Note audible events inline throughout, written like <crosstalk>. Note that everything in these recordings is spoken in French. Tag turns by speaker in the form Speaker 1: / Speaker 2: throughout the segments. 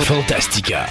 Speaker 1: Fantastica.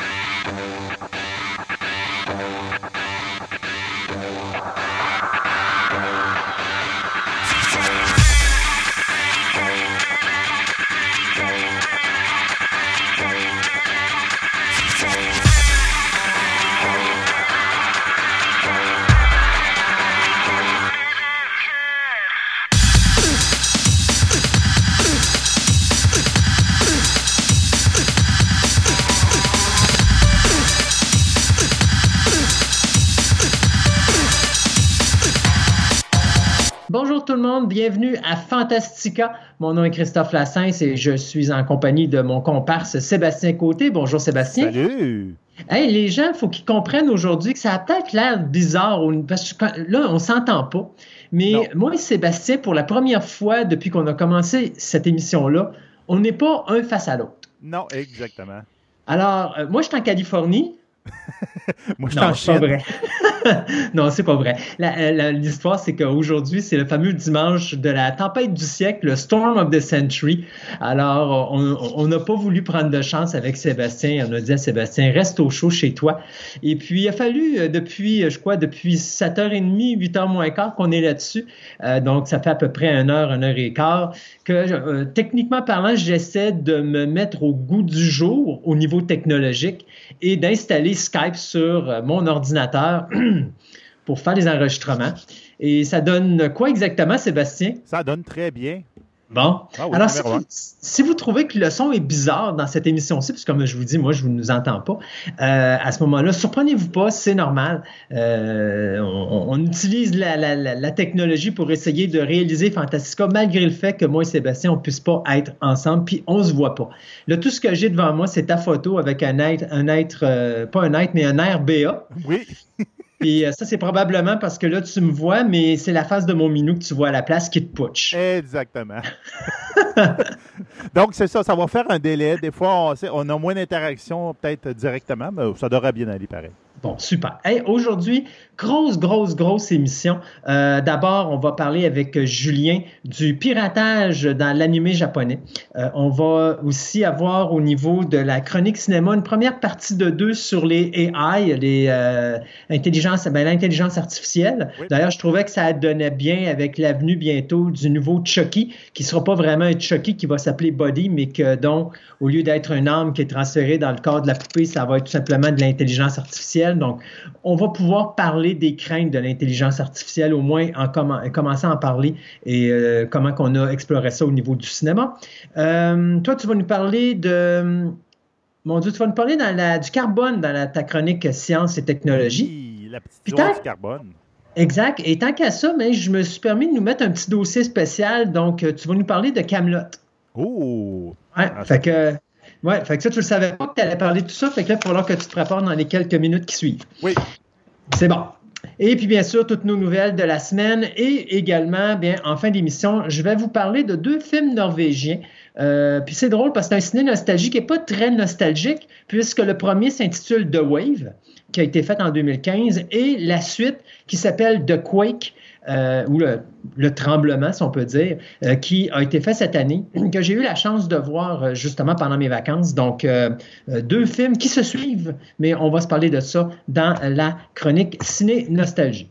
Speaker 2: Le monde, bienvenue à Fantastica. Mon nom est Christophe Lassens et je suis en compagnie de mon comparse Sébastien Côté. Bonjour Sébastien.
Speaker 3: Salut!
Speaker 2: Hey, les gens, il faut qu'ils comprennent aujourd'hui que ça a peut-être l'air bizarre, parce que là, on s'entend pas. Mais
Speaker 3: Non.
Speaker 2: moi et Sébastien, pour la première fois depuis qu'on a commencé cette émission-là, on n'est pas un face à l'autre.
Speaker 3: Non, exactement.
Speaker 2: Alors, euh, moi, je suis en Californie. <laughs>
Speaker 3: Moi, je t'en
Speaker 2: c'est pas vrai. <laughs> <laughs> non, c'est pas vrai. Euh, L'histoire, c'est qu'aujourd'hui, c'est le fameux dimanche de la tempête du siècle, le Storm of the Century. Alors, on n'a pas voulu prendre de chance avec Sébastien. On a dit à Sébastien, reste au chaud chez toi. Et puis, il a fallu, euh, depuis, euh, je crois, depuis 7h30, 8h moins quart qu'on est là-dessus. Euh, donc, ça fait à peu près une heure, une heure et quart que, euh, techniquement parlant, j'essaie de me mettre au goût du jour au niveau technologique et d'installer Skype sur mon ordinateur <clears throat> <clears throat> pour faire les enregistrements. Et ça donne quoi exactement, Sébastien?
Speaker 3: Ça donne très bien.
Speaker 2: Bon.
Speaker 3: Ah oui,
Speaker 2: Alors, si vous, si vous trouvez que le son est bizarre dans cette émission-ci, parce que comme je vous dis, moi, je ne nous entends pas, euh, à ce moment-là, surprenez-vous pas, c'est normal. Euh, on, on utilise la, la- la- la technologie pour essayer de réaliser Fantastica, malgré le fait que moi et Sébastien, on ne puisse pas être ensemble, puis on ne se voit pas. Là, tout ce que j'ai devant moi, c'est ta photo avec un être, un être euh, pas un être, mais un RBA.
Speaker 3: Oui, <laughs>
Speaker 2: Puis euh, ça, c'est probablement parce que là, tu me vois, mais c'est la face de mon minou que tu vois à la place qui te putsch.
Speaker 3: exactement. <laughs> Donc, c'est ça, ça va faire un délai. Des fois, on, on a moins d'interaction peut-être directement, mais ça devrait bien aller pareil.
Speaker 2: Bon, super. Hey, Aujourd'hui, grosse, grosse, grosse émission. Euh, D'abord, on va parler avec Julien du piratage dans l'animé japonais. Euh, on va aussi avoir au niveau de la chronique cinéma une première partie de deux sur les AI, les euh, intelligences, ben, l'intelligence artificielle.
Speaker 3: Oui.
Speaker 2: D'ailleurs, je trouvais que ça donnait bien avec l'avenue bientôt du nouveau Chucky, qui sera pas vraiment un Chucky qui va s'appeler Body, mais que donc, au lieu d'être une âme qui est transférée dans le corps de la poupée, ça va être tout simplement de l'intelligence artificielle. Donc, on va pouvoir parler des craintes de l'intelligence artificielle, au moins en commen- commencer à en parler et euh, comment qu'on a exploré ça au niveau du cinéma. Euh, toi, tu vas nous parler de... Mon Dieu, tu vas nous parler dans la- du carbone dans la, ta chronique sciences et technologie.
Speaker 3: Oui, la petite
Speaker 2: Puis
Speaker 3: du carbone.
Speaker 2: Exact. Et tant qu'à ça, mais je me suis permis de nous mettre un petit dossier spécial. Donc, euh, tu vas nous parler de Camelot.
Speaker 3: Oh!
Speaker 2: Ouais,
Speaker 3: Ah,
Speaker 2: fait que, ouais, fait que ça, tu le savais pas que tu allais parler de tout ça. Fait que là, il va falloir que tu te prépares dans les quelques minutes qui suivent.
Speaker 3: Oui.
Speaker 2: C'est bon. Et puis, bien sûr, toutes nos nouvelles de la semaine. Et également, bien, en fin d'émission, je vais vous parler de deux films norvégiens. Euh, puis c'est drôle parce que c'est un ciné nostalgique n'est pas très nostalgique, puisque le premier s'intitule The Wave, qui a été fait en 2015, et la suite qui s'appelle The Quake, euh, ou le, le tremblement, si on peut dire, euh, qui a été fait cette année, <clears throat> que j'ai eu la chance de voir euh, justement pendant mes vacances. Donc, deux films qui se suivent, mais on va se parler de ça dans la chronique Ciné Nostalgie.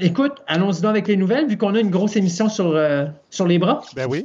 Speaker 2: Écoute, allons-y donc avec les nouvelles, vu qu'on a une grosse émission sur, sur les bras.
Speaker 3: Ben oui.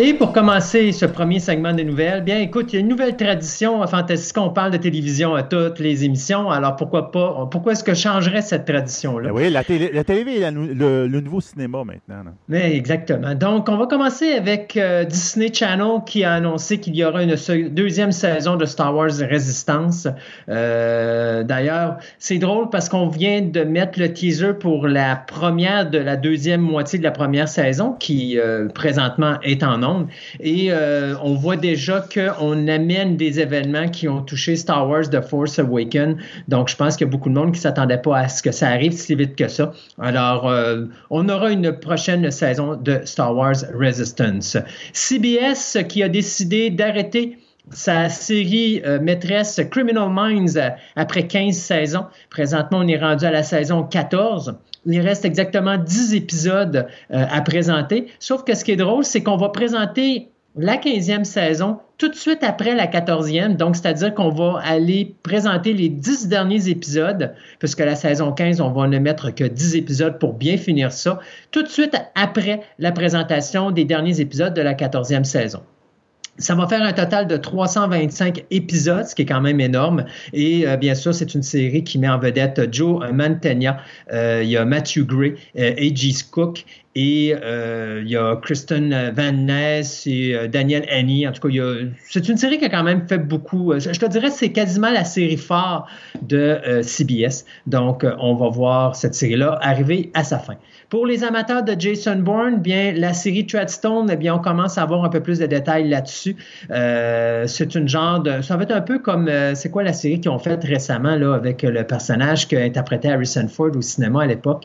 Speaker 2: Et pour commencer ce premier segment de nouvelles, bien écoute, il y a une nouvelle tradition à Fantastique, on parle de télévision à toutes les émissions, alors pourquoi pas, pourquoi est-ce que changerait cette tradition-là?
Speaker 3: Ben oui, la, télé, la télé le, nouveau cinéma maintenant.
Speaker 2: Mais exactement. Donc, on va commencer avec euh, Disney Channel qui a annoncé qu'il y aura une deuxième saison de Star Wars Resistance. Euh, d'ailleurs, c'est drôle parce qu'on vient de mettre le teaser pour la première de la deuxième moitié de la première saison qui euh, présentement est en et euh, on voit déjà qu'on amène des événements qui ont touché Star Wars The Force Awakens. Donc, je pense qu'il y a beaucoup de monde qui ne s'attendait pas à ce que ça arrive si vite que ça. Alors, euh, on aura une prochaine saison de Star Wars Resistance. CBS qui a décidé d'arrêter sa série euh, maîtresse Criminal Minds après 15 saisons. Présentement, on est rendu à la saison 14. Il reste exactement 10 épisodes euh, à présenter. Sauf que ce qui est drôle, c'est qu'on va présenter la 15e saison tout de suite après la 14e. Donc, c'est-à-dire qu'on va aller présenter les 10 derniers épisodes, puisque la saison 15, on va ne mettre que 10 épisodes pour bien finir ça, tout de suite après la présentation des derniers épisodes de la 14e saison. Ça va faire un total de 325 épisodes, ce qui est quand même énorme. Et euh, bien sûr, c'est une série qui met en vedette Joe Mantegna, euh, il y a Matthew Gray, euh. Cook et euh, il y a Kristen Van Ness et euh, Daniel Annie. En tout cas, c'est une série qui a quand même fait beaucoup. Euh, je, te dirais c'est quasiment la série phare de CBS. Donc, on va voir cette série-là arriver à sa fin. Pour les amateurs de Jason Bourne, bien, la série Treadstone, eh bien, on commence à avoir un peu plus de détails là-dessus. c'est une genre de. Ça va être un peu comme. c'est quoi la série qu'ils ont faite récemment là, avec le personnage qu'interprétait Harrison Ford au cinéma à l'époque?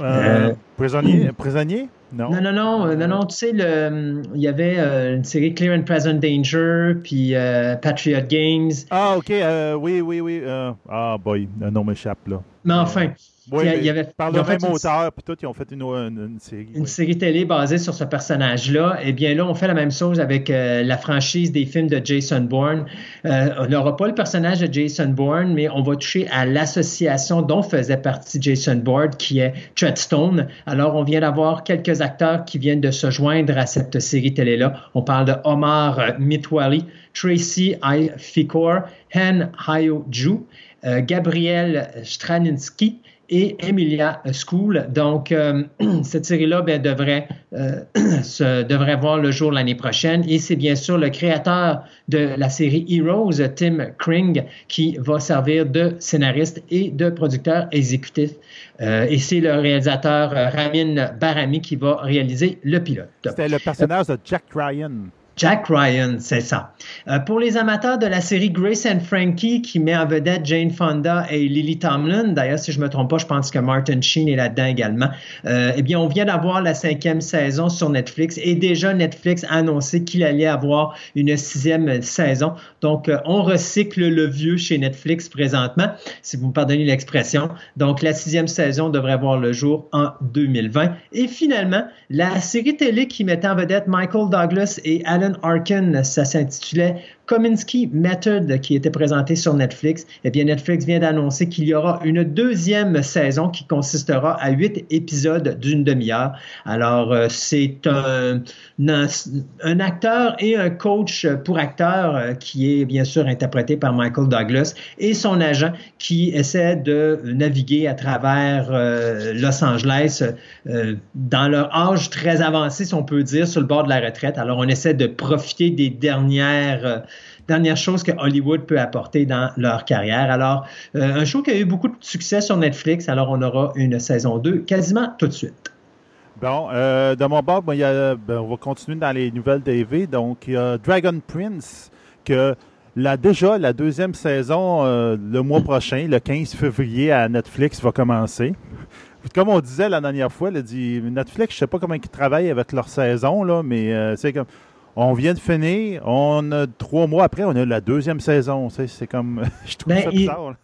Speaker 3: Euh, prisonnier, prisonnier?
Speaker 2: Non. Non, non, non, euh, non, non, tu sais, il y avait euh, une série Clear and Present Danger, puis Patriot Games.
Speaker 3: Ah, OK, oui, oui, oui. ah, boy, le nom m'échappe, là.
Speaker 2: Mais enfin,
Speaker 3: oui, il y avait, par le même auteur, puis tout, ils ont fait une, une, série.
Speaker 2: Une série télé basée sur ce personnage-là. Eh bien là, on fait la même chose avec euh, la franchise des films de Jason Bourne. Euh, on n'aura pas le personnage de Jason Bourne, mais on va toucher à l'association dont faisait partie Jason Bourne, qui est Treadstone. Alors, on vient d'avoir quelques acteurs qui viennent de se joindre à cette série télé-là. On parle de Omar Mitwali, Tracy I. Ficor, Han Hayo Ju, euh, Gabriel Straninski, et Emilia School. Donc, euh, <clears throat> cette série-là ben, devrait, euh, <clears throat> devrait voir le jour l'année prochaine. Et c'est bien sûr le créateur de la série Heroes, Tim Kring, qui va servir de scénariste et de producteur exécutif. Euh, et c'est le réalisateur Ramin Barami qui va réaliser le pilote.
Speaker 3: C'était le personnage de Jack Ryan.
Speaker 2: Jack Ryan, c'est ça. Euh, pour les amateurs de la série Grace and Frankie, qui met en vedette Jane Fonda et Lily Tomlin, d'ailleurs, si je ne me trompe pas, je pense que Martin Sheen est là-dedans également, euh, eh bien, on vient d'avoir la cinquième saison sur Netflix et déjà Netflix a annoncé qu'il allait avoir une sixième saison. Donc, euh, on recycle le vieux chez Netflix présentement, si vous me pardonnez l'expression. Donc, la sixième saison devrait voir le jour en 2020. Et finalement, la série télé qui mettait en vedette Michael Douglas et Alan Arkin, ça s'intitulait Kominsky Method qui était présenté sur Netflix, eh bien Netflix vient d'annoncer qu'il y aura une deuxième saison qui consistera à huit épisodes d'une demi-heure. Alors euh, c'est un, un, acteur et un coach pour acteurs euh, qui est bien sûr interprété par Michael Douglas et son agent qui essaie de naviguer à travers euh, Los Angeles dans leur âge très avancé, si on peut dire, sur le bord de la retraite. Alors on essaie de profiter des dernières dernière chose que Hollywood peut apporter dans leur carrière. Alors, euh, un show qui a eu beaucoup de succès sur Netflix, alors on aura une saison 2 quasiment tout de suite.
Speaker 3: Bon, euh, de mon bord, ben, on va continuer dans les nouvelles d'AV. Donc, il y a Dragon Prince, que là, déjà, la deuxième saison, euh, le mois prochain, le 15 février, à Netflix, va commencer. Comme on disait la dernière fois, dit, Netflix, je ne sais pas comment ils travaillent avec leur saison, là, mais c'est comme on vient de finir. On a trois mois après, on a la deuxième saison. C'est comme. <laughs> Je trouve ben, ça bizarre.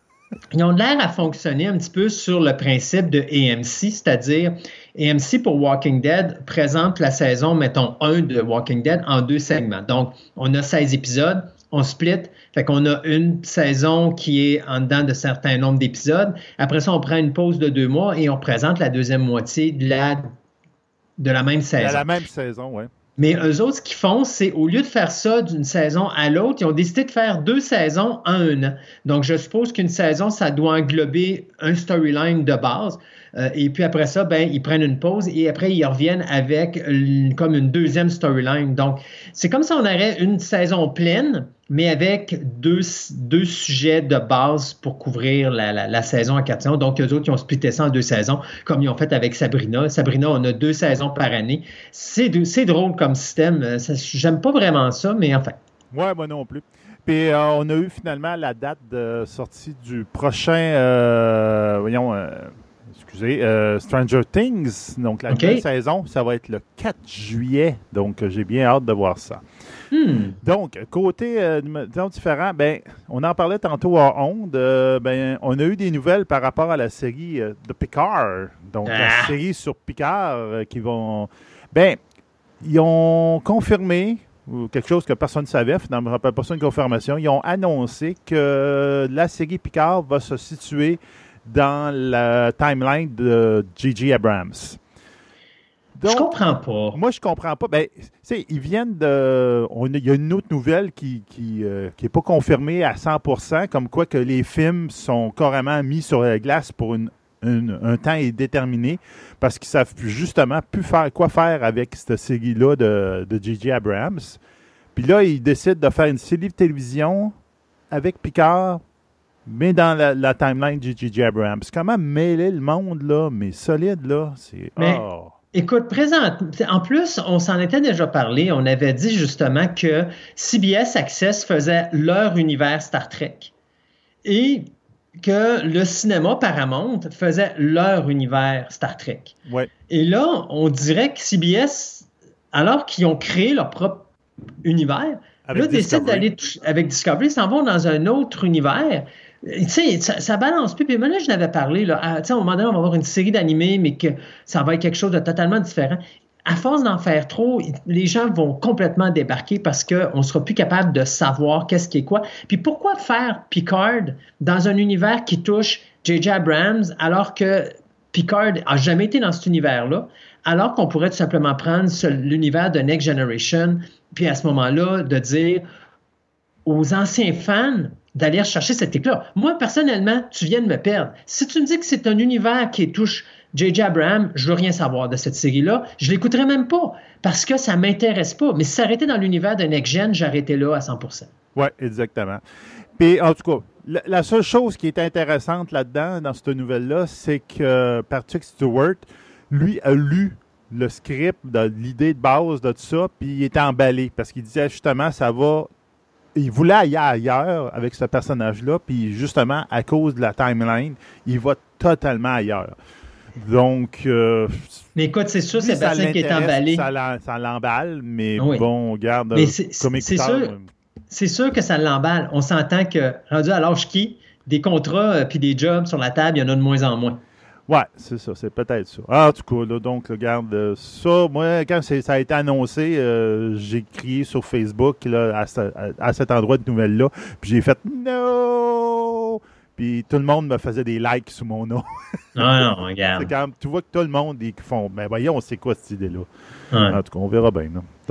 Speaker 2: Ils, ont l'air à fonctionner un petit peu sur le principe de AMC, c'est-à-dire AMC pour Walking Dead présente la saison, mettons, 1 de Walking Dead en deux segments. Donc, on a 16 épisodes, on split, fait qu'on a une saison qui est en dedans de certains nombres d'épisodes. Après ça, on prend une pause de deux mois et on présente la deuxième moitié de la, de la même saison. De
Speaker 3: la même saison, oui.
Speaker 2: Mais eux autres, ce qu'ils font, c'est au lieu de faire ça d'une saison à l'autre, ils ont décidé de faire deux saisons en un. Donc, je suppose qu'une saison, ça doit englober un storyline de base. Euh, et puis après ça, ben, ils prennent une pause et après, ils reviennent avec comme une deuxième storyline. Donc, c'est comme si on aurait une saison pleine, mais avec deux, deux sujets de base pour couvrir la, la, saison en quatre saisons. Donc, eux autres, ils ont splitté ça en deux saisons, comme ils ont fait avec Sabrina. Sabrina, on a deux saisons par année. C'est drôle comme système. Euh, j'aime pas vraiment ça, mais enfin.
Speaker 3: Ouais, moi non plus. Puis euh, on a eu finalement la date de sortie du prochain, voyons, excusez, euh, Stranger Things. Donc, la nouvelle saison, ça va être le 4 juillet. Donc, j'ai bien hâte de voir ça. Hmm. Donc, côté euh, différent, ben, on en parlait tantôt à Onde. Euh, ben, on a eu des nouvelles par rapport à la série de Picard. Donc, la ah. série sur Picard qui vont. Ben, ils ont confirmé quelque chose que personne ne savait, je ne me rappelle pas ça une confirmation. Ils ont annoncé que la série Picard va se situer dans la timeline de J.J. Abrams.
Speaker 2: Je je comprends pas.
Speaker 3: Moi, je comprends pas. Ben, ils viennent de. Il y a une autre nouvelle qui qui, euh, est pas confirmée à 100%, comme quoi que les films sont carrément mis sur la glace pour une, un temps indéterminé, parce qu'ils savent justement plus faire quoi faire avec cette série-là de J.J. Abrams. Puis là, ils décident de faire une série de télévision avec Picard mais dans la, timeline de J.J. Abrams. Comment mêler le monde, là, mais solide, là, c'est... Oh.
Speaker 2: Écoute, présente, en plus, on s'en était déjà parlé. On avait dit justement que CBS Access faisait leur univers Star Trek et que le cinéma Paramount faisait leur univers Star Trek.
Speaker 3: Ouais.
Speaker 2: Et là, on dirait que CBS, alors qu'ils ont créé leur propre univers, là, décident d'aller avec Discovery, s'en vont dans un autre univers tu sais, ça, balance plus. Puis moi, là, je l'avais parlé. Là, à, un moment donné, on va avoir une série d'animés, mais que ça va être quelque chose de totalement différent. À force d'en faire trop, les gens vont complètement débarquer parce qu'on ne sera plus capable de savoir qu'est-ce qui est quoi. Puis pourquoi faire Picard dans un univers qui touche J.J. Abrams alors que Picard a jamais été dans cet univers-là, alors qu'on pourrait tout simplement prendre l'univers de Next Generation, puis à ce moment-là, de dire aux anciens fans, d'aller chercher cette éclat. Moi, personnellement, tu viens de me perdre. Si tu me dis que c'est un univers qui touche J.J. Abraham, je veux rien savoir de cette série-là. Je l'écouterai même pas parce que ça m'intéresse pas. Mais si ça arrêtait dans l'univers de Next Gen, j'arrêtais là à 100%
Speaker 3: Oui, exactement. Puis, en tout cas, la, seule chose qui est intéressante là-dedans, dans cette nouvelle-là, c'est que Patrick Stewart, lui, a lu le script, l'idée de base de tout ça, puis il était emballé parce qu'il disait justement, ça va il voulait aller ailleurs avec ce personnage-là, puis justement, à cause de la timeline, il va totalement ailleurs. Donc. Euh,
Speaker 2: mais écoute, c'est sûr, c'est personne qui est emballé.
Speaker 3: Ça l'emballe, mais bon, garde comme
Speaker 2: écouteur. C'est sûr, que ça l'emballe. On s'entend que, rendu à l'âge qui, des contrats euh, puis des jobs sur la table, il y en a de moins en moins.
Speaker 3: Ouais, c'est ça, c'est peut-être ça. Ah, en tout cas, là, donc, regarde, euh, ça, moi, quand ça a été annoncé, euh, j'ai crié sur Facebook là, à, cet endroit de nouvelle-là, puis j'ai fait « No! » Puis tout le monde me faisait des likes sous mon nom.
Speaker 2: Ah <laughs> non, regarde.
Speaker 3: Quand, tu vois que tout le monde, ils font « Ben voyons, c'est quoi cette idée-là? En tout cas, on verra bien.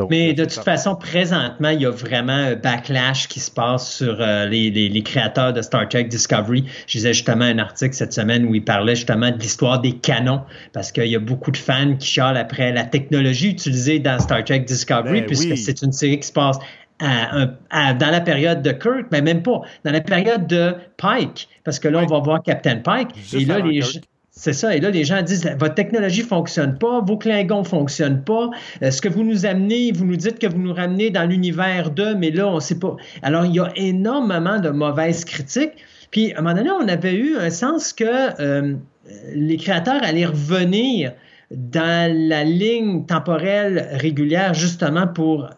Speaker 2: Mais de toute façon, présentement, il y a vraiment un backlash qui se passe sur euh, les, créateurs de Star Trek Discovery. Je lisais justement un article cette semaine où il parlait justement de l'histoire des canons, parce qu'il y a beaucoup de fans qui chialent après la technologie utilisée dans Star Trek Discovery, ben puisque c'est une série qui se passe dans la période de Kirk, mais même pas, dans la période de Pike, parce que là, on va voir Captain Pike. et là, les gens c'est ça. Et là, les gens disent votre technologie ne fonctionne pas, vos Klingons ne fonctionnent pas. Euh, ce que vous nous amenez, vous nous dites que vous nous ramenez dans l'univers de, mais là, on ne sait pas. Alors, il y a énormément de mauvaises critiques. Puis, à un moment donné, on avait eu un sens que euh, les créateurs allaient revenir dans la ligne temporelle régulière, justement pour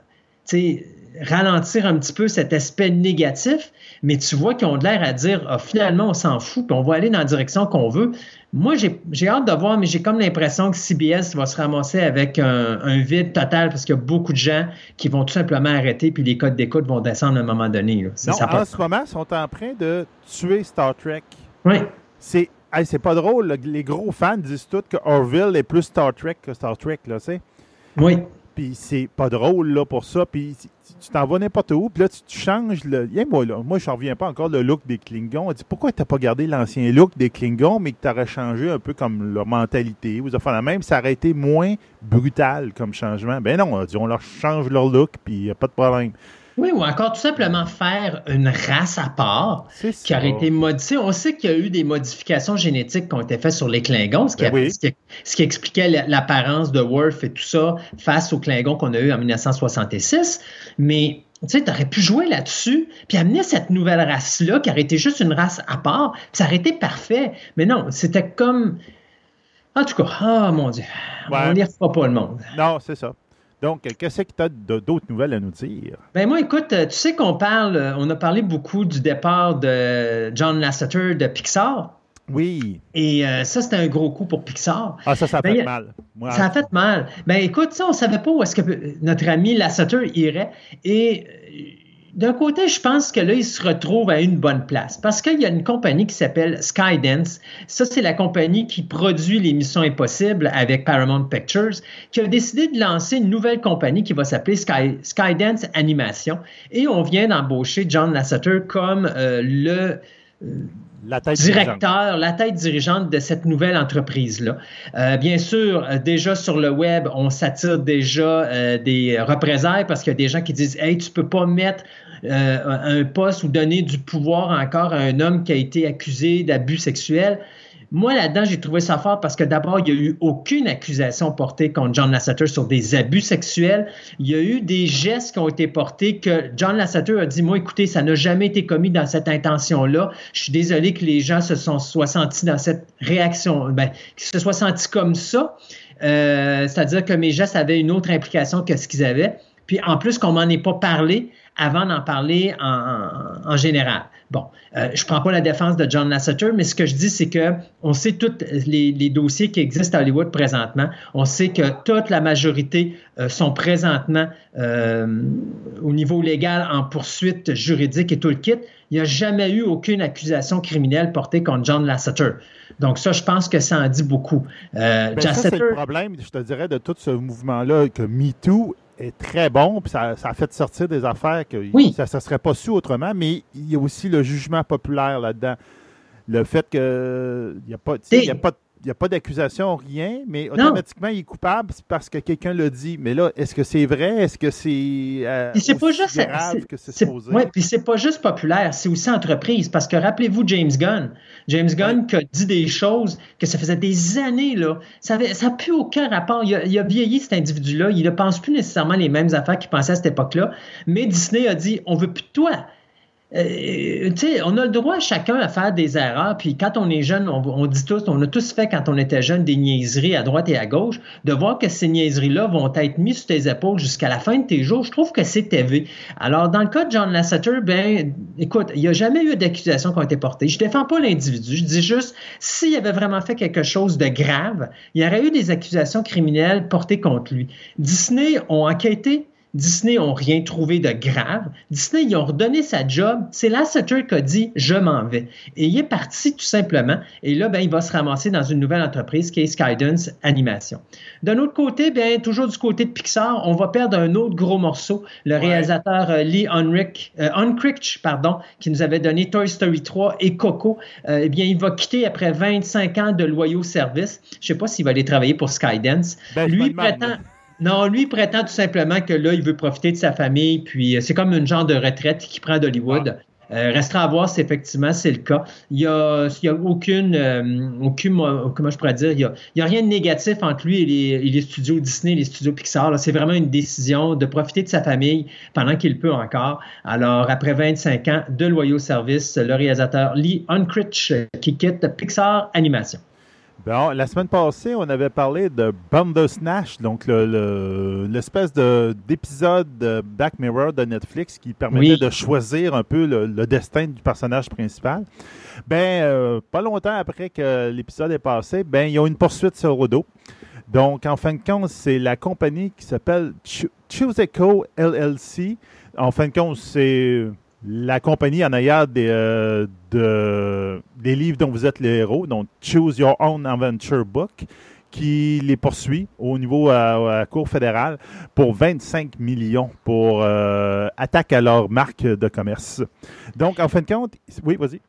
Speaker 2: ralentir un petit peu cet aspect négatif, mais tu vois qu'ils ont l'air à dire ah, finalement, on s'en fout, puis on va aller dans la direction qu'on veut. Moi, j'ai hâte de voir, mais j'ai comme l'impression que CBS va se ramasser avec un, vide total parce qu'il y a beaucoup de gens qui vont tout simplement arrêter, puis les codes d'écoute vont descendre à un moment donné.
Speaker 3: non, en ce moment, ils sont en train de tuer Star Trek.
Speaker 2: Oui.
Speaker 3: C'est c'est pas drôle. Les gros fans disent tous que Orville est plus Star Trek que Star Trek, là, tu sais.
Speaker 2: Oui.
Speaker 3: Puis c'est pas drôle là, pour ça. Puis tu t'en vas n'importe où, puis là, tu, changes le. moi, là, moi, je reviens pas encore le look des Klingons. On dit pourquoi tu n'as pas gardé l'ancien look des Klingons, mais que tu aurais changé un peu comme leur mentalité, vous fait la même, ça aurait été moins brutal comme changement. Ben non, on, dit, on leur change leur look, puis il n'y a pas de problème.
Speaker 2: Oui, ou encore tout simplement faire une race à part qui aurait été modifiée. On sait qu'il y a eu des modifications génétiques qui ont été faites sur les Klingons, ce qui, ben ce qui expliquait l'apparence de Worf et tout ça face aux Klingons qu'on a eu en 1966. Mais tu sais, tu aurais pu jouer là-dessus, puis amener cette nouvelle race-là, qui aurait été juste une race à part, puis ça aurait été parfait. Mais non, c'était comme. En tout cas, oh mon Dieu, on n'y refera pas le monde.
Speaker 3: Non, c'est ça. Donc, qu'est-ce que tu as d'autres nouvelles à nous dire?
Speaker 2: Ben moi, écoute, tu sais qu'on parle, on a parlé beaucoup du départ de John Lasseter de Pixar.
Speaker 3: Oui.
Speaker 2: Et euh, ça, c'était un gros coup pour Pixar.
Speaker 3: Ah, ça, ça a ben, fait mal.
Speaker 2: ça a fait mal. Ben écoute, ça, on ne savait pas où est-ce que notre ami Lasseter irait. Et d'un côté, je pense que là, il se retrouve à une bonne place parce qu'il y a une compagnie qui s'appelle Skydance. Ça, c'est la compagnie qui produit les Missions Impossibles avec Paramount Pictures, qui a décidé de lancer une nouvelle compagnie qui va s'appeler Skydance Animation. Et on vient d'embaucher John Lasseter comme euh, le la tête directeur, la tête dirigeante de cette nouvelle entreprise-là. Euh, bien sûr, euh, déjà sur le web, on s'attire déjà euh, des représailles parce qu'il y a des gens qui disent Hey, tu peux pas mettre un poste ou donner du pouvoir encore à un homme qui a été accusé d'abus sexuels. Moi, là-dedans, j'ai trouvé ça fort parce que d'abord, il n'y a eu aucune accusation portée contre John Lasseter sur des abus sexuels. Il y a eu des gestes qui ont été portés que John Lasseter a dit, moi, écoutez, ça n'a jamais été commis dans cette intention-là. Je suis désolé que les gens se sont, soient sentis dans cette réaction, ben, qu'ils se soient sentis comme ça. Euh, c'est-à-dire que mes gestes avaient une autre implication que ce qu'ils avaient. Puis en plus qu'on m'en ait pas parlé avant d'en parler en général. Bon, euh, je ne prends pas la défense de John Lasseter, mais ce que je dis, c'est que on sait tous les, dossiers qui existent à Hollywood présentement. On sait que toute la majorité euh, sont présentement euh, au niveau légal en poursuite juridique et tout le kit. Il n'y a jamais eu aucune accusation criminelle portée contre John Lasseter. Donc ça, je pense que ça en dit beaucoup.
Speaker 3: Ben, ça, c'est le problème, je te dirais, de tout ce mouvement-là, que MeToo est très bon, puis ça, a fait sortir des affaires que ça ne serait pas su autrement, mais il y a aussi le jugement populaire là-dedans. Le fait qu'il n'y a pas, y a pas il n'y a pas d'accusation, rien, mais automatiquement, il est coupable parce que quelqu'un l'a dit. Mais là, est-ce que c'est vrai? Est-ce que c'est euh,
Speaker 2: pas juste,
Speaker 3: grave que c'est supposé?
Speaker 2: Oui, puis c'est pas juste populaire, c'est aussi entreprise. Parce que rappelez-vous James Gunn. James Gunn qui a dit des choses que ça faisait des années, là. Ça n'a plus aucun rapport. Il a, il a vieilli, cet individu-là. Il ne pense plus nécessairement les mêmes affaires qu'il pensait à cette époque-là. Mais Disney a dit, on veut plus de toi. Euh, on a le droit chacun à faire des erreurs, puis quand on est jeune, on, dit tous, on a tous fait quand on était jeune des niaiseries à droite et à gauche, de voir que ces niaiseries-là vont être mises sur tes épaules jusqu'à la fin de tes jours, je trouve que c'est élevé. Alors, dans le cas de John Lasseter, ben, écoute, il n'y a jamais eu d'accusations qui ont été portées. Je défends pas l'individu, je dis juste, s'il avait vraiment fait quelque chose de grave, il y aurait eu des accusations criminelles portées contre lui. Disney ont enquêté, Disney n'ont rien trouvé de grave. Disney, ils ont redonné sa job. C'est Lasseter qui a dit Je m'en vais. Et il est parti tout simplement. Et là, ben, il va se ramasser dans une nouvelle entreprise qui est Skydance Animation. D'un autre côté, bien, toujours du côté de Pixar, on va perdre un autre gros morceau. Le réalisateur euh, Lee Unrich, euh, pardon, qui nous avait donné Toy Story 3 et Coco, euh, eh bien, il va quitter après 25 ans de loyaux services. Je ne sais pas s'il va aller travailler pour Skydance.
Speaker 3: Ben, Lui prétend.
Speaker 2: Non, lui prétend tout simplement que là, il veut profiter de sa famille, puis euh, c'est comme une genre de retraite qu'il prend d'Hollywood. Ah. Euh, restera à voir si effectivement c'est le cas. Il n'y a, a, aucune, euh, aucune, comment je pourrais dire, il n'y a, a, rien de négatif entre lui et les, les studios Disney, les studios Pixar. C'est vraiment une décision de profiter de sa famille pendant qu'il peut encore. Alors, après 25 ans de loyaux services, le réalisateur Lee Unkrich qui quitte Pixar Animation.
Speaker 3: Bon, la semaine passée, on avait parlé de Bandersnatch, donc l'espèce d'épisode de Black Mirror de Netflix qui permettait de choisir un peu le, destin du personnage principal. Ben, euh, pas longtemps après que l'épisode est passé, ben, il y a une poursuite sur Rodo. Donc, en fin de compte, c'est la compagnie qui s'appelle Echo LLC. En fin de compte, c'est la compagnie en arrière des, euh, des livres dont vous êtes les héros, donc Choose Your Own Adventure Book, qui les poursuit au niveau à, la Cour fédérale pour 25 millions pour euh, attaque à leur marque de commerce. Donc, en fin de compte, oui, vas-y.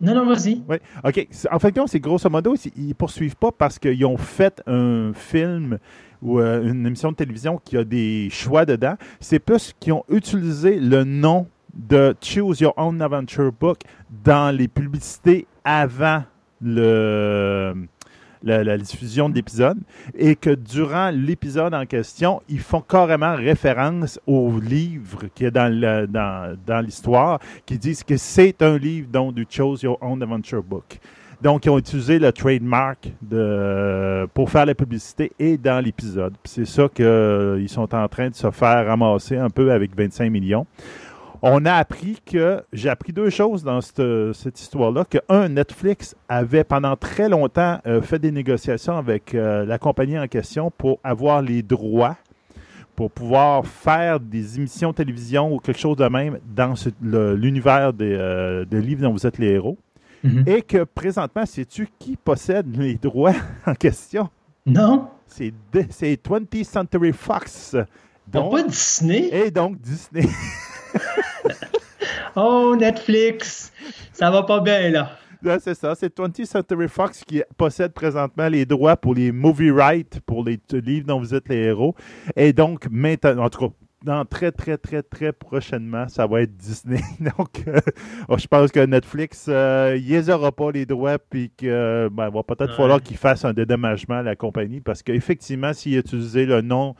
Speaker 2: Non, non, vas-y.
Speaker 3: Oui, OK. En fin de compte, c'est grosso modo, ils ne poursuivent pas parce qu'ils ont fait un film ou euh, une émission de télévision qui a des choix dedans. C'est plus qu'ils ont utilisé le nom de Choose Your Own Adventure Book dans les publicités avant le, la, diffusion de l'épisode et que durant l'épisode en question, ils font carrément référence au livre qui est dans, dans, l'histoire, qui disent que c'est un livre dont du Chose Your Own Adventure Book. Donc, ils ont utilisé le trademark de, pour faire la publicité et dans l'épisode. C'est ça qu'ils sont en train de se faire ramasser un peu avec 25 millions on a appris que j'ai appris deux choses dans cette, histoire-là. Que un, Netflix avait pendant très longtemps euh, fait des négociations avec euh, la compagnie en question pour avoir les droits pour pouvoir faire des émissions de télévision ou quelque chose de même dans l'univers euh, des, livres dont vous êtes les héros. Mm-hmm. Et que présentement, sais-tu qui possède les droits <laughs> en question?
Speaker 2: Non.
Speaker 3: C'est 20th Century Fox.
Speaker 2: Donc, pas Disney?
Speaker 3: Et donc Disney. <laughs>
Speaker 2: oh, Netflix, ça va pas bien là.
Speaker 3: c'est ça. C'est 20th Century Fox qui possède présentement les droits pour les movie rights, pour les livres dont vous êtes les héros. Et donc, maintenant, en tout cas, dans très, très, très, très prochainement, ça va être Disney. <laughs> Donc, euh, oh, je pense que Netflix, euh, il les aura pas les droits, puis qu'il ben, va peut-être falloir qu'il fasse un dédommagement à la compagnie, parce qu'effectivement, s'il utilisait le nom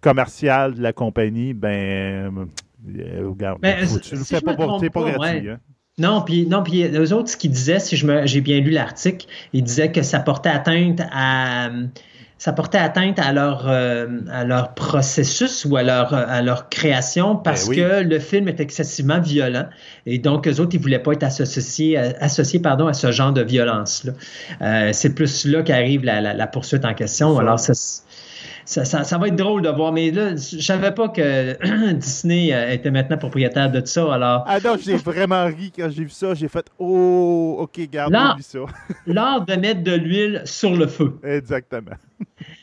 Speaker 3: commercial de la compagnie, ben, euh, regarde,
Speaker 2: ben, tu le fais pas, gratuit. Hein. Non, puis non, puis eux autres, ce qu'ils disaient, si j'ai bien lu l'article, ils disaient que ça portait atteinte à ça portait atteinte à leur euh, à leur processus ou à leur à leur création parce ben que le film est excessivement violent et donc eux autres ils voulaient pas être associés associés pardon à ce genre de violence là. Euh, c'est plus là qu'arrive la, la, poursuite en question. Alors ça, ça, va être drôle de voir. Mais là, je savais pas que <clears throat> Disney euh, était maintenant propriétaire de tout ça. Alors...
Speaker 3: Ah non, j'ai vraiment ri quand j'ai vu ça. J'ai fait Oh, OK, garde ça. <laughs>
Speaker 2: L'art de mettre de l'huile sur le feu.
Speaker 3: Exactement.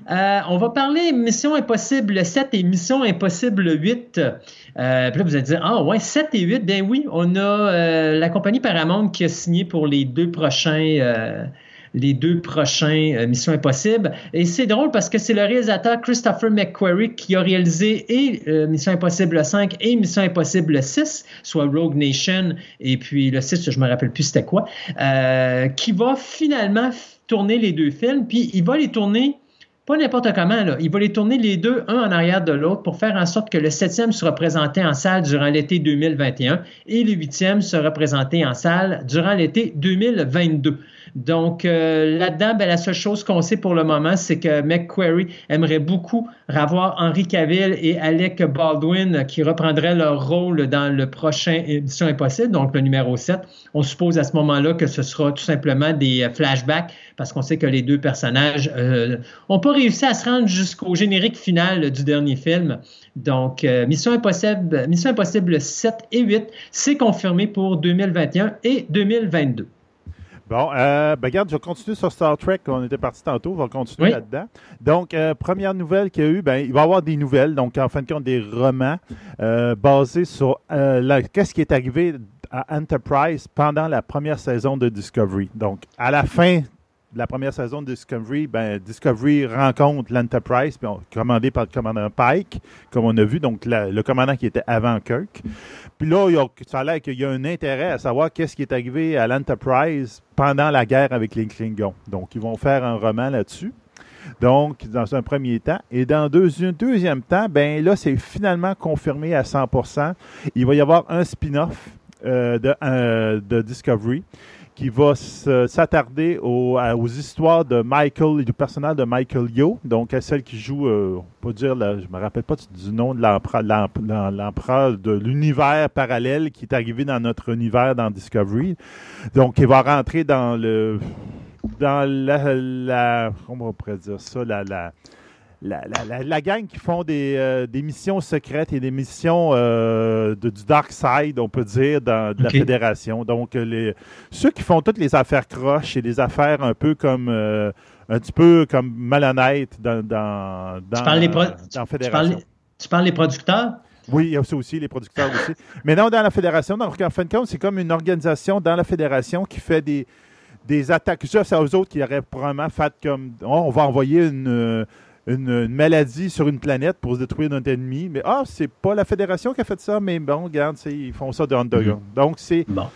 Speaker 2: Euh, on va parler Mission Impossible 7 et Mission Impossible 8. Euh, puis là, vous allez dire, ah ouais, 7 et 8, ben oui, on a la compagnie Paramount qui a signé pour les deux prochains les deux prochains euh, Missions Impossibles. Et c'est drôle parce que c'est le réalisateur Christopher McQuarrie qui a réalisé et euh, Mission Impossible 5 et Mission Impossible 6, soit Rogue Nation et puis le 6, je me rappelle plus c'était quoi, euh, qui va finalement tourner les deux films. Puis il va les tourner pas n'importe comment. Il va les tourner les deux, un en arrière de l'autre, pour faire en sorte que le septième sera présenté en salle durant l'été 2021 et le huitième sera présenté en salle durant l'été 2022. Donc euh, là-dedans, ben, la seule chose qu'on sait pour le moment, c'est que McQuarrie aimerait beaucoup revoir Henry Cavill et Alec Baldwin qui reprendraient leur rôle dans le prochain Édition Impossible, donc le numéro 7. On suppose à ce moment-là que ce sera tout simplement des euh, flashbacks parce qu'on sait que les deux personnages euh, ont pas réussi à se rendre jusqu'au générique final du dernier film. Donc, euh, Mission Impossible, Mission Impossible 7 et 8, c'est confirmé pour 2021 et 2022.
Speaker 3: Bon, euh, ben regarde, je vais continuer sur Star Trek. On était parti tantôt, on va continuer là-dedans. Donc, euh, première nouvelle qu'il y a eu, ben, il va y avoir des nouvelles, donc en fin de compte, des romans euh, basés sur qu'est-ce qui est arrivé à Enterprise pendant la première saison de Discovery. Donc, à la fin la première saison de Discovery, ben, Discovery rencontre l'Enterprise, commandé par le commandant Pike, comme on a vu, donc le commandant qui était avant Kirk. Puis là, il y a, qu'il y a un intérêt à savoir qu'est-ce qui est arrivé à l'Enterprise pendant la guerre avec les Klingons. Donc, ils vont faire un roman là-dessus. Donc, dans un premier temps. Et dans deuxième temps, ben là, c'est finalement confirmé à 100% Il va y avoir un spin-off euh, euh, de Discovery qui va s'attarder aux, histoires de Michael, du personnage de Michael Yo, donc celle qui joue, euh, on peut dire, je me rappelle pas du nom de l'empereur de l'univers parallèle qui est arrivé dans notre univers dans Discovery. Donc, il va rentrer dans le dans la, comment on pourrait dire ça, la la, la, la, gang qui font des, euh, des, missions secrètes et des missions euh, de, du dark side, on peut dire, dans, de la fédération. Donc, les, ceux qui font toutes les affaires croches et les affaires un peu comme euh, un petit peu comme malhonnête dans, dans, dans,
Speaker 2: tu parles les
Speaker 3: dans la
Speaker 2: tu
Speaker 3: fédération.
Speaker 2: parles, tu parles les producteurs?
Speaker 3: Oui, il y a ça aussi, les producteurs aussi. Mais non, dans la fédération, donc en fin de compte, c'est comme une organisation dans la fédération qui fait des, des attaques. Ça, c'est aux autres qui auraient probablement fait comme oh, on va envoyer une, euh, une, une maladie sur une planète pour se détruire notre ennemi. Mais ah, c'est pas la fédération qui a fait ça, mais bon, regarde, ils font ça de underground. Donc, c'est.
Speaker 2: Bon.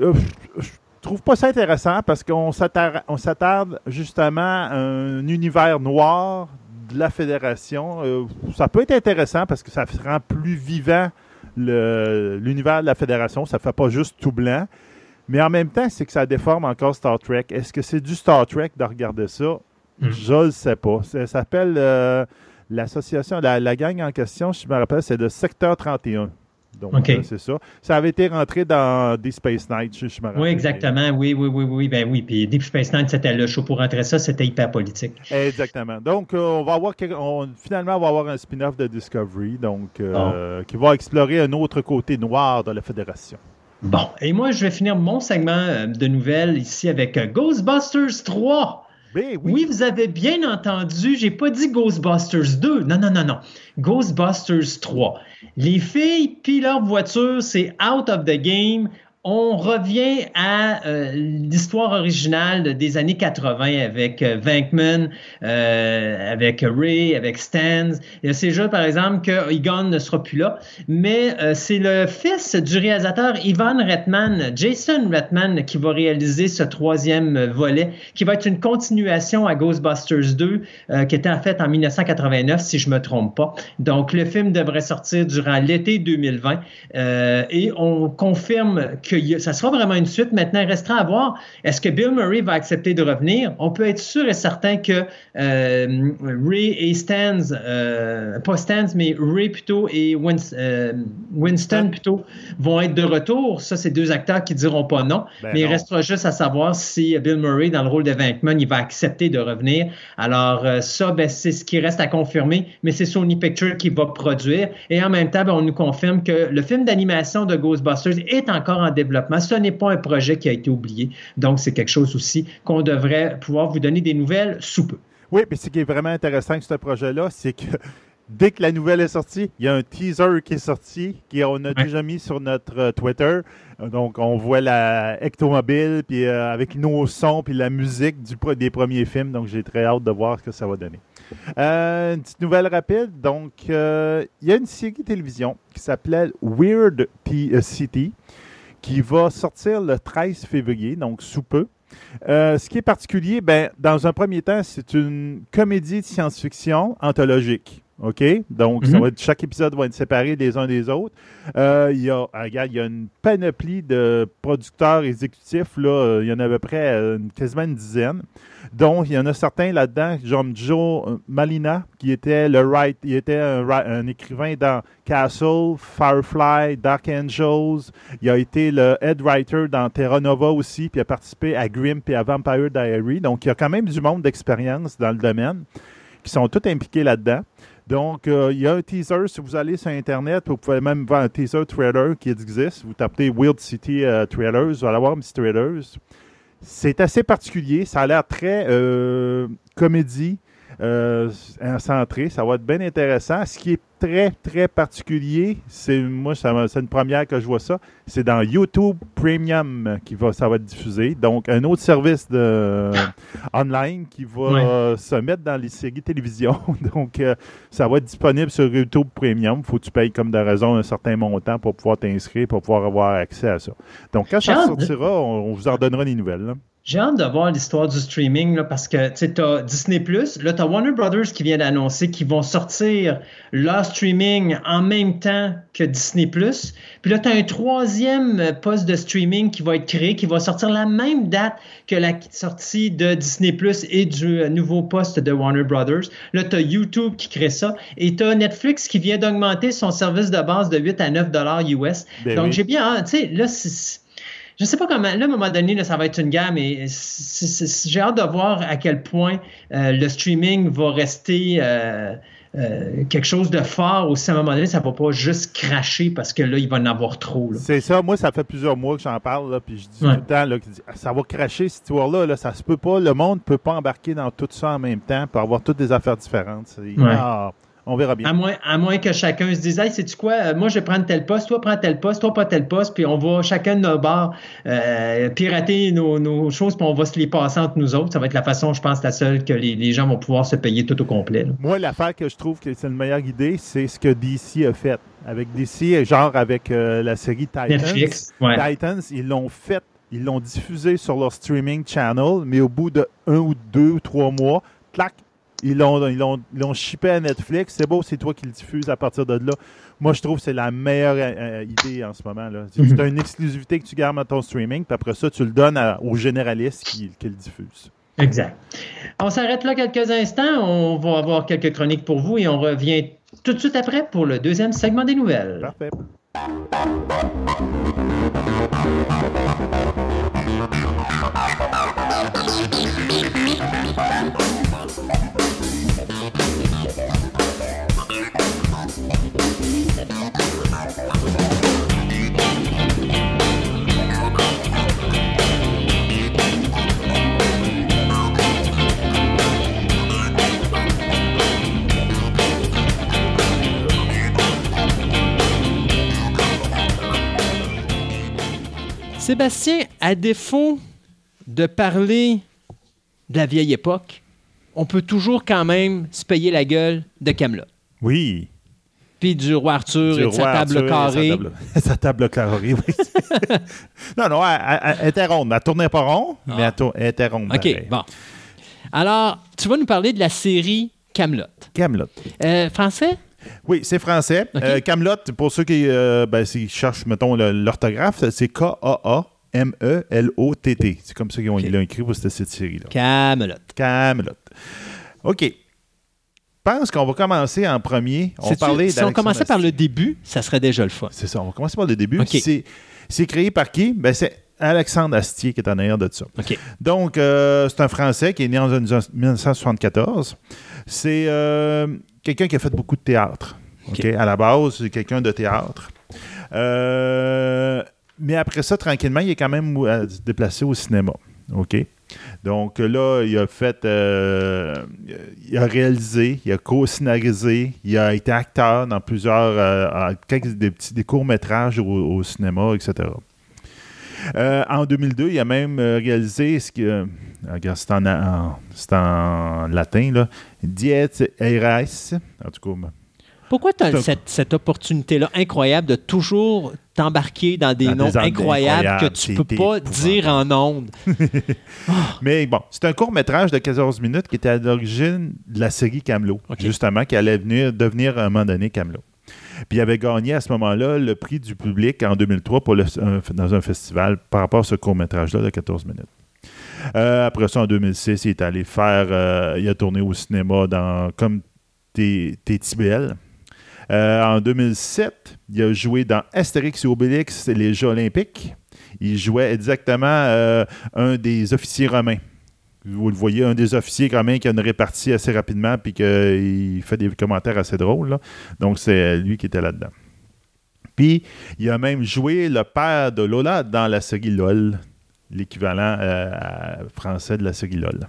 Speaker 3: euh, je trouve pas ça intéressant parce qu'on s'attarde, on s'attarde justement à un univers noir de la fédération. Euh, ça peut être intéressant parce que ça rend plus vivant l'univers de la fédération. Ça fait pas juste tout blanc. Mais en même temps, c'est que ça déforme encore Star Trek. Est-ce que c'est du Star Trek de regarder ça?
Speaker 2: Mm.
Speaker 3: Je ne sais pas. Ça s'appelle euh, l'association, la, la gang en question, je me rappelle, c'est de Secteur 31. Donc, euh, c'est ça. Ça avait été rentré dans des Space Night, je, je me rappelle.
Speaker 2: Oui, exactement. Oui, oui, oui, oui. Ben oui. Puis Deep Space Nine, c'était le show pour rentrer ça, c'était hyper politique.
Speaker 3: Exactement. Donc, euh, on va avoir on- finalement, on va avoir un spin-off de Discovery, donc euh, qui va explorer un autre côté noir de la Fédération.
Speaker 2: Bon. Et moi, je vais finir mon segment de nouvelles ici avec Ghostbusters 3.
Speaker 3: Ben
Speaker 2: Oui,
Speaker 3: oui.
Speaker 2: vous avez bien entendu, j'ai pas dit Ghostbusters 2. Non, non, non, non. Ghostbusters 3. Les filles puis leur voiture, c'est out of the game. On revient à euh, l'histoire originale des années 80 avec euh, Venkman, euh, avec Ray, avec Stans. C'est juste, par exemple, que Egon ne sera plus là. Mais c'est le fils du réalisateur Ivan Reitman, Jason Reitman, qui va réaliser ce troisième volet, qui va être une continuation à Ghostbusters 2, euh, qui était en fait en 1989, si je me trompe pas. Donc, le film devrait sortir durant l'été 2020. Euh, et on confirme que a- ça sera vraiment une suite. Maintenant, il restera à voir, est-ce que Bill Murray va accepter de revenir? On peut être sûr et certain que euh, Ray et Stans, euh, pas Stans, mais Ray plutôt et euh, Winston plutôt vont être de retour. Ça, c'est deux acteurs qui diront pas non.
Speaker 3: Ben
Speaker 2: mais il restera juste à savoir si Bill Murray, dans le rôle de Venkman, il va accepter de revenir. Alors, ça, ben, c'est ce qui reste à confirmer, mais c'est Sony Pictures qui va produire. Et en même temps, ben, on nous confirme que le film d'animation de Ghostbusters est encore en développement. Ce n'est pas un projet qui a été oublié. Donc, c'est quelque chose aussi qu'on devrait pouvoir vous donner des nouvelles sous peu.
Speaker 3: Oui, mais ce qui est vraiment intéressant avec ce projet-là, c'est que <laughs> dès que la nouvelle est sortie, il y a un teaser qui est sorti, qu'on a
Speaker 2: Ouais.
Speaker 3: déjà mis sur notre euh, Twitter. Donc, on voit la Ectomobile, puis euh, avec nos sons, puis la musique du, des premiers films. Donc, j'ai très hâte de voir ce que ça va donner. Euh, une petite nouvelle rapide. Donc, euh, il y a une série de télévision qui s'appelait Weird T- City, qui va sortir le 13 février, donc sous peu. Euh, ce qui est particulier, ben, dans un premier temps, c'est une comédie de science-fiction anthologique. OK? Donc, ça
Speaker 2: Mhm.
Speaker 3: va être- chaque épisode va être séparé des uns des autres. Euh, il, y a, ah, regarde, il y a une panoplie de producteurs exécutifs. Là, Euh, il y en a à peu près euh, une- quasiment une dizaine. Donc, il y en a certains là-dedans, comme Joe euh, Malina, qui était le write, il était un écrivain dans Castle, Firefly, Dark Angels. Il a été le head writer dans Terra Nova aussi, puis il a participé à Grimm et à Vampire Diary. Donc, il y a quand même du monde d'expérience dans le domaine qui sont tous impliqués là-dedans. Donc, euh, il y a un teaser. Si vous allez sur Internet, vous pouvez même voir un teaser trailer qui existe. Vous tapez Wild City euh, Trailers, vous allez avoir un trailers. C'est assez particulier. Ça a l'air très euh, comédie euh, centré. Ça va être bien intéressant. Ce qui est très, très particulier, c'est moi, c'est une première que je vois ça. C'est dans YouTube Premium qui va, ça va être diffusé. Donc, un autre service de, online qui va euh, se mettre dans les séries télévision. <laughs> Donc, euh, ça va être disponible sur YouTube Premium. faut que tu payes comme de raison un certain montant pour pouvoir t'inscrire, pour pouvoir avoir accès à ça. Donc, quand ça sortira, on, on vous en donnera des nouvelles. là.
Speaker 2: J'ai hâte de voir l'histoire du streaming là, parce que tu as Disney là tu as Warner Brothers qui vient d'annoncer qu'ils vont sortir leur streaming en même temps que Disney Puis là, tu as un troisième poste de streaming qui va être créé, qui va sortir la même date que la sortie de Disney et du nouveau poste de Warner Brothers. Là, tu as YouTube qui crée ça et tu as Netflix qui vient d'augmenter son service de base de 8 à 9 dollars US.
Speaker 3: Ben
Speaker 2: Donc,
Speaker 3: oui.
Speaker 2: j'ai bien hâte. Tu sais, là, c'est je sais pas comment. Là, à un moment donné, là, ça va être une gamme, c'est- j'ai hâte de voir à quel point euh, le streaming va rester euh, euh, quelque chose de fort aussi à un moment donné, ça ne va pas juste cracher parce que là, il va en avoir trop.
Speaker 3: C'est ça, moi, ça fait plusieurs mois que j'en parle, là, puis je dis
Speaker 2: Ouais.
Speaker 3: tout le temps, là, que ça va cracher cette histoire-là, là, ça se peut pas, le monde ne peut pas embarquer dans tout ça en même temps, pour avoir toutes des affaires différentes. C'est-
Speaker 2: Ouais.
Speaker 3: Ah, on verra bien.
Speaker 2: À moins, à moins que chacun se dise, hey, sais-tu quoi, Euh, moi je vais prendre tel poste, toi prends tel poste, toi pas tel poste, puis on va chacun de nos bars euh, pirater nos, nos choses, puis on va se les passer entre nous autres. Ça va être la façon, je pense, la seule que les, les gens vont pouvoir se payer tout au complet. là.
Speaker 3: Moi, l'affaire que je trouve que c'est une meilleure idée, c'est ce que DC a fait. Avec DC, genre avec euh, la série Titans.
Speaker 2: Netflix, ouais.
Speaker 3: Titans, ils l'ont fait, ils l'ont diffusé sur leur streaming channel, mais au bout de un ou deux ou trois mois, clac, ils l'ont, ils l'ont, ils l'ont shippé à Netflix. C'est beau, c'est toi qui le diffuses à partir de là. Moi, je trouve que c'est la meilleure euh, euh, idée en ce moment. Là. C'est
Speaker 2: Mhm.
Speaker 3: une exclusivité que tu gardes dans ton streaming, puis après ça, tu le donnes à- aux généralistes qui, qui le diffusent.
Speaker 2: Exact. On s'arrête là quelques instants. On va avoir quelques chroniques pour vous et on revient tout de suite après pour le deuxième segment des nouvelles.
Speaker 3: Parfait.
Speaker 4: Sébastien, à défaut de parler de la vieille époque, on peut toujours quand même se payer la gueule de Camelot.
Speaker 3: Oui.
Speaker 4: Puis du roi Arthur
Speaker 3: Du
Speaker 4: et de sa table carrée. <laughs>
Speaker 3: Sa table, carrée, oui. <laughs> non, non, elle, était ronde. Elle tournait pas rond, mais elle, était ronde.
Speaker 4: OK,
Speaker 3: pareil.
Speaker 4: bon. Alors, tu vas nous parler de la série Camelot.
Speaker 3: Camelot.
Speaker 4: Euh, français?
Speaker 3: Oui, c'est français. Euh, Camelot, pour ceux qui, euh, ben, cherchent, mettons, l'orthographe, c'est K-A-A-M-E-L-O-T-T. C'est comme ça qu'ils ont- écrit pour cette, cette série-là.
Speaker 4: Camelot.
Speaker 3: Camelot. OK. Je pense qu'on va commencer en premier. On va
Speaker 4: Sais-tu,
Speaker 3: parler
Speaker 4: si on commençait par le début, ça serait déjà le fun.
Speaker 3: C'est ça, on va commencer par le début. C'est, créé par qui? Ben, c'est Alexandre Astier qui est en arrière de ça.
Speaker 4: OK.
Speaker 3: Donc, euh, c'est un Français qui est né en 1974. C'est euh, quelqu'un qui a fait beaucoup de théâtre. À la base, c'est quelqu'un de théâtre. Euh, mais après ça, tranquillement, il est quand même euh, déplacé au cinéma. OK? Donc là, il a fait, euh, il a réalisé, il a co-scénarisé, il a été acteur dans plusieurs, euh, quelques des petits des courts-métrages au, au cinéma, etc. Euh, en 2002, il a même réalisé ce que. Regarde, c'est en, en- c'est en latin, là. Diet. En tout cas, ben,
Speaker 4: Pourquoi tu as
Speaker 3: Donc-
Speaker 4: cette, cette opportunité-là incroyable de toujours t'embarquer dans des
Speaker 3: Dans
Speaker 4: noms
Speaker 3: des
Speaker 4: incroyables que tu peux pas dire en ondes? <laughs>
Speaker 3: Mais bon, c'est un court métrage de 14 minutes qui était à l'origine de la série Camelot, justement, qui allait venir, devenir à un moment donné Camelot. Puis il avait gagné à ce moment-là le prix du public en 2003 pour le- un- dans un festival par rapport à ce court métrage-là de 14 minutes. Euh, après ça, en 2006, il est allé faire, euh, il a tourné au cinéma dans comme T'es Tibelle. Euh, en 2007, il a joué dans Astérix et Obélix les Jeux olympiques. Il jouait exactement un des officiers romains. Vous le voyez, un des officiers romains qui a une répartie assez rapidement puis qu'il fait des commentaires assez drôles. Donc, c'est lui qui était là-dedans. Puis, il a même joué le père de Lola dans la série LOL, l'équivalent euh, français de la série LOL.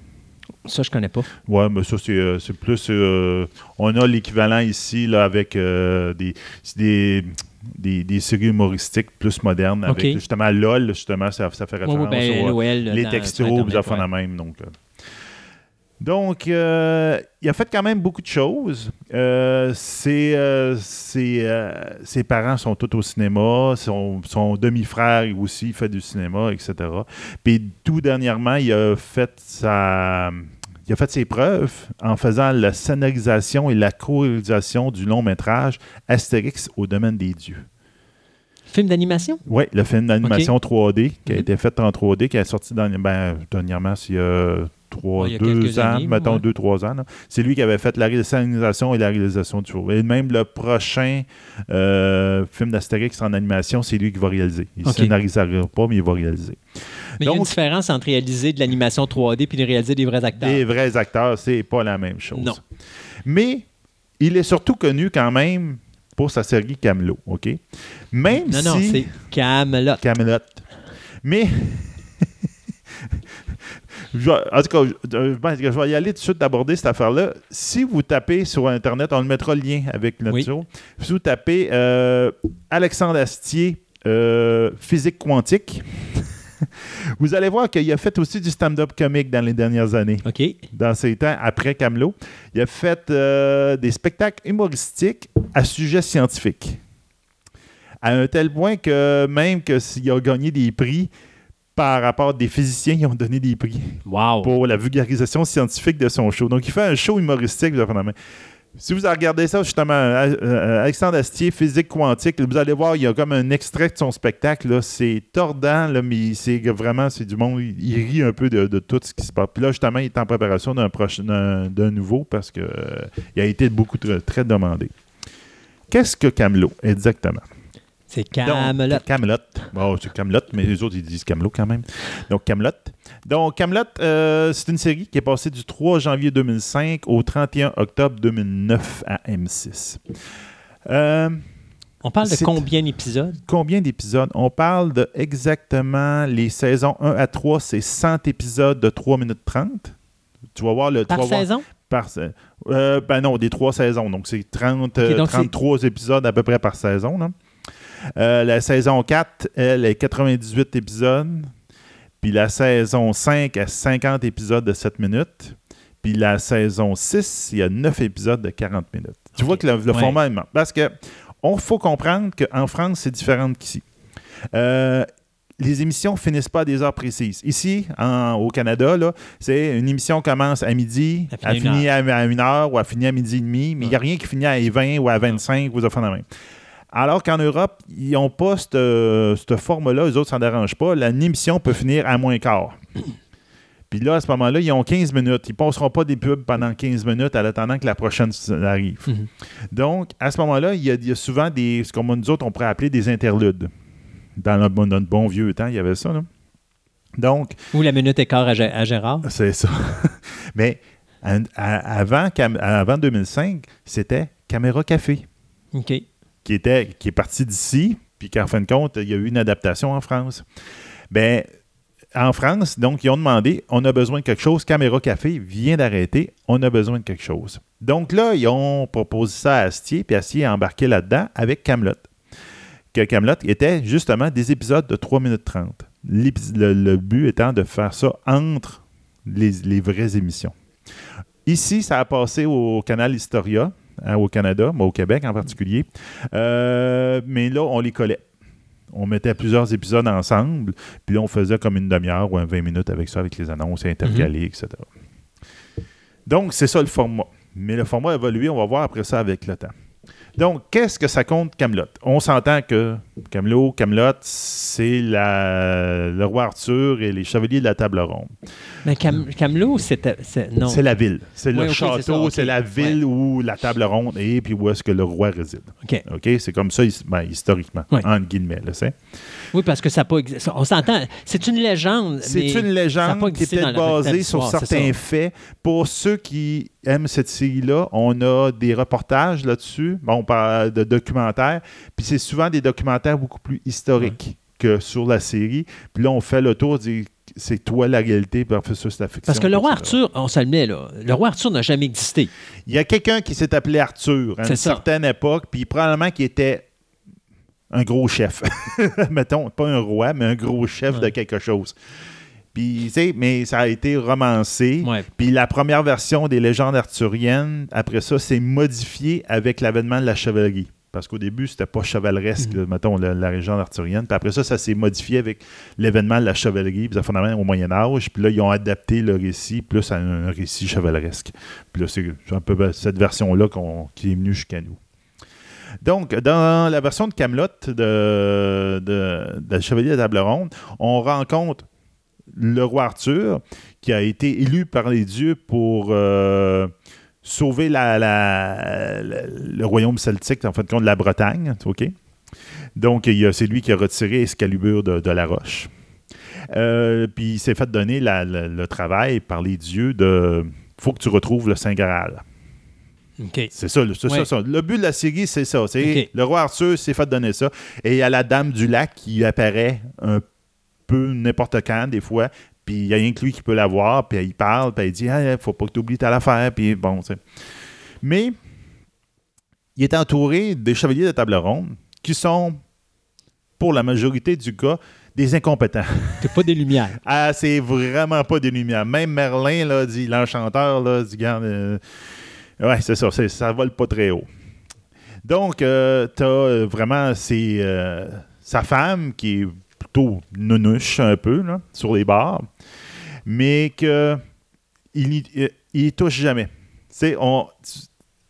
Speaker 4: Ça, je connais pas.
Speaker 3: Ouais, mais ça, c'est, euh, plus. euh, on a l'équivalent ici là, avec euh, des, c'est des, des, des séries humoristiques plus modernes. Avec justement LOL, justement, ça, ça fait
Speaker 4: Oui,
Speaker 3: référence
Speaker 4: oui, ben,
Speaker 3: au-
Speaker 4: l'OL,
Speaker 3: les textos, affaires
Speaker 4: ouais.
Speaker 3: de même. Donc, euh. Donc euh, il a fait quand même beaucoup de choses. Euh, ses, euh, ses, ses parents sont tous au cinéma. Son, son demi-frère aussi fait du cinéma, etc. Puis tout dernièrement, il a fait sa... Il a fait ses preuves en faisant la scénarisation et la co-réalisation du long métrage Astérix au domaine des dieux.
Speaker 4: Film d'animation?
Speaker 3: Oui, le film d'animation 3D qui a
Speaker 4: Mhm.
Speaker 3: été fait en 3D, qui est sorti dans, ben, dernièrement, il y a trois,
Speaker 4: Ouais,
Speaker 3: deux ans,
Speaker 4: années,
Speaker 3: mettons
Speaker 4: ouais.
Speaker 3: deux, trois ans. C'est lui qui avait fait la réalisation et la réalisation du film. Et même le prochain euh, film d'Astérix en animation, c'est lui qui va réaliser. Il ne scénarisera pas, mais il va réaliser.
Speaker 4: Mais il y a une
Speaker 3: Donc-
Speaker 4: différence entre réaliser de l'animation 3D puis de réaliser des vrais acteurs.
Speaker 3: Les vrais acteurs, c'est pas la même chose.
Speaker 4: Non.
Speaker 3: Mais il est surtout connu quand même pour sa série Camelot, OK? Même
Speaker 4: Non,
Speaker 3: si...
Speaker 4: non, c'est Camelot.
Speaker 3: Camelot. Mais... <laughs> <laughs> Je en tout cas, je, je pense que je vais y aller tout de suite d'aborder cette affaire-là. Si vous tapez sur Internet, on le mettra le lien avec notre
Speaker 4: Oui.
Speaker 3: show. Si vous tapez euh, Alexandre Astier, euh, physique quantique, <laughs> vous allez voir qu'il a fait aussi du stand-up comique dans les dernières années
Speaker 4: OK.
Speaker 3: dans ses temps après Camelot. Il a fait euh, des spectacles humoristiques à sujet scientifique. À un tel point que même que s'il a gagné des prix par rapport à des physiciens, ils ont donné des prix
Speaker 4: Wow.
Speaker 3: pour la vulgarisation scientifique de son show. Donc, il fait un show humoristique. vous avez- Si vous regardez ça, justement, euh, euh, Alexandre Astier, physique quantique, vous allez voir, il y a comme un extrait de son spectacle. C'est tordant, là, mais c'est que vraiment, c'est du monde. Il, il rit un peu de, de tout ce qui se passe. Puis là, justement, il est en préparation d'un prochain, d'un, d'un nouveau parce qu'il a été beaucoup très, très demandé. Qu'est-ce que Camelot, exactement?
Speaker 4: C'est Camelot.
Speaker 3: Camelot. Bon, c'est Camelot, mais les autres, ils disent Camelot quand même. Donc, Camelot. Donc, Camelot, euh, c'est une série qui est passée du 3 janvier 2005 au 31 octobre 2009 à M6. Euh,
Speaker 4: On parle de combien d'épisodes?
Speaker 3: combien d'épisodes? On parle de exactement les saisons 1 à 3, c'est 100 épisodes de 3 minutes 30. Tu vas voir le...
Speaker 4: Par
Speaker 3: voir-
Speaker 4: saison?
Speaker 3: par euh, ben non, des trois saisons. Donc, c'est 30,
Speaker 4: donc c'est-
Speaker 3: 33 épisodes à peu près par saison. là. Euh, la saison 4, elle, est 98 épisodes. Puis la saison 5 a 50 épisodes de 7 minutes. Puis la saison 6, il y a 9 épisodes de 40 minutes. Tu vois que le, le
Speaker 4: Ouais.
Speaker 3: format est... Parce que on faut comprendre qu'en France, c'est différent qu'ici. Euh, les émissions finissent pas à des heures précises. Ici, en- au Canada, c'est une émission commence à midi,
Speaker 4: Elle finit
Speaker 3: à, à une heure ou elle finit à midi et demi, mais il n'y a rien qui finit à 20 ou à 25 ou aux affaires de même. Alors qu'en Europe, ils n'ont pas ce ce format-là, eux autres, ça ne dérange pas. La émission peut finir à moins quart. <clears throat> Puis là, à ce moment-là, ils ont 15 minutes. Ils ne passeront pas des pubs pendant 15 minutes en attendant que la prochaine arrive.
Speaker 4: Mhm.
Speaker 3: Donc, à ce moment-là, il y, a, il y a souvent des, ce qu'on nous autres, on pourrait appeler des interludes. Dans notre, bon- vieux temps, il y avait ça. là. Donc,
Speaker 4: Ou la minute écart à, à Gérard?
Speaker 3: c'est ça. <laughs> Mais à- à- avant, avant 2005, c'était Caméra Café
Speaker 4: OK.
Speaker 3: Qui, était, qui est parti d'ici, puis qu'en fin de compte, il y a eu une adaptation en France. Ben, en France, donc, ils ont demandé on a besoin de quelque chose. Caméra Café vient d'arrêter on a besoin de quelque chose. Donc là, ils ont proposé ça à Astier, puis Astier a embarqué là-dedans avec Camelot. Que Camelot était justement des épisodes de 3 minutes 30. L'épis- Le, but étant de faire ça entre les vraies émissions. Ici, ça a passé au canal Historia, hein, au Canada, mais au Québec en particulier. Euh, mais là, on les collait. On mettait plusieurs épisodes ensemble, puis là, on faisait comme une demi-heure ou un 20 minutes avec ça, avec les annonces intercalées, etc. Donc, c'est ça le format. Mais le format a évolué, on va voir après ça avec le temps. Donc, qu'est-ce que ça compte Camelot? On s'entend que Camelot, Camelot, c'est la- le roi Arthur et les chevaliers de la table ronde.
Speaker 4: Mais Cam Camelot, c'était. c'est- Non.
Speaker 3: C'est la ville. C'est
Speaker 4: Oui,
Speaker 3: le château, c'est la ville où la table ronde est, puis où est-ce que le roi réside.
Speaker 4: OK.
Speaker 3: OK? C'est comme ça, ben, historiquement,
Speaker 4: Ouais.
Speaker 3: entre guillemets. là, c'est.
Speaker 4: Oui, parce que ça n'a pas existé. On s'entend. C'est une légende.
Speaker 3: C'est une légende qui est peut-être basée sur certains faits. Pour ceux qui aiment cette série-là, on a des reportages là-dessus. Bon, on parle de documentaires. Puis c'est souvent des documentaires beaucoup plus historiques que sur la série. Puis là, on fait le tour, dit c'est toi la réalité, puis on fait ça, c'est la fiction.
Speaker 4: Parce que le roi. Arthur, on se le met là. Le roi Arthur n'a jamais existé.
Speaker 3: Il y a quelqu'un qui s'est appelé Arthur à une
Speaker 4: ça.
Speaker 3: certaine époque, puis probablement qui était un gros chef. <laughs> Mettons, pas un roi, mais un gros chef
Speaker 4: Ouais.
Speaker 3: de quelque chose. Puis, tu sais, mais ça a été romancé.
Speaker 4: Ouais.
Speaker 3: Puis la première version des légendes arthuriennes, après ça, c'est modifié avec l'avènement de la chevalerie. Parce qu'au début, c'était pas chevaleresque,
Speaker 4: Mhm.
Speaker 3: mettons, la, la légende arthurienne. Puis après ça, ça s'est modifié avec l'événement de la chevalerie, puis ça fondamentalement au Moyen Âge. Puis là, ils ont adapté le récit plus à un récit chevaleresque. Puis là, c'est un peu cette version-là qui est venue jusqu'à nous. Donc, dans la version de Camelot de, de, de Chevalier de la Table Ronde, on rencontre le roi Arthur, qui a été élu par les dieux pour euh, sauver la- la- la- le royaume celtique, en fin de compte, de la Bretagne. OK? Donc, c'est lui qui a retiré Excalibur de, de la roche. Euh, puis, il s'est fait donner la- la- le travail par les dieux de faut que tu retrouves le Saint Graal. C'est ça,
Speaker 4: Ouais.
Speaker 3: ça. Le but de la série, c'est ça. c'est
Speaker 4: Ok.
Speaker 3: Le roi Arthur s'est fait donner ça. Et il y a la dame du lac qui apparaît un peu n'importe quand, des fois. Puis il y a rien que lui qui peut la voir. Puis il parle. Puis il dit Ah, faut pas que tu oublies ta affaire. Puis bon, tu sais. Mais il est entouré des chevaliers de table ronde qui sont, pour la majorité du cas, des incompétents.
Speaker 4: C'est pas des lumières. <laughs>
Speaker 3: Ah, c'est vraiment pas des lumières. Même Merlin, là, dit, l'enchanteur, là, dit, garde, euh, ouais, c'est ça, c'est- ça vole pas très haut. Donc, tu as vraiment c'est, euh, sa femme qui est plutôt nonuche un peu, là, sur les bars, mais que il, il touche jamais. On, tu, tu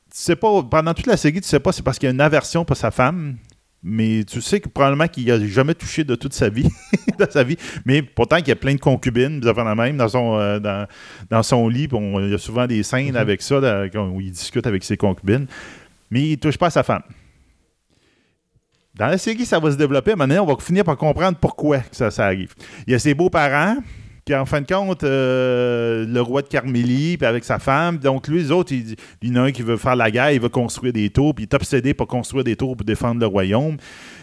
Speaker 3: sais pas, pendant toute la série, tu sais pas, c'est parce qu'il y a une aversion pour sa femme, mais tu sais que probablement qu'il a jamais touché de toute sa vie, <laughs> de sa vie, mais pourtant qu'il y a plein de concubines, des affaires de même, dans son, euh, dans, dans son lit, on- il y a souvent des scènes
Speaker 4: Mhm.
Speaker 3: avec ça, là, où il discute avec ses concubines, mais il touche pas à sa femme. Dans la série, ça va se développer. Maintenant, on va finir par comprendre pourquoi ça arrive. Il y a ses beaux-parents, puis en fin de compte, euh, le roi de Carmélie, puis avec sa femme. Donc, lui, les autres, il, il y en a un qui veut faire la guerre, il veut construire des tours, puis il est obsédé pour construire des tours pour défendre le royaume.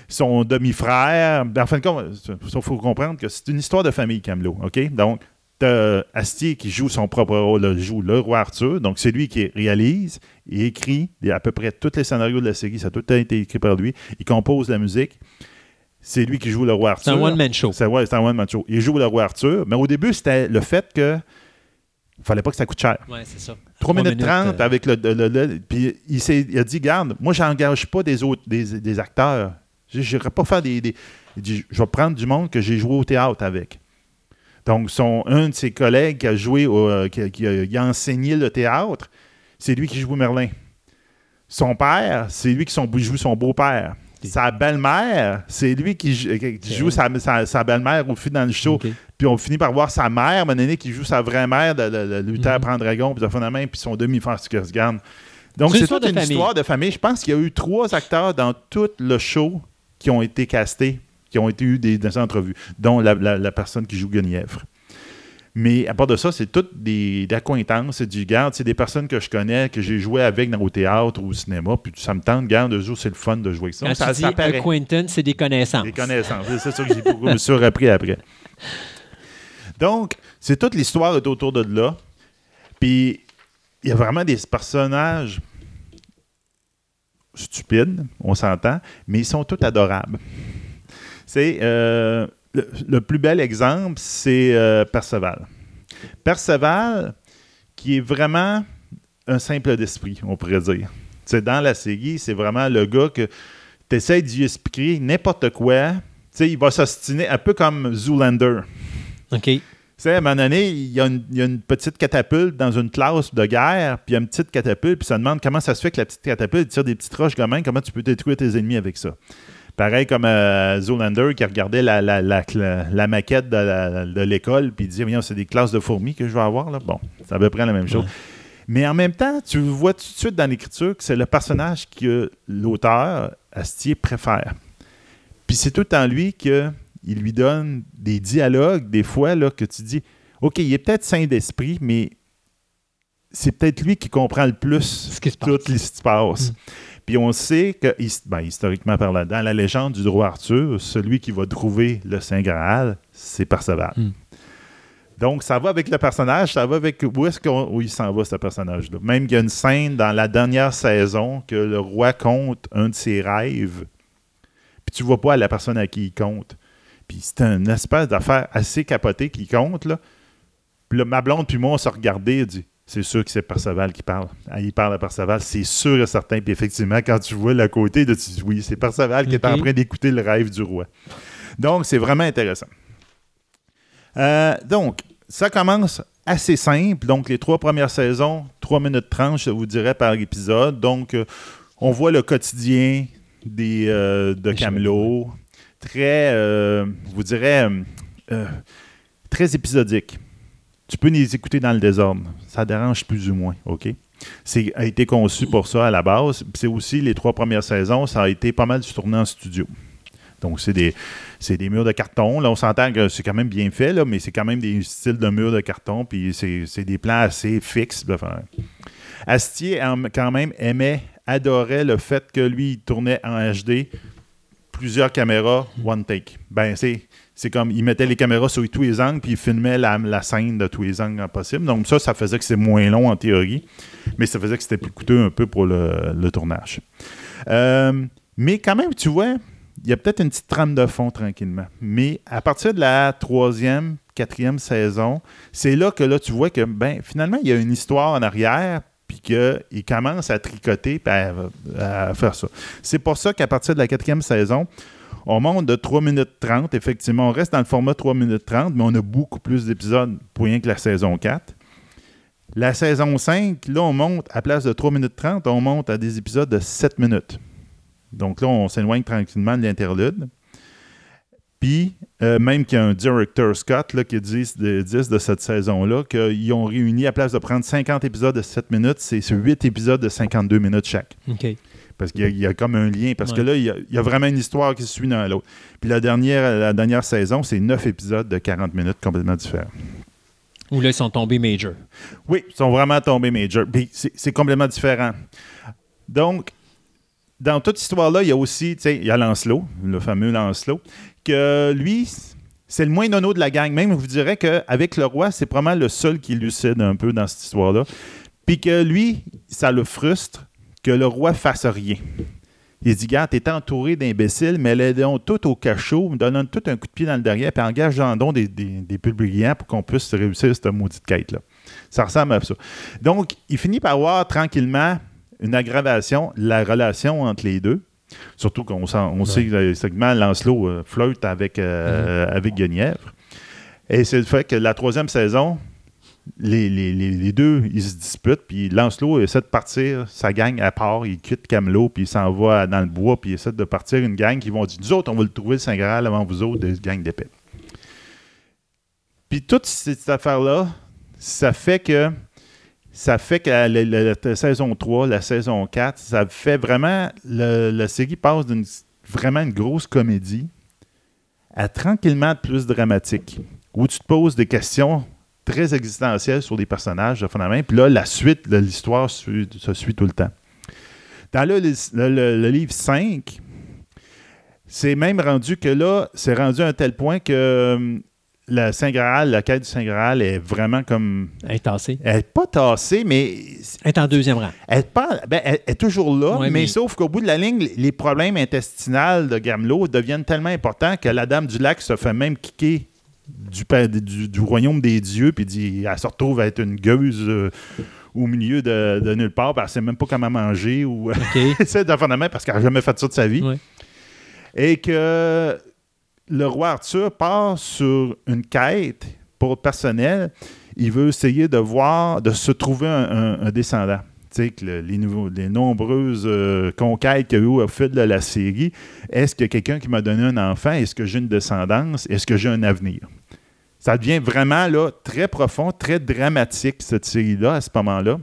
Speaker 3: Son demi-frère, ben, en fin de compte, il faut comprendre que c'est une histoire de famille, Camelot, OK? Donc, t'as Astier qui joue son propre rôle, joue le roi Arthur, donc c'est lui qui réalise et écrit à peu près tous les scénarios de la série, ça a tout été écrit par lui. Il compose la musique. C'est lui qui joue le roi
Speaker 4: C'est
Speaker 3: Arthur.
Speaker 4: un one-man show.
Speaker 3: C'est ouais, c'est un one-man show. Il joue le roi Arthur, mais au début, c'était le fait que fallait pas que ça coûte cher.
Speaker 4: Ouais, c'est ça.
Speaker 3: 3 minutes 30
Speaker 4: euh,
Speaker 3: avec le. le- le- puis il, a dit Garde, moi, j'engage pas des, autres, des, des acteurs. Je n'irai pas faire des. des- il dit Je vais prendre du monde que j'ai joué au théâtre avec. Donc, son, un de ses collègues qui a joué, au- euh, qui, a- qui a, qui a enseigné le théâtre, c'est lui qui joue Merlin. Son père, c'est lui qui son- joue son beau-père. Sa belle-mère, c'est lui qui, qui joue sa, sa- sa belle-mère au fil dans le show. Puis on finit par voir sa mère, mon aîné, qui joue sa vraie mère, de, de, de Luther
Speaker 4: Mhm.
Speaker 3: prend dragon, puis de main, puis son demi-frère Skarsgård. Donc
Speaker 4: C'est
Speaker 3: toute une
Speaker 4: famille.
Speaker 3: histoire de famille. Je pense qu'il y a eu trois acteurs dans tout le show qui ont été castés, qui ont été eu des, des entrevues, dont la, la- la personne qui joue Guenièvre. Mais à part de ça, c'est toutes des, accointances, c'est du garde, c'est des personnes que je connais, que j'ai joué avec dans, au théâtre ou au cinéma, puis ça me tente, garde, de jour, c'est le fun de jouer avec ça.
Speaker 4: Quand
Speaker 3: ça,
Speaker 4: tu
Speaker 3: ça
Speaker 4: dis acquaintance, c'est des connaissances.
Speaker 3: Des connaissances. C'est ça que j'ai beaucoup surappris après. Donc, c'est toute l'histoire est autour de là. Puis, il y a vraiment des personnages stupides, on s'entend, mais ils sont tous adorables. C'est euh, le, le plus bel exemple, c'est euh, Perceval. Perceval, qui est vraiment un simple d'esprit, on pourrait dire. C'est dans la série, c'est vraiment le gars que tu essaies d'y expliquer n'importe quoi. Il va s'ostiner un peu comme Zoolander.
Speaker 4: OK.
Speaker 3: À un moment donné, il y, a une, il y a une petite catapulte dans une classe de guerre, puis il y a une petite catapulte, puis ça demande comment ça se fait que la petite catapulte tire des petites roches gamins, comment tu peux détruire tes ennemis avec ça. Pareil comme euh, Zoolander qui regardait la, la, la, la- maquette de, la- de l'école, puis il disait, c'est des classes de fourmis que je vais avoir. Là. Bon, c'est à peu près la même chose.
Speaker 4: Ouais.
Speaker 3: Mais en même temps, tu vois tout de suite dans l'écriture que c'est le personnage que l'auteur, Astier, préfère. Puis c'est tout en lui que il lui donne des dialogues, des fois, là, que tu dis OK, il est peut-être sain d'esprit, mais c'est peut-être lui qui comprend le plus
Speaker 4: Ce qui se passe.
Speaker 3: tout ce qui se passe.
Speaker 4: Mm.
Speaker 3: Puis on sait que, ben, historiquement parlant, dans la légende du roi Arthur, celui qui va trouver le Saint Graal, c'est Perceval.
Speaker 4: Mm.
Speaker 3: Donc, ça va avec le personnage, ça va avec où est-ce qu'on- où il s'en va, ce personnage-là. Même qu'il y a une scène dans la dernière saison que le roi compte un de ses rêves, puis tu vois pas la personne à qui il compte. Puis c'est une espèce d'affaire assez capotée qui compte, là. Puis là, ma blonde puis moi, on se regardait et dit c'est sûr que c'est Perceval qui parle. Ah, il parle à Perceval, c'est sûr et certain. Puis effectivement, quand tu vois le côté, de, tu dis oui, c'est Perceval qui est en
Speaker 4: Ok.
Speaker 3: train d'écouter le rêve du roi. Donc, c'est vraiment intéressant. Euh, donc, ça commence assez simple. Donc, les trois premières saisons, 3 minutes 30, je vous dirais, par épisode. Donc, euh, on voit le quotidien des, euh, de Camelot. Très, je vous dirais, très épisodique. Tu peux les écouter dans le désordre. Ça dérange plus ou moins, OK? C'est a été conçu pour ça à la base. C'est aussi les trois premières saisons, ça a été pas mal tourné en studio. Donc, c'est des, des murs de carton. Là, on s'entend que c'est quand même bien fait, là, mais c'est quand même des styles de murs de carton, puis c'est, des plans assez fixes. Enfin, Astier, quand même, aimait, adorait le fait que lui, il tournait en HD, plusieurs caméras, one take. Ben, c'est. C'est comme, il mettait les caméras sur tous les angles, puis il filmait la, scène de tous les angles possibles. Donc ça, ça faisait que c'est moins long en théorie, mais ça faisait que c'était plus coûteux un peu pour le, tournage. Euh, mais quand même, tu vois, il y a peut-être une petite trame de fond tranquillement. Mais à partir de la troisième, quatrième saison, c'est là que là, tu vois que ben, finalement, il y a une histoire en arrière, puis qu'il commence à tricoter, à, à faire ça. C'est pour ça qu'à partir de la quatrième saison, on monte de 3 minutes 30. Effectivement, on reste dans le format 3 minutes 30, mais on a beaucoup plus d'épisodes pour rien que la saison 4. La saison 5, là, on monte, à place de 3 minutes 30, on monte à des épisodes de 7 minutes. Donc là, on s'éloigne tranquillement de l'interlude. Puis, euh, même qu'il y a un director Scott là, qui dit de, de cette saison-là qu'ils ont réuni, à place de prendre 50 épisodes de 7 minutes, c'est 8 épisodes de 52 minutes chaque.
Speaker 4: OK.
Speaker 3: Parce qu'il y, a- il y a comme un lien. Parce que là, il y, a, il y a vraiment une histoire qui se suit dans l'autre. Puis la dernière, la dernière saison, c'est 9 épisodes de 40 minutes complètement différents.
Speaker 4: Où là, ils sont tombés major.
Speaker 3: Oui, ils sont vraiment tombés major. Puis c'est complètement différent. Donc, dans toute cette histoire-là, il y a aussi, tu sais, il y a Lancelot, le fameux Lancelot, que lui, c'est le moins nono de la gang. Même, je vous dirais qu'avec le roi, c'est probablement le seul qui lucide un peu dans cette histoire-là. Puis que lui, ça le frustre que le roi fasse rien. Il dit, gars, t'es entouré d'imbéciles, mais l'aidons tout au cachot, donne tout un coup de pied dans le derrière, puis engage donc des, des, des publiants pour qu'on puisse réussir cette maudite quête-là. Ça ressemble à ça. Donc, il finit par avoir tranquillement une aggravation, la relation entre les deux. Surtout qu'on on sait que le segment Lancelot euh, flirte avec, euh, avec Guenièvre. Et c'est le fait que la troisième saison, les, deux, ils se disputent, puis Lancelot essaie de partir sa gang à part, il quitte Camelot, puis il s'en va dans le bois, puis il essaie de partir une gang qui vont dire Nous autres, on va le trouver le Saint Graal avant vous autres, des gangs d'épée. Puis toute cette affaire-là, ça fait que ça fait que la saison 3, la saison 4, ça fait vraiment. le- la série passe d'une vraiment une grosse comédie à tranquillement plus dramatique, où tu te poses des questions très existentielles sur des personnages de phénomène, puis là, la suite de l'histoire se suit tout le temps. Dans le, le- le- le livre 5, c'est même rendu que là, c'est rendu à un tel point que hum, la Saint Graal, la quête du Saint Graal est vraiment comme.
Speaker 4: Elle est tassée.
Speaker 3: Elle n'est pas tassée, mais
Speaker 4: Elle est en deuxième rang.
Speaker 3: elle, est pas- ben, elle est toujours là,
Speaker 4: Ouais,
Speaker 3: mais,
Speaker 4: mais-
Speaker 3: sauf qu'au bout de la ligne, les problèmes intestinaux de Gamelot deviennent tellement importants que la Dame du Lac se fait même kicker du, pa- du, du royaume des dieux, puis dit, elle se retrouve à être une gueuse euh, au milieu de, de nulle part, puis elle ne sait même pas comment manger, ou
Speaker 4: OK. <laughs>
Speaker 3: c'est de faire de même parce qu'elle n'a jamais fait ça de sa vie.
Speaker 4: Ouais.
Speaker 3: Et que le roi Arthur part sur une quête pour le personnel. Il veut essayer de voir, de se trouver un, un- un descendant. Les, nombreuses euh, conquêtes qu'il y a eu de la série. Est-ce qu'il y a quelqu'un qui m'a donné un enfant? Est-ce que j'ai une descendance? Est-ce que j'ai un avenir? Ça devient vraiment là, très profond, très dramatique, cette série-là, à ce moment-là.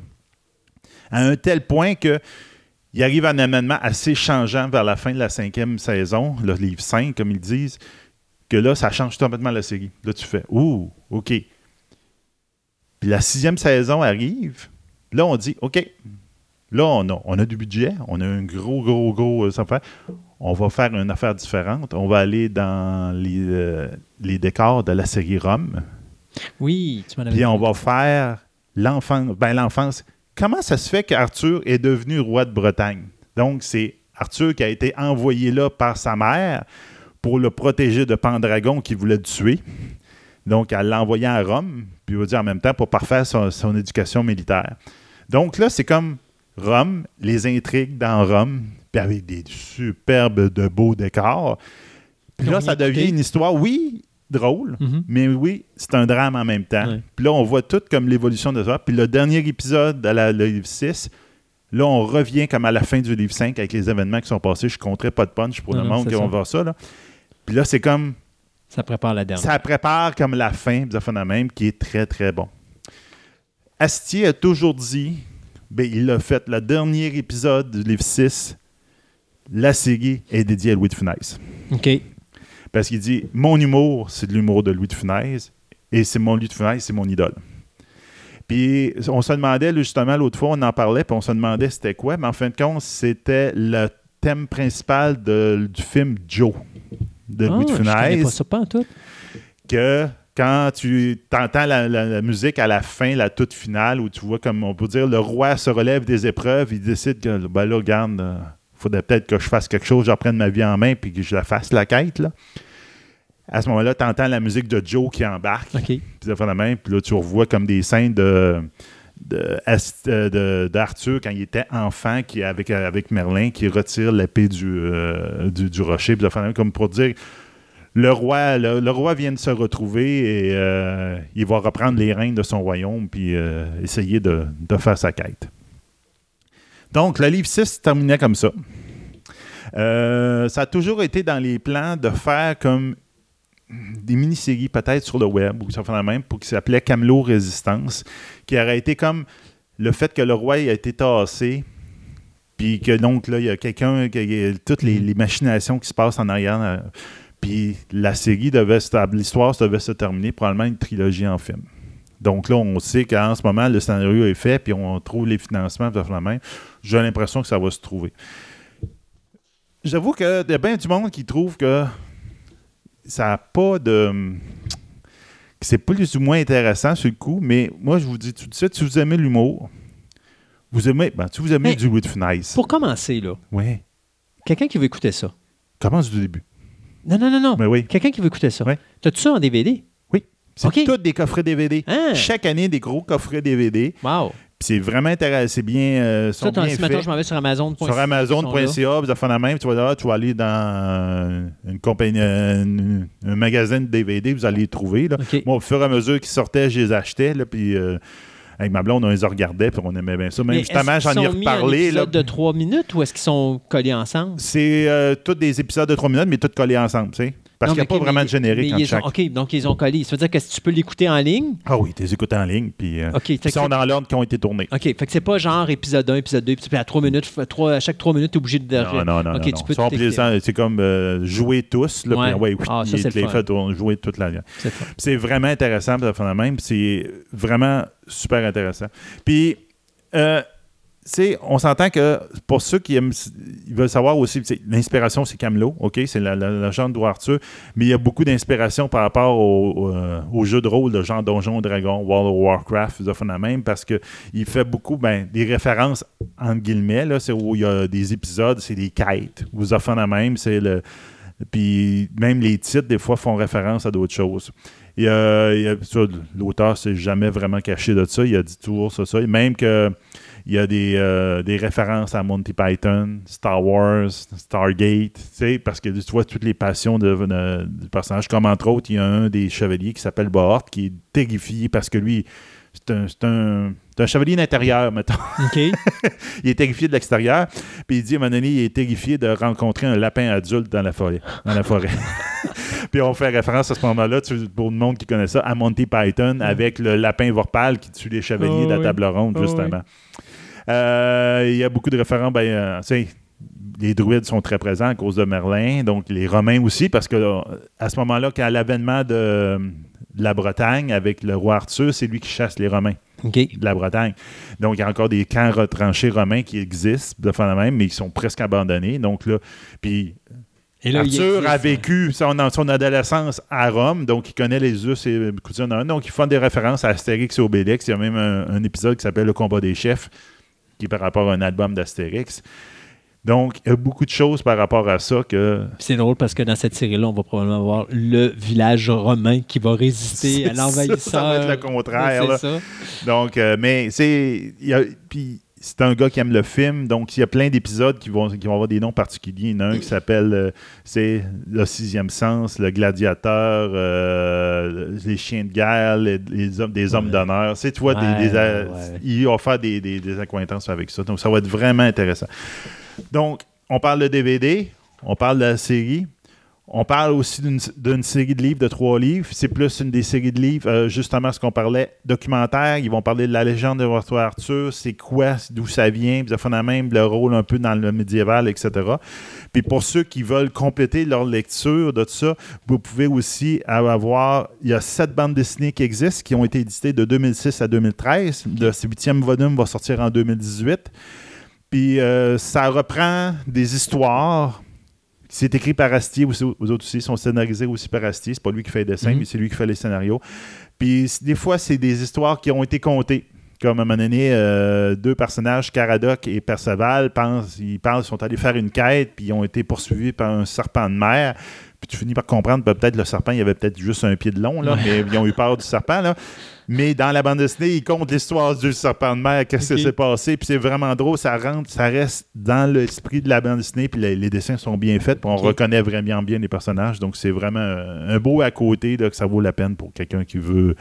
Speaker 3: À un tel point que il arrive un amendement assez changeant vers la fin de la cinquième saison, le livre 5, comme ils disent, que là, ça change complètement la série. Là, tu fais Ouh, OK. Puis la sixième saison arrive. Là, on dit OK. Là, on a, on a du budget, on a un gros, gros, gros euh, affaire. On va faire une affaire différente. On va aller dans les, euh, les décors de la série Rome.
Speaker 4: Oui, tu m'en
Speaker 3: Puis on va faire l'enfance. Ben, l'enfance. Comment ça se fait qu'Arthur est devenu roi de Bretagne? Donc, c'est Arthur qui a été envoyé là par sa mère pour le protéger de Pendragon qui voulait le tuer. Donc, elle l'a envoyé à Rome, puis va dire en même temps pour parfaire son, son éducation militaire. Donc là, c'est comme Rome, les intrigues dans Rome, puis avec des superbes de beaux décors. Puis là, ça devient une histoire, oui, drôle,
Speaker 4: Mhm.
Speaker 3: mais oui, c'est un drame en même temps. Puis là, on voit tout comme l'évolution de ça. Puis le dernier épisode de la, le livre 6, là, on revient comme à la fin du livre 5 avec les événements qui sont passés. Je ne compterai pas de punch pour
Speaker 4: Non,
Speaker 3: le monde qui va
Speaker 4: ça.
Speaker 3: voir ça. Là. Puis là, c'est comme.
Speaker 4: Ça prépare la dernière.
Speaker 3: Ça prépare comme la fin de phénomène qui est très, très bon. Astier a toujours dit, ben, il a fait le dernier épisode du livre 6, la série est dédiée à Louis de Funès.
Speaker 4: OK.
Speaker 3: Parce qu'il dit Mon humour, c'est de l'humour de Louis de Funès, et c'est mon Louis de Funès, c'est mon idole. Puis on se demandait, justement, l'autre fois, on en parlait, puis on se demandait c'était quoi. Mais en fin de compte, c'était le thème principal de- du film Joe de
Speaker 4: Ah,
Speaker 3: Louis de
Speaker 4: je connais
Speaker 3: Funès.
Speaker 4: pas ça, pas en tout.
Speaker 3: Que quand tu entends la, la- la musique à la fin, la toute finale, où tu vois, comme on peut dire, le roi se relève des épreuves, il décide que, ben là, regarde, il faudrait peut-être que je fasse quelque chose, je reprenne ma vie en main, puis que je la fasse la quête, là. À ce moment-là, tu entends la musique de Joe qui embarque.
Speaker 4: OK.
Speaker 3: Puis la même. Puis là, tu revois comme des scènes de, de, euh, de- d'Arthur quand il était enfant, qui avec, avec Merlin, qui retire l'épée du, euh, du, du rocher. Puis comme pour dire le roi, le, roi vient de se retrouver et euh, il va reprendre les rênes de son royaume puis euh, essayer de, faire sa quête. Donc, le livre 6 se terminait comme ça. Euh, ça a toujours été dans les plans de faire comme des mini-séries peut-être sur le web ou ça fait la même pour qui s'appelait Camelot Résistance, qui aurait été comme le fait que le roi a été tassé, puis que donc là il y a quelqu'un, toutes les, machinations qui se passent en arrière, puis la série devait se, l'histoire devait se terminer probablement une trilogie en film. Donc là, on sait qu'en ce moment, le scénario est fait, puis on trouve les financements, fait la même. J'ai l'impression que ça va se trouver. J'avoue qu'il y a bien du monde qui trouve que ça n'a pas de. que c'est plus ou moins intéressant sur le coup, mais moi, je vous dis tout de suite, si vous aimez l'humour, vous aimez. Ben, si vous aimez
Speaker 4: Mais
Speaker 3: du Louis de Funès.
Speaker 4: Pour commencer, là,
Speaker 3: Oui.
Speaker 4: quelqu'un qui veut écouter ça.
Speaker 3: Commence du début.
Speaker 4: Non, non, non, non.
Speaker 3: Mais oui.
Speaker 4: Quelqu'un qui veut écouter ça.
Speaker 3: Ouais.
Speaker 4: T'as-tu ça en DVD?
Speaker 3: Oui. C'est
Speaker 4: OK.
Speaker 3: tous des coffrets DVD.
Speaker 4: Hein?
Speaker 3: Chaque année, des gros coffrets DVD.
Speaker 4: Wow.
Speaker 3: Puis c'est vraiment intéressant. C'est bien. euh, sont
Speaker 4: Ça,
Speaker 3: bien
Speaker 4: si maintenant je m'en vais sur Amazon.
Speaker 3: Sur Amazon.ca, vous la même, tu vas, là, tu vas aller dans une compagnie, un, un magasin de DVD, vous allez les trouver. Là. Moi, au fur et à mesure qu'ils sortaient, je les achetais. Là, puis euh, avec ma blonde, on les regardait, puis on aimait bien ça. Même
Speaker 4: Mais
Speaker 3: justement, j'en ai reparlé. là.
Speaker 4: épisode de trois minutes ou est-ce qu'ils sont collés ensemble?
Speaker 3: C'est euh, tous des épisodes de 3 minutes, mais tous collés ensemble, tu sais. Parce qu'il n'y a pas vraiment
Speaker 4: mais-
Speaker 3: de générique entre
Speaker 4: ils ont-
Speaker 3: chaque.
Speaker 4: OK, donc ils ont collé. Ça veut dire que si tu peux l'écouter en ligne?
Speaker 3: Ah oui, tu les écoutes en ligne, puis euh,
Speaker 4: OK, fait
Speaker 3: ils sont dans l'ordre qui ont été tournés.
Speaker 4: OK, fait que c'est pas genre épisode 1, épisode 2, puis à 3 minutes, à chaque 3 minutes, tu es obligé de.
Speaker 3: Non, non, non.
Speaker 4: OK,
Speaker 3: non,
Speaker 4: tu
Speaker 3: non. C'est comme euh, jouer tous. Là,
Speaker 4: Ouais.
Speaker 3: puis, ouais, oui,
Speaker 4: Ah, ça,
Speaker 3: les fait jouer toute la
Speaker 4: C'est
Speaker 3: vraiment intéressant, de faire la même. C'est vraiment super intéressant. Puis, euh, on s'entend que pour ceux qui aiment, ils veulent savoir aussi, l'inspiration, c'est Camelot, OK? C'est la, la, la légende d'Arthur, mais il y a beaucoup d'inspiration par rapport au, au, euh, au jeu de rôle de genre Donjon Dragon, World of Warcraft, de la même, parce qu'il fait beaucoup, ben, des références, entre guillemets, là, c'est où il y a des épisodes, c'est des quêtes. Vous la même, c'est le. Puis même les titres, des fois, font référence à d'autres choses. Y a- ça, L'auteur s'est jamais vraiment caché de ça. Il a dit toujours ça. ça. Et Même que il y a des, euh, des références à Monty Python, Star Wars, Stargate, tu sais, parce que tu vois toutes les passions de, de- du personnage. Comme entre autres, il y a un des chevaliers qui s'appelle Bohort qui est terrifié parce que lui, c'est un, c'est un, c'est un chevalier d'intérieur, mettons.
Speaker 4: OK. <laughs>
Speaker 3: il est terrifié de l'extérieur. Puis il dit à un moment donné, il est terrifié de rencontrer un lapin adulte dans la forêt. Dans la forêt. <laughs> Puis on fait référence à ce moment-là, pour le monde qui connaît ça, à Monty Python avec le lapin vorpal qui tue les chevaliers
Speaker 4: Oh
Speaker 3: de la
Speaker 4: oui.
Speaker 3: table ronde,
Speaker 4: Oh
Speaker 3: justement. Il y a beaucoup de références. Ben, euh, les druides sont très présents à cause de Merlin, donc les Romains aussi, parce que euh, à ce moment-là, quand l'avènement de, de la Bretagne avec le roi Arthur, c'est lui qui chasse les Romains de la Bretagne. Donc, il y a encore des camps retranchés romains qui existent de faire la même, mais qui sont presque abandonnés. Donc là, puis
Speaker 4: Et là, il
Speaker 3: Arthur a vécu son, son adolescence à Rome, donc il connaît les us et les coutumes. Donc, ils font des références à Astérix et Obélix. Il y a même un, un épisode qui s'appelle Le combat des chefs, qui est par rapport à un album d'Astérix. Donc, il y a beaucoup de choses par rapport à ça que.
Speaker 4: C'est drôle parce que dans cette série-là, on va probablement voir le village romain qui va résister à l'envahisseur.
Speaker 3: ça, ça va être le contraire, là.
Speaker 4: ça.
Speaker 3: Donc, euh, mais c'est. Puis c'est un gars qui aime le film, donc il y a plein d'épisodes qui vont, qui vont avoir des noms particuliers. Il y en a un qui s'appelle euh, c'est Le Sixième Sens, Le Gladiateur, euh, Les Chiens de guerre, les, les hommes, des hommes
Speaker 4: Ouais.
Speaker 3: d'honneur. C'est, tu vois, des-
Speaker 4: Ouais,
Speaker 3: des,
Speaker 4: ouais.
Speaker 3: il va faire des, des- des accointances avec ça. Donc, ça va être vraiment intéressant. Donc, on parle de DVD, on parle de la série. On parle aussi d'une- série de livres, de trois livres. C'est plus une des séries de livres, euh, justement, ce qu'on parlait, documentaire. Ils vont parler de la légende de roi Arthur, c'est quoi, d'où ça vient, puis la même le rôle un peu dans le médiéval, etc. Puis pour ceux qui veulent compléter leur lecture de tout ça, vous pouvez aussi avoir, il y a sept bandes dessinées qui existent, qui ont été éditées de 2006 à 2013. Le huitième volume va sortir en 2018. Puis euh, ça reprend des histoires. C'est écrit par Astier, aussi, aux autres aussi, sont scénarisés aussi par Astier. C'est pas lui qui fait les dessins,
Speaker 4: Mhm.
Speaker 3: mais c'est lui qui fait les scénarios. Puis des fois, c'est des histoires qui ont été contées. Comme à un moment donné, euh, deux personnages, Caradoc et Perceval, pensent, ils pensent, sont allés faire une quête, puis ils ont été poursuivis par un serpent de mer. Puis tu finis par comprendre, ben, peut-être le serpent, il avait peut-être juste un pied de long, là, mais ils ont eu peur du serpent. Là. Mais dans la bande dessinée, ils comptent l'histoire du serpent de mer, qu'est-ce qui s'est passé, puis c'est vraiment drôle, ça rentre, ça reste dans l'esprit de la bande dessinée, puis les, les dessins sont bien faits, puis on reconnaît vraiment bien les personnages, donc c'est vraiment un beau à côté, là, que ça vaut la peine pour quelqu'un qui veut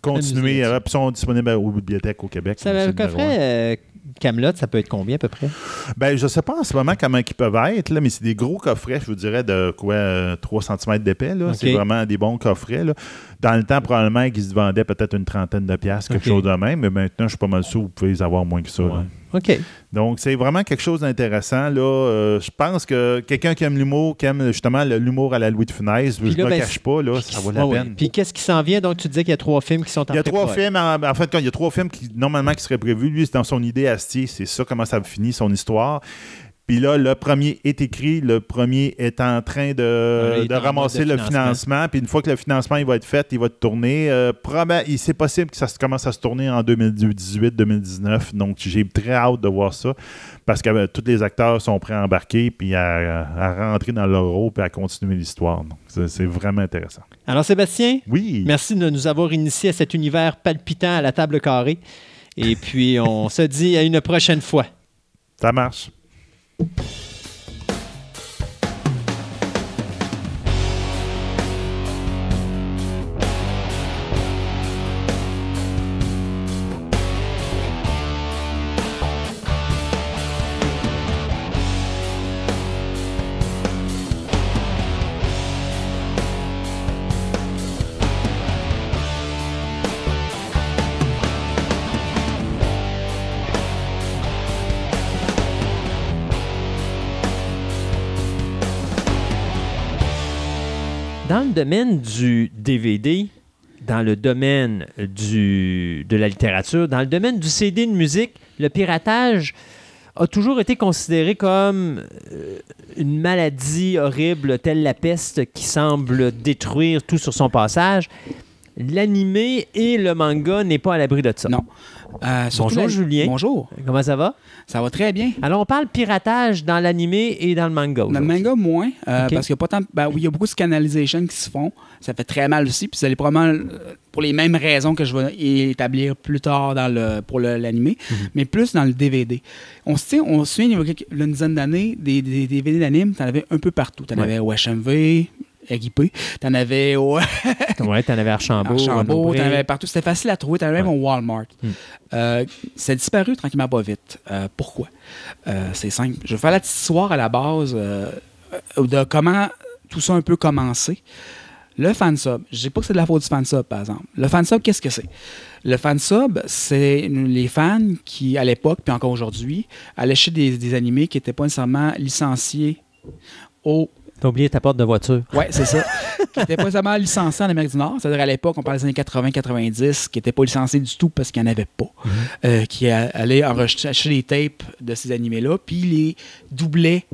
Speaker 3: continuer. ils sont disponibles aux bibliothèques au Québec.
Speaker 4: Ça,
Speaker 3: un.
Speaker 4: coffret euh, Camelot, ça peut être combien à peu près?
Speaker 3: Ben, je sais pas en ce moment comment ils peuvent être, là, mais c'est des gros coffrets, je vous dirais, de quoi, euh, 3 cm d'épais. là. C'est vraiment des bons coffrets. là. Dans le temps, probablement qu'ils se vendaient peut-être une trentaine de piastres, quelque chose de même, mais maintenant, je suis pas mal sûr que vous pouvez les avoir moins que ça.
Speaker 4: Ouais. OK.
Speaker 3: Donc, c'est vraiment quelque chose d'intéressant. Là, Euh, je pense que quelqu'un qui aime l'humour, qui aime justement le- l'humour à la Louis de Funès, je ne me
Speaker 4: ben,
Speaker 3: cache pas, là, ça vaut la
Speaker 4: oui.
Speaker 3: peine.
Speaker 4: Puis qu'est-ce qui s'en vient? Donc, tu disais qu'il y a trois films qui sont en
Speaker 3: Il y a trois films, en, en fait, quand il y a trois films qui, normalement, qui seraient prévus. Lui, c'est dans son idée Astier, c'est ça comment ça finit, son histoire. Puis là, le premier est écrit, le premier est en train de,
Speaker 4: en
Speaker 3: ramasser le
Speaker 4: financement.
Speaker 3: Puis une fois que le financement il va être fait, il va tourné. Euh, c'est possible que ça commence à se tourner en 2018-2019. Donc, j'ai très hâte de voir ça parce que euh, tous les acteurs sont prêts à embarquer puis à, à rentrer dans leur rôle puis à continuer l'histoire. Donc, c'est, c'est vraiment intéressant.
Speaker 4: Alors, Sébastien,
Speaker 3: Oui.
Speaker 4: merci de nous avoir initiés à cet univers palpitant à la table carrée. Et puis, on se dit à une prochaine fois.
Speaker 3: Ça marche.
Speaker 4: you le domaine du DVD, dans le domaine du, de la littérature, dans le domaine du CD de musique, le piratage a toujours été considéré comme euh, une maladie horrible telle la peste qui semble détruire tout sur son passage. L'animé et le manga n'est pas à l'abri de ça.
Speaker 1: Non. Euh,
Speaker 4: Bonjour,
Speaker 1: la-
Speaker 4: Julien.
Speaker 1: Bonjour.
Speaker 4: Comment ça va?
Speaker 1: Ça va très bien.
Speaker 4: Alors, on parle piratage dans l'animé et dans le manga.
Speaker 1: Dans le manga, moins. euh. Parce qu'il y a pas tant. Ben oui, il y a beaucoup de scanalisation qui se font. Ça fait très mal aussi. Puis c'est probablement euh, pour les mêmes raisons que je vais établir plus tard dans le, pour l'animé,
Speaker 4: Mhm.
Speaker 1: mais plus dans le DVD. On se, tient- on se souvient, il y a une dizaine d'années, des, des DVD d'anime, t'en avais un peu partout. T'en
Speaker 4: Ouais.
Speaker 1: avais au HMV, RIP. T'en avais au <laughs>
Speaker 4: Ouais, t'en avais Archambault.
Speaker 1: Archambault, t'en avais partout. C'était facile à trouver. T'en avais même
Speaker 4: Ouais.
Speaker 1: au Walmart. Euh, ça a disparu tranquillement pas vite. Euh, pourquoi? Euh, c'est simple. Je vais faire la petite histoire à la base de comment tout ça a un peu commencé. Le fansub, je dis pas que c'est de la faute du fansub, par exemple. Le fansub, qu'est-ce que c'est? Le fansub, c'est les fans qui, à l'époque, puis encore aujourd'hui, allaient chez des, des animés qui n'étaient pas nécessairement licenciés au
Speaker 4: T'as oublié ta porte de voiture.
Speaker 1: oui, c'est ça. qui n'était pas nécessairement licencié en Amérique du Nord. C'est-à-dire à l'époque, on parle des années 80-90, qui n'était pas licencié du tout parce qu'il n'y en avait pas. Euh, qui allait enregistrer les tapes de ces animés-là, puis les doublait.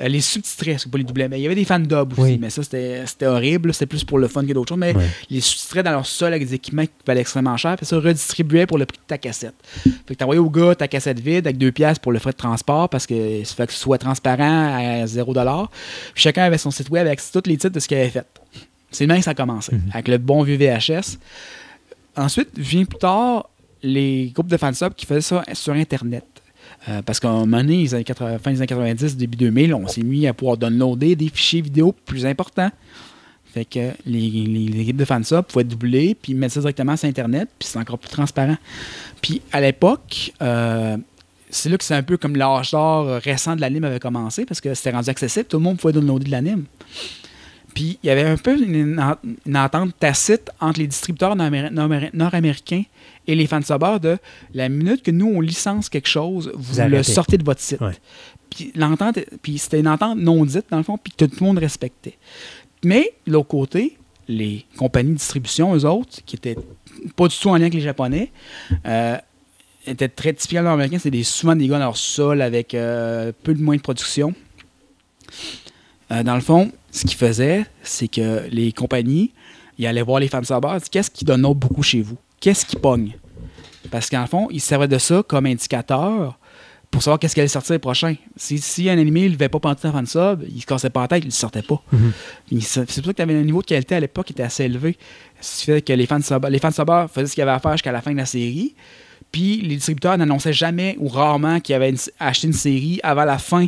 Speaker 1: Euh, les sous-titrait, c'est pas les doublait, mais il y avait des fans dub aussi,
Speaker 4: Oui.
Speaker 1: mais ça c'était horrible, c'était plus pour le fun que d'autres choses, mais
Speaker 4: Ouais.
Speaker 1: les sous-titrait dans leur sol avec des équipements qui valaient extrêmement cher, puis ça redistribuait pour le prix de ta cassette. Fait que t'envoyais au gars ta cassette vide avec deux pièces pour le frais de transport parce que ça fait que ce soit transparent à 0$. Puis chacun avait son site web avec tous les titres de ce qu'il avait fait. C'est le même que ça a commencé, avec le bon vieux VHS. Ensuite, vient plus tard les groupes de fansub qui faisaient ça sur Internet. Euh, parce qu'à un moment donné, les années 80, fin des années 90, début 2000, on s'est mis à pouvoir downloader des fichiers vidéo plus importants. Fait que les, les, les équipes de pouvaient doubler puis mettre ça directement sur Internet, puis c'est encore plus transparent. Puis à l'époque, euh, c'est là que c'est un peu comme l'âge d'or récent de l'anime avait commencé, parce que c'était rendu accessible, tout le monde pouvait downloader de l'anime. Puis il y avait un peu une, en- une entente tacite entre les distributeurs nord-améri- nord- nord-américains et les fans de de la minute que nous, on licence quelque chose, vous,
Speaker 5: Vous
Speaker 1: le sortez de votre site.
Speaker 5: Ouais.
Speaker 1: Puis l'entente, puis c'était une entente non dite, dans le fond, puis que tout le monde respectait. Mais, de l'autre côté, les compagnies de distribution, eux autres, qui étaient pas du tout en lien avec les Japonais, euh, étaient très typiquement américains. Des, souvent des gars dans leur sol avec euh, peu de moyens de production. Euh, dans le fond, ce qu'ils faisaient, c'est que les compagnies, ils allaient voir les fans disaient, qu'est-ce qui donne beaucoup chez vous? Qu'est-ce qui pogne? Parce qu'en fond, ils se servaient de ça comme indicateur pour savoir qu'est-ce qui allait sortir le prochain. Si, si un animé ne levait pas pendant fan sub, il se cassait pas la tête, il ne sortait pas.
Speaker 5: Mhm.
Speaker 1: C'est pour ça que tu avais un niveau de qualité à l'époque qui était assez élevé. Ce qui fait que les fans sub- les fans subbers faisaient ce qu'ils avaient à faire jusqu'à la fin de la série. Puis les distributeurs n'annonçaient jamais ou rarement qu'ils avaient acheté une série avant la fin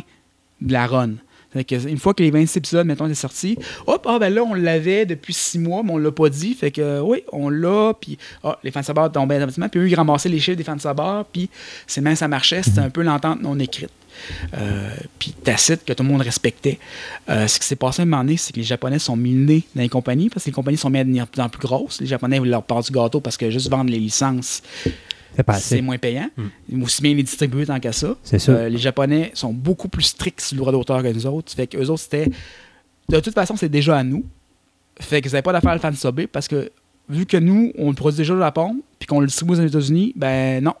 Speaker 1: de la run. Fait que une fois que les 26 épisodes, mettons, étaient sortis, hop, ah ben là, on l'avait depuis six mois, mais on l'a pas dit. Fait que oui, on l'a, puis ah, les fans sabbers tombaient automatiquement, puis eux, ils ramassaient les chiffres des fans sabbers, puis c'est même ça marchait, c'était un peu l'entente non écrite. Euh, puis tacite que tout le monde respectait. Euh, ce qui s'est passé à un moment donné, c'est que les Japonais sont minés dans les compagnies parce que les compagnies sont mises à devenir de plus en plus grosses. Les Japonais voulaient leur part du gâteau parce que juste vendre les licences,
Speaker 5: C'est
Speaker 1: moins payant. Aussi bien les distribuer tant qu'à ça.
Speaker 5: C'est.
Speaker 1: Euh, les Japonais sont beaucoup plus stricts sur le droit d'auteur que nous autres. Fait que eux autres, c'était. De toute façon, c'est déjà à nous. Fait que vous n'avez pas d'affaire à le fan subber parce que vu que nous, on le produit déjà au Japon, puis qu'on le distribue aux États-Unis, ben non.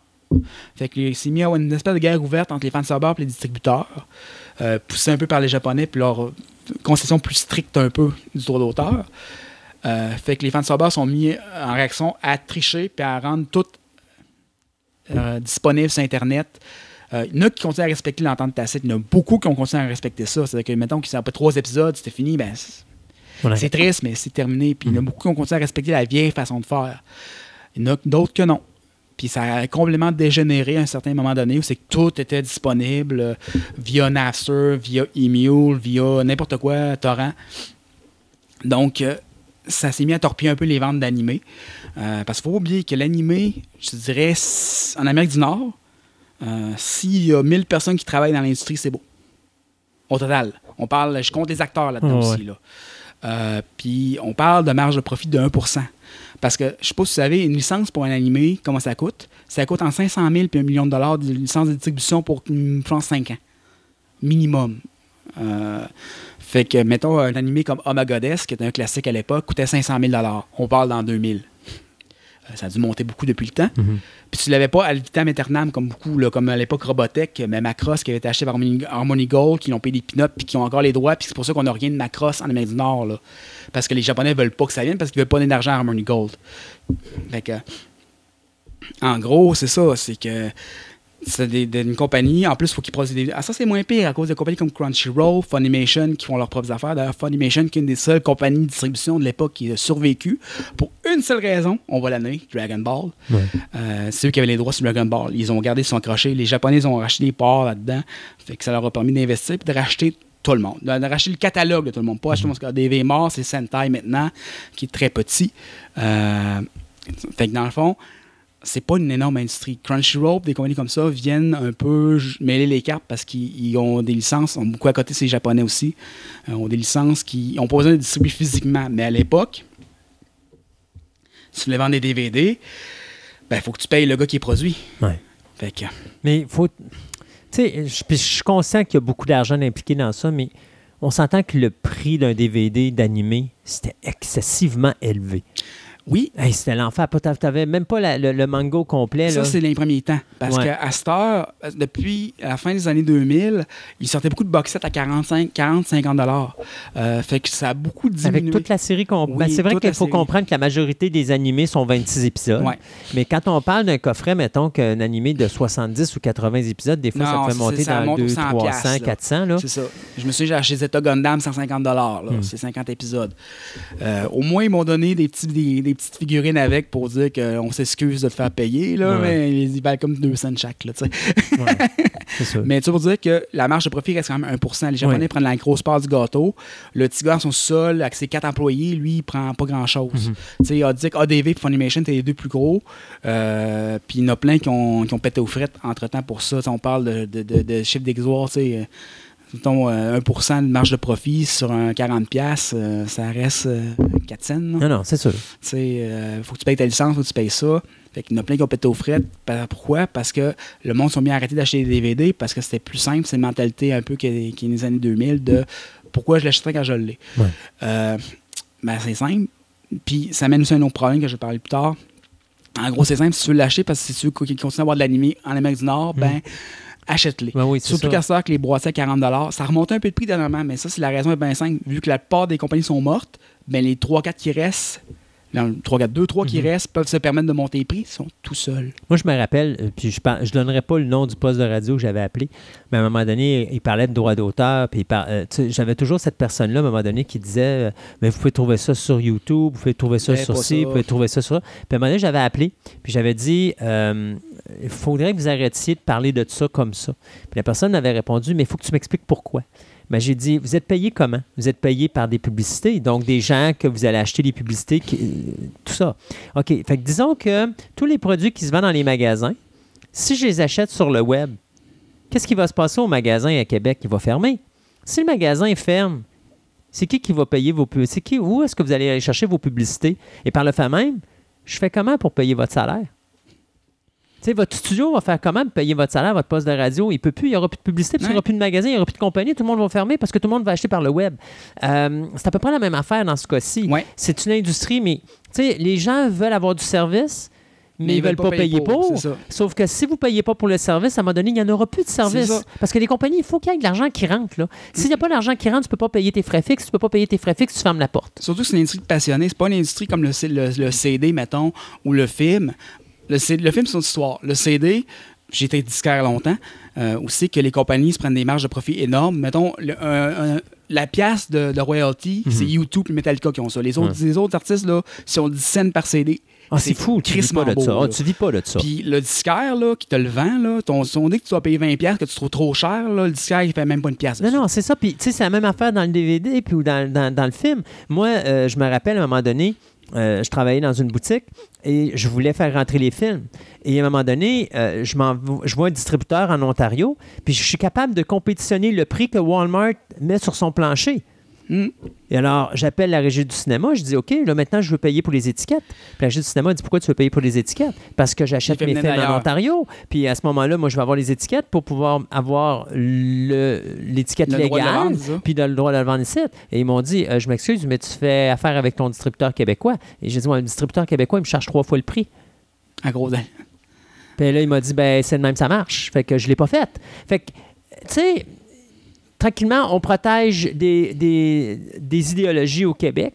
Speaker 1: Fait que c'est mis à une espèce de guerre ouverte entre les fans subbers et les distributeurs, euh, poussé un peu par les Japonais, puis leur concession plus stricte un peu du droit d'auteur. Euh, fait que les fans sont mis en réaction à tricher puis à rendre tout euh, disponible sur Internet. Euh, il y en a qui continuent à respecter l'entente tacite. Il y en a beaucoup qui ont continué à respecter ça. C'est-à-dire que, mettons qu'ils pas trois épisodes, c'était fini, ben, c'est- triste, mais c'est terminé. Puis il y en a beaucoup qui ont continué à respecter la vieille façon de faire. Il y en a d'autres que non. Puis ça a complètement dégénéré à un certain moment donné où c'est que tout était disponible euh, via Napster, via Emule, via n'importe quoi, torrent. Donc, euh, ça s'est mis à torpiller un peu les ventes d'animés. Euh, parce qu'il faut oublier que l'animé, je dirais, en Amérique du Nord, euh, s'il y a 1000 personnes qui travaillent dans l'industrie, c'est beau. Au total. On parle, je compte les acteurs là-dedans aussi. Là. Euh, Puis on parle de marge de profit de 1% Parce que, je sais pas si vous savez, une licence pour un animé, comment ça coûte? Ça coûte en 500 000 puis 1 million de dollars de licence de distribution pour, je pense, 5 ans. Minimum. Euh, fait que, mettons, un animé comme Oh My Goddess, qui était un classique à l'époque, coûtait 500 000 On parle dans 2000. Euh, ça a dû monter beaucoup depuis le temps.
Speaker 5: Mhm.
Speaker 1: Puis tu l'avais pas à vitam aeternam comme beaucoup, là, comme à l'époque Robotech, mais Macross qui avait été acheté par Harmony, Harmony Gold, qui l'ont payé des peanuts, puis qui ont encore les droits, puis c'est pour ça qu'on n'a rien de Macross en Amérique du Nord. Là. Parce que les Japonais veulent pas que ça vienne, parce qu'ils veulent pas donner d'argent à Harmony Gold. Fait que, en gros, c'est ça, c'est que c'est des- des- une compagnie, en plus, il faut qu'ils produisent des. Ah, ça, c'est moins pire à cause de compagnies comme Crunchyroll, Funimation, qui font leurs propres affaires. D'ailleurs, Funimation, qui est une des seules compagnies de distribution de l'époque qui a survécu, pour une seule raison, on va l'année, Dragon Ball.
Speaker 5: Ouais.
Speaker 1: Euh, c'est eux qui avaient les droits sur Dragon Ball. Ils ont gardé son crochet. Les Japonais ont racheté des parts là-dedans. Fait que ça leur a permis d'investir et de racheter tout le monde. De, de racheter le catalogue de tout le monde. Pas acheter mon DV mort, c'est Sentai maintenant, qui est très petit. Euh, fait que dans le fond, c'est pas une énorme industrie. Crunchyroll, des compagnies comme ça viennent un peu mêler les cartes parce qu'ils ils ont des licences, ont beaucoup à côté, c'est les Japonais aussi, euh, ont des licences qui ont pas besoin de distribuer physiquement. Mais à l'époque, si tu voulais vendre des DVD, ben, il faut que tu payes le gars qui est produit.
Speaker 5: Ouais.
Speaker 1: Fait que,
Speaker 5: Mais il faut. Tu sais, je suis conscient qu'il y a beaucoup d'argent impliqué dans ça, mais on s'entend que le prix d'un DVD d'animé, c'était excessivement élevé.
Speaker 1: Oui,
Speaker 5: Hey, c'était l'enfer. Tu n'avais même pas la- le, au complet.
Speaker 1: ça,
Speaker 5: là.
Speaker 1: c'est les premiers temps. Parce
Speaker 5: Ouais.
Speaker 1: qu'à cette heure, depuis la fin des années 2000, ils sortaient beaucoup de box sets à 45, 40, 50 dollars. Euh, fait que ça a beaucoup diminué.
Speaker 5: Avec toute la série.
Speaker 1: Oui,
Speaker 5: Ben, c'est vrai qu'il faut
Speaker 1: série.
Speaker 5: comprendre que la majorité des animés sont 26 épisodes.
Speaker 1: Ouais.
Speaker 5: Mais quand on parle d'un coffret, mettons qu'un animé de 70 ou 80 épisodes, des fois,
Speaker 1: Non,
Speaker 5: ça peut monter
Speaker 1: ça
Speaker 5: dans
Speaker 1: monte aux
Speaker 5: 200,
Speaker 1: 100
Speaker 5: 300,
Speaker 1: piastres, là.
Speaker 5: 400. Là.
Speaker 1: C'est ça. Je me suis dit, j'ai acheté Zeta Gundam 150 dollars.
Speaker 5: Hmm.
Speaker 1: C'est 50 épisodes. Euh, au moins, ils m'ont donné des, petits, des, des petites figurines avec pour dire qu'on s'excuse de te faire payer, là,
Speaker 5: Ouais.
Speaker 1: mais ils valent comme 200 chaque. Là.
Speaker 5: Ouais, ça. <laughs>
Speaker 1: mais tu pour dire que la marge de profit reste quand même 1% Les Japonais
Speaker 5: Ouais.
Speaker 1: prennent la grosse part du gâteau. Le petit gars, son sol, avec ses quatre employés, lui, il prend pas grand-chose.
Speaker 5: Mhm.
Speaker 1: Tu sais, il a dit que ADV et Funimation, c'est les deux plus gros. Euh, Puis il y en a plein qui ont, qui ont pété aux frettes entre-temps pour ça. On parle de, de, de, de chiffres d'exoire, tu sais. Euh, mettons, euh, 1% de marge de profit sur un 40$, piastres, euh, ça reste euh, 4 cents. là.
Speaker 5: Non, non, c'est sûr.
Speaker 1: Tu sais, euh, faut que tu payes ta licence, faut que tu payes ça. Fait qu'il y en a plein qui ont pété aux frettes. Pa- Pourquoi? Parce que le monde sont bien arrêté d'acheter des DVD parce que c'était plus simple. C'est une mentalité un peu qui qui est des années 2000 de pourquoi je l'achèterais quand je l'ai.
Speaker 5: Ouais.
Speaker 1: Euh, ben, c'est simple. Puis ça amène aussi un autre problème que je vais parler plus tard. En gros, c'est simple. Si tu veux l'acheter parce que si tu veux qu'il continue à avoir de l'animé en Amérique du Nord, ben achète-les.
Speaker 5: Ben oui,
Speaker 1: Surtout qu'à ça, que les boîtiers à 40 ça remonte un peu de prix dernièrement, mais ça, c'est la raison est bien simple. Vu que la plupart des compagnies sont mortes, ben les 3-4 qui restent, non, 3, 4, 2, 3 qui
Speaker 5: Mhm.
Speaker 1: restent peuvent se permettre de monter les prix, ils sont tout seuls.
Speaker 5: Moi, je me rappelle, euh, puis je ne je donnerai pas le nom du poste de radio que j'avais appelé, mais à un moment donné, il parlait de droit d'auteur, puis euh, j'avais toujours cette personne-là, à un moment donné, qui disait euh, Mais vous pouvez trouver ça sur YouTube, vous pouvez trouver ça sur ci,
Speaker 1: ça.
Speaker 5: vous pouvez trouver ça sur là. Puis à un moment donné, j'avais appelé, puis j'avais dit euh, Il faudrait que vous arrêtiez de parler de ça comme ça. Puis la personne m'avait répondu Mais il faut que tu m'expliques pourquoi. Ben, j'ai dit, vous êtes payé comment? Vous êtes payé par des publicités, donc des gens que vous allez acheter des publicités, qui- euh, tout ça. OK, fait que disons que tous les produits qui se vendent dans les magasins, si je les achète sur le web, qu'est-ce qui va se passer au magasin à Québec? Il va fermer. Si le magasin ferme, c'est qui qui va payer vos publicités? C'est qui? Où est-ce que vous allez aller chercher vos publicités? Et par le fait même, je fais comment pour payer votre salaire? Sais, votre studio va faire comment payer votre salaire, votre poste de radio? Il peut plus, il n'y aura plus de publicité, puis il n'y aura plus de magasin, il n'y aura plus de compagnie, tout le monde va fermer parce que tout le monde va acheter par le web. Euh, c'est à peu près la même affaire dans ce cas-ci.
Speaker 1: Ouais.
Speaker 5: C'est une industrie, mais les gens veulent avoir du service, mais, ils ne veulent pas payer pour. Sauf que si vous ne payez pas pour le service, à un moment donné, il n'y en aura plus de service. Parce que les compagnies, il faut qu'il y ait de l'argent qui rentre. là. S'il n'y a pas d'argent qui rentre, tu ne peux pas payer tes frais fixes. Tu ne peux pas payer tes frais fixes, tu fermes la porte.
Speaker 1: Surtout que c'est une industrie de passionnés. C'est pas une industrie comme le, le- le CD, mettons, ou le film. Le, film, c'est une histoire. Le CD, j'ai été disquaire longtemps, euh, aussi que les compagnies se prennent des marges de profit énormes. Mettons, le- un- un- la pièce de, de royalty, c'est YouTube et Metallica qui ont ça. Les autres,
Speaker 5: Ouais.
Speaker 1: les autres artistes, là, si on 10 cents par CD,
Speaker 5: Ah, c'est fou, tu vis pas de
Speaker 1: beau,
Speaker 5: ça. Ah, tu vis pas de ça.
Speaker 1: Puis le disquaire là, qui te le vend, là, ton, si on dit que tu vas payer 20$, que tu trouves trop cher, là, le disquaire, il fait même pas une pièce.
Speaker 5: Non, non, c'est ça. Puis, tu sais, c'est la même affaire dans le DVD puis ou dans, dans- dans le film. Moi, euh, je me rappelle à un moment donné, euh, je travaillais dans une boutique et je voulais faire rentrer les films. Et à un moment donné, euh, je, je vois un distributeur en Ontario, puis je suis capable de compétitionner le prix que Walmart met sur son plancher. Et alors, j'appelle la régie du cinéma, je dis OK, là maintenant je veux payer pour les étiquettes. Puis la régie du cinéma dit Pourquoi tu veux payer pour les étiquettes? Parce que j'achète mes
Speaker 1: films
Speaker 5: en. Ontario. Puis à ce moment-là, moi je vais avoir les étiquettes pour pouvoir avoir l'étiquette légale, puis le droit de le vendre ici. Et ils m'ont dit Euh, Je m'excuse, mais tu fais affaire avec ton distributeur québécois. Et j'ai dit Ouais, le distributeur québécois, il me charge trois fois le prix.
Speaker 1: À gros.
Speaker 5: Puis là, il m'a dit, ben, c'est le même, ça marche. Fait que je l'ai pas fait. Fait que, tu sais, tranquillement, on protège des, des, des idéologies au Québec.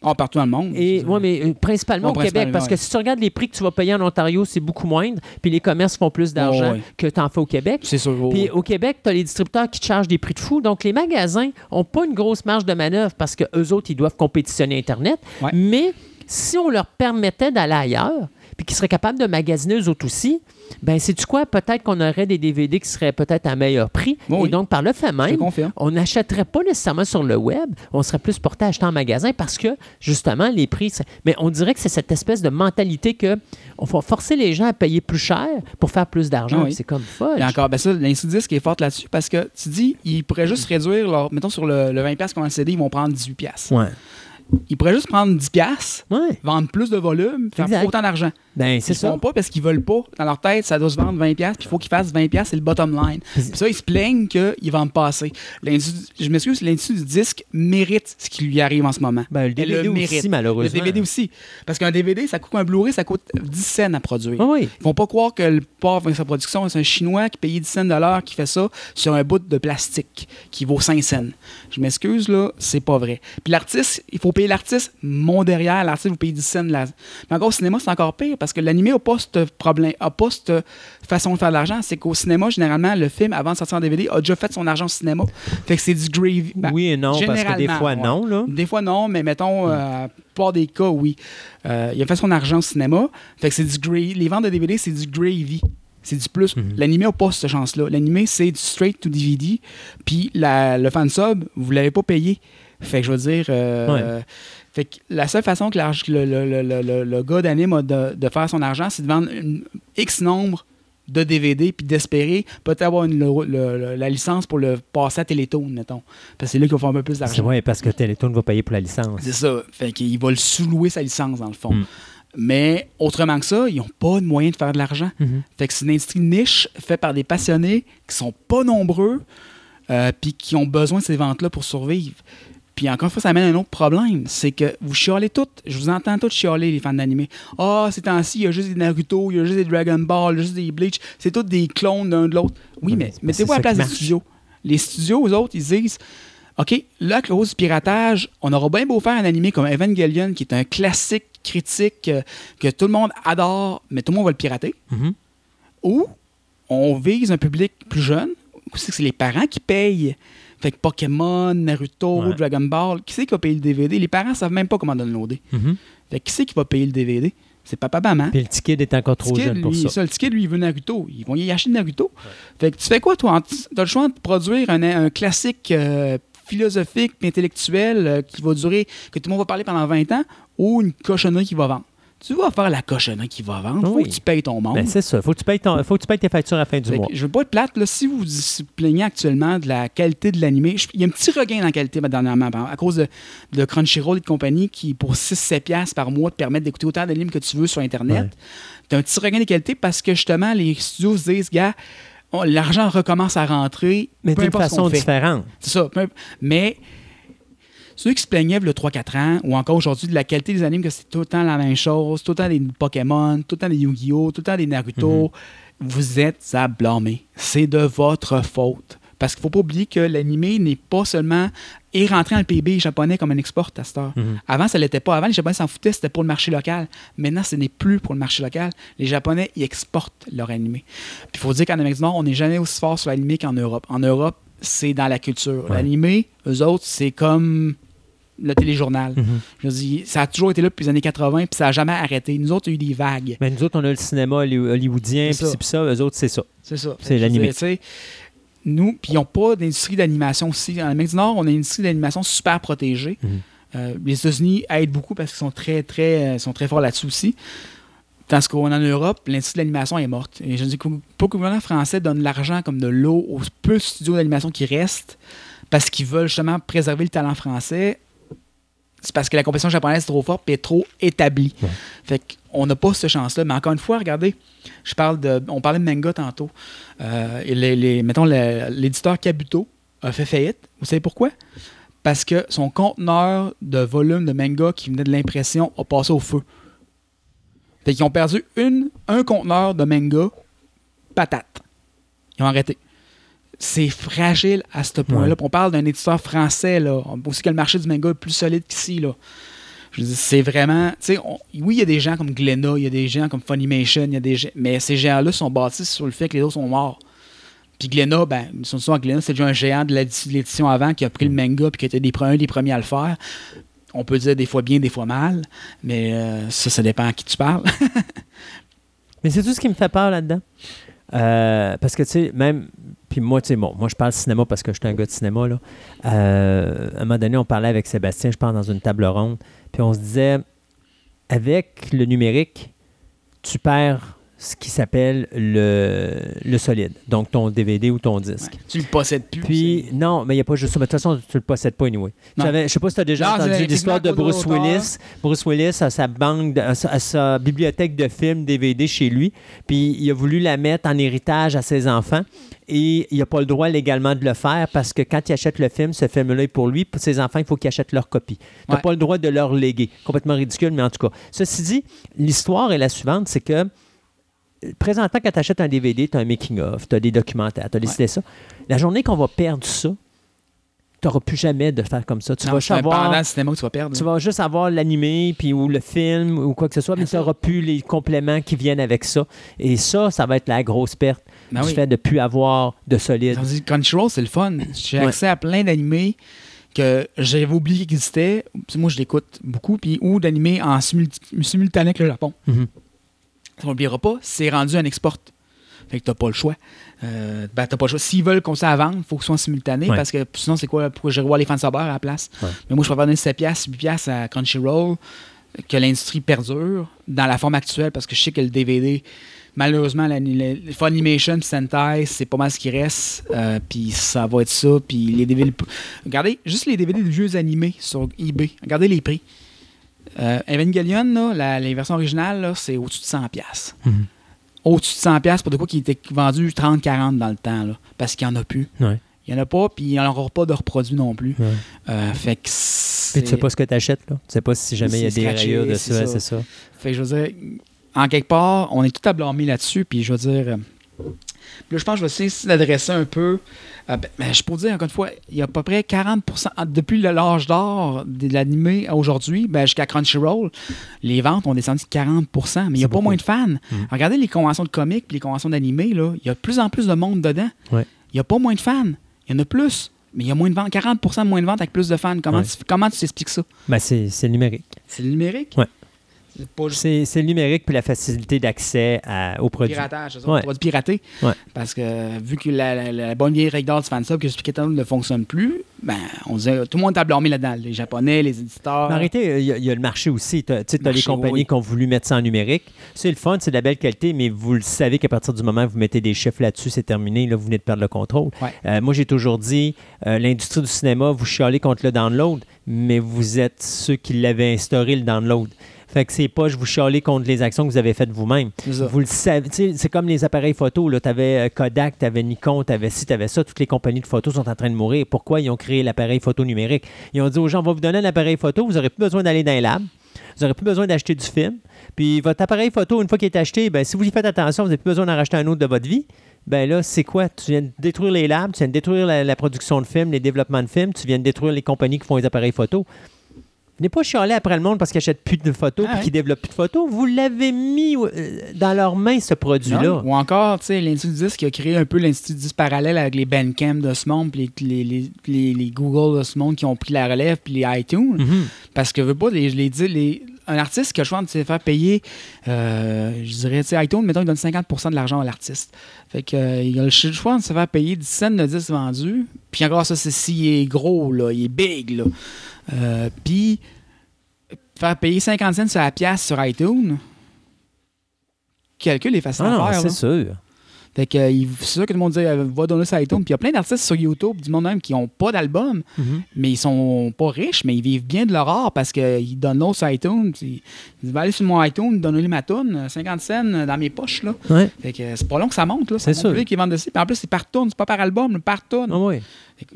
Speaker 1: Ah, partout dans le monde.
Speaker 5: Et, ouais, mais euh, principalement
Speaker 1: Ouais,
Speaker 5: au Québec, parce que si tu regardes les prix que tu vas payer en Ontario, c'est beaucoup moindre, puis les commerces font plus d'argent
Speaker 1: ouais.
Speaker 5: que tu en fais au Québec.
Speaker 1: C'est sûr. oh,
Speaker 5: Puis
Speaker 1: oui.
Speaker 5: au Québec, tu as les distributeurs qui te chargent des prix de fou. Donc, les magasins n'ont pas une grosse marge de manœuvre parce qu'eux autres, ils doivent compétitionner Internet. Mais si on leur permettait d'aller ailleurs, puis qu'ils seraient capables de magasiner eux autres aussi, ben c'est tu quoi? Peut-être qu'on aurait des DVD qui seraient peut-être à meilleur prix.
Speaker 1: Oui,
Speaker 5: Et donc, par le fait même, on n'achèterait pas nécessairement sur le web, on serait plus porté à acheter en magasin parce que, justement, les prix... Mais on dirait que c'est cette espèce de mentalité que on va forcer les gens à payer plus cher pour faire plus d'argent.
Speaker 1: Ah oui.
Speaker 5: C'est comme folle.
Speaker 1: Encore, ben ça, l'insudisque est forte là-dessus parce que tu dis, ils pourraient juste réduire leur. Mettons sur le, le 20$ qu'on a CD, ils vont prendre 18$.
Speaker 5: Ouais.
Speaker 1: Ils pourraient juste prendre 10$,
Speaker 5: Ouais.
Speaker 1: vendre plus de volume, faire
Speaker 5: Exact.
Speaker 1: autant d'argent.
Speaker 5: Ben,
Speaker 1: Ils
Speaker 5: c'est
Speaker 1: ne
Speaker 5: ça.
Speaker 1: font pas parce qu'ils veulent pas. Dans leur tête, ça doit se vendre 20$, puis il faut qu'ils fassent 20$, c'est le bottom line. Puis ça, ils se plaignent qu'ils vendent pas assez. Je m'excuse, l'industrie du disque mérite ce qui lui arrive en ce moment.
Speaker 5: Ben, le
Speaker 1: Elle
Speaker 5: DVD
Speaker 1: le
Speaker 5: aussi,
Speaker 1: mérite.
Speaker 5: malheureusement.
Speaker 1: Le DVD aussi. Parce qu'un DVD, ça coûte un Blu-ray, ça coûte 10 cents à produire.
Speaker 5: Ah oui.
Speaker 1: Ils vont pas croire que le pauvre sa production, c'est un Chinois qui payait 10 cents de qui fait ça sur un bout de plastique qui vaut 5 cents. Je m'excuse, là, c'est pas vrai. Puis l'artiste, il faut l'artiste, mon derrière, l'artiste, vous payez 10 cents. La... Mais encore au cinéma, c'est encore pire parce que l'animé n'a pas ce problème, a pas cette façon de faire de l'argent. C'est qu'au cinéma, généralement, le film, avant de sortir en DVD, a déjà fait son argent au cinéma. Fait que c'est du gravy. Ben,
Speaker 5: oui et non, parce que des fois,
Speaker 1: ouais.
Speaker 5: non. Là.
Speaker 1: des fois, non, mais mettons, euh, plupart des cas, oui. Euh, il a fait son argent au cinéma. Fait que c'est du gravy. Les ventes de DVD, c'est du gravy. C'est du plus. L'animé n'a pas cette chance-là. L'animé, c'est du straight to DVD. Puis la- le fan sub, vous l'avez pas payé. Fait que je veux dire. euh,
Speaker 5: Ouais.
Speaker 1: fait que la seule façon que le, le, le, le, le- le gars d'anime a de, de faire son argent, c'est de vendre une X nombre de DVD, puis d'espérer peut-être avoir une- le- le- la licence pour le passer à Télétoon, mettons. Parce que c'est là qu'il va faire un peu plus
Speaker 5: C'est
Speaker 1: d'argent.
Speaker 5: vrai, parce que Télétoon va payer pour la licence.
Speaker 1: C'est ça. Fait qu'il va le sous-louer sa licence, dans le fond.
Speaker 5: Mm.
Speaker 1: Mais autrement que ça, ils n'ont pas de moyen de faire de l'argent.
Speaker 5: Mhm.
Speaker 1: Fait que c'est une industrie niche faite par des passionnés qui sont pas nombreux euh, puis qui ont besoin de ces ventes-là pour survivre. Puis encore une fois, ça amène un autre problème. C'est que vous chialez toutes. Je vous entends toutes chialer, les fans d'anime. Ah, ces temps-ci, il y a juste des Naruto, il y a juste des Dragon Ball, il y a juste des Bleach. C'est tous des clones d'un de l'autre. Oui, mais mettez-vous à la place des studios. Les studios, eux autres, ils disent OK, là, à cause du piratage, on aura bien beau faire un animé comme Evangelion, qui est un classique critique euh, que tout le monde adore, mais tout le monde va le pirater.
Speaker 5: Mhm.
Speaker 1: Ou on vise un public plus jeune, ou c'est que c'est les parents qui payent. Fait que Pokémon, Naruto,
Speaker 5: Ouais.
Speaker 1: Dragon Ball, qui c'est qui va payer le DVD? Les parents savent même pas comment downloader.
Speaker 5: Mhm.
Speaker 1: Fait que qui c'est qui va payer le DVD? C'est papa maman.
Speaker 5: Puis le ticket est encore trop
Speaker 1: Ticket,
Speaker 5: jeune pour
Speaker 1: lui,
Speaker 5: ça.
Speaker 1: Le ticket, lui, il veut Naruto. Ils vont y acheter Naruto. Fait que tu fais quoi, toi? Tu as le choix de produire un, un classique euh, philosophique intellectuel euh, qui va durer, que tout le monde va parler pendant 20 ans, ou une cochonnerie qui va vendre? Tu vas faire la cochonnerie qui va vendre. Faut
Speaker 5: Oui.
Speaker 1: que tu payes ton monde.
Speaker 5: Ben, c'est ça. Faut que tu payes ton- faut que tu payes tes factures à la fin du
Speaker 1: Fait
Speaker 5: mois.
Speaker 1: je veux pas être plate, là, si vous vous plaignez actuellement de la qualité de l'animé, il y a un petit regain dans la qualité dernièrement, à cause de, de Crunchyroll et de compagnie qui, pour 6-7$ piastres par mois, te permettent d'écouter autant d'animes que tu veux sur Internet.
Speaker 5: Ouais.
Speaker 1: Tu as un petit regain de qualité parce que justement, les studios se disent, gars, l'argent recommence à rentrer.
Speaker 5: Mais d'une façon différente.
Speaker 1: C'est ça. Mais ceux qui se plaignaient le 3-4 ans, ou encore aujourd'hui, de la qualité des animes, que c'est tout le temps la même chose, tout le temps des Pokémon, tout le temps des Yu-Gi-Oh!, tout le temps des Naruto, vous êtes à blâmer. C'est de votre faute. Parce qu'il ne faut pas oublier que l'animé n'est pas seulement est rentré dans le PIB japonais comme un exportateur.
Speaker 5: Mhm.
Speaker 1: Avant, ça ne l'était pas. Avant, les Japonais s'en foutaient, c'était pour le marché local. Maintenant, ce n'est plus pour le marché local. Les Japonais, ils exportent leur animé. Puis il faut dire qu'en Amérique du Nord, on n'est jamais aussi fort sur l'animé qu'en Europe. En Europe, c'est dans la culture.
Speaker 5: Ouais.
Speaker 1: L'animé, eux autres, c'est comme le téléjournal.
Speaker 5: Mhm.
Speaker 1: Je veux dire, ça a toujours été là depuis les années 80, puis ça n'a jamais arrêté. Nous autres, il y a eu des vagues.
Speaker 5: Mais nous autres, on a le cinéma holly- hollywoodien, puis puis ça. Eux autres, c'est ça.
Speaker 1: C'est ça.
Speaker 5: C'est
Speaker 1: je
Speaker 5: l'animé.
Speaker 1: Nous, puis ils n'ont pas d'industrie d'animation aussi. En Amérique du Nord, on a une industrie d'animation super protégée.
Speaker 5: Mhm.
Speaker 1: Euh, les États-Unis aident beaucoup parce qu'ils sont très, très, euh, sont très forts là-dessus aussi. Tandis qu'en Europe, l'industrie de l'animation est morte. Et je dis que le gouvernement français donne l'argent comme de l'eau aux peu de studios d'animation qui restent parce qu'ils veulent justement préserver le talent français. C'est parce que la compétition japonaise est trop forte et est trop établie.
Speaker 5: Ouais.
Speaker 1: Fait qu'on n'a pas cette chance-là. Mais encore une fois, regardez, je parle de, on parlait de manga tantôt. Euh, et les, les- mettons, l'éditeur Kabuto a fait faillite. Vous savez pourquoi? Parce que son conteneur de volume de manga qui venait de l'impression a passé au feu. Fait qu'ils ont perdu une, un conteneur de manga patate. Ils ont arrêté. C'est fragile à ce point-là.
Speaker 5: Ouais.
Speaker 1: On parle d'un éditeur français, là. Aussi que le marché du manga est plus solide qu'ici, là. Je veux dire, c'est vraiment. on- oui, il y a des gens comme Glenna, il y a des gens comme Funimation, il y a des gens- mais ces géants-là sont bâtis sur le fait que les autres sont morts. Puis Glenna, ben, ils sont souvent Glenna, c'est déjà un géant de l'édi- de l'édition avant qui a pris le manga puis qui était des, un des premiers à le faire. On peut dire des fois bien, des fois mal, mais euh, ça, ça dépend à qui tu parles. <laughs>
Speaker 5: Mais c'est tout ce qui me fait peur là-dedans. Euh, parce que, tu sais, même. Puis moi, tu sais, bon, moi, je parle cinéma parce que je suis un gars de cinéma, là. Euh, à un moment donné, on parlait avec Sébastien, je parle dans une table ronde, puis on se disait, avec le numérique, tu perds ce qui s'appelle le, le solide, donc ton DVD ou ton disque.
Speaker 1: tu le possèdes plus.
Speaker 5: Puis, non, mais il n'y a pas juste ça. Mais de toute façon, tu ne le possèdes pas, anyway. Je sais pas si tu as déjà
Speaker 1: Non,
Speaker 5: entendu l'histoire de Bruce. Willis. Bruce Willis a sa banque, de- sa, bibliothèque de films DVD chez lui. Puis, il a voulu la mettre en héritage à ses enfants. Et il n'a pas le droit légalement de le faire parce que quand il achète le film, ce film-là est pour lui. Pour ses enfants, il faut qu'il achète leur copie. Tu n'as
Speaker 1: Ouais.
Speaker 5: pas le droit de leur léguer. Complètement ridicule, mais en tout cas. Ceci dit, l'histoire est la suivante c'est que présentement, quand tu achètes un DVD, tu as un making-of, tu as des documentaires, tu as décidé ça. La journée qu'on va perdre ça, tu n'auras plus jamais de faire comme ça. Tu
Speaker 1: Non,
Speaker 5: vas
Speaker 1: c'est un
Speaker 5: savoir.
Speaker 1: pendant le cinéma tu vas perdre.
Speaker 5: Tu vas juste avoir l'animé puis ou le film ou quoi que ce soit, mais tu n'auras plus les compléments qui viennent avec ça. Et ça, ça va être la grosse perte
Speaker 1: Ben
Speaker 5: du
Speaker 1: oui.
Speaker 5: fait de ne plus avoir de solide.
Speaker 1: Crunchyroll, c'est le fun. J'ai
Speaker 5: Ouais.
Speaker 1: accès à plein d'animés que j'avais oublié qu'ils existaient. Moi, je l'écoute beaucoup. Puis, ou d'animés en simul- simultané avec le Japon.
Speaker 5: Mhm.
Speaker 1: On n'oubliera pas, c'est rendu un export. Fait que t'as pas le choix. Euh, ben, t'as pas le choix. S'ils veulent qu'on vendre, il faut que ce soit simultané.
Speaker 5: Ouais.
Speaker 1: Parce que sinon, c'est quoi Pourquoi je revois les fans de à la place?
Speaker 5: Ouais.
Speaker 1: Mais moi, je préfère donner 7$, piastres, 8$ piastres à Crunchyroll que l'industrie perdure dans la forme actuelle parce que je sais que le DVD. malheureusement, la, la- le Funimation Sentai, c'est pas mal ce qui reste. Euh, puis ça va être ça. Puis les DVD. Regardez, juste les DVD de vieux animés sur eBay. Regardez les prix. Euh, Evangelion, là, la, les versions originales, c'est au-dessus de 100$. piastres.
Speaker 5: Mhm.
Speaker 1: Au-dessus de 100$ pour de quoi qui était vendu 30-40$ dans le temps. Là, parce qu'il n'y en a plus.
Speaker 5: Ouais.
Speaker 1: Il n'y en a pas, puis il n'y en aura pas de reproduits non plus.
Speaker 5: Ouais.
Speaker 1: Euh, fait que
Speaker 5: Puis tu sais pas ce que tu achètes, là. Tu sais pas si jamais il y a des
Speaker 1: scratché,
Speaker 5: rayures dessus.
Speaker 1: c'est
Speaker 5: ouais,
Speaker 1: ça.
Speaker 5: C'est ça.
Speaker 1: Fait que je veux dire, en quelque part, on est tout à blâmer là-dessus, puis je veux dire. Puis là, je pense que je vais essayer d'adresser un peu. euh, ben, je peux vous dire, encore une fois, il y a à peu près 40%, ah, depuis l'âge d'or de l'animé à aujourd'hui, ben, jusqu'à Crunchyroll, les ventes ont descendu de 40%, mais il n'y a pas moins de fans.
Speaker 5: Mm.
Speaker 1: Regardez les conventions de comics puis les conventions d'animé, il y a de plus en plus de monde dedans.
Speaker 5: Ouais.
Speaker 1: Il n'y a pas moins de fans. Il y en a plus. Mais il y a moins de ventes, 40% de moins de ventes avec plus de fans. Comment
Speaker 5: Ouais.
Speaker 1: tu, comment tu t'expliques ça?
Speaker 5: Ben, c'est c'est le numérique.
Speaker 1: C'est le numérique?
Speaker 5: Ouais.
Speaker 1: C'est
Speaker 5: le numérique puis la facilité d'accès aux produits.
Speaker 1: piratage, c'est ça,
Speaker 5: Ouais.
Speaker 1: on va pirater.
Speaker 5: Ouais.
Speaker 1: Parce que vu que la, la- la bonne vieille règle d'or du fansub que j'expliquais tantôt ne fonctionne plus, ben, on disait, tout le monde t'a blâmé là-dedans. Les Japonais, les éditeurs.
Speaker 5: Mais arrêtez, il y, a- il y a le marché aussi. Tu as, les compagnies
Speaker 1: oui.
Speaker 5: qui ont voulu mettre ça en numérique. C'est le fun, c'est de la belle qualité, mais vous le savez qu'à partir du moment où vous mettez des chiffres là-dessus, c'est terminé. Là, vous venez de perdre le contrôle.
Speaker 1: Ouais.
Speaker 5: Euh, moi, j'ai toujours dit, euh, l'industrie du cinéma, vous chialez contre le download, mais vous êtes ceux qui l'avaient instauré, le download. Fait que c'est pas je vous chialez contre les actions que vous avez faites vous-même. Vous le savez, c'est comme les appareils photo. Tu avais Kodak, tu avais Nikon, tu avais ci, tu avais ça. Toutes les compagnies de photos sont en train de mourir. Pourquoi ils ont créé l'appareil photo numérique? Ils ont dit aux gens, on va vous donner un appareil photo, vous n'aurez plus besoin d'aller dans les labs, vous n'aurez plus besoin d'acheter du film. Puis votre appareil photo, une fois qu'il est acheté, ben, si vous y faites attention, vous n'avez plus besoin d'en racheter un autre de votre vie. Ben là, c'est quoi? Tu viens de détruire les labs, tu viens de détruire la, la production de films, les développements de films, tu viens de détruire les compagnies qui font les appareils photo. Venez pas chialer après le monde parce qu'ils n'achètent plus de photos
Speaker 1: Ah
Speaker 5: et
Speaker 1: ouais.
Speaker 5: qu'ils développent plus de photos. Vous l'avez mis euh, dans leurs mains, ce produit-là.
Speaker 1: Ou encore, tu sais, l'Institut 10 qui a créé un peu l'Institut 10 parallèle avec les Bandcamp de ce monde, puis les, les, les, les Google de ce monde qui ont pris la relève, puis les iTunes.
Speaker 5: Mhm.
Speaker 1: Parce que, veux pas, les, je l'ai dit, les- un artiste qui a le choix de se faire payer, euh, je dirais, tu sais, iTunes, mettons, il donne 50% de l'argent à l'artiste. Fait que, euh, il a le choix de se faire payer 10 cents de 10 vendus. Puis encore, ça, c'est s'il est gros, là, il est big, là. Euh, puis, faire payer 50 cents sur la pièce sur iTunes, calcul est facile
Speaker 5: Ah non,
Speaker 1: à faire.
Speaker 5: c'est sûr.
Speaker 1: Fait que, euh, c'est sûr que tout le monde dit euh, va donner sur iTunes. Puis il y a plein d'artistes sur YouTube, du monde même, qui n'ont pas d'album,
Speaker 5: Mhm.
Speaker 1: mais ils sont pas riches, mais ils vivent bien de leur art parce qu'ils donnent l'autre sur iTunes. Ils ils vont aller sur mon iTunes, donner ma toune, euh, 50 cents dans mes poches. Là.
Speaker 5: Ouais.
Speaker 1: Fait que euh, c'est pas long que ça monte. Là.
Speaker 5: C'est
Speaker 1: Ça
Speaker 5: sûr.
Speaker 1: qu'ils vendent dessus. Puis en plus, c'est par toune, c'est pas par album, par toune.
Speaker 5: Ah oui.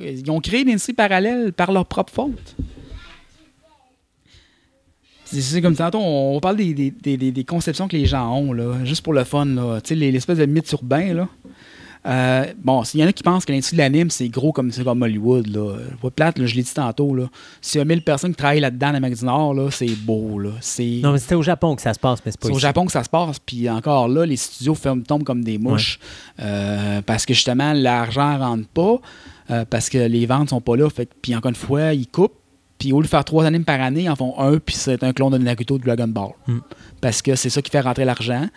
Speaker 1: Euh, Ils ont créé une industrie parallèle par leur propre faute. C'est- comme tantôt, on parle des, des, des- des- conceptions que les gens ont, là, juste pour le fun. l'espèce de mythe urbain. Là. Euh, bon, s'il y en a qui pensent que l'industrie de l'anime, c'est gros comme, comme Hollywood. Là. Pas plate, là, je l'ai dit tantôt. Là. S'il y a 1000 personnes qui travaillent là-dedans en Amérique du Nord, là, c'est beau. Là.
Speaker 5: Non, mais c'était au Japon que ça se passe, mais c'est pas
Speaker 1: C'est au. Japon que ça se passe, puis encore là, les studios ferment, tombent comme des mouches euh, parce que justement, l'argent ne rentre pas, euh, parce que les ventes sont pas là. Fait, puis encore une fois, ils coupent, puis au lieu de faire trois animes par année, ils en font un, puis c'est un clone de Naruto de Dragon Ball.
Speaker 5: Mm.
Speaker 1: Parce que c'est ça qui fait rentrer l'argent.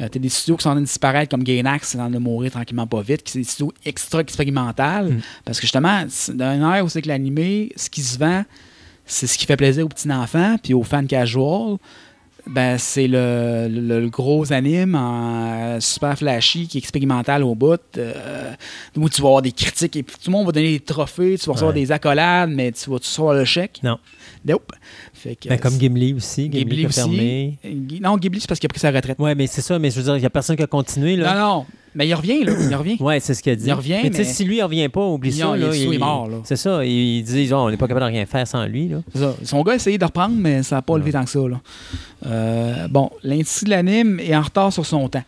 Speaker 1: Euh, T'as des studios qui sont en train de disparaître, comme Gainax, c'est en train de mourir tranquillement pas vite, qui sont des studios extra expérimentales,
Speaker 5: Mm.
Speaker 1: parce que justement, dans une ère où c'est que l'animé, ce qui se vend, c'est ce qui fait plaisir aux petits enfants, puis aux fans casual ben, c'est le, le- le gros anime en euh, super flashy qui est expérimental au bout. euh, où tu vas avoir des critiques et tout le monde va donner des trophées, tu vas recevoir
Speaker 5: Ouais.
Speaker 1: des accolades, mais tu vas tu recevoir le chèque?
Speaker 5: Non.
Speaker 1: Nope. Fait que,
Speaker 5: Ben, comme Gimli aussi. Gimli,
Speaker 1: aussi.
Speaker 5: fermé.
Speaker 1: Non, Ghibli, c'est parce qu'il a pris sa retraite.
Speaker 5: Ouais, mais c'est ça, mais je veux dire, il n'y a personne qui a continué. Là.
Speaker 1: Non, non. Mais il revient, là. Il revient.
Speaker 5: Ouais, c'est ce qu'il a dit.
Speaker 1: Il revient,
Speaker 5: mais tu sais,
Speaker 1: mais-
Speaker 5: si lui, il revient pas, oublie
Speaker 1: Il-
Speaker 5: ça.
Speaker 1: il
Speaker 5: là,
Speaker 1: il est mort, là.
Speaker 5: C'est ça. Ils disent, oh, on n'est pas capable de rien faire sans lui. Là.
Speaker 1: Ça. Son gars a essayé de reprendre, mais ça n'a pas levé tant que ça. Là. Euh, bon, l'industrie de l'anime est en retard sur son temps.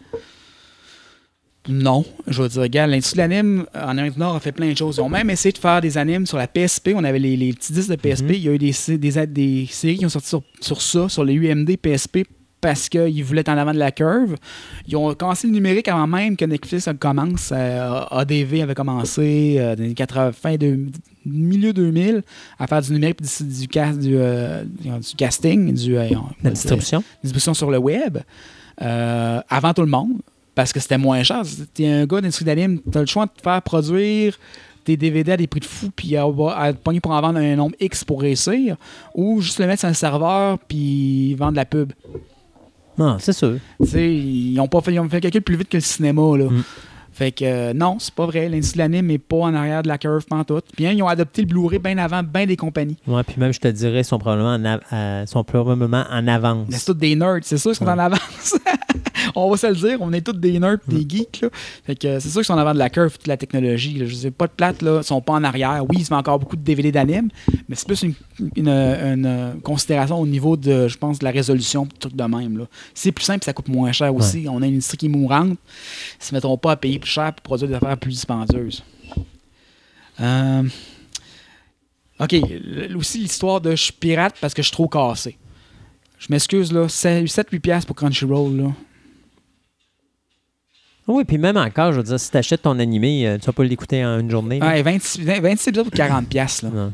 Speaker 1: Non, je veux dire, regarde, l'industrie de l'anime en Amérique du Nord a fait plein de choses. Ils ont même essayé de faire des animes sur la PSP. On avait les, les petits disques de PSP.
Speaker 5: Mhm.
Speaker 1: Il y a eu des, des, des séries qui ont sorti sur, sur ça, sur les UMD PSP, parce qu'ils voulaient être en avant de la curve. Ils ont commencé le numérique avant même que Netflix commence. Euh, ADV avait commencé euh, dans les 80, fin de, milieu 2000 à faire du numérique du, du, cas- du, euh, du casting, du, euh,
Speaker 5: La distribution.
Speaker 1: distribution sur le web euh, avant tout le monde parce que c'était moins cher. T'es un gars d'industrie d'anime, t'as le choix de te faire produire tes DVD à des prix de fou puis à, à te pogner pour en vendre un nombre X pour réussir ou juste le mettre sur un serveur puis vendre de la pub.
Speaker 5: Non, c'est sûr.
Speaker 1: Ils ont pas fait, ils ont fait le calcul plus vite que le cinéma, là.
Speaker 5: Mm.
Speaker 1: Fait que euh, non, c'est pas vrai. L'industrie de l'anime n'est pas en arrière de la curve pantoute. Bien, ils ont adopté le Blu-ray bien avant bien des compagnies.
Speaker 5: Ouais, puis même, je te dirais, ils sont probablement en, av- euh, sont probablement en avance.
Speaker 1: Mais c'est tous des nerds, c'est sûr qu'ils sont
Speaker 5: Ouais.
Speaker 1: en avance. <laughs> on va se le dire, on est tous des nerds des
Speaker 5: Mm.
Speaker 1: geeks. Là. Fait que euh, c'est sûr qu'ils sont en avant de la curve, toute la technologie. Là. Je sais pas de plate, là, ils sont pas en arrière. Oui, ils met encore beaucoup de DVD d'anime, mais c'est plus une, une, une, considération au niveau de, je pense, de la résolution, trucs de même. là. C'est plus simple, ça coûte moins cher aussi. On a une industrie qui est mourante. Ils se mettront pas à payer plus cher pour produire des affaires plus dispendieuses. Euh, OK. Aussi l'histoire de je suis pirate parce que je suis trop cassé. Je m'excuse, là. 7-8$ piastres pour Crunchyroll, là.
Speaker 5: Oui, puis même encore, je veux dire, si tu achètes ton animé, euh, tu vas pas l'écouter en une journée.
Speaker 1: Ouais, 26, 20 26 épisodes pour 40$, piastres, là.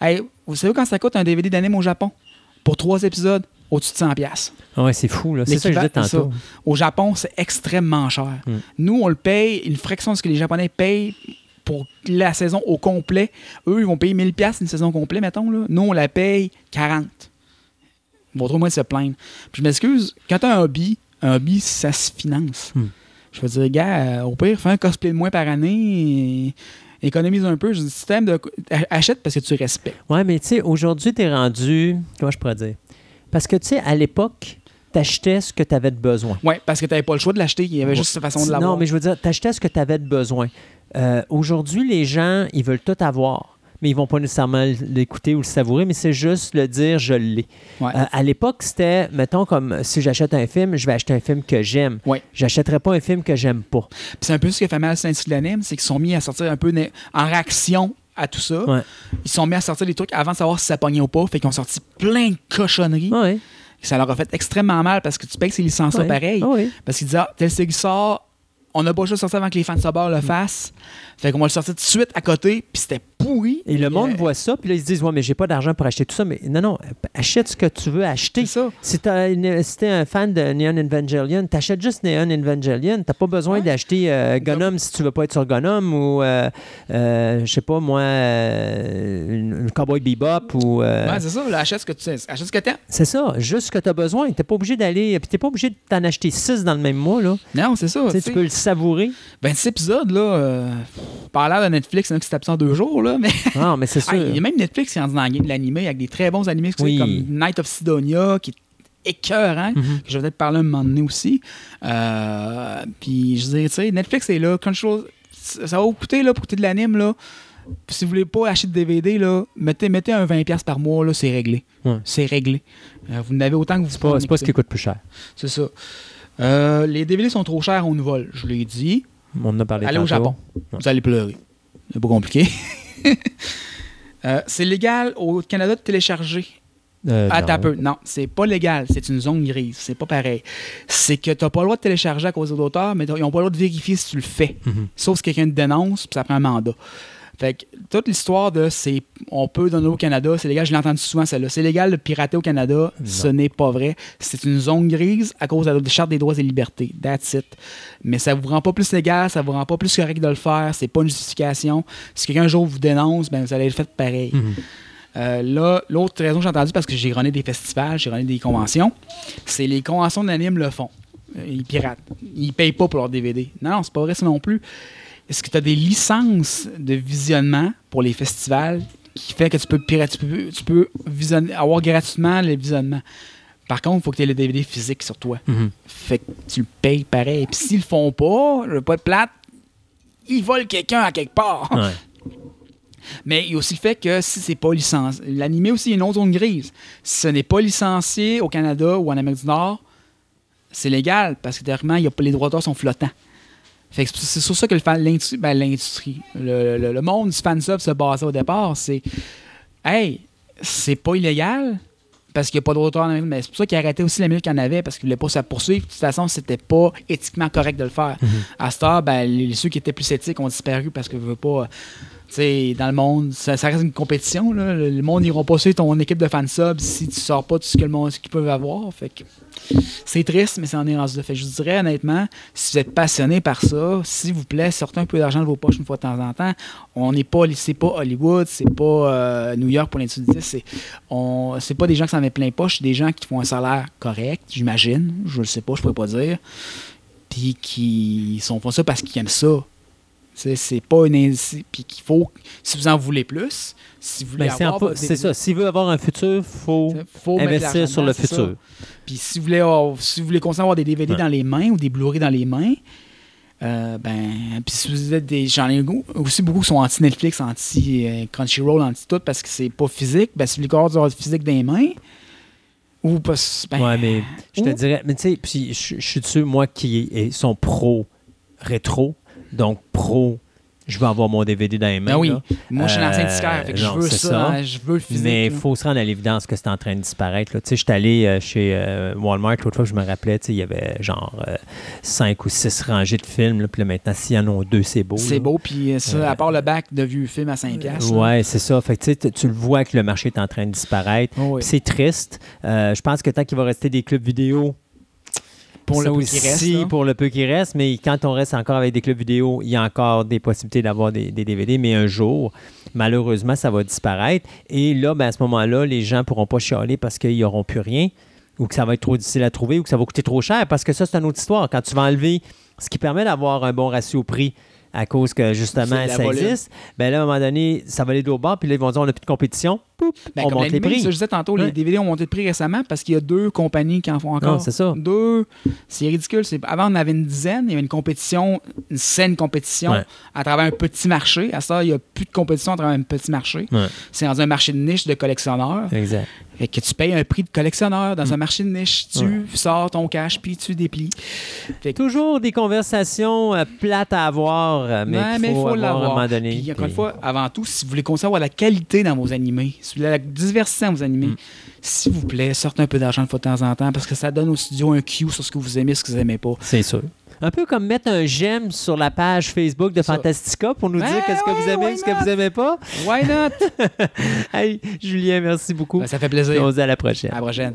Speaker 1: Hey, vous savez quand ça coûte un DVD d'anime au Japon? Pour 3 épisodes, au-dessus de 100$. piastres.
Speaker 5: Ah Ouais, c'est fou, là. C'est ça que je disais tantôt.
Speaker 1: Au Japon, c'est extrêmement cher.
Speaker 5: Mm.
Speaker 1: Nous, on le paye, une fraction de ce que les Japonais payent pour la saison au complet. Eux, ils vont payer 1000$ piastres une saison complète, mettons. Là. Nous, on la paye 40$. Ils vont trop moins se plaindre. Puis je m'excuse, quand tu as un hobby, un hobby, ça se finance.
Speaker 5: Mm.
Speaker 1: Je veux dire, gars, euh, au pire, fais un cosplay de moins par année, et économise un peu. Je dis, si t'aimes de- achète parce que tu respectes.
Speaker 5: Ouais, mais tu sais, aujourd'hui, tu es rendu. Comment je pourrais dire? Parce que, tu sais, à l'époque, tu achetais ce que tu avais de besoin.
Speaker 1: Ouais, parce que tu n'avais pas le choix de l'acheter. Il y avait juste cette façon de l'avoir.
Speaker 5: Non, mais je veux dire, tu achetais ce que tu avais de besoin. Euh, aujourd'hui, les gens, ils veulent tout avoir. Mais ils vont pas nécessairement l'écouter ou le savourer, mais c'est juste le dire je l'ai.
Speaker 1: Ouais.
Speaker 5: Euh, à l'époque, c'était, mettons, comme si j'achète un film, je vais acheter un film que j'aime.
Speaker 1: Ouais.
Speaker 5: J'achèterais pas un film que j'aime pas.
Speaker 1: C'est un peu ce qui a fait mal de l'anime, c'est qu'ils sont mis à sortir un peu en réaction à tout ça.
Speaker 5: Ouais.
Speaker 1: Ils sont mis à sortir des trucs avant de savoir si ça pognait ou pas. Fait qu'ils ont sorti plein de cochonneries. Ça leur a fait extrêmement mal parce que tu payes ces licences-là pareil.
Speaker 5: Ah.
Speaker 1: Parce qu'ils disent, ah, tel série sort, on n'a pas juste sorti avant que les fans de Sabor
Speaker 5: Mm.
Speaker 1: le fassent. Fait qu'on va le sortir tout de suite à côté, puis c'était pourri.
Speaker 5: Et le monde
Speaker 1: Euh,
Speaker 5: voit ça, puis là, ils se disent Ouais, mais j'ai pas d'argent pour acheter tout ça. Mais non, non, achète ce que tu veux acheter.
Speaker 1: C'est ça.
Speaker 5: Si tu es un fan de Neon Evangelion, t'achètes juste Neon Evangelion. T'as pas besoin
Speaker 1: Ouais.
Speaker 5: d'acheter euh, Gunham si tu veux pas être sur Gunham ou, euh, euh, je sais pas moi, une, une Cowboy Bebop ou. euh,
Speaker 1: Ouais, c'est ça. Là, achète ce que tu achète ce que t'aimes.
Speaker 5: c'est ça, juste ce que tu as besoin. T'es pas obligé d'aller. Puis t'es pas obligé de t'en acheter six dans le même mois. Là.
Speaker 1: Non, c'est ça.
Speaker 5: Tu peux le savourer.
Speaker 1: 26 épisodes, là, euh, par l'air de Netflix, a qui se tapent ça en deux jours, là, mais
Speaker 5: Ah, mais c'est <laughs> sûr.
Speaker 1: Ah, il y a même Netflix qui est rendu dans la game de l'animé avec des très bons animés
Speaker 5: Oui.
Speaker 1: comme Night of Sidonia, qui est écœurant,
Speaker 5: Mhm.
Speaker 1: que je vais peut-être parler un moment donné aussi. Euh, puis je dire, tu sais, Netflix est là, ça va vous coûter, là, pour coûter de l'anime, là. Puis si vous voulez pas acheter de DVD, là, mettez, mettez un 20$ par mois, là, c'est réglé.
Speaker 5: Ouais.
Speaker 1: C'est réglé. Euh, vous n'avez autant que vous
Speaker 5: C'est pas, c'est pas ce qui coûte plus cher.
Speaker 1: C'est ça. Euh, les DVD sont trop chers, on nous vole. Je l'ai dit.
Speaker 5: On en a parlé
Speaker 1: Allez au. Japon. Vous allez pleurer. C'est pas compliqué. <laughs> <laughs> Euh, c'est légal au Canada de télécharger.
Speaker 5: Euh, non.
Speaker 1: un peu. Non, c'est pas légal. C'est une zone grise. C'est pas pareil. C'est que tu n'as pas le droit de télécharger à cause d'auteur, mais ils n'ont pas le droit de vérifier si tu le fais.
Speaker 5: Mhm.
Speaker 1: Sauf si quelqu'un te dénonce, puis ça prend un mandat. Fait que toute l'histoire de c'est on peut donner au Canada, c'est légal, je l'ai entendu souvent celle-là. C'est légal de pirater au Canada, ce n'est pas vrai. C'est une zone grise à cause de la charte des droits et libertés. That's it. Mais ça vous rend pas plus légal, ça vous rend pas plus correct de le faire, c'est pas une justification. Si quelqu'un un jour vous dénonce, ben vous allez le faire pareil.
Speaker 5: Mhm.
Speaker 1: Euh, là, l'autre raison que j'ai entendu, parce que j'ai runné des festivals, j'ai runné des conventions, c'est les conventions d'anime le font. Euh, Ils piratent. Ils payent pas pour leur DVD. Non, non, c'est pas vrai ça non plus. Est-ce que tu as des licences de visionnement pour les festivals qui fait que tu peux pirater, tu peux, tu peux visionner- avoir gratuitement les visionnements? Par contre, il faut que tu aies le DVD physique sur toi.
Speaker 5: Mhm.
Speaker 1: Fait que tu le payes pareil. Puis s'ils le font pas, veux pas de plate, ils volent quelqu'un à quelque part.
Speaker 5: Ouais. <laughs>
Speaker 1: Mais il y a aussi le fait que si c'est pas licencié, l'animé aussi, il y a une autre zone grise. Si ce n'est pas licencié au Canada ou en Amérique du Nord, c'est légal parce que théoriquement, il y a pas, les droits d'auteur sont flottants. Fait que c'est sur ça que l'industrie, ben, l'industrie, le, le- le monde du fansub se basait au départ. C'est, hey, c'est pas illégal parce qu'il n'y a pas d'auteur mais c'est pour ça qu'ils arrêtaient aussi la minute qu'il y en avait parce qu'ils voulaient pas se poursuivre. De toute façon, c'était pas éthiquement correct de le faire. À ce temps, ben, les, ceux qui étaient plus éthiques ont disparu parce que je veux pas. Tu sais, dans le monde, ça, ça reste une compétition. Là. Le monde n'ira pas suivre ton équipe de fansub si tu sors pas tout ce que le monde qu'ils peuvent avoir. Fait que c'est triste, mais ça en est rendu. Fait je vous dirais honnêtement, si vous êtes passionné par ça, s'il vous plaît, sortez un peu d'argent de vos poches une fois de temps en temps. On n'est pas, c'est pas Hollywood, c'est pas euh, New York pour l'industrie c'est on, c'est pas des gens qui s'en mettent plein poche, c'est des gens qui font un salaire correct, j'imagine, je le sais pas, je pourrais pas dire, puis qui sont font ça parce qu'ils aiment ça. C'est, pas une puis qu'il faut si vous en voulez plus, si vous voulez
Speaker 5: Ben,
Speaker 1: avoir
Speaker 5: c'est ça. S'il veut avoir un futur, il faut,
Speaker 1: faut
Speaker 5: investir sur le futur.
Speaker 1: Puis si vous voulez, avoir- si vous voulez continuer à avoir des DVD
Speaker 5: Ouais.
Speaker 1: dans les mains ou des Blu-ray dans les mains, euh, ben, puis si vous êtes des, j'en ai aussi beaucoup qui sont anti Netflix, anti euh, Crunchyroll, anti tout parce que c'est pas physique. Ben, si vous voulez avoir du physique dans les mains, ou pas, ben,
Speaker 5: Ouais, mais je te
Speaker 1: ou-
Speaker 5: dirais, mais tu sais, puis je suis de ceux, moi, qui est- sont pro rétro, donc pro, je veux avoir mon DVD dans les mains.
Speaker 1: ben oui.
Speaker 5: là.
Speaker 1: Moi, je suis un ancien
Speaker 5: Euh,
Speaker 1: disquaire, fait que je veux
Speaker 5: c'est
Speaker 1: ça,
Speaker 5: ça.
Speaker 1: hein, je veux le physique.
Speaker 5: Mais il faut se rendre à l'évidence que c'est en train de disparaître. Tu sais, je suis allé euh, chez euh, Walmart l'autre fois, je me rappelais, tu sais, il y avait genre euh, cinq ou six rangées de films. Là, puis là, maintenant, s'il y en a deux, c'est beau.
Speaker 1: C'est beau, puis euh, ça, à part le bac de vieux film à 5 piastres.
Speaker 5: Ouais, c'est ça. Fait que, tu sais, tu- tu le vois que le marché est en train de disparaître.
Speaker 1: Oh, oui.
Speaker 5: C'est triste. Euh, je pense que tant qu'il va rester des clubs vidéo,
Speaker 1: Pour
Speaker 5: ça
Speaker 1: le peu qui
Speaker 5: aussi,
Speaker 1: reste, là.
Speaker 5: pour le peu qui reste, mais quand on reste encore avec des clubs vidéo, il y a encore des possibilités d'avoir des, des DVD, mais un jour, malheureusement, ça va disparaître. Et là, ben, à ce moment-là, les gens ne pourront pas chialer parce qu'ils n'auront plus rien, ou que ça va être trop difficile à trouver, ou que ça va coûter trop cher, parce que ça, c'est une autre histoire. Quand tu vas enlever ce qui permet d'avoir un bon ratio prix à cause que justement ça
Speaker 1: volume.
Speaker 5: existe, ben là, à un moment donné, ça va aller de l'autre bord, puis là, ils vont dire on n'a plus de compétition, Poup,
Speaker 1: Ben,
Speaker 5: on monte les prix.
Speaker 1: ça, je disais tantôt,
Speaker 5: Ouais.
Speaker 1: les DVD ont monté de prix récemment parce qu'il y a deux compagnies qui en font encore.
Speaker 5: Non, c'est ça.
Speaker 1: Deux. C'est ridicule. Avant, on avait une dizaine. Il y avait une compétition, une saine compétition
Speaker 5: Ouais.
Speaker 1: à travers un petit marché. À ça, il n'y a plus de compétition à travers un petit marché.
Speaker 5: Ouais.
Speaker 1: C'est dans un marché de niche de collectionneurs.
Speaker 5: Exact.
Speaker 1: Fait que tu payes un prix de collectionneur
Speaker 5: Mm.
Speaker 1: dans un marché de niche. Tu sors ton cash puis tu déplies. Fait que-
Speaker 5: Toujours des conversations euh, plates à avoir, euh, mais
Speaker 1: Ouais, il
Speaker 5: faut,
Speaker 1: faut l'avoir. Puis, encore une fois, avant tout, si vous voulez avoir la qualité dans vos animés, si vous la diversité vos animés,
Speaker 5: Mm.
Speaker 1: s'il vous plaît, sortez un peu d'argent de fois de temps en temps parce que ça donne au studio un cue sur ce que vous aimez, ce que vous n'aimez pas.
Speaker 5: C'est sûr. Un peu comme mettre un j'aime sur la page Facebook de. Fantastica pour nous
Speaker 1: Ben
Speaker 5: dire qu'est-ce que vous aimez,
Speaker 1: why
Speaker 5: ce que
Speaker 1: not?
Speaker 5: vous aimez pas.
Speaker 1: Why not? <laughs>
Speaker 5: Hey, Julien, merci beaucoup.
Speaker 1: Ben, ça fait
Speaker 5: Et
Speaker 1: plaisir.
Speaker 5: on se dit à la prochaine.
Speaker 1: À la prochaine.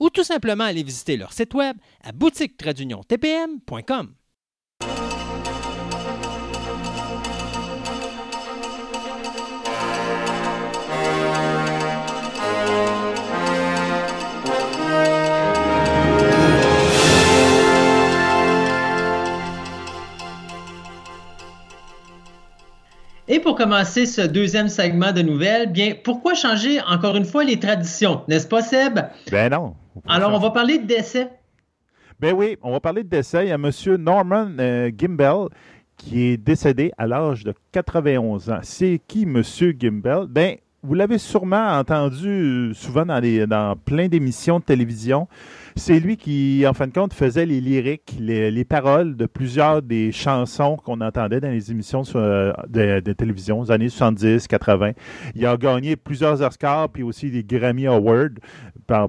Speaker 4: ou tout simplement aller visiter leur site web à boutique-tpm.com.
Speaker 2: Et pour commencer ce deuxième segment de nouvelles, bien, pourquoi changer encore une fois les traditions, n'est-ce pas, Seb?
Speaker 3: Ben non.
Speaker 2: Alors, on va parler de décès.
Speaker 3: Ben oui, on va parler de décès. Il y a M. Norman euh, Gimbel qui est décédé à l'âge de 91 ans. C'est qui M. Gimbel? Ben, vous l'avez sûrement entendu euh, souvent dans, les, dans plein d'émissions de télévision. C'est lui qui, en fin de compte, faisait les lyriques, les, les paroles de plusieurs des chansons qu'on entendait dans les émissions sur, euh, de, de télévision aux années 70, 80. Il a gagné plusieurs Oscars puis aussi des Grammy Awards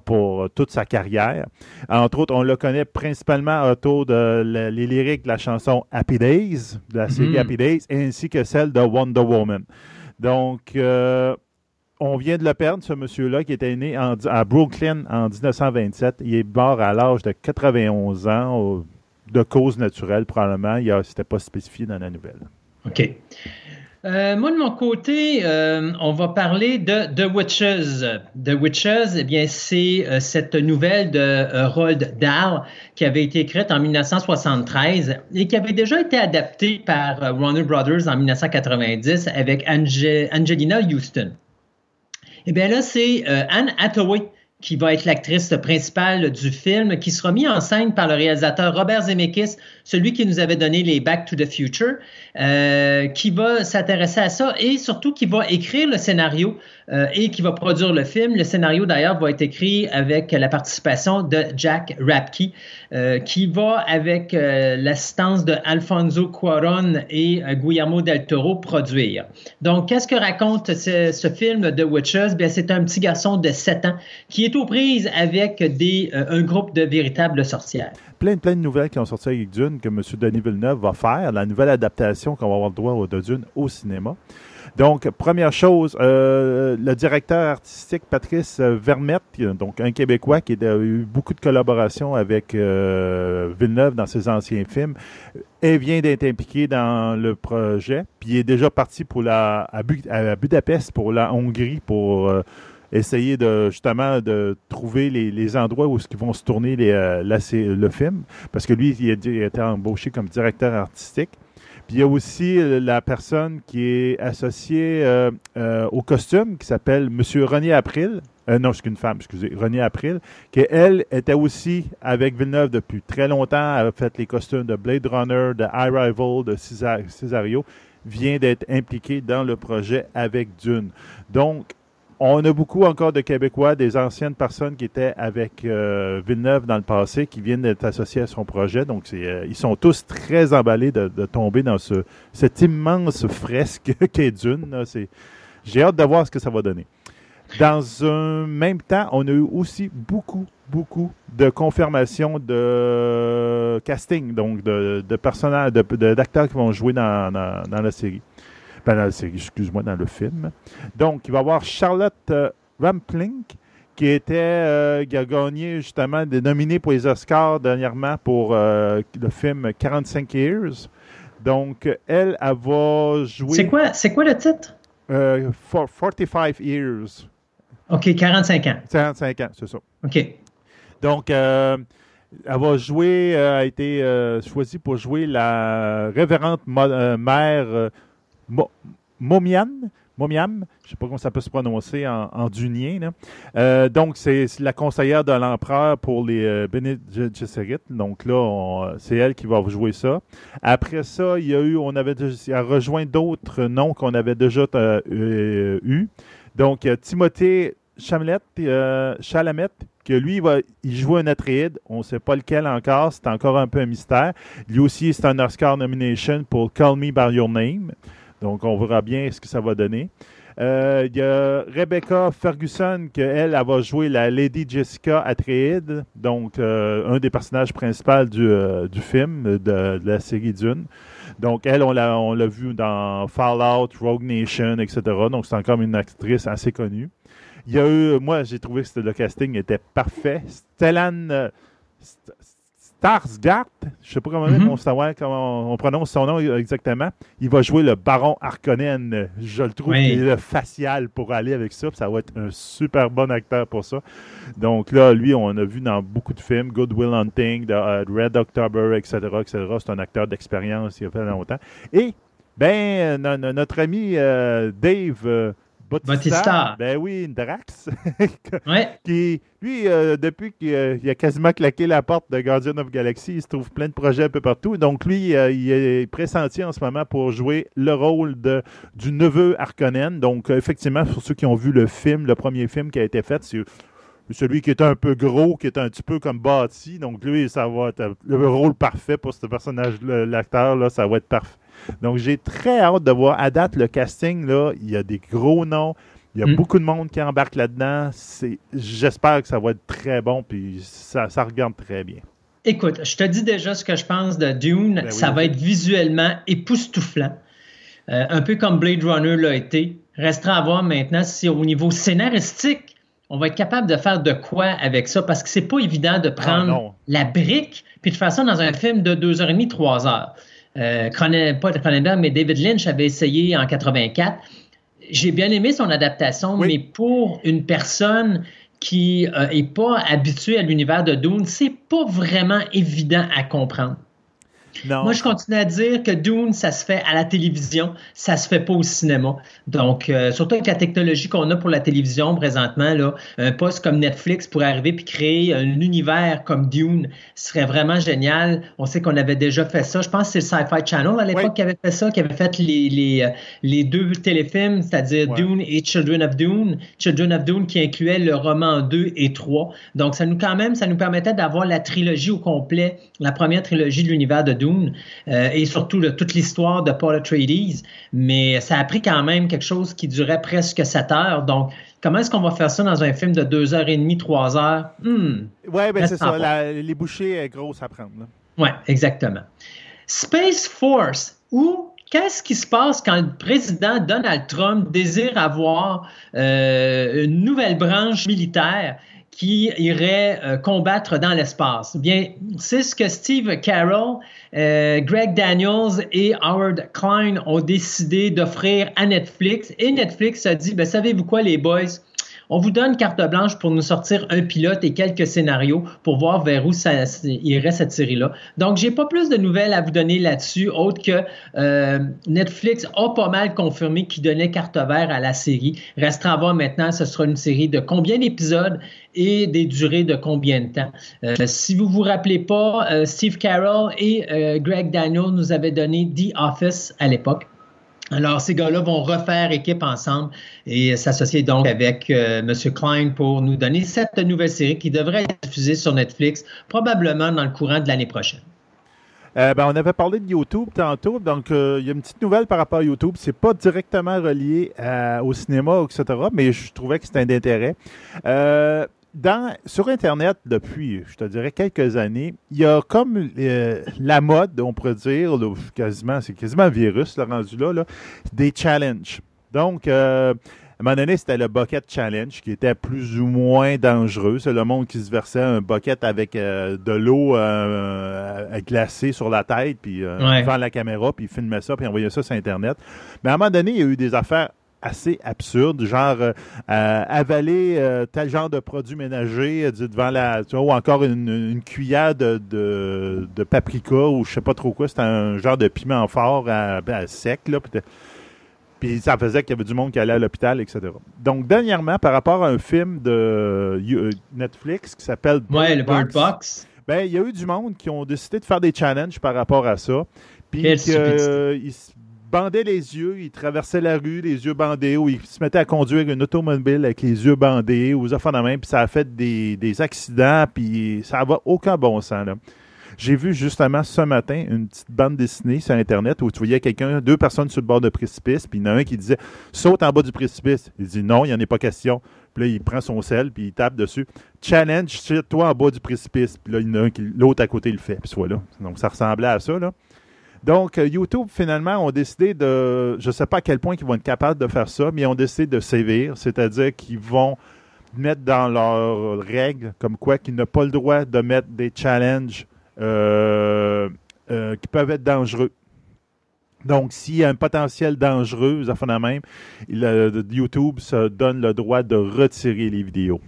Speaker 3: pour toute sa carrière. Entre autres, on le connaît principalement autour de la- les lyriques de la chanson Happy Days, de la série
Speaker 2: Mhm.
Speaker 3: Happy Days, ainsi que celle de Wonder Woman. Donc, euh, on vient de le perdre, ce monsieur-là, qui était né en- à Brooklyn en 1927. Il est mort à l'âge de 91 ans, au- de cause naturelle probablement. Il n'était pas spécifié dans la nouvelle.
Speaker 2: OK. Euh, moi, de mon côté, euh, on va parler de The Witches. The Witches, eh bien, c'est euh, cette nouvelle de euh, Roald Dahl qui avait été écrite en 1973 et qui avait déjà été adaptée par euh, Warner Brothers en 1990 avec Ange- Angelina Houston. Eh bien là, c'est euh, Anne Hathaway qui va être l'actrice principale du film, qui sera mis en scène par le réalisateur Robert Zemeckis, celui qui nous avait donné les Back to the Future, euh, qui va s'intéresser à ça et surtout qui va écrire le scénario euh, et qui va produire le film. Le scénario, d'ailleurs, va être écrit avec la participation de Jack Rapke, euh, qui va, avec l'assistance de Alfonso Cuaron et Guillermo del Toro, produire. Donc, qu'est-ce que raconte ce, film The Witches? Bien, c'est un petit garçon de 7 ans qui est aux prises avec des, un groupe de véritables sorcières
Speaker 3: plein, plein de nouvelles qui ont sorti avec Dune que M. Denis Villeneuve va faire, la nouvelle adaptation qu'on va avoir le droit de Dune au cinéma. Donc, première chose, euh, le directeur artistique Patrice Vermette, donc un Québécois qui a eu beaucoup de collaborations avec euh, Villeneuve dans ses anciens films, et vient d'être impliqué dans le projet. Puis il est déjà parti pour la, à, Budapest pour la Hongrie pour euh, essayer de justement de trouver les, endroits où ils vont se tourner euh, le film. Parce que lui, il a, été embauché comme directeur artistique. Il y a aussi euh, la personne qui est associée euh, au costume, qui s'appelle M. René April. non, c'est qu'une femme, excusez, René April, qui, elle, était aussi avec Villeneuve depuis très longtemps. A fait les costumes de Blade Runner, de Arrival, de Cesario, vient d'être impliquée dans le projet avec Dune. Donc, on a beaucoup encore de Québécois, des anciennes personnes qui étaient avec euh, Villeneuve dans le passé, qui viennent d'être associés à son projet. Donc, euh, ils sont tous très emballés de, tomber dans ce, cette immense fresque <laughs> qu'est Dune. J'ai hâte de voir ce que ça va donner. Dans un même temps, on a eu aussi beaucoup, beaucoup de confirmations de casting, donc de, personnages, d'acteurs qui vont jouer dans la série excuse-moi, dans le film. Donc, il va y avoir Charlotte euh, Rampling, qui était euh, qui a gagné justement des nominés pour les Oscars dernièrement pour euh, le film 45 Years. Donc, elle, elle va jouer.
Speaker 2: C'est quoi, c'est quoi le titre?
Speaker 3: 45 Years.
Speaker 2: OK, 45 ans.
Speaker 3: 45 ans, c'est ça.
Speaker 2: OK.
Speaker 3: Donc, elle va jouer, a été choisie pour jouer la révérente mère Momiam, je ne sais pas comment ça peut se prononcer en, dunien. Euh, donc, c'est la conseillère de l'empereur pour les euh. Donc là, c'est elle qui va jouer ça. Après ça, il y a eu, on avait déjà, rejoint d'autres noms qu'on avait déjà euh, eu. Donc, Timothée Chalamet, Chalamet, que lui, il, va, il joue un Atreides. On ne sait pas lequel encore. C'est encore un peu un mystère. Lui aussi, c'est un Oscar nomination pour Call Me By Your Name. Donc, on verra bien ce que ça va donner. Euh, il y a Rebecca Ferguson, qui elle, elle va jouer la Lady Jessica Atreides, donc euh, un des personnages principaux du, euh, film, de, la série Dune. Donc, elle, on l'a, on l'a vu dans Fallout, Rogue Nation, etc. Donc, c'est encore une actrice assez connue. Il y a eu, moi, j'ai trouvé que le casting était parfait. Stellan Starsgard, je ne sais pas comment, on, savoir comment on prononce son nom exactement. Il va jouer le baron Harkonnen. Je le trouve qu'il est le facial pour aller avec ça. Ça va être un super bon acteur pour ça. Donc là, lui, on a vu dans beaucoup de films, Good Will Hunting, euh, Red October, etc., etc. C'est un acteur d'expérience, il a fait longtemps. Et, ben, notre ami euh, Dave... Euh,
Speaker 2: Bautista.
Speaker 3: Ben oui, Drax. <laughs>
Speaker 2: ouais.
Speaker 3: qui, lui, euh, depuis qu'il a quasiment claqué la porte de Guardian of Galaxy, il se trouve plein de projets un peu partout. Donc, lui, euh, il est pressenti en ce moment pour jouer le rôle de, du neveu Harkonnen. Donc, euh, effectivement, pour ceux qui ont vu le film, le premier film qui a été fait, c'est celui qui est un peu gros, qui est un petit peu comme bâti. Donc, lui, ça va être le rôle parfait pour ce personnage, l'acteur, là, ça va être parfait. Donc, j'ai très hâte de voir. À date, le casting, là, il y a des gros noms. Il y a mm. beaucoup de monde qui embarque là-dedans. J'espère que ça va être très bon, puis ça, regarde très bien.
Speaker 2: Écoute, je te dis déjà ce que je pense de Dune. Ben ça va être visuellement époustouflant. Euh, un peu comme Blade Runner l'a été. Restera à voir maintenant si au niveau scénaristique, on va être capable de faire de quoi avec ça, parce que c'est pas évident de prendre la brique puis de faire ça dans un film de 2h30, 3 heures. Euh, pas Cronenberg, mais David Lynch avait essayé en 84. J'ai bien aimé son adaptation, mais pour une personne qui n'est euh, pas habituée à l'univers de Dune, c'est pas vraiment évident à comprendre.
Speaker 3: Non.
Speaker 2: Moi, je continue à dire que Dune, ça se fait à la télévision, ça se fait pas au cinéma. Donc, euh, surtout avec la technologie qu'on a pour la télévision présentement, là, un poste comme Netflix pourrait arriver puis créer un univers comme Dune serait vraiment génial. On sait qu'on avait déjà fait ça. Je pense que c'est le Sci-Fi Channel à l'époque
Speaker 3: Oui.
Speaker 2: qui avait fait ça, qui avait fait les, les, euh, les deux téléfilms, c'est-à-dire
Speaker 3: Ouais.
Speaker 2: Dune et Children of Dune. Children of Dune qui incluait le roman 2 et 3. Donc, ça nous, quand même, ça nous permettait d'avoir la trilogie au complet, la première trilogie de l'univers de Dune euh, et surtout là, toute l'histoire de Paul Atreides. Mais ça a pris quand même quelque chose qui durait presque 7 heures. Donc, comment est-ce qu'on va faire ça dans un film de 2h30, 3 heures? Hmm.
Speaker 3: Oui, ben c'est ça. la- les bouchées est grosse à prendre.
Speaker 2: Oui, exactement. Space Force, où qu'est-ce qui se passe quand le président Donald Trump désire avoir euh, une nouvelle branche militaire? Qui irait euh, combattre dans l'espace? Bien, c'est ce que Steve Carroll, euh, Greg Daniels et Howard Klein ont décidé d'offrir à Netflix. Et Netflix a dit, ben, savez-vous quoi, les boys? On vous donne carte blanche pour nous sortir un pilote et quelques scénarios pour voir vers où ça irait cette série-là. Donc, j'ai pas plus de nouvelles à vous donner là-dessus, autre que euh, Netflix a pas mal confirmé qu'il donnait carte verte à la série. Restera à voir maintenant, ce sera une série de combien d'épisodes et des durées de combien de temps. Euh, si vous vous rappelez pas, euh, Steve Carroll et Greg Daniel nous avaient donné The Office à l'époque. Alors, ces gars-là vont refaire équipe ensemble et s'associer donc avec euh, M. Klein pour nous donner cette nouvelle série qui devrait être diffusée sur Netflix probablement dans le courant de l'année prochaine.
Speaker 3: Euh, ben, on avait parlé de YouTube tantôt, donc euh, il y a une petite nouvelle par rapport à YouTube. C'est pas directement relié au cinéma, etc., mais je trouvais que c'était d'intérêt. Dans, sur Internet, depuis, je te dirais, quelques années, il y a comme euh, la mode, on pourrait dire, là, quasiment, c'est quasiment un virus, le rendu là, là, des challenges. Donc, euh, à un moment donné, c'était le bucket challenge qui était plus ou moins dangereux. C'est le monde qui se versait un bucket avec euh, de l'eau euh, glacée sur la tête, puis euh,
Speaker 2: Ouais.
Speaker 3: devant la caméra, puis il filmait ça, puis envoyait ça sur Internet. Mais à un moment donné, il y a eu des affaires assez absurdes, genre euh, euh, avaler euh, tel genre de produit ménager devant la... Tu vois, ou encore une, une cuillère de, de, de paprika, ou je sais pas trop quoi, c'était un genre de piment fort à, à sec, là, puis ça faisait qu'il y avait du monde qui allait à l'hôpital, etc. Donc, dernièrement, par rapport à un film de Netflix qui s'appelle
Speaker 2: Ouais, le Bird Box.
Speaker 3: ben, il y a eu du monde qui ont décidé de faire des challenges par rapport à ça. Puis euh, ils se bandaient les yeux, ils traversaient la rue, les yeux bandés, ou ils se mettaient à conduire une automobile avec les yeux bandés, ou aux affaires de même, puis ça a fait des, accidents, puis ça n'a aucun bon sens. J'ai vu justement ce matin une petite bande dessinée sur Internet où tu voyais quelqu'un, deux personnes sur le bord de précipice, puis il y en a un qui disait saute en bas du précipice. Il dit non, il n'y en a pas question. Puis là, il prend son sel, puis il tape dessus. Challenge, toi en bas du précipice. Puis là, il y en a un qui, l'autre à côté le fait, puis soit là. Donc, ça ressemblait à ça, là. Donc, euh, YouTube, finalement, ont décidé de. Je ne sais pas à quel point ils vont être capables de faire ça, mais ils ont décidé de sévir, c'est-à-dire qu'ils vont mettre dans leurs règles comme quoi qu'ils n'ont pas le droit de mettre des challenges euh, euh, qui peuvent être dangereux. Donc, s'il y a un potentiel dangereux, ça fait la même, YouTube se donne le droit de retirer les vidéos.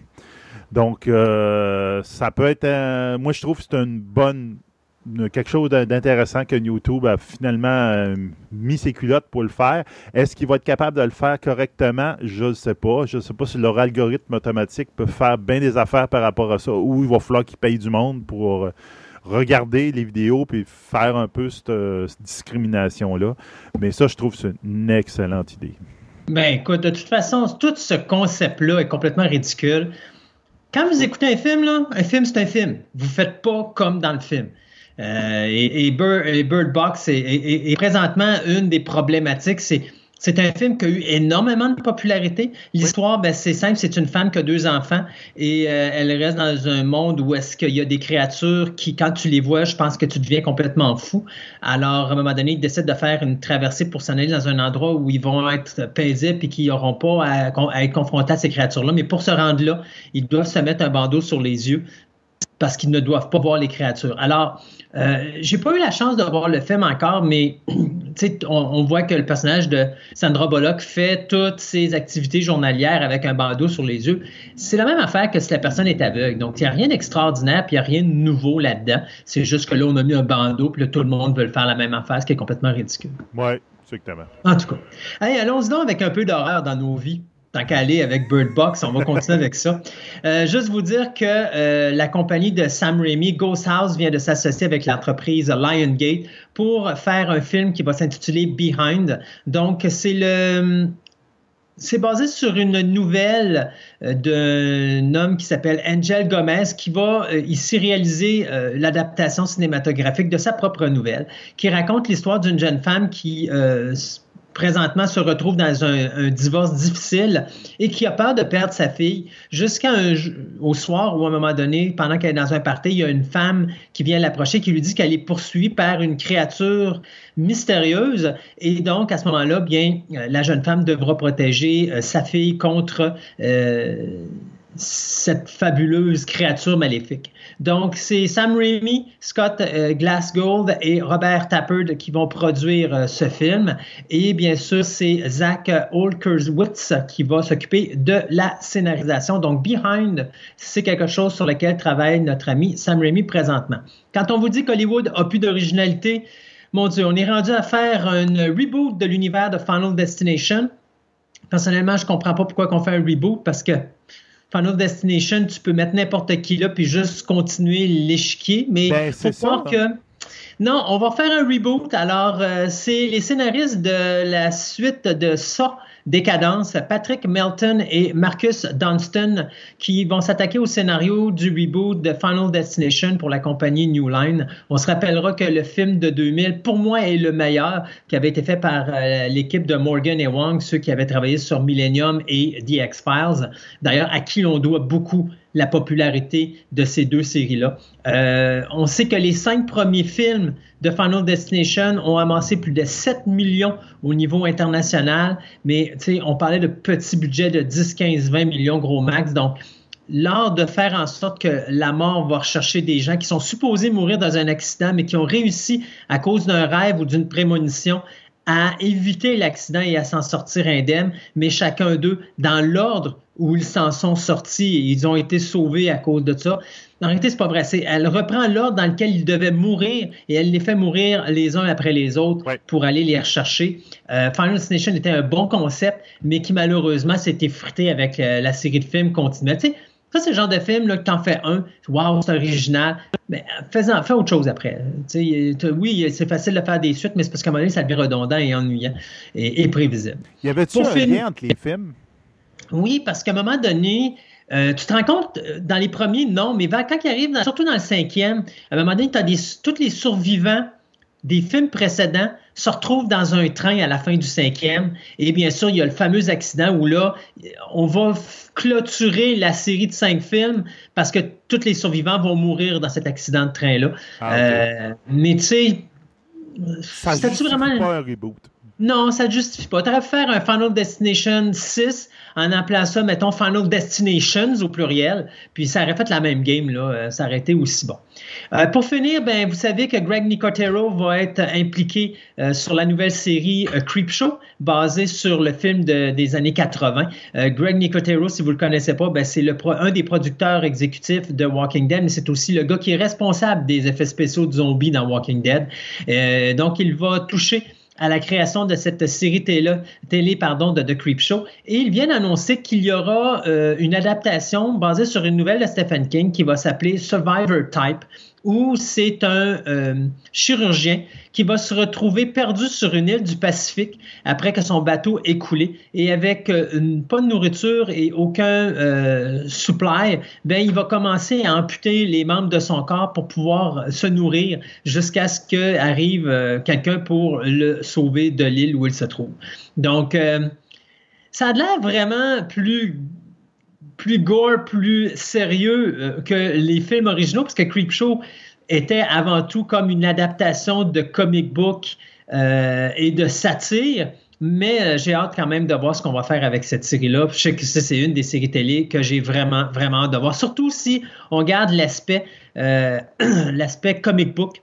Speaker 3: Donc, ça peut être. un- moi, je trouve que c'est une bonne. Une- quelque chose d'in- d'intéressant que YouTube a finalement euh, mis ses culottes pour le faire. Est-ce qu'il va être capable de le faire correctement? Je ne sais pas. Je ne sais pas si leur algorithme automatique peut faire bien des affaires par rapport à ça ou il va falloir qu'ils payent du monde pour euh, regarder les vidéos puis faire un peu cette, euh, cette discrimination-là. Mais ça, je trouve que c'est une excellente idée.
Speaker 2: Ben écoute, de toute façon, tout ce concept-là est complètement ridicule. Quand vous écoutez un film, là, un film, c'est un film. Vous ne faites pas comme dans le film. Euh, et, et Bird, et Bird Box est, est- est présentement une des problématiques. C'est c'est un film qui a eu énormément de popularité. L'histoire, ben, c'est simple, c'est une femme qui a deux enfants et euh, elle reste dans un monde où est-ce qu'il y a des créatures qui, quand tu les vois, je pense que tu deviens complètement fou. Alors, à un moment donné, ils décident de faire une traversée pour s'en aller dans un endroit où ils vont être paisibles et qu'ils n'auront pas à, à être confrontés à ces créatures-là. Mais pour se rendre là, ils doivent se mettre un bandeau sur les yeux. parce qu'ils ne doivent pas voir les créatures. Alors, euh, j'ai pas eu la chance de voir le film encore, mais <clears throat> on, on voit que le personnage de Sandra Bullock fait toutes ses activités journalières avec un bandeau sur les yeux. C'est la même affaire que si la personne est aveugle. Donc, il n'y a rien d'extraordinaire, puis il n'y a rien de nouveau là-dedans. C'est juste que là, on a mis un bandeau, puis là, tout le monde veut faire la même affaire, ce qui est complètement ridicule.
Speaker 3: Oui, exactement.
Speaker 2: En tout cas. Allez, allons-y donc avec un peu d'horreur dans nos vies tant qu'à aller avec Bird Box, on va continuer avec ça. Euh, juste vous dire que euh, la compagnie de Sam Raimi, Ghost House, vient de s'associer avec l'entreprise Liongate pour faire un film qui va s'intituler Behind. Donc, c'est. C'est basé sur une nouvelle euh, d'un homme qui s'appelle Angel Gomez qui va euh, ici réaliser euh, l'adaptation cinématographique de sa propre nouvelle qui raconte l'histoire d'une jeune femme qui présentement se retrouve dans un, divorce difficile et qui a peur de perdre sa fille jusqu'à au soir où à un moment donné, pendant qu'elle est dans un party, il y a une femme qui vient l'approcher qui lui dit qu'elle est poursuivie par une créature mystérieuse et donc à ce moment-là, bien euh, la jeune femme devra protéger euh, sa fille contre euh, cette fabuleuse créature maléfique. Donc, c'est Sam Raimi, Scott euh, Glassgold et Robert Tappert qui vont produire euh, ce film. Et bien sûr, c'est Zach Olkerswitz qui va s'occuper de la scénarisation. Donc, Behind, c'est quelque chose sur lequel travaille notre ami Sam Raimi présentement. Quand on vous dit qu'Hollywood a plus d'originalité, mon Dieu, on est rendu à faire un reboot de l'univers de Final Destination. Personnellement, je ne comprends pas pourquoi on fait un reboot parce que Final Destination, tu peux mettre n'importe qui là puis juste continuer l'échiquier. Mais
Speaker 3: ben,
Speaker 2: faut que. Non, on va faire un reboot. Alors, euh, c'est les scénaristes de la suite de ça Décadence, Patrick Melton et Marcus Dunstan qui vont s'attaquer au scénario du reboot de Final Destination pour la compagnie New Line. On se rappellera que le film de 2000, pour moi, est le meilleur, qui avait été fait par euh, l'équipe de Morgan et Wong, ceux qui avaient travaillé sur Millennium et The X-Files. D'ailleurs, à qui l'on doit beaucoup la popularité de ces deux séries-là. Euh, on sait que les cinq premiers films de Final Destination ont amassé plus de 7 millions au niveau international, mais on parlait de petits budgets de 10, 15, 20 millions gros max. Donc, l'art de faire en sorte que la mort va rechercher des gens qui sont supposés mourir dans un accident, mais qui ont réussi à cause d'un rêve ou d'une prémonition à éviter l'accident et à s'en sortir indemne, mais chacun d'eux dans l'ordre où ils s'en sont sortis et ils ont été sauvés à cause de ça. En réalité, c'est pas vrai. elle reprend l'ordre dans lequel ils devaient mourir et elle les fait mourir les uns après les autres pour aller les rechercher. Euh, Final Destination était un bon concept, mais qui malheureusement s'est effrité avec euh, la série de films continue. Tu sais, ça, c'est le genre de film là, que t'en fais un, waouh, c'est original, mais fais, fais autre chose après. Oui, c'est facile de faire des suites, mais c'est parce qu'à un moment donné, ça devient redondant et ennuyant et, prévisible.
Speaker 3: Y avait-tu un lien entre les films? <laughs>
Speaker 2: Oui, parce qu'à un moment donné, euh, tu te rends compte, euh, dans les premiers, non, mais quand il arrive, surtout dans le cinquième, à un moment donné, tu as des, tous les survivants des films précédents se retrouvent dans un train à la fin du cinquième. Et bien sûr, il y a le fameux accident où là, on va clôturer la série de cinq films parce que tous les survivants vont mourir dans cet accident de train-là. Ah, euh, mais tu sais,
Speaker 3: ça vraiment... pas un reboot.
Speaker 2: Non, ça ne justifie pas. Tu aurais faire un Final Destination 6 en appelant ça, mettons, Final Destinations au pluriel, puis ça aurait fait la même game, là. Euh, ça aurait été aussi bon. Euh, pour finir, ben, vous savez que Greg Nicotero va être impliqué euh, sur la nouvelle série Creepshow, basée sur le film des années 80. Greg Nicotero, si vous le connaissez pas, ben, c'est un des producteurs exécutifs de Walking Dead, mais c'est aussi le gars qui est responsable des effets spéciaux de zombies dans Walking Dead. donc, il va toucher à la création de cette série télé, télé pardon, de The Creep Show. Et ils viennent annoncer qu'il y aura euh, une adaptation basée sur une nouvelle de Stephen King qui va s'appeler Survivor Type, où c'est un euh, chirurgien qui va se retrouver perdu sur une île du Pacifique après que son bateau ait coulé et avec euh, pas de nourriture et aucun euh, supply, ben il va commencer à amputer les membres de son corps pour pouvoir se nourrir jusqu'à ce qu'arrive quelqu'un pour le sauver de l'île où il se trouve. Donc ça a l'air vraiment plus plus gore, plus sérieux euh, que les films originaux, parce que Creepshow était avant tout comme une adaptation de comic book euh, et de satire. Mais euh, j'ai hâte quand même de voir ce qu'on va faire avec cette série-là. Je sais que c'est une des séries télé que j'ai vraiment, vraiment hâte de voir. Surtout si on garde l'aspect, euh, <clears throat> l'aspect comic book.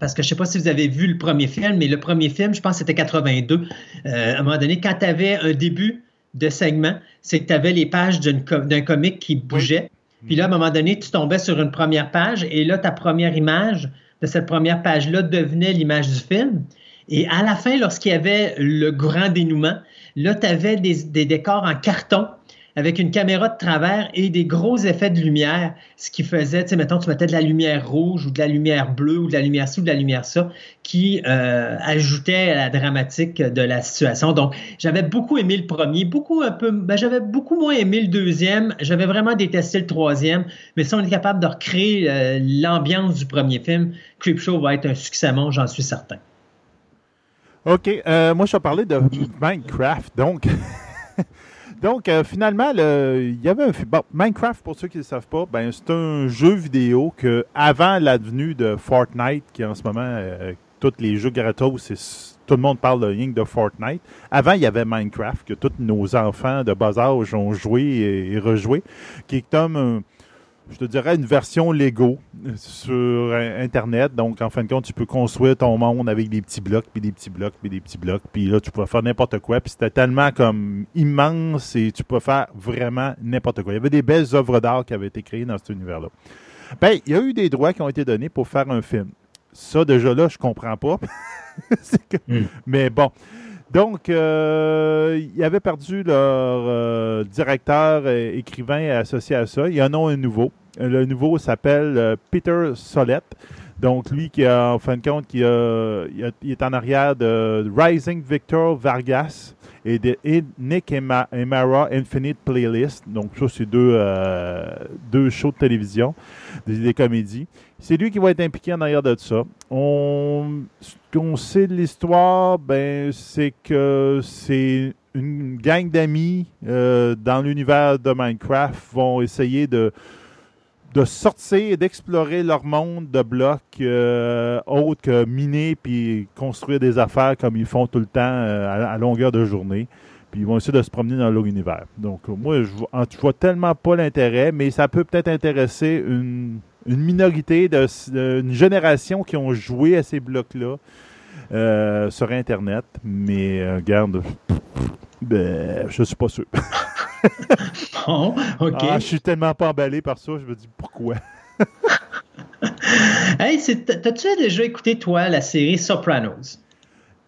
Speaker 2: Parce que je ne sais pas si vous avez vu le premier film, mais le premier film, je pense que c'était 82. Euh, à un moment donné, quand tu avais un début de segment, c'est que tu avais les pages d'un comic qui bougeait. Puis là, à un moment donné, tu tombais sur une première page et là, ta première image de cette première page-là devenait l'image du film. Et à la fin, lorsqu'il y avait le grand dénouement, là, tu avais des, des, décors en carton avec une caméra de travers et des gros effets de lumière, ce qui faisait, tu sais, mettons, tu mettais de la lumière rouge ou de la lumière bleue ou de la lumière ci ou de la lumière ça, qui euh, ajoutait à la dramatique de la situation. Donc, j'avais beaucoup aimé le premier, beaucoup un peu, ben, j'avais beaucoup moins aimé le deuxième, j'avais vraiment détesté le troisième, mais si on est capable de recréer euh, l'ambiance du premier film, Creepshow va être un succès, j'en suis certain.
Speaker 3: OK. Euh, moi, je vais parler de Minecraft. Donc, <laughs> donc euh, finalement, il y avait un. Bon, Minecraft, pour ceux qui ne le savent pas, ben, c'est un jeu vidéo que, avant l'avenue de Fortnite, qui en ce moment, euh, tous les jeux gratos, tout le monde parle de Ying de Fortnite. Avant, il y avait Minecraft, que tous nos enfants de bas âge ont joué et, rejoué, qui est comme je te dirais, une version Lego sur Internet. Donc, en fin de compte, tu peux construire ton monde avec des petits blocs, puis des petits blocs, puis des petits blocs. Puis là, tu peux faire n'importe quoi. Puis c'était tellement comme immense et tu peux faire vraiment n'importe quoi. Il y avait des belles œuvres d'art qui avaient été créées dans cet univers-là. Ben, il y a eu des droits qui ont été donnés pour faire un film. Ça, déjà là, je comprends pas. <laughs> Hmm. Mais bon. Donc, euh, ils avaient perdu leur euh, directeur, et écrivain associé à ça. Il y en a un nouveau. Le nouveau s'appelle euh, Peter Solette. Donc, lui qui a, en fin de compte, qui il, est en arrière de Rising Victor Vargas et de Nick et, Mara Infinite Playlist. Donc, ça, c'est deux, deux shows de télévision, des comédies. C'est lui qui va être impliqué en arrière de ça. On, ce qu'on sait de l'histoire, ben, c'est que c'est une gang d'amis euh, dans l'univers de Minecraft vont essayer de, sortir, d'explorer leur monde de blocs euh, autres que miner puis construire des affaires comme ils font tout le temps euh, à, longueur de journée. Puis ils vont essayer de se promener dans leur univers. Donc, moi, je vois, vois tellement pas l'intérêt, mais ça peut peut-être intéresser une une minorité, de, une génération qui ont joué à ces blocs-là euh, sur Internet. Mais euh, regarde, ben, je suis pas sûr. <laughs>
Speaker 2: bon, OK.
Speaker 3: Ah, je suis tellement pas emballé par ça, je me dis pourquoi? <laughs>
Speaker 2: hey, t'as-tu déjà écouté, toi, la série Sopranos?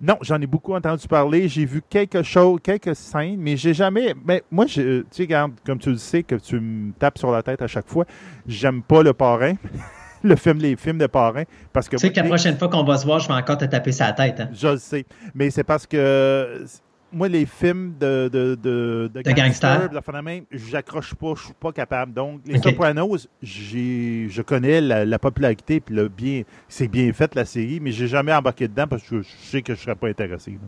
Speaker 3: Non, j'en ai beaucoup entendu parler. J'ai vu quelques choses, quelques scènes, mais j'ai jamais. Mais moi, tu sais, regarde, comme tu le sais, que tu me tapes sur la tête à chaque fois, j'aime pas le parrain. <laughs> le film, les films de parrain. Parce que
Speaker 2: tu sais que la prochaine fois qu'on va se voir, je vais encore te taper sa tête. Hein?
Speaker 3: Je le sais. Mais c'est parce que moi, les films de, de, de,
Speaker 2: de, gangsters,
Speaker 3: j'accroche pas, je suis pas capable. Donc, les Sopranos, je connais la, popularité, puis bien, c'est bien fait la série, mais j'ai jamais embarqué dedans parce que je, sais que je serais pas intéressé.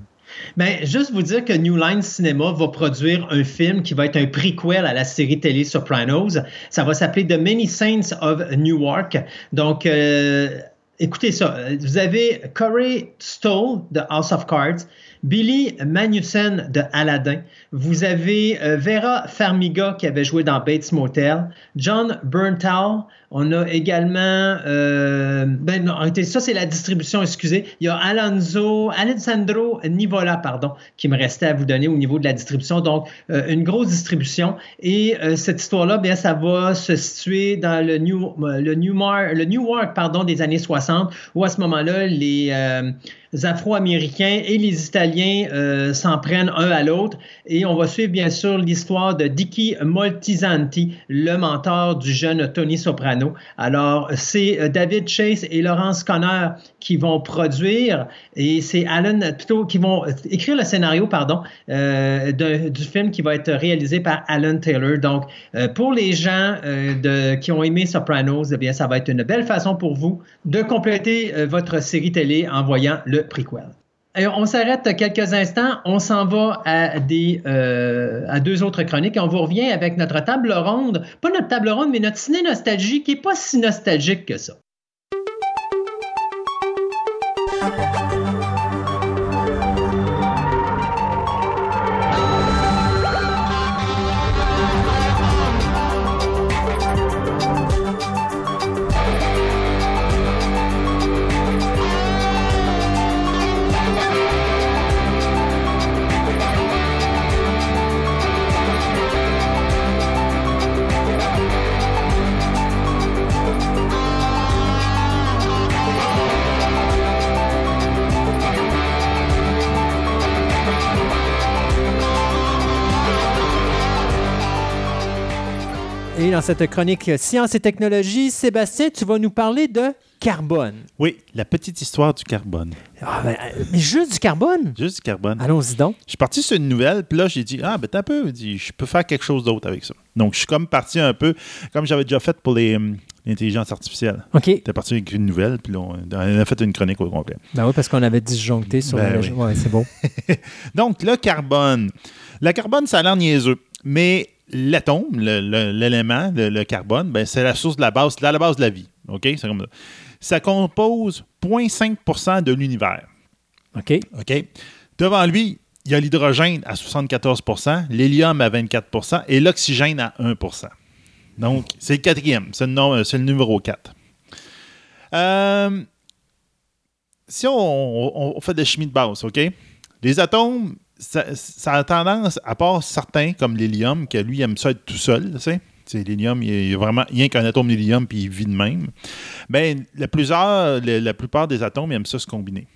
Speaker 2: Bien, juste vous dire que New Line Cinema va produire un film qui va être un prequel à la série télé Sopranos. Ça va s'appeler The Many Saints of Newark. Donc, euh, écoutez ça. Vous avez Corey Stoll de House of Cards. Billy Magnussen de Aladdin. Vous avez euh, Vera Farmiga qui avait joué dans Bates Motel. John Berntal. On a également, euh, ben non, ça c'est la distribution, excusez. Il y a Alonso, Alessandro Nivola, pardon, qui me restait à vous donner au niveau de la distribution. Donc, euh, une grosse distribution. Et cette histoire-là, bien, ça va se situer dans le New, le Newark, pardon, des années 60, où à ce moment-là, les Afro-Américains et les Italiens euh, s'en prennent un à l'autre. Et on va suivre bien sûr l'histoire de Dicky Moltisanti, le mentor du jeune Tony Soprano. Alors, c'est euh, David Chase et Laurence Conner qui vont produire et c'est Alan, plutôt qui vont écrire le scénario, pardon, euh, du film qui va être réalisé par Alan Taylor. Donc, pour les gens qui ont aimé Sopranos, eh bien, ça va être une belle façon pour vous de compléter votre série télé en voyant le prequel. On s'arrête quelques instants. On s'en va à, des, euh, deux autres chroniques on vous revient avec notre table ronde. Pas notre table ronde, mais notre ciné nostalgie qui n'est pas si nostalgique que ça.
Speaker 5: Et dans cette chronique Science et technologie, Sébastien, tu vas nous parler de carbone.
Speaker 3: Oui, la petite histoire du carbone.
Speaker 5: Ah, ben, mais juste du carbone?
Speaker 3: Juste du carbone.
Speaker 5: Allons-y donc.
Speaker 3: Je suis parti sur une nouvelle, puis là, j'ai dit, ah, ben, t'as un peu, je peux faire quelque chose d'autre avec ça. Donc, je suis comme parti un peu, comme j'avais déjà fait pour les, hum, l'intelligence artificielle.
Speaker 5: OK.
Speaker 3: T'es parti avec une nouvelle, puis là, on on a fait une chronique au complet.
Speaker 5: Ben oui, parce qu'on avait disjoncté sur
Speaker 3: Ben
Speaker 5: le...
Speaker 3: oui.
Speaker 5: Ouais, c'est beau. <laughs>
Speaker 3: Donc, le carbone. Le carbone, ça a l'air niaiseux, mais l'atome, le- l'élément, le, le carbone, ben, c'est la source de la base, c'est la base de la vie. OK? C'est comme ça. Ça compose 0,5% de l'univers.
Speaker 5: OK.
Speaker 3: OK? Devant lui, il y a l'hydrogène à 74% l'hélium à 24% et l'oxygène à 1% Donc, c'est le quatrième. C'est le, le numéro 4. Euh, si on, on- on fait de chimie de base, OK? Les atomes, ça, ça a tendance, à part certains, comme l'hélium, que lui, il aime ça être tout seul, tu sais. L'hélium, il y a vraiment rien qu'un atome d'hélium, puis il vit de même. Ben, la, plusieurs, la, la plupart des atomes, ils aiment ça se combiner.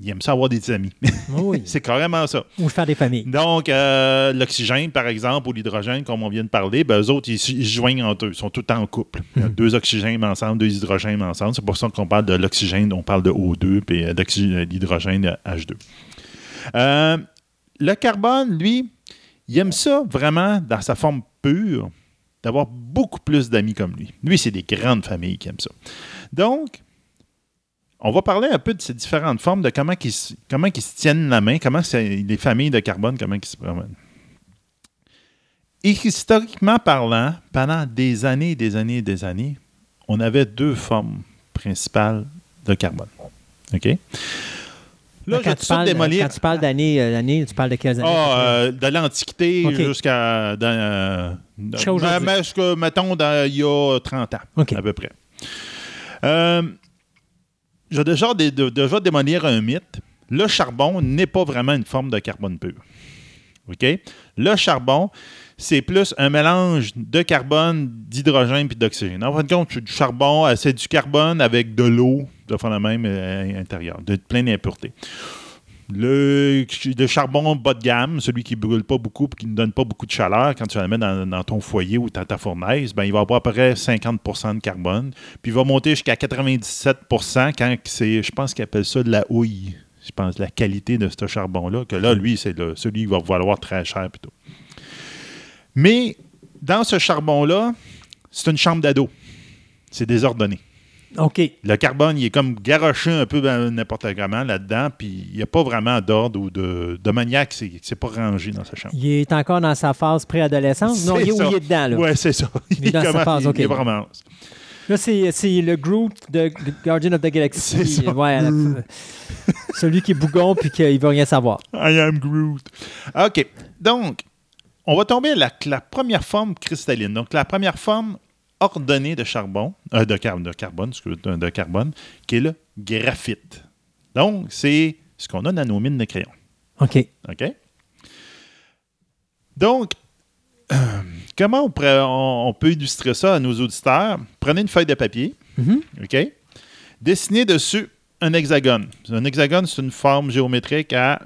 Speaker 3: Ils aiment ça avoir des amis.
Speaker 5: Oui. <laughs>
Speaker 3: c'est carrément ça.
Speaker 5: Ou faire des familles.
Speaker 3: Donc, euh, l'oxygène, par exemple, ou l'hydrogène, comme on vient de parler, ben, eux autres, ils, se- joignent entre eux. Ils sont tout le temps en couple. Il y a Deux oxygènes ensemble, deux hydrogènes ensemble. C'est pour ça qu'on parle de l'oxygène, on parle de O2, puis euh, euh, l'hydrogène, euh, H2. Euh, le carbone, lui, il aime ça vraiment dans sa forme pure, d'avoir beaucoup plus d'amis comme lui. Lui, c'est des grandes familles qui aiment ça. Donc, on va parler un peu de ces différentes formes, de comment ils, se- tiennent la main, comment les familles de carbone, comment ils se promènent. Historiquement parlant, pendant des années et des années et des années, on avait deux formes principales de carbone. OK? Là,
Speaker 5: quand,
Speaker 3: je
Speaker 5: tu parles,
Speaker 3: démolir.
Speaker 5: quand tu parles d'années, euh, tu parles de quelles années?
Speaker 3: Ah, euh, de l'Antiquité jusqu'à. euh,
Speaker 5: jusqu'à,
Speaker 3: mettons, il y a 30 ans, à peu près. Euh, je vais déjà, dé- de- déjà démolir un mythe. Le charbon n'est pas vraiment une forme de carbone pur. OK? Le charbon, c'est plus un mélange de carbone, d'hydrogène et d'oxygène. En fin de compte, c'est du charbon, c'est du carbone avec de l'eau, de fond la même euh, intérieur, de plein d'impuretés. Le, le charbon bas de gamme, celui qui ne brûle pas beaucoup et qui ne donne pas beaucoup de chaleur, quand tu le mettre dans, ton foyer ou dans ta fournaise, ben, il va avoir à peu près 50% de carbone. Puis il va monter jusqu'à 97% quand c'est, je pense qu'ils appellent ça de la houille. Je pense la qualité de ce charbon-là, que là, lui, c'est le- celui qui va valoir très cher plutôt. Mais dans ce charbon-là, c'est une chambre d'ado. C'est désordonné.
Speaker 5: OK.
Speaker 3: Le carbone, il est comme garoché un peu n'importe comment là-dedans, puis il n'y a pas vraiment d'ordre ou de, de manière que c'est c'est pas rangé dans sa chambre.
Speaker 5: Il est encore dans sa phase préadolescente? Non, il est, où il est dedans, là?
Speaker 3: Ouais, c'est ça. <laughs>
Speaker 5: Il est dans sa phase, OK.
Speaker 3: il est vraiment-
Speaker 5: Là, c'est le Groot de Guardian of the Galaxy.
Speaker 3: Ça.
Speaker 5: Ouais, la- <laughs> celui qui est bougon puis qui ne veut rien savoir.
Speaker 3: I am Groot. OK. Donc, on va tomber à la, la première forme cristalline. Donc, la première forme ordonnée de charbon, euh, de, car- de carbone, de, carbone, qui est le graphite. Donc, c'est ce qu'on a dans nos mines de crayon.
Speaker 5: OK.
Speaker 3: OK? Donc, euh, <clears throat> comment on, pourrait- on- on peut illustrer ça à nos auditeurs? Prenez une feuille de papier,
Speaker 5: Mhm.
Speaker 3: OK? Dessinez dessus un hexagone. Un hexagone, c'est une forme géométrique à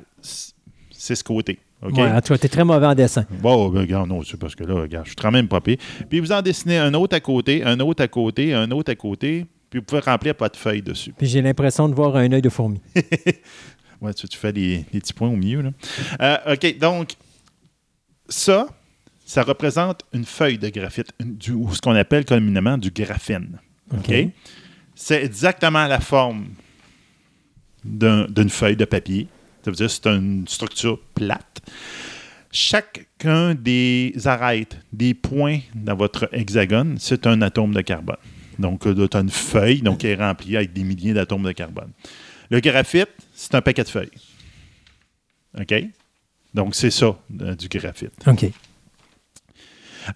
Speaker 3: six côtés. OK?
Speaker 5: Ouais, en tout cas, t'es très mauvais en dessin.
Speaker 3: Bon, ben, regarde, non, c'est parce que là, regarde, je suis quand même pas pire. Puis vous en dessinez un autre à côté, un autre à côté, un autre à côté, puis vous pouvez remplir votre feuille dessus.
Speaker 5: Puis j'ai l'impression de voir un œil de fourmi. <laughs>
Speaker 3: Ouais, tu, tu fais des, des petits points au milieu. Là. Euh, OK, donc, ça, ça représente une feuille de graphite, du, ou ce qu'on appelle communément du graphène. OK? C'est exactement la forme d'un- d'une feuille de papier. Ça veut dire que c'est une structure plate. Chacun des arêtes, des points dans votre hexagone, c'est un atome de carbone. Donc, tu as une feuille donc, qui est remplie avec des milliers d'atomes de carbone. Le graphite, c'est un paquet de feuilles. OK? Donc, c'est ça, euh, du graphite.
Speaker 5: OK.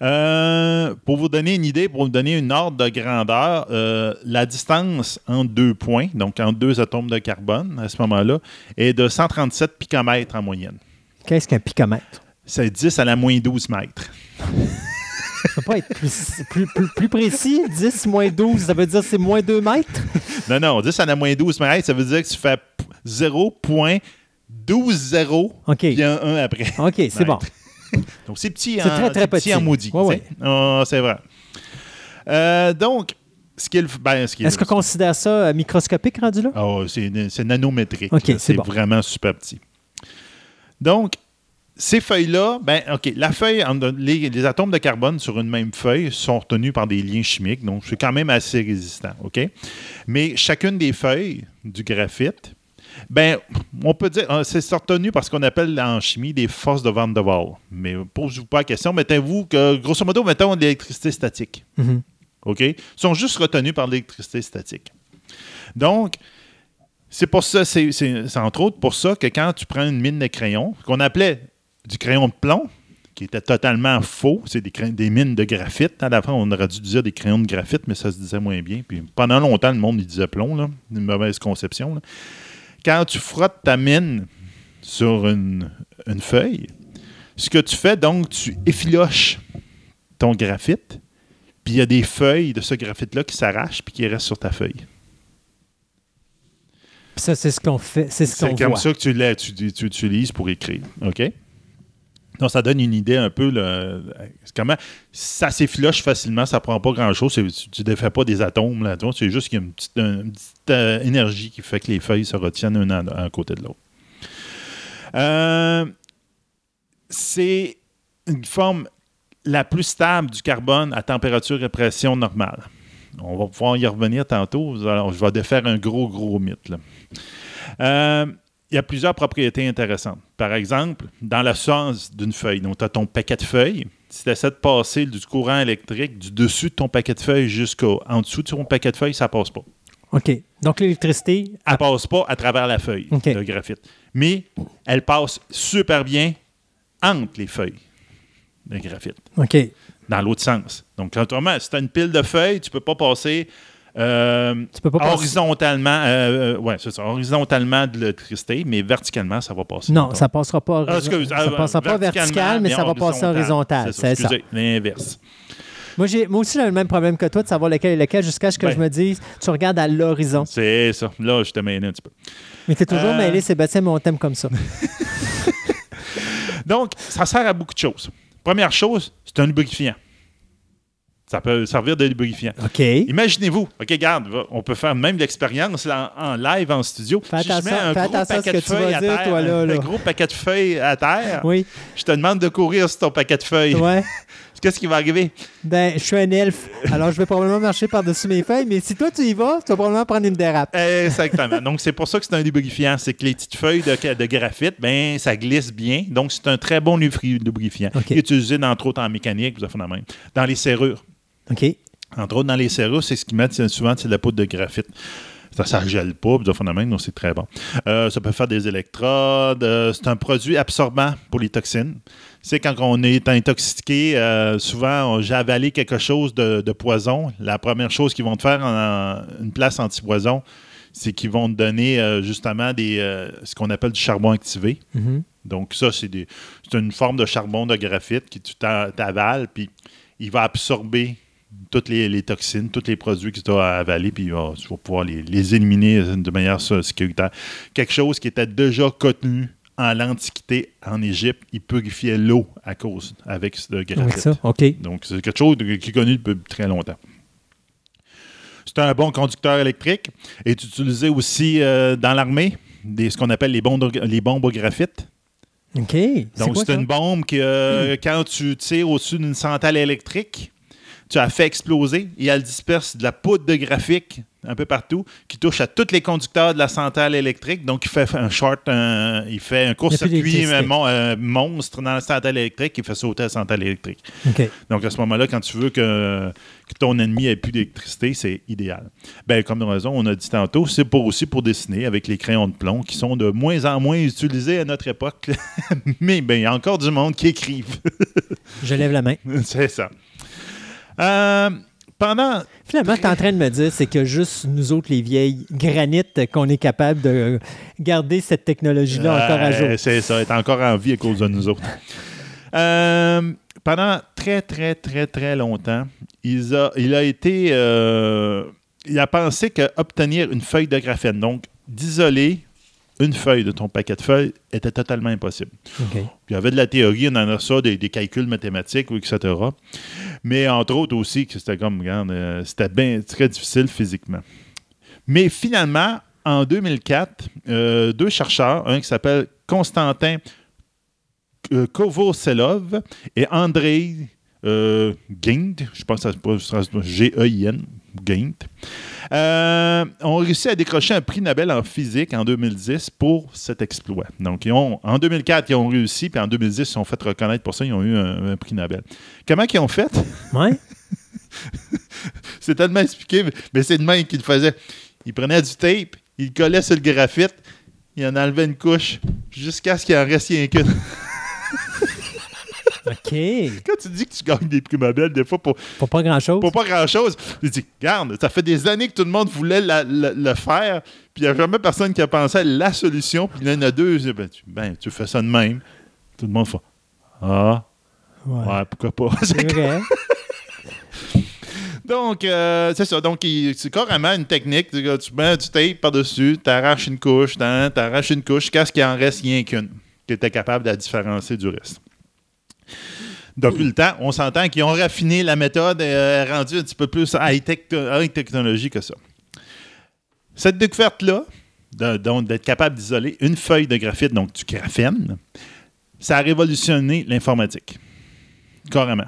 Speaker 3: Euh, pour vous donner une idée, pour vous donner une ordre de grandeur, euh, la distance entre deux points, donc entre deux atomes de carbone à ce moment-là, est de 137 picomètres en moyenne.
Speaker 5: Qu'est-ce qu'un picomètre?
Speaker 3: C'est 10 à la moins 12 mètres.
Speaker 5: Ça peut pas être plus, plus, plus, plus précis. 10 moins 12, ça veut dire c'est moins 2 mètres?
Speaker 3: Non, non, 10 à la moins 12 mètres, ça veut dire que tu fais p- 0.120
Speaker 5: OK.
Speaker 3: puis un 1 après.
Speaker 5: OK, c'est bon.
Speaker 3: Donc, c'est petit,
Speaker 5: C'est
Speaker 3: en-
Speaker 5: très, très
Speaker 3: petit
Speaker 5: petit.
Speaker 3: en maudit. Ah, c'est vrai. Euh, donc, ce qui est le- ben, est
Speaker 5: Est-ce qu'on considère ça euh, microscopique rendu là?
Speaker 3: Oh, c'est nanométrique.
Speaker 5: C'est bon.
Speaker 3: vraiment super petit. Donc, ces feuilles-là, ben, OK, la feuille, en- les, les atomes de carbone sur une même feuille sont retenus par des liens chimiques, donc c'est quand même assez résistant, OK? Mais chacune des feuilles du graphite, ben, on peut dire, euh, c'est retenu par ce qu'on appelle en chimie des forces de Van der Waal. Mais posez-vous pas la question, mettez-vous que, grosso modo, mettons de l'électricité statique.
Speaker 5: Mhm.
Speaker 3: OK? Ils sont juste retenus par l'électricité statique. Donc, c'est pour ça, c'est entre autres pour ça que quand tu prends une mine de crayon, qu'on appelait du crayon de plomb, qui était totalement faux, c'est des, des mines de graphite. À la fin, on aurait dû dire des crayons de graphite, mais ça se disait moins bien. Puis pendant longtemps, le monde il disait plomb, là, une mauvaise conception. là. Quand tu frottes ta mine sur une, une feuille, ce que tu fais, donc, tu effiloches ton graphite, puis il y a des feuilles de ce graphite-là qui s'arrachent puis qui restent sur ta feuille.
Speaker 5: Ça, c'est ce qu'on fait. C'est ce qu'on
Speaker 3: comme
Speaker 5: voit.
Speaker 3: ça que tu, l'as- tu, tu utilises pour écrire. OK? Donc, ça donne une idée un peu. c'est comment ça s'effiloche facilement, ça prend pas grand-chose. Tu ne défais pas des atomes là C'est juste qu'il y a une petite, euh, énergie qui fait que les feuilles se retiennent un à, côté de l'autre. Euh, c'est une forme la plus stable du carbone à température et pression normale. On va pouvoir y revenir tantôt. Alors, je vais défaire un gros, gros mythe. là. Euh, il y a plusieurs propriétés intéressantes. Par exemple, dans le sens d'une feuille, donc tu as ton paquet de feuilles. Si tu essaies de passer du courant électrique du dessus de ton paquet de feuilles jusqu'en dessous de ton paquet de feuilles, ça passe pas.
Speaker 5: OK. Donc, l'électricité,
Speaker 3: Elle ne passe pas à travers la feuille de graphite. Mais elle passe super bien entre les feuilles de graphite,
Speaker 5: OK.
Speaker 3: dans l'autre sens. Donc, autrement, si tu as une pile de feuilles, tu ne peux pas passer
Speaker 5: Tu peux pas
Speaker 3: horizontalement, euh, euh, ouais, c'est ça, horizontalement de l'électricité, mais verticalement, ça va passer.
Speaker 5: Non, ça passera pas,
Speaker 3: Ah, excuse,
Speaker 5: ça
Speaker 3: euh,
Speaker 5: passera pas
Speaker 3: verticalement,
Speaker 5: vertical, mais ça va passer horizontal.
Speaker 3: C'est ça, l'inverse.
Speaker 5: Moi, j'ai, moi aussi, j'ai le même problème que toi de savoir lequel est lequel jusqu'à ce que
Speaker 3: Ben.
Speaker 5: je me dise, tu regardes à l'horizon.
Speaker 3: C'est ça. Là, je te mêlé un petit peu.
Speaker 5: Mais tu es toujours
Speaker 3: Euh.
Speaker 5: mêlé, Sébastien, mais on t'aime comme ça. <laughs>
Speaker 3: Donc, ça sert à beaucoup de choses. Première chose, c'est un lubrifiant. Ça peut servir de lubrifiant.
Speaker 5: OK.
Speaker 3: Imaginez-vous, OK, regarde, on peut faire même l'expérience en, en live en studio.
Speaker 5: Fais
Speaker 3: Si je
Speaker 5: attention-
Speaker 3: mets un
Speaker 5: fais
Speaker 3: gros
Speaker 5: attention à ce
Speaker 3: paquet
Speaker 5: que
Speaker 3: de feuilles à
Speaker 5: dire,
Speaker 3: terre,
Speaker 5: toi, là, là.
Speaker 3: un gros paquet de feuilles à terre,
Speaker 5: Oui.
Speaker 3: je te demande de courir sur ton paquet de feuilles.
Speaker 5: Ouais. <laughs>
Speaker 3: Qu'est-ce qui va arriver?
Speaker 5: Ben, je suis un elfe. Alors, je vais probablement marcher par-dessus mes feuilles, mais si toi, tu y vas, tu vas probablement prendre une dérape.
Speaker 3: Exactement. Donc, c'est pour ça que c'est un lubrifiant. C'est que les petites feuilles de, de graphite, ben, ça glisse bien. Donc, c'est un très bon lubri- lubrifiant.
Speaker 5: OK.
Speaker 3: Qui est utilisé, entre autres, en mécanique, vous avez fait la même. Dans les serrures.
Speaker 5: OK.
Speaker 3: Entre autres, dans les serrures, c'est ce qu'ils mettent souvent, c'est de la poudre de graphite. Ça ne gèle pas, fait la même, donc c'est très bon. Euh, ça peut faire des électrodes. euh, c'est un produit absorbant pour les toxines. C'est quand on est intoxiqué, euh, souvent, j'ai avalé quelque chose de, de poison. La première chose qu'ils vont te faire en, une place anti-poison, c'est qu'ils vont te donner justement des, ce qu'on appelle du charbon activé.
Speaker 5: Mhm.
Speaker 3: Donc, ça, c'est une forme de charbon de graphite qui tu t'a- t'avales, puis il va absorber toutes les, les toxines, tous les produits que tu as avalés, puis va- tu vas pouvoir les, les éliminer de manière euh, sécuritaire. Quelque chose qui était déjà connu en l'Antiquité, en Égypte, il purifiait l'eau à cause avec ce graphite. Donc, c'est quelque chose qui est connu depuis très longtemps. C'est un bon conducteur électrique et est utilisé aussi euh, dans l'armée, des- ce qu'on appelle les bombes, les bombes au graphite.
Speaker 5: OK.
Speaker 3: Donc, c'est une bombe que euh, quand tu tires au-dessus d'une centrale électrique, tu as fait exploser et elle disperse de la poudre de graphique un peu partout qui touche à tous les conducteurs de la centrale électrique. Donc, il fait un short, un- il fait un court-circuit mon- monstre dans la centrale électrique qui fait sauter la centrale électrique. Donc, à ce moment-là, quand tu veux que, que ton ennemi ait plus d'électricité, c'est idéal. Ben, comme raison, on a dit tantôt, c'est pour aussi pour dessiner avec les crayons de plomb qui sont de moins en moins utilisés à notre époque. <laughs> Mais ben, il y a encore du monde qui écrivent.
Speaker 5: Je lève la main. <laughs>
Speaker 3: c'est ça. Euh, pendant.
Speaker 5: Finalement, tu es en train de me dire, c'est que juste nous autres, les vieilles granites, qu'on est capable de garder cette technologie-là encore à jour.
Speaker 3: C'est ça, est encore en vie à cause de nous autres. Euh, pendant très, très, très, très longtemps, il a, il a été. euh, il a pensé qu'obtenir une feuille de graphène, donc d'isoler une feuille de ton paquet de feuilles était totalement impossible. Puis il y avait de la théorie, on en a ça, des, des calculs mathématiques, etc. Mais entre autres aussi, que c'était comme, regarde, euh, c'était bien très difficile physiquement. Mais finalement, en 2004, euh, deux chercheurs, un qui s'appelle Constantin euh, Kovoselov et Andrei euh, Gint, je pense que ça se G-E-I-N, Euh, ont réussi à décrocher un prix Nobel en physique en 2010 pour cet exploit. Donc, ils ont, en 2004, ils ont réussi, puis en 2010, ils se sont fait reconnaître pour ça, ils ont eu un, un prix Nobel. Comment ils ont fait?
Speaker 5: Ouais. <laughs>
Speaker 3: C'est tellement expliqué, mais- c'est de même qu'il le faisait. Il prenait du tape, il le collait sur le graphite, il en enlevait une couche, jusqu'à ce qu'il en reste rien qu'une.
Speaker 5: OK. <laughs>
Speaker 3: Quand tu dis que tu gagnes des prix Nobel, des fois, pour,
Speaker 5: Pour pas grand-chose.
Speaker 3: pour pas grand-chose, tu dis, regarde, ça fait des années que tout le monde voulait la- la- le faire, puis il n'y a jamais personne qui a pensé à la solution, puis il y en a deux, ben, tu, ben, tu fais ça de même. Tout le monde fait, ah,
Speaker 5: Ouais.
Speaker 3: ouais, pourquoi pas?
Speaker 5: C'est <laughs> vrai.
Speaker 3: Donc, euh, c'est ça. Donc, c'est carrément une technique. Tu tu mets du tape par-dessus, tu arraches une couche, tu arraches une couche, jusqu'à ce qu'il en reste? Rien qu'une, que tu es capable de la différencier du reste. Depuis le temps, on s'entend qu'ils ont raffiné la méthode et euh, rendu un petit peu plus high-tech high que ça. Cette découverte-là, d'être capable d'isoler une feuille de graphite, donc du graphène, ça a révolutionné l'informatique. Carrément.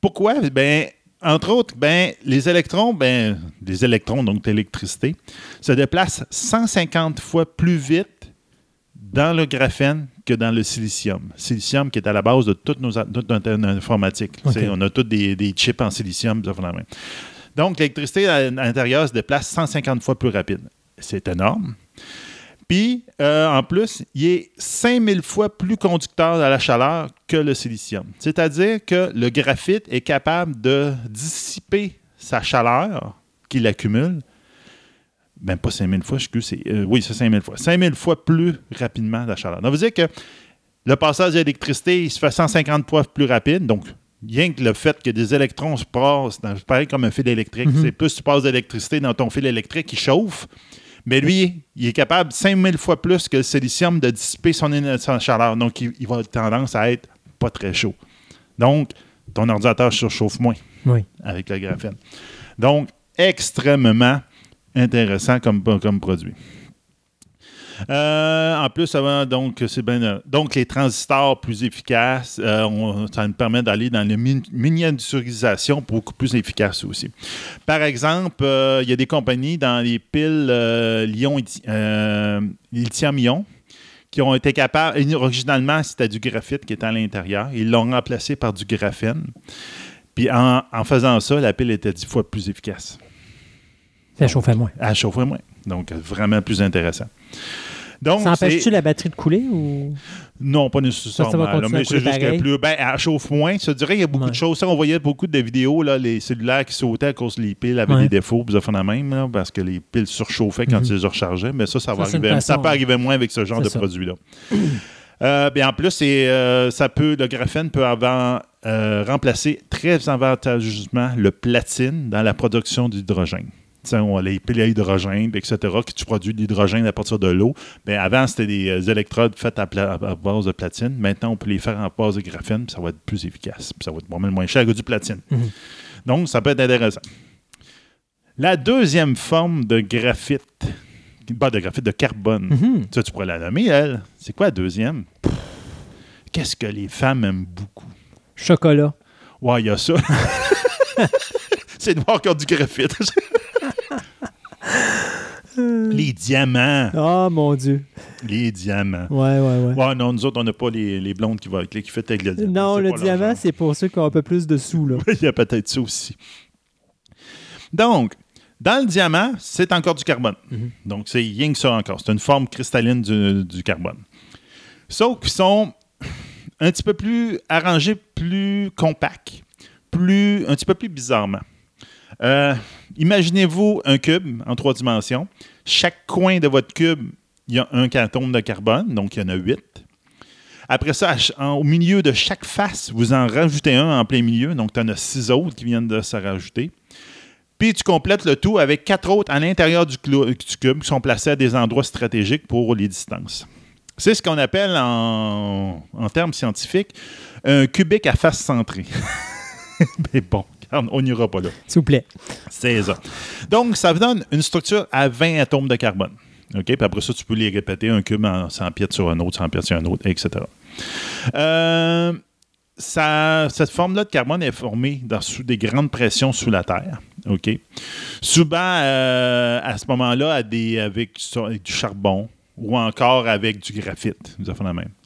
Speaker 3: Pourquoi? Ben, entre autres, ben, les électrons, ben, les électrons, donc l'électricité, se déplacent 150 fois plus vite dans le graphène que dans le silicium. Silicium qui est à la base de toute, nos, toute notre informatique. On a tous des, des chips en silicium. ça la. Donc, l'électricité à, à l'intérieur se déplace 150 fois plus rapide. C'est énorme. Puis, euh, en plus, il est 5000 fois plus conducteur à la chaleur que le silicium. C'est-à-dire que le graphite est capable de dissiper sa chaleur qu'il accumule. Ben, pas 5000 fois, je excuse, c'est, euh, oui, c'est 5000 fois. 5000 fois plus rapidement la chaleur. Donc, veut dire que le passage d'électricité, il se fait 150 fois plus rapide. Donc, rien que le fait que des électrons se passent, dans- c'est pareil comme un fil électrique.
Speaker 5: Mhm.
Speaker 3: C'est plus tu passes d'électricité dans ton fil électrique, il chauffe. Mais lui, il est capable 5000 fois plus que le silicium de dissiper son, chaleur. Donc, il, il va avoir tendance à être pas très chaud. Donc, ton ordinateur surchauffe moins
Speaker 5: Oui.
Speaker 3: avec le graphène. Donc, extrêmement intéressant comme, comme produit. Euh, en plus, donc, c'est bien, euh, donc, les transistors plus efficaces, euh, ça nous permet d'aller dans la min- miniaturisation beaucoup plus efficace aussi. Par exemple, il y a des compagnies dans les piles lithium-ion qui ont été capables, originalement, c'était du graphite qui était à l'intérieur. Ils l'ont remplacé par du graphène. Puis en faisant ça, la pile était dix fois plus efficace.
Speaker 5: Ça chauffait moins.
Speaker 3: Elle chauffait moins. Donc, vraiment plus intéressant. Donc,
Speaker 5: Ça empêche-tu la batterie de couler ou?
Speaker 3: Non, pas
Speaker 5: Ça,
Speaker 3: nécessairement.
Speaker 5: ça va
Speaker 3: là, mais c'est juste qu'elle plus. Ben, elle chauffe moins. Je dirais qu'il y a beaucoup
Speaker 5: Ouais.
Speaker 3: de choses. Ça, on voyait beaucoup de vidéos, là, les cellulaires qui sautaient à cause les piles avaient
Speaker 5: Ouais.
Speaker 3: des défauts, puis ça la même, là, parce que les piles surchauffaient quand
Speaker 5: Mhm.
Speaker 3: tu les rechargeais. Mais ça, ça, va
Speaker 5: Ça,
Speaker 3: arriver. Ça peut
Speaker 5: ouais.
Speaker 3: arriver moins avec ce genre de
Speaker 5: ça.
Speaker 3: produit-là. <clears throat> Euh, bien, en plus, euh, ça peut, le graphène peut avoir, euh, remplacer très avantageusement le platine dans la production d'hydrogène. On a les piles à hydrogène, etc., que tu produis de l'hydrogène à partir de l'eau. Mais avant, c'était des euh, électrodes faites à, base de platine. Maintenant, on peut les faire en base de graphène, puis ça va être plus efficace. Puis ça va être vraiment moins cher que du platine.
Speaker 5: Mhm.
Speaker 3: Donc, ça peut être intéressant. La deuxième forme de graphite, pas de graphite, de carbone,
Speaker 5: Mhm.
Speaker 3: ça, tu pourrais la nommer, elle. C'est quoi la deuxième? Qu'est-ce que les femmes aiment beaucoup?
Speaker 5: Chocolat.
Speaker 3: Ouais, il y a ça. <laughs> C'est de voir encore du graphite. <laughs> les diamants.
Speaker 5: Oh mon Dieu.
Speaker 3: Les diamants.
Speaker 5: Ouais, ouais, ouais.
Speaker 3: Ouais, non, nous autres, on n'a pas les, les blondes qui vont avec les qui fait avec le diamant.
Speaker 5: Non, le diamant, c'est pour ceux qui ont un peu plus de sous, là.
Speaker 3: Il y a peut-être ça aussi. Donc, dans le diamant, c'est encore du carbone.
Speaker 5: Mhm.
Speaker 3: Donc, c'est rien que ça encore. C'est une forme cristalline du, du carbone. Sauf qu'ils sont un petit peu plus arrangés, plus compacts, plus, un petit peu plus bizarrement. Euh, Imaginez-vous un cube en trois dimensions. Chaque coin de votre cube, il y a un atome de carbone, donc il y en a huit. Après ça, au milieu de chaque face, vous en rajoutez un en plein milieu, donc tu en as six autres qui viennent de se rajouter. Puis tu complètes le tout avec quatre autres à l'intérieur du, cube qui sont placés à des endroits stratégiques pour les distances. C'est ce qu'on appelle en, en termes scientifiques un cubique à face centrée. <laughs> Mais bon, regarde, on n'ira pas là.
Speaker 5: S'il vous plaît.
Speaker 3: C'est ça. Donc, ça vous donne une structure à 20 atomes de carbone. OK? Puis après ça, tu peux les répéter, un cube en 100 pieds sur un autre, 100 pieds sur un autre, etc. Euh, ça- cette forme-là de carbone est formée dans, sous des grandes pressions sous la Terre. OK? Souvent, euh, à ce moment-là, avec, avec du charbon ou encore avec du graphite.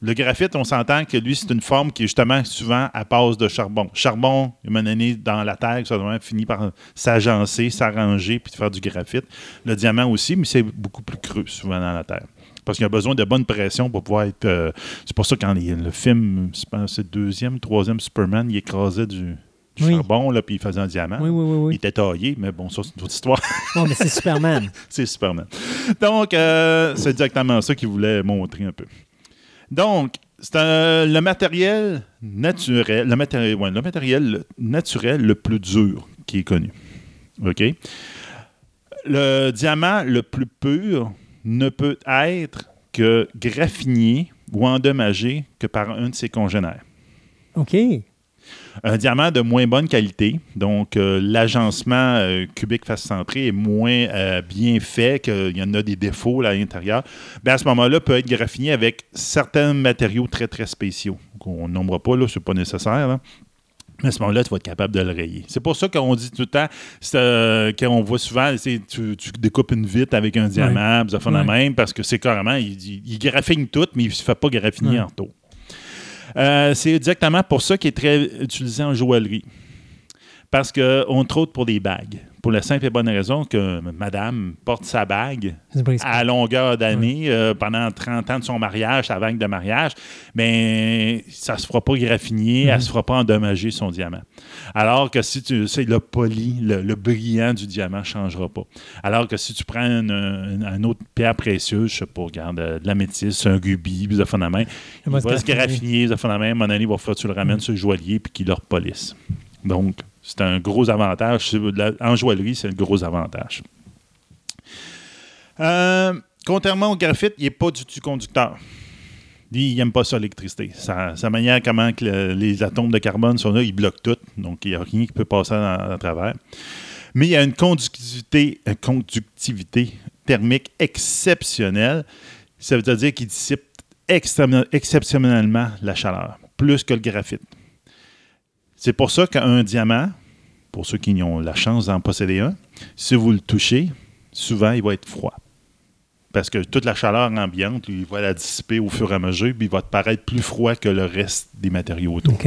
Speaker 3: Le graphite, on s'entend que lui, c'est une forme qui est justement souvent à base de charbon. Charbon, à un moment dans la Terre, ça finit par s'agencer, s'arranger, puis faire du graphite. Le diamant aussi, mais c'est beaucoup plus creux souvent dans la Terre. Parce qu'il a besoin de bonne pression pour pouvoir être. euh, c'est pour ça que quand le film, je pense c'est le deuxième, troisième Superman, il écrasait du, du
Speaker 5: Oui.
Speaker 3: charbon, là, puis il faisait un diamant.
Speaker 5: Oui, oui, oui.
Speaker 3: Il était taillé, mais bon, ça, c'est une autre histoire.
Speaker 5: Oh, mais c'est Superman. <laughs>
Speaker 3: c'est Superman. Donc, euh, c'est exactement ça qu'il voulait montrer un peu. Donc, c'est un- le matériel naturel, le matériel, ouais, le matériel naturel le plus dur qui est connu. OK? Le diamant le plus pur ne peut être que graffiné ou endommagé que par un de ses congénères.
Speaker 5: OK.
Speaker 3: Un diamant de moins bonne qualité, donc euh, l'agencement euh, cubique face centrée est moins euh, bien fait, qu'il y en a des défauts là, à l'intérieur, ben, à ce moment-là, peut être graffiné avec certains matériaux très, très spéciaux. qu'on nommera pas, là, c'est pas nécessaire. là. Mais à ce moment-là, tu vas être capable de le rayer. C'est pour ça qu'on dit tout le temps, euh, qu'on voit souvent, tu, tu découpes une vitre avec un diamant, ça fait la même, parce que c'est carrément, il, il- il graffine tout, mais il ne se fait pas graffiner
Speaker 5: Ouais.
Speaker 3: en retour. Euh, c'est exactement pour ça qu'il est très utilisé en joaillerie. Parce que, entre autres, pour des bagues. Pour la simple et bonne raison que madame porte sa bague à longueur d'année, euh, pendant 30 ans de son mariage, sa bague de mariage, mais ça ne se fera pas graffiner, elle ne se fera pas endommager son diamant. Alors que si tu sais, le poli, le, le brillant du diamant ne changera pas. Alors que si tu prends une, une- une autre pierre précieuse, je sais pas, regarde, euh, de la métisse, un rubis, fait la main, il
Speaker 5: va se graffiner.
Speaker 3: à un moment donné, il va falloir que tu le ramènes sur le joaillier puis qu'il le repolisse. Donc, c'est un gros avantage. En joaillerie, c'est le gros avantage. Euh, contrairement au graphite, il n'est pas du tout conducteur. Il n'aime pas ça, l'électricité. Sa, manière, comment que le- les atomes de carbone sont là, il bloque tout. Donc, il n'y a rien qui peut passer à, travers. Mais il y a une conductivité, une conductivité thermique exceptionnelle. Ça veut dire qu'il dissipe exceptionnellement la chaleur, plus que le graphite. C'est pour ça qu'un diamant, pour ceux qui ont la chance d'en posséder un, si vous le touchez, souvent, il va être froid. Parce que toute la chaleur ambiante, lui, il va la dissiper au fur et à mesure, puis il va te paraître plus froid que le reste des matériaux autour.
Speaker 5: OK.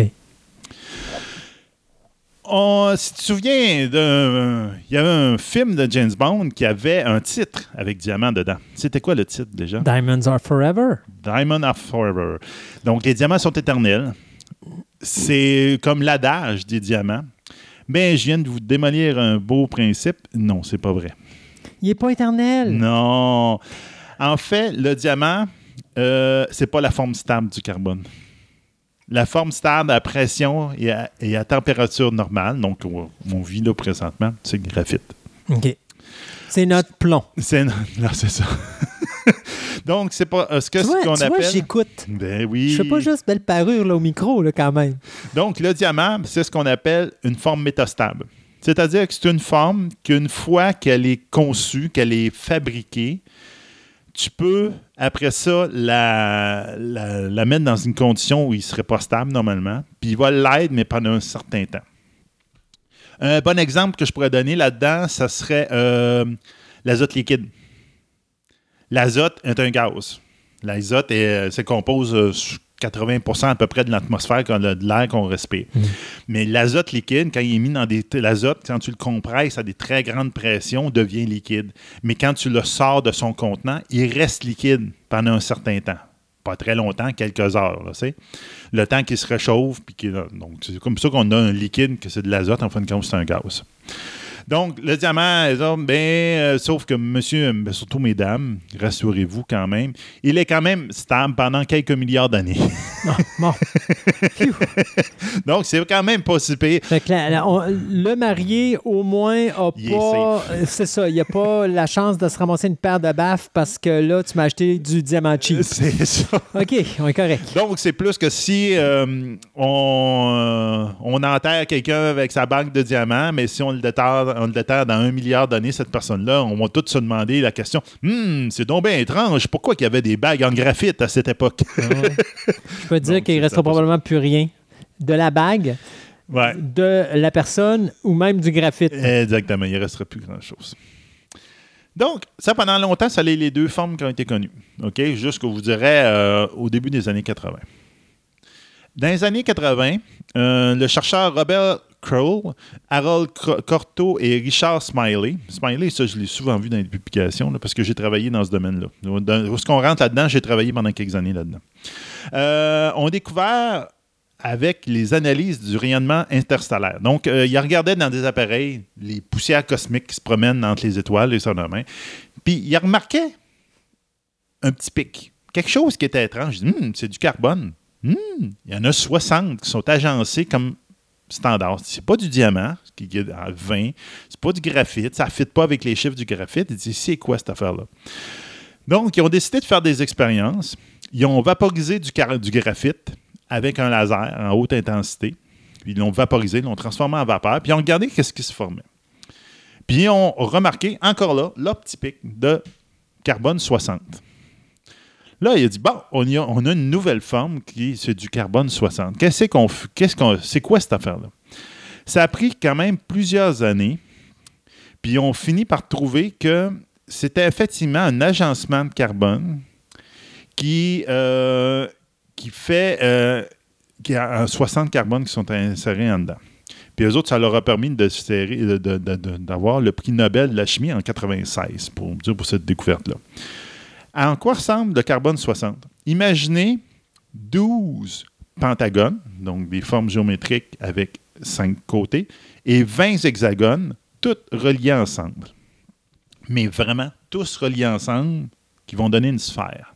Speaker 3: On- si tu te souviens, d'un- il y avait un film de James Bond qui avait un titre avec diamant dedans. C'était quoi le titre déjà?
Speaker 5: Diamonds are forever.
Speaker 3: Diamond of Forever. Donc, les diamants sont éternels. C'est comme l'adage des diamants. Mais je viens de vous démolir un beau principe. Non, c'est pas vrai.
Speaker 5: Il n'est pas éternel.
Speaker 3: Non. En fait, le diamant, euh, c'est pas la forme stable du carbone. La forme stable à pression et à, et à température normale, donc on, on vit là présentement, c'est le graphite.
Speaker 5: OK. C'est notre plomb.
Speaker 3: C'est là, <laughs> c'est ça. <laughs> donc c'est pas euh, ce que
Speaker 5: Tu
Speaker 3: ce
Speaker 5: vois,
Speaker 3: qu'on
Speaker 5: tu
Speaker 3: appelle.
Speaker 5: j'écoute.
Speaker 3: ben oui.
Speaker 5: Je fais pas juste belle parure là, au micro là, quand même.
Speaker 3: Donc, le diamant, c'est ce qu'on appelle une forme métastable. C'est-à-dire que c'est une forme qu'une fois qu'elle est conçue, qu'elle est fabriquée, tu peux, après ça, la, mettre dans une condition où il ne serait pas stable normalement, puis il va l'être, mais pendant un certain temps. Un bon exemple que je pourrais donner là-dedans, ça serait euh, l'azote liquide. L'azote est un gaz. L'azote est- se compose euh, 80% à peu près de l'atmosphère, de l'air qu'on respire. Mais l'azote liquide, quand il est mis dans des. L'azote, quand tu le compresses à des très grandes pressions, devient liquide. Mais quand tu le sors de son contenant, il reste liquide pendant un certain temps. Pas très longtemps, quelques heures. Là, le temps qu'il se réchauffe. Puis qu'il- donc, c'est comme ça qu'on a un liquide, que c'est de l'azote, en fin de compte, c'est un gaz. Donc, le diamant, les hommes, ben, euh, sauf que monsieur, ben, surtout mesdames, rassurez-vous quand même, il est quand même stable pendant quelques milliards d'années.
Speaker 5: Ah, bon. <laughs>
Speaker 3: Donc, c'est quand même pas si pire.
Speaker 5: Fait que la- la- on- le marié, au moins, a
Speaker 3: Il
Speaker 5: pas. euh, C'est ça, il n'y a pas <laughs> la chance de se ramasser une paire de baffes parce que là, tu m'as acheté du diamant cheap. <laughs>
Speaker 3: C'est ça.
Speaker 5: OK, on est correct.
Speaker 3: Donc, c'est plus que si euh, on, euh, on enterre quelqu'un avec sa banque de diamants, mais si on le déterre, on le déterre dans un milliard d'années, cette personne-là, on va tous se demander la question Hum, c'est donc bien étrange, pourquoi il y avait des bagues en graphite à cette époque?
Speaker 5: Je peux <laughs> te dire qu'il ne restera probablement plus rien de la bague,
Speaker 3: Ouais.
Speaker 5: de la personne ou même du graphite.
Speaker 3: Exactement, il ne restera plus grand-chose. Donc, ça, pendant longtemps, ça les, les deux formes qui ont été connues. OK? Jusqu'au, vous dirais, euh, au début des années 80. Dans les années 80, euh, le chercheur Robert Kroll, Harold Corto et Richard Smiley, Smiley, ça, je l'ai souvent vu dans les publications, parce que j'ai travaillé dans ce domaine-là. Lorsqu'on rentre là-dedans, j'ai travaillé pendant quelques années là-dedans. Euh, ont découvert avec les analyses du rayonnement interstellaire. Donc, euh, il regardait dans des appareils les poussières cosmiques qui se promènent entre les étoiles et ça même. Puis, il remarquait un petit pic. Quelque chose qui était étrange. Hum, c'est du carbone. Hum, il y en a 60 qui sont agencés comme standard. C'est pas du diamant, qui est à 20. C'est pas du graphite. Ça ne fit pas avec les chiffres du graphite. Il dit, c'est quoi cette affaire-là? Donc, ils ont décidé de faire des expériences. Ils ont vaporisé du, graphite avec un laser en haute intensité. Ils l'ont vaporisé, ils l'ont transformé en vapeur, puis ils ont regardé qu'est-ce qui se formait. Puis ils ont remarqué, encore là, pic de carbone 60. Là, il a dit, bon, on, a, une nouvelle forme qui c'est du carbone 60. Qu'est-ce qu'on qu'est-ce qu'on, c'est quoi cette affaire-là? Ça a pris quand même plusieurs années, puis on finit par trouver que c'était effectivement un agencement de carbone qui, euh, qui fait euh, qui a un 60 carbones qui sont insérés en dedans. Puis eux autres, ça leur a permis serrer- de- de- d'avoir le prix Nobel de la chimie en 96 pour, pour cette découverte-là. En quoi ressemble le carbone 60? Imaginez 12 pentagones, donc des formes géométriques avec 5 côtés, et 20 hexagones, toutes reliés ensemble. Mais vraiment, tous reliés ensemble, qui vont donner une sphère.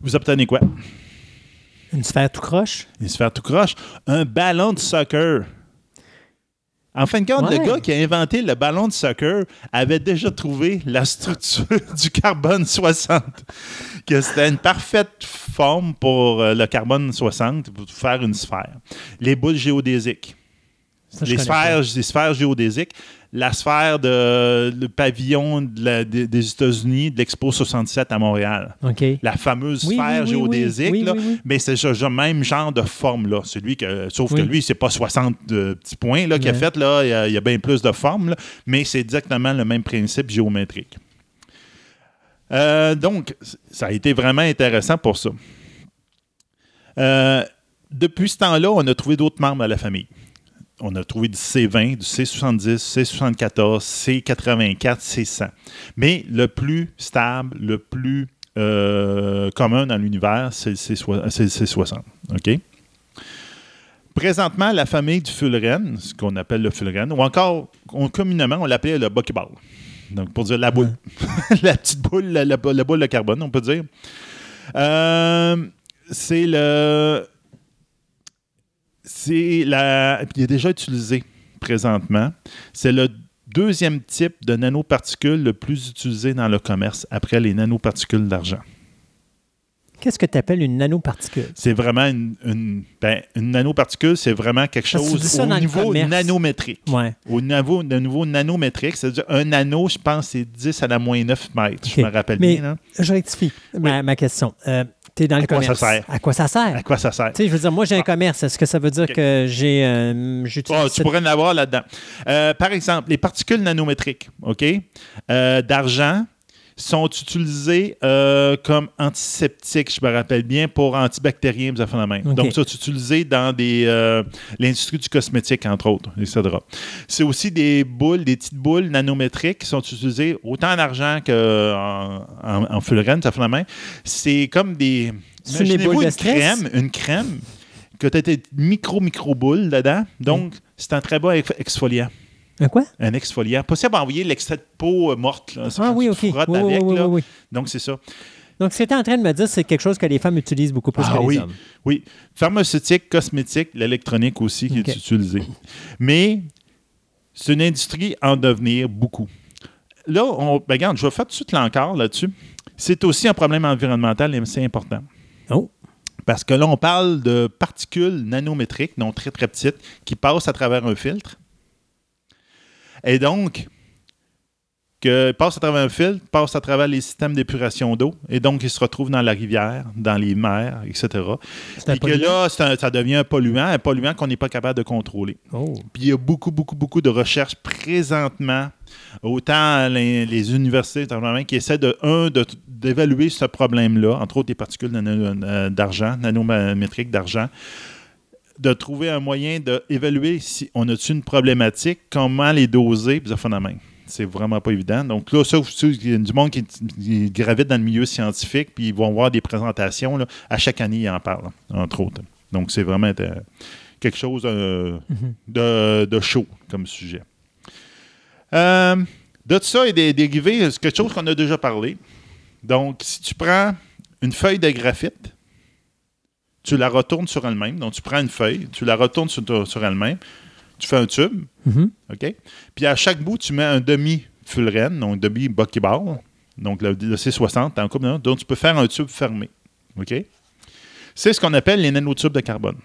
Speaker 3: Vous obtenez quoi?
Speaker 5: Une sphère tout croche?
Speaker 3: Une sphère tout croche. Un ballon de soccer. En fin de compte,
Speaker 5: Ouais.
Speaker 3: le gars qui a inventé le ballon de soccer avait déjà trouvé la structure <laughs> du carbone 60. Que c'était une parfaite forme pour euh, le carbone 60 pour faire une sphère. Les boules géodésiques.
Speaker 5: Ça,
Speaker 3: les, sphères, les sphères géodésiques. La sphère de le pavillon de la- des- des États-Unis de l'Expo 67 à Montréal. La fameuse
Speaker 5: Oui,
Speaker 3: sphère
Speaker 5: oui,
Speaker 3: géodésique,
Speaker 5: oui,
Speaker 3: là, mais c'est ce ce même genre de forme-là. Celui que, sauf que lui, c'est pas 60 euh, petits points là, qu'il a fait. Là, il, y a, il y a bien plus de formes, là, mais c'est exactement le même principe géométrique. Euh, donc, ça a été vraiment intéressant pour ça. Euh, depuis ce temps-là, on a trouvé d'autres membres à la famille. On a trouvé du C20, du C70, C74, C84, C100. Mais le plus stable, le plus euh, commun dans l'univers, c'est le C60. c'est le C60, OK? Présentement, la famille du fullerène, ce qu'on appelle le fullerène, ou encore, on- communément, on l'appelait le buckyball. Donc, pour dire la boule. <laughs> la petite boule, la, la- la boule de carbone, on peut dire. Euh, c'est le. C'est la. Il est déjà utilisé présentement. C'est le deuxième type de nanoparticules le plus utilisé dans le commerce après les nanoparticules d'argent.
Speaker 5: Qu'est-ce que tu appelles une nanoparticule?
Speaker 3: C'est vraiment une, une, ben, une nanoparticule, c'est vraiment quelque chose au niveau nanométrique.
Speaker 5: Ouais.
Speaker 3: Au niveau, de niveau nanométrique, c'est-à-dire un nano, je pense, c'est 10 à la moins 9 mètres, je me rappelle
Speaker 5: Mais
Speaker 3: bien. là.
Speaker 5: je rectifie ma, ma question. Tu es dans le
Speaker 3: quoi ça
Speaker 5: commerce.
Speaker 3: sert?
Speaker 5: À quoi ça sert?
Speaker 3: À quoi ça sert?
Speaker 5: Tu sais, je veux dire, moi, j'ai un commerce. Est-ce que ça veut dire que j'ai. euh,
Speaker 3: Ah, tu
Speaker 5: cette-
Speaker 3: pourrais en avoir là-dedans. Euh, par exemple, les particules nanométriques, OK, euh, d'argent sont utilisées euh, comme antiseptiques, je me rappelle bien, pour antibactériens, des affaires de même.
Speaker 5: OK.
Speaker 3: Donc, ça, c'est utilisé dans des, euh, l'industrie du cosmétique, entre autres, etc. C'est aussi des boules, des petites boules nanométriques qui sont utilisées autant en argent qu'en en, en fullerène, ça fait la main. C'est comme des... Imaginez-vous une crème, une crème que tu as des micro-micro-boules dedans. Donc, c'est un très bon ex- exfoliant.
Speaker 5: Un quoi?
Speaker 3: Un exfoliant. Possible d'envoyer l'extrait de peau euh, morte. Là.
Speaker 5: Ah oui, OK. Oui, oui,
Speaker 3: avec,
Speaker 5: oui,
Speaker 3: là.
Speaker 5: oui, oui.
Speaker 3: Donc, c'est ça.
Speaker 5: Donc, ce que tu en train de me dire, c'est quelque chose que les femmes utilisent beaucoup plus
Speaker 3: Ah
Speaker 5: que les
Speaker 3: oui.
Speaker 5: hommes.
Speaker 3: Oui. Pharmaceutique, cosmétique, l'électronique aussi qui est utilisée. Mais c'est une industrie en devenir beaucoup. Là, on, ben, regarde, je vais faire tout de suite l'encore là-dessus. C'est aussi un problème environnemental et c'est important.
Speaker 5: Oh.
Speaker 3: Parce que là, on parle de particules nanométriques, donc très, très petites, qui passent à travers un filtre. Et donc, que passent à travers un filtre, passent à travers les systèmes d'épuration d'eau, et donc ils se retrouvent dans la rivière, dans les mers, etc. Puis que là, un- ça devient un polluant, un polluant qu'on n'est pas capable de contrôler.
Speaker 5: Oh.
Speaker 3: Puis il y a beaucoup, beaucoup, beaucoup de recherches présentement, autant les, les universités qui essaient de, un, d'évaluer ce problème-là, entre autres des particules euh, d'argent, nanométriques d'argent, de trouver un moyen d'évaluer si on a-tu une problématique, comment les doser, puis ça fait la main. C'est vraiment pas évident. Donc là, ça, il y a du monde qui, qui gravite dans le milieu scientifique, puis ils vont voir des présentations. là. À chaque année, ils en parlent, entre autres. Donc c'est vraiment euh, quelque chose euh, de, de chaud comme sujet. Euh, de tout ça est dé- dérivé, c'est quelque chose qu'on a déjà parlé. Donc, si tu prends une feuille de graphite, tu la retournes sur elle-même. Donc, tu prends une feuille, tu la retournes sur, sur elle-même, tu fais un tube,
Speaker 5: Mhm.
Speaker 3: OK? Puis à chaque bout, tu mets un demi-fullerène, donc demi buckyball, donc le, le C60, t'as un couple de- donc tu peux faire un tube fermé. OK? C'est ce qu'on appelle les nanotubes de carbone.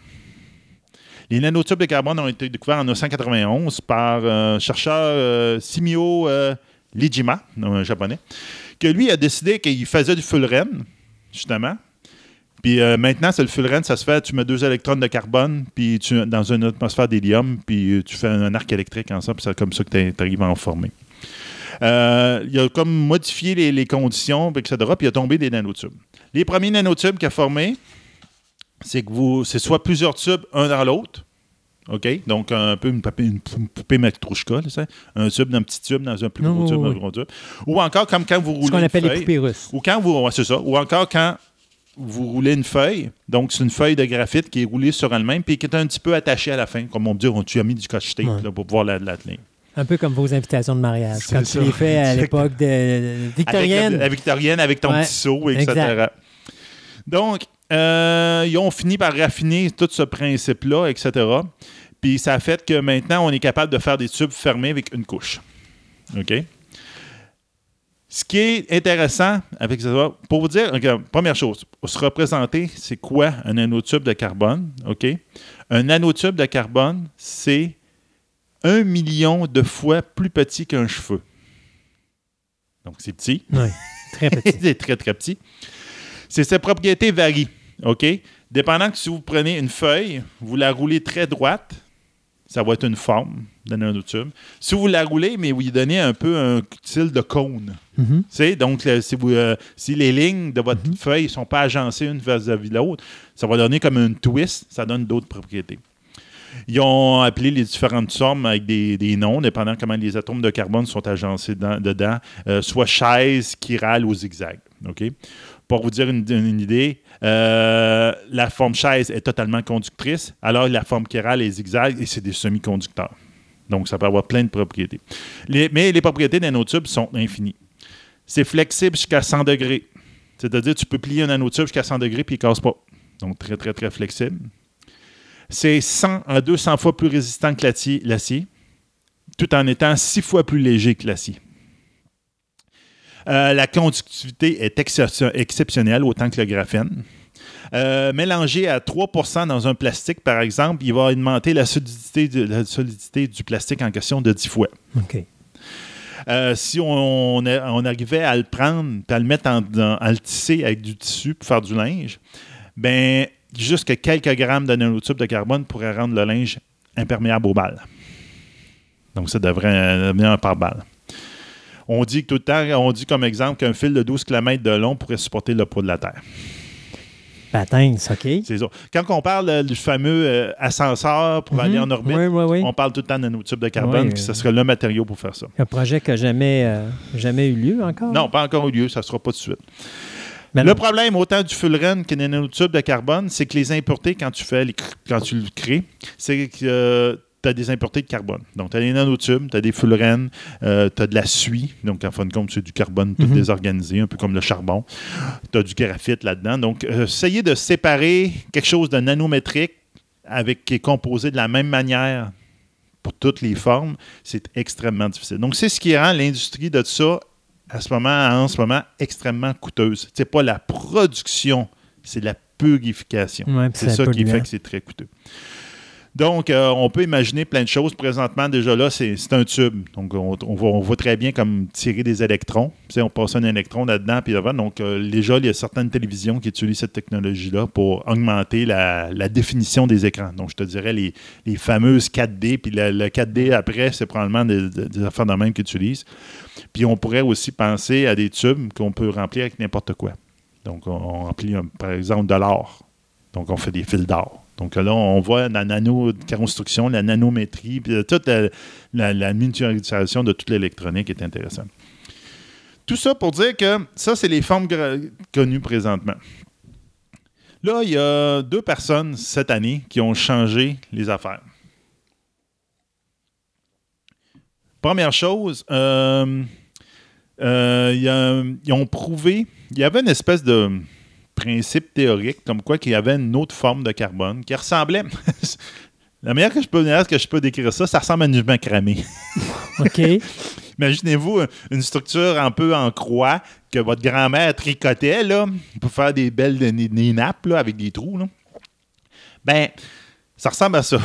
Speaker 3: Les nanotubes de carbone ont été découverts en 1991 par un chercheur euh, Simio euh, Lijima, un japonais, que lui a décidé qu'il faisait du fullerène, justement. Puis euh, maintenant, c'est le fullerène, ça se fait, tu mets deux électrons de carbone puis tu, dans une atmosphère d'hélium, puis euh, tu fais un arc électrique ensemble, puis c'est comme ça que tu arrives à en former. Euh, il a comme modifié les, les conditions, etc., puis il a tombé des nanotubes. Les premiers nanotubes qu'il a formés, c'est que vous, c'est soit plusieurs tubes un dans l'autre, OK? Donc, un peu une poupée, une pou- une poupée Matrouchka, ça. un tube d'un petit tube dans un plus gros
Speaker 5: Oui,
Speaker 3: tube,
Speaker 5: oui,
Speaker 3: un gros tube. Ou encore, comme quand vous roulez
Speaker 5: Ce qu'on appelle les poupées russes.
Speaker 3: ou quand vous. ouais, c'est ça. Ou encore quand vous roulez une feuille. Donc, c'est une feuille de graphite qui est roulée sur elle-même puis qui est un petit peu attachée à la fin. Comme on dit, on tu as mis du scotch tape
Speaker 5: Ouais.
Speaker 3: là, pour pouvoir la, la tenir.
Speaker 5: Un peu comme vos invitations de mariage. Quand tu
Speaker 3: ça.
Speaker 5: les fais à l'époque de, de- victorienne.
Speaker 3: Avec la, la victorienne, avec ton
Speaker 5: Ouais,
Speaker 3: petit seau, etc.
Speaker 5: exact.
Speaker 3: Donc, euh, ils ont fini par raffiner tout ce principe-là, etc. Puis ça a fait que maintenant, on est capable de faire des tubes fermés avec une couche. OK? Ce qui est intéressant avec ça, pour vous dire, première chose, pour se représenter, c'est quoi un nanotube de carbone? OK? Un nanotube de carbone, c'est un million de fois plus petit qu'un cheveu. Donc, c'est petit.
Speaker 5: Oui, très <laughs> petit.
Speaker 3: c'est très, très petit. C'est ses propriétés varient. OK? Dépendant que si vous prenez une feuille, vous la roulez très droite, ça va être une forme de nanotube. Si vous la roulez, mais vous lui donnez un peu un style de cône.
Speaker 5: Mhm.
Speaker 3: Donc, le- si, vous, euh, si les lignes de votre feuille ne sont pas agencées une vis-à-vis de l'autre, ça va donner comme une twist, ça donne d'autres propriétés. Ils ont appelé les différentes formes avec des, des noms, dépendant comment les atomes de carbone sont agencés dans- dedans, euh, soit chaise, chirale ou zigzag. OK? Pour vous dire une, une idée, euh, la forme chaise est totalement conductrice, alors la forme chirale est zigzag et c'est des semi-conducteurs. Donc, ça peut avoir plein de propriétés. Mais les propriétés d'un nanotube sont infinies. C'est flexible jusqu'à 100 degrés. C'est-à-dire, tu peux plier un nanotube jusqu'à 100 degrés puis il ne casse pas. Donc, très, très, très flexible. C'est 100 à 200 fois plus résistant que l'acier, tout en étant 6 fois plus léger que l'acier. Euh, la conductivité est excep- exceptionnelle, autant que le graphène. Euh, mélangé à 3% dans un plastique, par exemple, il va augmenter la solidité, de- la solidité du plastique en question de 10 fois.
Speaker 5: OK.
Speaker 3: Euh, si on, on a- on arrivait à le prendre et à le mettre en, à le tisser avec du tissu pour faire du linge, ben juste quelques grammes de nanotube de carbone pourraient rendre le linge imperméable aux balles. Donc, ça devrait euh, devenir un pare-balles. On dit que tout le temps, on dit comme exemple qu'un fil de 12 km de long pourrait supporter le poids de la Terre.
Speaker 5: Patins, OK.
Speaker 3: C'est ça. Quand on parle euh, du fameux euh, ascenseur pour aller en orbite,
Speaker 5: Oui, oui, oui.
Speaker 3: on parle tout le temps de nanotube de carbone, que ce
Speaker 5: euh.
Speaker 3: serait le matériau pour faire ça.
Speaker 5: Un projet qui n'a jamais, euh, jamais eu lieu encore?
Speaker 3: Non, pas encore eu lieu, ça ne sera pas tout de suite.
Speaker 5: Mais
Speaker 3: le problème, autant du fullerène que des nanotubes de carbone, c'est que les impuretés, quand tu, fais les quand tu le crées, c'est que euh, tu as des impuretés de carbone. Donc, tu as des nanotubes, tu as des fullerènes, tu as de la suie. Donc, en fin de compte, c'est du carbone tout
Speaker 5: Mhm.
Speaker 3: désorganisé, un peu comme le charbon. Tu as du graphite là-dedans. Donc, euh, essayer de séparer quelque chose de nanométrique avec, qui est composé de la même manière pour toutes les formes, c'est extrêmement difficile. Donc, c'est ce qui rend l'industrie de ça, à ce moment, en ce moment, extrêmement coûteuse. C'est pas la production, c'est la purification.
Speaker 5: Ouais,
Speaker 3: c'est ça qui fait que c'est très coûteux. Donc, euh, on peut imaginer plein de choses. Présentement, déjà là, c'est un tube. Donc, on, voit, très bien comme tirer des électrons. On passe un électron là-dedans, puis là Donc, euh, déjà, il y a certaines télévisions qui utilisent cette technologie-là pour augmenter la, définition des écrans. Donc, je te dirais les, fameuses 4D, puis le, le 4D après, c'est probablement des, affaires de même qu'ils utilisent. Puis, on pourrait aussi penser à des tubes qu'on peut remplir avec n'importe quoi. Donc, on, remplit, un- par exemple, de l'or. Donc, on fait des fils d'or. Donc là, on voit la nano-construction, la nanométrie, puis euh, toute la, la- miniaturisation de toute l'électronique est intéressante. Tout ça pour dire que ça, c'est les formes connues présentement. Là, il y a deux personnes cette année qui ont changé les affaires. Première chose, euh, euh, ils ont prouvé, il y avait une espèce de principe théorique comme quoi qu'il y avait une autre forme de carbone qui ressemblait. <laughs> La meilleure que je peux, manière que je peux décrire ça, ça ressemble à une macramé. <laughs>
Speaker 5: OK. <laughs>
Speaker 3: Imaginez-vous une structure un peu en croix que votre grand-mère tricotait là, pour faire des belles des, des nappes là, avec des trous. Là. Ben, ça ressemble à ça.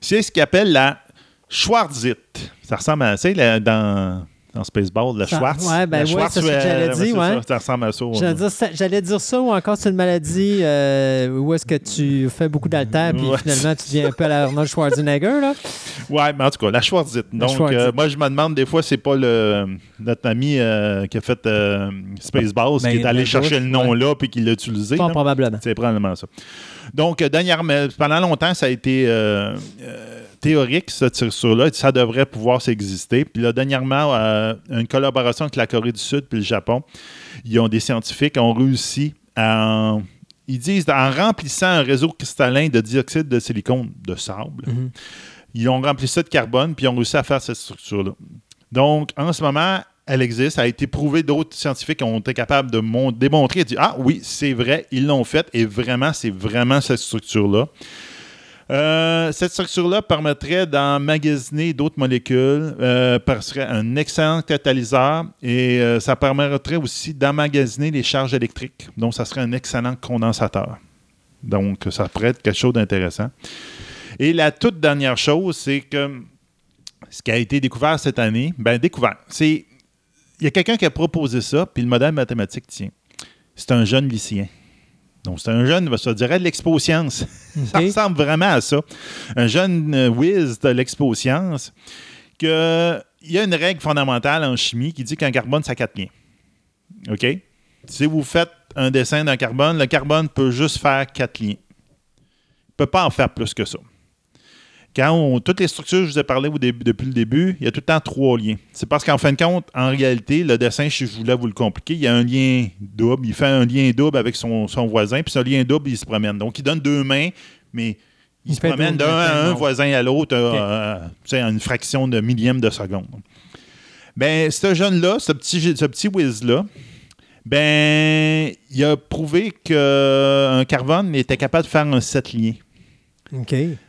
Speaker 3: C'est ce qu'on appelle la Schwarzite. Ça ressemble à, la- dans, dans Spaceball, la
Speaker 5: Ça-
Speaker 3: Schwarz.
Speaker 5: ouais, ben
Speaker 3: Schwarz,
Speaker 5: c'est ce que j'allais
Speaker 3: ouais,
Speaker 5: dire, ouais.
Speaker 3: Ça, ça ressemble à ça.
Speaker 5: J'allais dire, ça- J'allais dire ça ou encore c'est une maladie euh, où est-ce que tu fais beaucoup d'altères puis
Speaker 3: Ouais.
Speaker 5: finalement tu deviens un peu à la Arnold Schwarzenegger là?
Speaker 3: Ouais, mais en tout cas, la Schwarzite. Donc, euh, moi, je me demande des fois, c'est pas le, notre ami euh, qui a fait euh, Spaceballs
Speaker 5: Ben,
Speaker 3: qui est allé
Speaker 5: ben,
Speaker 3: chercher le nom là puis qui l'a utilisé.
Speaker 5: Probablement.
Speaker 3: C'est probablement ça. Donc, dernièrement, pendant longtemps, ça a été euh, euh, théorique, cette structure-là. Ça devrait pouvoir s'exister. Puis là, dernièrement, euh, une collaboration avec la Corée du Sud puis le Japon, ils ont des scientifiques qui ont réussi à. ils disent en remplissant un réseau cristallin de dioxyde de silicone de sable,
Speaker 5: Mhm.
Speaker 3: ils ont rempli ça de carbone puis ils ont réussi à faire cette structure-là. Donc, en ce moment, elle existe, elle a été prouvée, d'autres scientifiques ont été capables de mon- démontrer et dire Ah oui, c'est vrai, ils l'ont fait et vraiment, c'est vraiment cette structure-là. Euh, cette structure-là permettrait d'emmagasiner d'autres molécules, euh, serait un excellent catalyseur et euh, ça permettrait aussi d'emmagasiner les charges électriques. Donc, ça serait un excellent condensateur. Donc, ça pourrait être quelque chose d'intéressant. Et la toute dernière chose, c'est que ce qui a été découvert cette année, ben découvert, c'est il y a quelqu'un qui a proposé ça, puis le modèle mathématique tient. C'est un jeune lycéen. Donc, c'est un jeune, ça dirait de l'expo-science. Ça ressemble vraiment à ça. Un jeune euh, whiz de l'expo-science. que Il y a une règle fondamentale en chimie qui dit qu'un carbone, ça a quatre liens. OK? Si vous faites un dessin d'un carbone, le carbone peut juste faire quatre liens. Il ne peut pas en faire plus que ça. Quand on- toutes les structures que je vous ai parlé au début- depuis le début, il y a tout le temps trois liens. C'est parce qu'en fin de compte, en réalité, le dessin, si je voulais vous le compliquer, il y a un lien double. Il fait un lien double avec son, son voisin, puis ce lien double, il se promène. Donc, il donne deux mains, mais il,
Speaker 5: Il
Speaker 3: se promène d'un à un voisin à l'autre, euh, tu sais, en une fraction de millième de seconde. Ben, ce jeune-là, ce petit, ce petit whiz-là, ben, il a prouvé qu'un carbone était capable de faire un sept liens.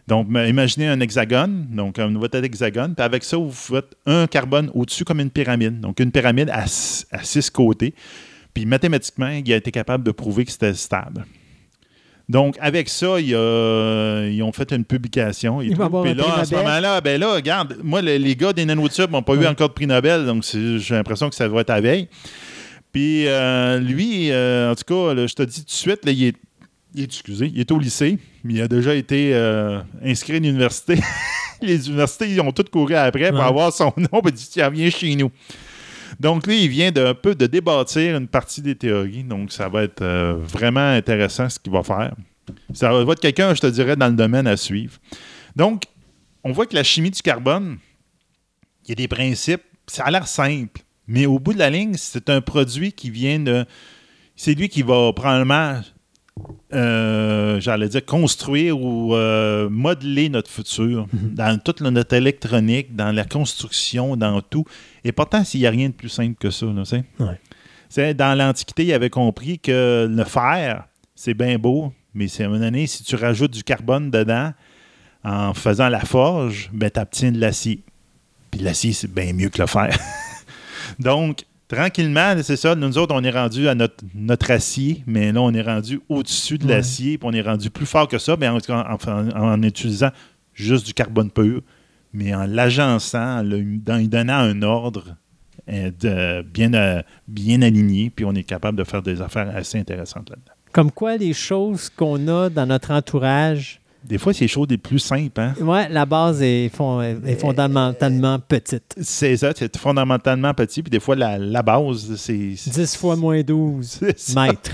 Speaker 3: Donc, ma- imaginez un hexagone, donc un nouveau hexagone, puis avec ça, vous faites un carbone au-dessus comme une pyramide. Donc, une pyramide à, six- à six côtés. Puis mathématiquement, il a été capable de prouver que c'était stable. Donc, avec ça, il a- ils ont fait une publication. et
Speaker 5: Il va avoir
Speaker 3: Puis
Speaker 5: un
Speaker 3: là,
Speaker 5: prix
Speaker 3: en ce moment-là, ben là, regarde, moi, le- les gars des nanotubes n'ont pas eu encore de prix Nobel, donc j'ai l'impression que ça devrait être à veille. Puis euh, lui, euh, en tout cas, là, je te dis tout de suite, là, il, est, il est- excusez, il est au lycée, mais il a déjà été euh, inscrit à l'université. <laughs> Les universités, ils ont toutes couru après pour
Speaker 5: Ouais.
Speaker 3: avoir son <laughs> nom, puis dit Tiens, viens chez nous. Donc, lui, il vient d'un peu de débâtir une partie des théories. Donc, ça va être euh, vraiment intéressant ce qu'il va faire. Ça va être quelqu'un, je te dirais, dans le domaine à suivre. Donc, on voit que la chimie du carbone, il y a des principes, ça a l'air simple, mais au bout de la ligne, c'est un produit qui vient de. C'est lui qui va probablement euh, j'allais dire, construire ou euh, modeler notre futur dans toute notre électronique, dans la construction, dans tout. Et pourtant, s'il n'y a rien de plus simple que ça, là, tu sais.
Speaker 5: Ouais.
Speaker 3: C'est- Dans l'Antiquité, il avait compris que le fer, c'est bien beau, mais c'est à un moment donné, si tu rajoutes du carbone dedans, en faisant la forge, ben, tu obtiens de l'acier. Puis l'acier, c'est bien mieux que le fer. <laughs> Donc, tranquillement, c'est ça. Nous autres, on est rendu à notre, notre acier, mais là, on est rendu au-dessus de
Speaker 5: Ouais.
Speaker 3: l'acier, puis on est rendu plus fort que ça, mais en, en- en- en utilisant juste du carbone pur, mais en l'agençant, en lui donnant un ordre euh, de- bien, euh, bien aligné, puis on est capable de faire des affaires assez intéressantes là-dedans.
Speaker 5: Comme quoi, les choses qu'on a dans notre entourage,
Speaker 3: Des fois, c'est les choses les plus simples. Hein?
Speaker 5: ouais, la base est, fond- est fondamentalement petite.
Speaker 3: C'est ça, c'est fondamentalement petit, puis des fois, la, la base, c'est
Speaker 5: 10 fois moins 12 <laughs>
Speaker 3: c'est ça,
Speaker 5: mètres.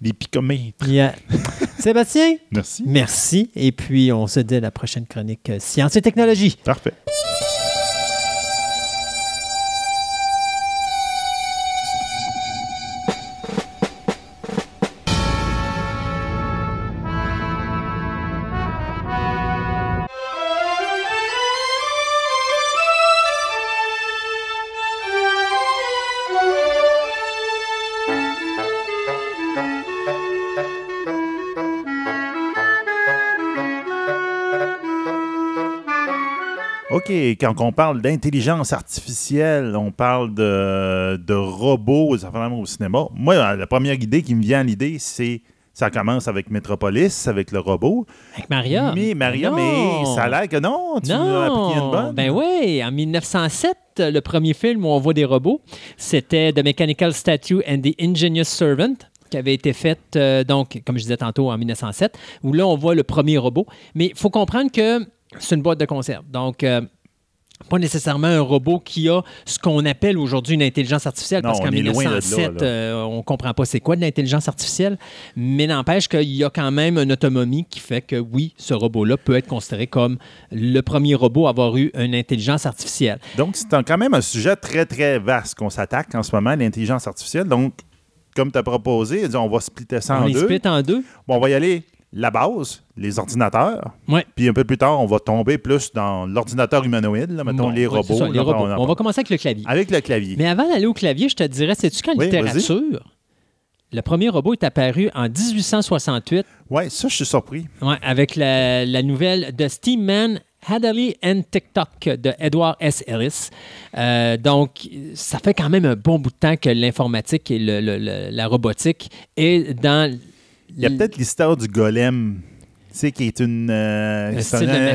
Speaker 3: les picomètres.
Speaker 5: Yeah. <laughs> Sébastien,
Speaker 3: Merci.
Speaker 5: merci. Et puis, on se dit à la prochaine chronique euh, Science et technologie.
Speaker 3: Parfait. Quand on parle d'intelligence artificielle, on parle de, de robots, au cinéma. Moi, la première idée qui me vient à l'idée, c'est ça commence avec Metropolis, avec le robot.
Speaker 5: Avec Maria.
Speaker 3: Mais Maria,
Speaker 5: Non.
Speaker 3: mais ça a l'air que non, tu nous as appris une
Speaker 5: Non,
Speaker 3: bonne.
Speaker 5: ben oui, en 1907, le premier film où on voit des robots, c'était The Mechanical Statue and the Ingenious Servant qui avait été fait, euh, donc, comme je disais tantôt, en 1907, où là, on voit le premier robot. Mais il faut comprendre que c'est une boîte de conserve. Donc, euh, pas nécessairement un robot qui a ce qu'on appelle aujourd'hui une intelligence artificielle,
Speaker 3: Non,
Speaker 5: parce qu'en
Speaker 3: on est loin de là,
Speaker 5: 1907,
Speaker 3: là.
Speaker 5: euh, on comprend pas c'est quoi de l'intelligence artificielle, mais n'empêche qu'il y a quand même une autonomie qui fait que oui, ce robot-là peut être considéré comme le premier robot à avoir eu une intelligence artificielle.
Speaker 3: Donc, c'est quand même un sujet très, très vaste qu'on s'attaque en ce moment, l'intelligence artificielle. Donc, comme tu as proposé, on va splitter ça
Speaker 5: on
Speaker 3: en deux.
Speaker 5: split en deux.
Speaker 3: Bon, on va y aller la base, les ordinateurs.
Speaker 5: Ouais.
Speaker 3: Puis un peu plus tard, on va tomber plus dans l'ordinateur humanoïde, là, mettons
Speaker 5: Bon,
Speaker 3: les robots.
Speaker 5: c'est ça, les
Speaker 3: là,
Speaker 5: robots.
Speaker 3: on
Speaker 5: va commencer avec le clavier.
Speaker 3: Avec le clavier.
Speaker 5: Mais avant d'aller au clavier, je te dirais, sais-tu qu'en
Speaker 3: Oui,
Speaker 5: littérature, le premier robot est apparu en 1868
Speaker 3: Oui, ça, je suis surpris.
Speaker 5: Ouais, avec la, la nouvelle de Steamman, Hadley and TikTok de Edward S. Ellis. Euh, donc, ça fait quand même un bon bout de temps que l'informatique et le- le- le- la robotique est dans.
Speaker 3: Il y a peut-être l'histoire du golem. Sais, qui est une. euh,
Speaker 5: Un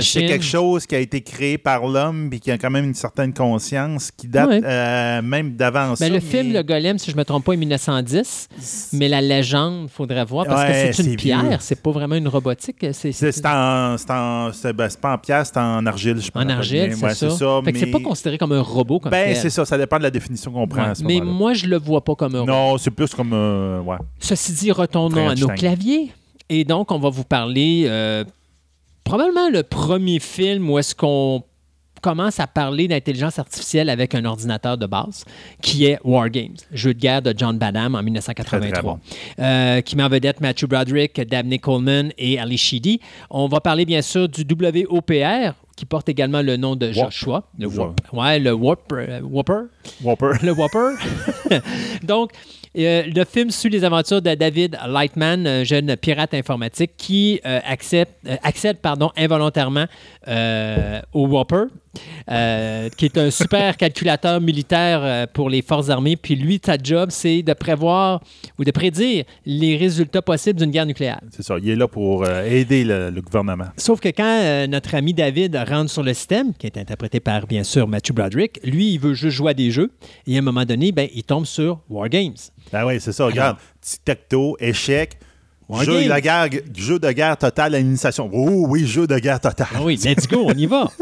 Speaker 3: c'est quelque chose qui a été créé par l'homme puis qui a quand même une certaine conscience qui date
Speaker 5: Ouais.
Speaker 3: euh, même d'avant.
Speaker 5: Ben, le
Speaker 3: mais-
Speaker 5: film Le Golem, si je ne me trompe pas, est 1910, mais la légende, il faudrait voir parce
Speaker 3: Ouais,
Speaker 5: que c'est une pierre, c'est pas vraiment une robotique. C'est,
Speaker 3: en, c'est ben, pas en pierre, c'est en argile, je pense.
Speaker 5: en argile, c'est
Speaker 3: Ouais,
Speaker 5: ça.
Speaker 3: ça.
Speaker 5: Fait que c'est
Speaker 3: mais-
Speaker 5: pas considéré comme un robot comme
Speaker 3: Ben, c'est ça, ça dépend de la définition qu'on prend à ce
Speaker 5: Mais moi, je le vois pas comme un robot.
Speaker 3: Non, c'est plus comme. euh, ouais.
Speaker 5: Ceci dit, retournons à nos claviers. Et donc, on va vous parler euh, probablement le premier film où est-ce qu'on commence à parler d'intelligence artificielle avec un ordinateur de base, qui est War Games, jeu de guerre de John Badham en 1983,
Speaker 3: Très, très bon.
Speaker 5: Euh, qui met en vedette Matthew Broderick, Dabney Coleman et Ali Sheedy. On va parler bien sûr du WOPR, qui porte également le nom de
Speaker 3: Warp.
Speaker 5: Joshua. Le. Warp. Ouais, le Warp, euh, Whopper
Speaker 3: Whopper.
Speaker 5: le Whopper. <laughs> <laughs> Donc, euh, le film suit les aventures de David Lightman, un jeune pirate informatique qui euh, accepte, euh, accède pardon, involontairement au Whopper, euh, qui est un super calculateur militaire euh, pour les forces armées. Puis lui, sa job, c'est de prévoir ou de prédire les résultats possibles d'une guerre nucléaire.
Speaker 3: C'est ça, il est là pour euh, aider le, le gouvernement.
Speaker 5: Sauf que quand euh, notre ami David rentre sur le système, qui est interprété par, bien sûr, Matthew Broderick, lui, il veut juste jouer à des jeux. Et à un moment donné, ben, il tombe sur War Games.
Speaker 3: Ben oui, c'est ça, regarde. Tic-tac-toe, échec. Jeu de, guerre, jeu de guerre totale à l'initiation. Oh oui, jeu de guerre totale.
Speaker 5: Ah oui, let's go, on y va. <laughs>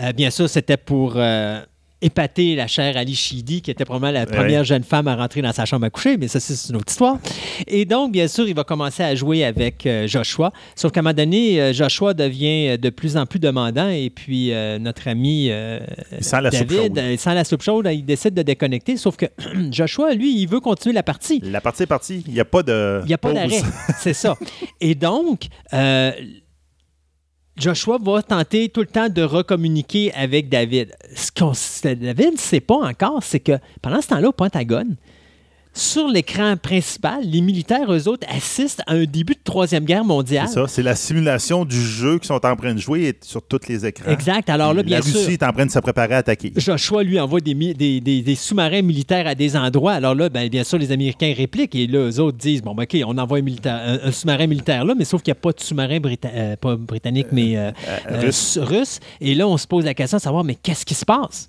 Speaker 5: Euh, bien sûr, c'était pour euh, épaté la chère Ali Sheedy, qui était probablement la première jeune femme à rentrer dans sa chambre à coucher, mais ça, c'est une autre histoire. Et donc, bien sûr, il va commencer à jouer avec euh, Joshua. Sauf qu'à un moment donné, euh, Joshua devient euh, de plus en plus demandant et puis euh, notre ami euh,
Speaker 3: Il sent la
Speaker 5: David, il sent la soupe chaude, il décide de déconnecter. Sauf que <clears throat> Joshua, lui, il veut continuer la partie.
Speaker 3: La partie est partie. Il n'y a pas de.
Speaker 5: Il n'y a pas d'arrêt. <laughs> C'est ça. Et donc, Joshua va tenter tout le temps de recommuniquer avec David. Ce qu'on David ne sait pas encore, c'est que pendant ce temps-là, au Pentagone, sur l'écran principal, les militaires, eux autres, assistent à un début de Troisième Guerre mondiale.
Speaker 3: C'est ça. C'est la simulation du jeu qu'ils sont en train de jouer sur tous les écrans.
Speaker 5: Exact. Alors là, bien
Speaker 3: la Russie
Speaker 5: sûr.
Speaker 3: est en train de se préparer à attaquer.
Speaker 5: Joshua, lui, envoie des, mi- des, des- des sous-marins militaires à des endroits. Alors là, ben, bien sûr, les Américains répliquent et là, eux autres disent Bon, ben, OK, on envoie un, militaire- un- un sous-marin militaire là, mais sauf qu'il n'y a pas de sous-marin brita- euh, pas britannique, mais euh, euh,
Speaker 3: russe.
Speaker 5: russe. Et là, on se pose la question de savoir Mais qu'est-ce qui se passe?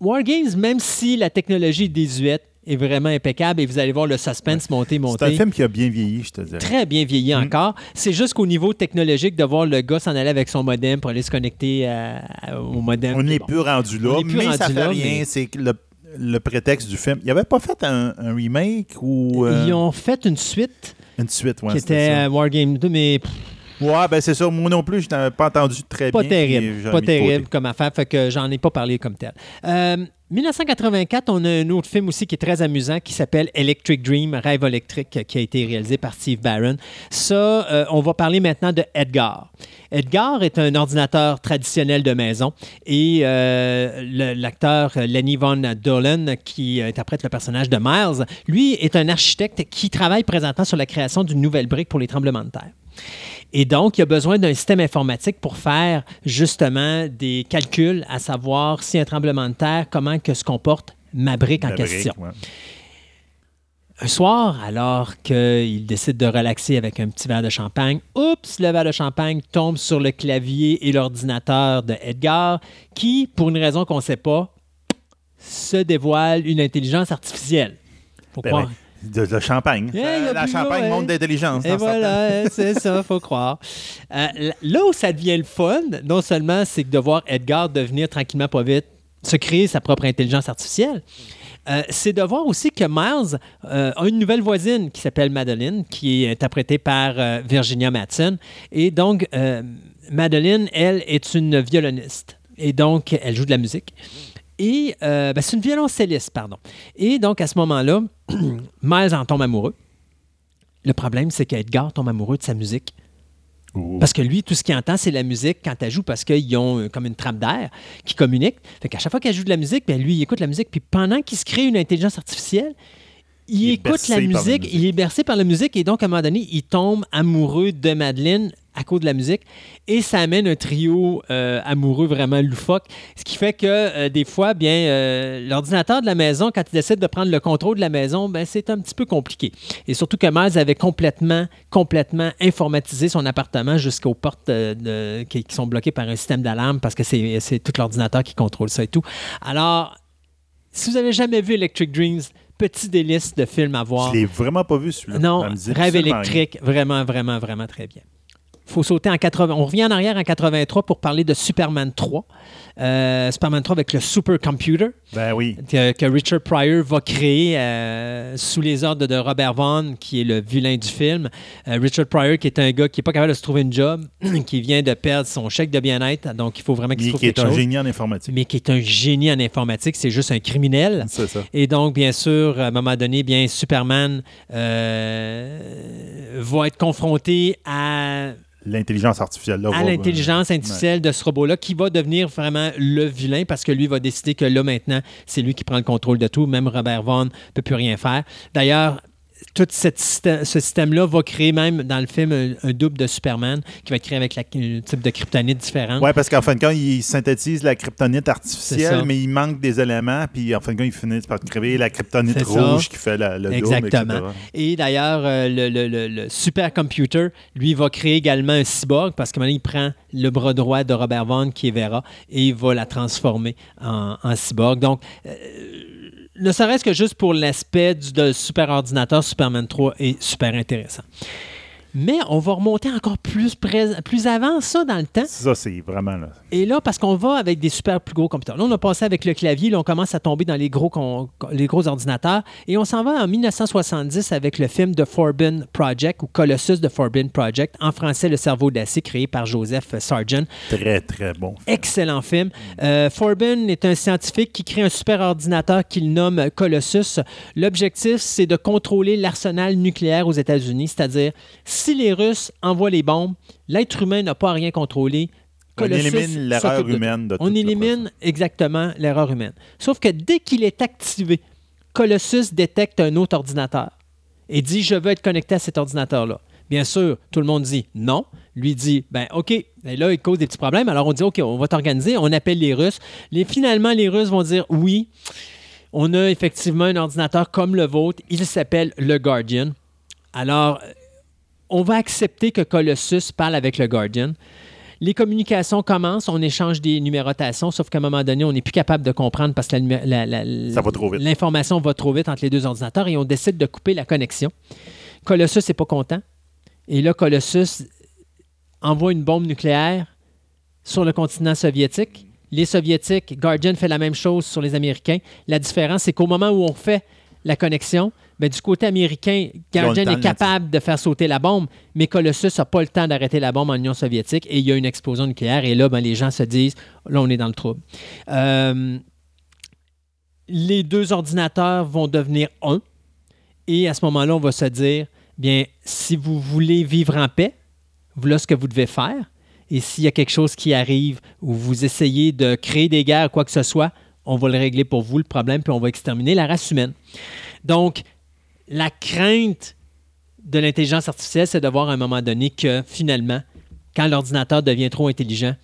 Speaker 5: Wargames, même si la technologie désuète est vraiment impeccable et vous allez voir le suspense monter, monter.
Speaker 3: C'est un film qui a bien vieilli, je te dirais.
Speaker 5: Très bien vieilli
Speaker 3: Mm.
Speaker 5: encore. C'est juste qu'au niveau technologique, de voir le gars s'en aller avec son modem pour aller se connecter à- à- au modem.
Speaker 3: On n'est
Speaker 5: Bon.
Speaker 3: plus rendu là,
Speaker 5: plus
Speaker 3: mais ça fait
Speaker 5: là,
Speaker 3: rien.
Speaker 5: mais-
Speaker 3: C'est le, le prétexte du film. Il n'avait pas fait un, un remake ou euh,
Speaker 5: Ils ont fait une suite
Speaker 3: une suite, ouais,
Speaker 5: qui était
Speaker 3: ça.
Speaker 5: euh, Wargame 2, mais
Speaker 3: Ouais, ben c'est ça. Moi non plus, je n'avais pas entendu très
Speaker 5: pas
Speaker 3: bien.
Speaker 5: terrible. Pas terrible comme affaire, fait que j'en ai pas parlé comme tel. Euh, 1984, on a un autre film aussi qui est très amusant qui s'appelle Electric Dream, Rêve électrique, qui a été réalisé par Steve Barron. Ça, euh, on va parler maintenant de Edgar. Edgar est un ordinateur traditionnel de maison et euh, l'acteur Lenny Von Dolan, qui interprète le personnage de Miles, lui est un architecte qui travaille présentement sur la création d'une nouvelle brique pour les tremblements de terre. Et donc, il y a besoin d'un système informatique pour faire justement des calculs, à savoir si un tremblement de terre, comment que se comporte ma brique en
Speaker 3: brique,
Speaker 5: question.
Speaker 3: ouais.
Speaker 5: Un soir, alors qu'il décide de relaxer avec un petit verre de champagne, oups, le verre de champagne tombe sur le clavier et l'ordinateur de Edgar, qui, pour une raison qu'on ne sait pas, se dévoile une intelligence artificielle. Faut
Speaker 3: Ben
Speaker 5: croire.
Speaker 3: ouais. De, de champagne.
Speaker 5: Yeah, a
Speaker 3: la
Speaker 5: plus
Speaker 3: champagne
Speaker 5: là,
Speaker 3: monte
Speaker 5: ouais.
Speaker 3: d'intelligence.
Speaker 5: Et voilà, <laughs> c'est ça, faut croire. Euh, là où ça devient le fun, non seulement c'est de voir Edgar devenir tranquillement pas vite, se créer sa propre intelligence artificielle, euh, c'est de voir aussi que Miles euh, a une nouvelle voisine qui s'appelle Madeline, qui est interprétée par euh, Virginia Madsen. Et donc, euh, Madeline, elle, est une violoniste. Et donc, elle joue de la musique. Et euh, ben, c'est une violoncelliste, pardon. Et donc, à ce moment-là, <clears throat> Miles en tombe amoureux. Le problème, c'est qu'Edgar tombe amoureux de sa musique. Parce que lui, tout ce qu'il entend, c'est la musique quand elle joue parce qu'ils ont euh, comme une trappe d'air qui communique. Fait qu'à chaque fois qu'elle joue de la musique, ben lui, il écoute la musique. Puis pendant qu'il se crée une intelligence artificielle, il, écoute la
Speaker 3: par la
Speaker 5: musique,
Speaker 3: musique.
Speaker 5: il est bercé par la musique et donc à un moment donné, il tombe amoureux de Madeleine à cause de la musique et ça amène un trio euh, amoureux vraiment loufoque. Ce qui fait que euh, des fois, bien, euh, l'ordinateur de la maison, quand il décide de prendre le contrôle de la maison, ben, c'est un petit peu compliqué. Et surtout que Miles avait complètement, complètement informatisé son appartement jusqu'aux portes de- qui, qui sont bloquées par un système d'alarme parce que c'est tout l'ordinateur qui contrôle ça et tout. Alors, si vous avez jamais vu Electric Dreams, petit délice de film à voir.
Speaker 3: Je l'ai vraiment pas vu celui-là.
Speaker 5: Non, Rêve électrique, vraiment, vraiment, vraiment très bien. Faut sauter en 80. On revient en arrière en 83 pour parler de Superman 3. Euh, Superman 3 avec le supercomputer.
Speaker 3: Ben oui.
Speaker 5: que, que Richard Pryor va créer euh, sous les ordres de Robert Vaughn, qui est le vilain du film. Euh, Richard Pryor, qui est un gars qui n'est pas capable de se trouver une job, <clears throat> qui vient de perdre son chèque de bien-être, donc il faut vraiment qu'il se
Speaker 3: Mais
Speaker 5: trouve
Speaker 3: qui est
Speaker 5: quelque
Speaker 3: un
Speaker 5: chose.
Speaker 3: génie en informatique.
Speaker 5: Mais qui est un génie en informatique, c'est juste un criminel.
Speaker 3: C'est ça.
Speaker 5: Et donc, bien sûr, à un moment donné, bien, Superman va être confronté à,
Speaker 3: L'intelligence artificielle. Là,
Speaker 5: à l'intelligence artificielle de ce robot-là qui va devenir vraiment le vilain parce que lui va décider que là, maintenant, c'est lui qui prend le contrôle de tout. Même Robert Vaughn ne peut plus rien faire. D'ailleurs, tout cette ce système-là va créer même dans le film un, un double de Superman qui va être créé avec la- un type de kryptonite différente.
Speaker 3: Oui, parce qu'en fin de compte, il synthétise la kryptonite artificielle, mais il manque des éléments, puis en fin de compte, il finit par créer la kryptonite
Speaker 5: ça.
Speaker 3: rouge qui fait la- le
Speaker 5: Exactement. Et d'ailleurs, euh, le, le, le, le supercomputer, lui, va créer également un cyborg parce que maintenant, il prend le bras droit de Robert Vaughn, qui est Vera, et il va la transformer en, en cyborg. Donc, euh, ne serait-ce que juste pour l'aspect du de super ordinateur, Superman 3 est super intéressant. Mais on va remonter encore plus, près- plus avant ça dans le temps.
Speaker 3: Ça, c'est vraiment. Là.
Speaker 5: Et là, parce qu'on va avec des super plus gros computers. Là, on a passé avec le clavier, là, on commence à tomber dans les gros, con- les gros ordinateurs. Et on s'en va en 1970 avec le film The Forbidden Project ou Colossus The Forbidden Project, en français Le cerveau d'acier, créé par Joseph Sargent.
Speaker 3: Très, très bon.
Speaker 5: Excellent film. Euh, Forbin est un scientifique qui crée un super ordinateur qu'il nomme Colossus. L'objectif, c'est de contrôler l'arsenal nucléaire aux États-Unis, c'est-à-dire si les Russes envoient les bombes, l'être humain n'a pas à rien contrôler.
Speaker 3: On élimine l'erreur humaine de
Speaker 5: On élimine exactement l'erreur humaine. Sauf que dès qu'il est activé, Colossus détecte un autre ordinateur et dit Je veux être connecté à cet ordinateur-là. Bien sûr, tout le monde dit non. Lui dit ben OK, Et là, il cause des petits problèmes. Alors on dit OK, on va t'organiser. On appelle les Russes. Les, finalement, les Russes vont dire oui. On a effectivement un ordinateur comme le vôtre. Il s'appelle le Guardian. Alors, on va accepter que Colossus parle avec le Guardian. Les communications commencent, on échange des numérotations, sauf qu'à un moment donné, on n'est plus capable de comprendre parce que
Speaker 3: va
Speaker 5: l'information va trop vite entre les deux ordinateurs et on décide de couper la connexion. Colossus n'est pas content. Et là, Colossus envoie une bombe nucléaire sur le continent soviétique. Les Soviétiques, Guardian fait la même chose sur les Américains. La différence, c'est qu'au moment où on fait la connexion, ben, du côté américain,
Speaker 3: temps
Speaker 5: est capable de faire sauter la bombe, mais Colossus n'a pas le temps d'arrêter la bombe en Union soviétique et il y a une explosion nucléaire. Et là, ben, les gens se disent, là, on est dans le trouble. Euh, les deux ordinateurs vont devenir un. Et à ce moment-là, on va se dire, bien, si vous voulez vivre en paix, voilà ce que vous devez faire. Et s'il y a quelque chose qui arrive ou vous essayez de créer des guerres, quoi que ce soit, on va le régler pour vous, le problème, puis on va exterminer la race humaine. Donc, la crainte de l'intelligence artificielle, c'est de voir à un moment donné que finalement, quand l'ordinateur devient trop intelligent,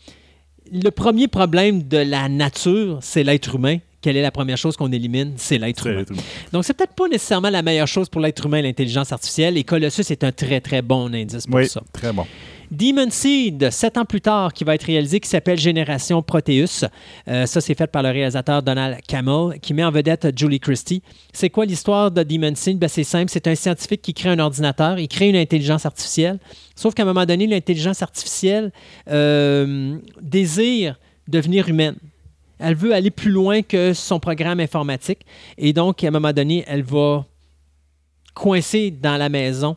Speaker 5: le premier problème de la nature, c'est l'être humain. Quelle est la première chose qu'on élimine? C'est l'être humain. Donc, c'est peut-être pas nécessairement la meilleure chose pour l'être humain, l'intelligence artificielle. Et Colossus est un très, très bon indice pour
Speaker 3: Oui,
Speaker 5: ça.
Speaker 3: très bon.
Speaker 5: Demon Seed, sept ans plus tard, qui va être réalisé, qui s'appelle Génération Proteus. Euh, ça, c'est fait par le réalisateur Donald Campbell, qui met en vedette Julie Christie. C'est quoi l'histoire de Demon Seed? Ben, c'est simple, c'est un scientifique qui crée un ordinateur, il crée une intelligence artificielle. Sauf qu'à un moment donné, l'intelligence artificielle euh, désire devenir humaine. Elle veut aller plus loin que son programme informatique. Et donc, à un moment donné, elle va coincer dans la maison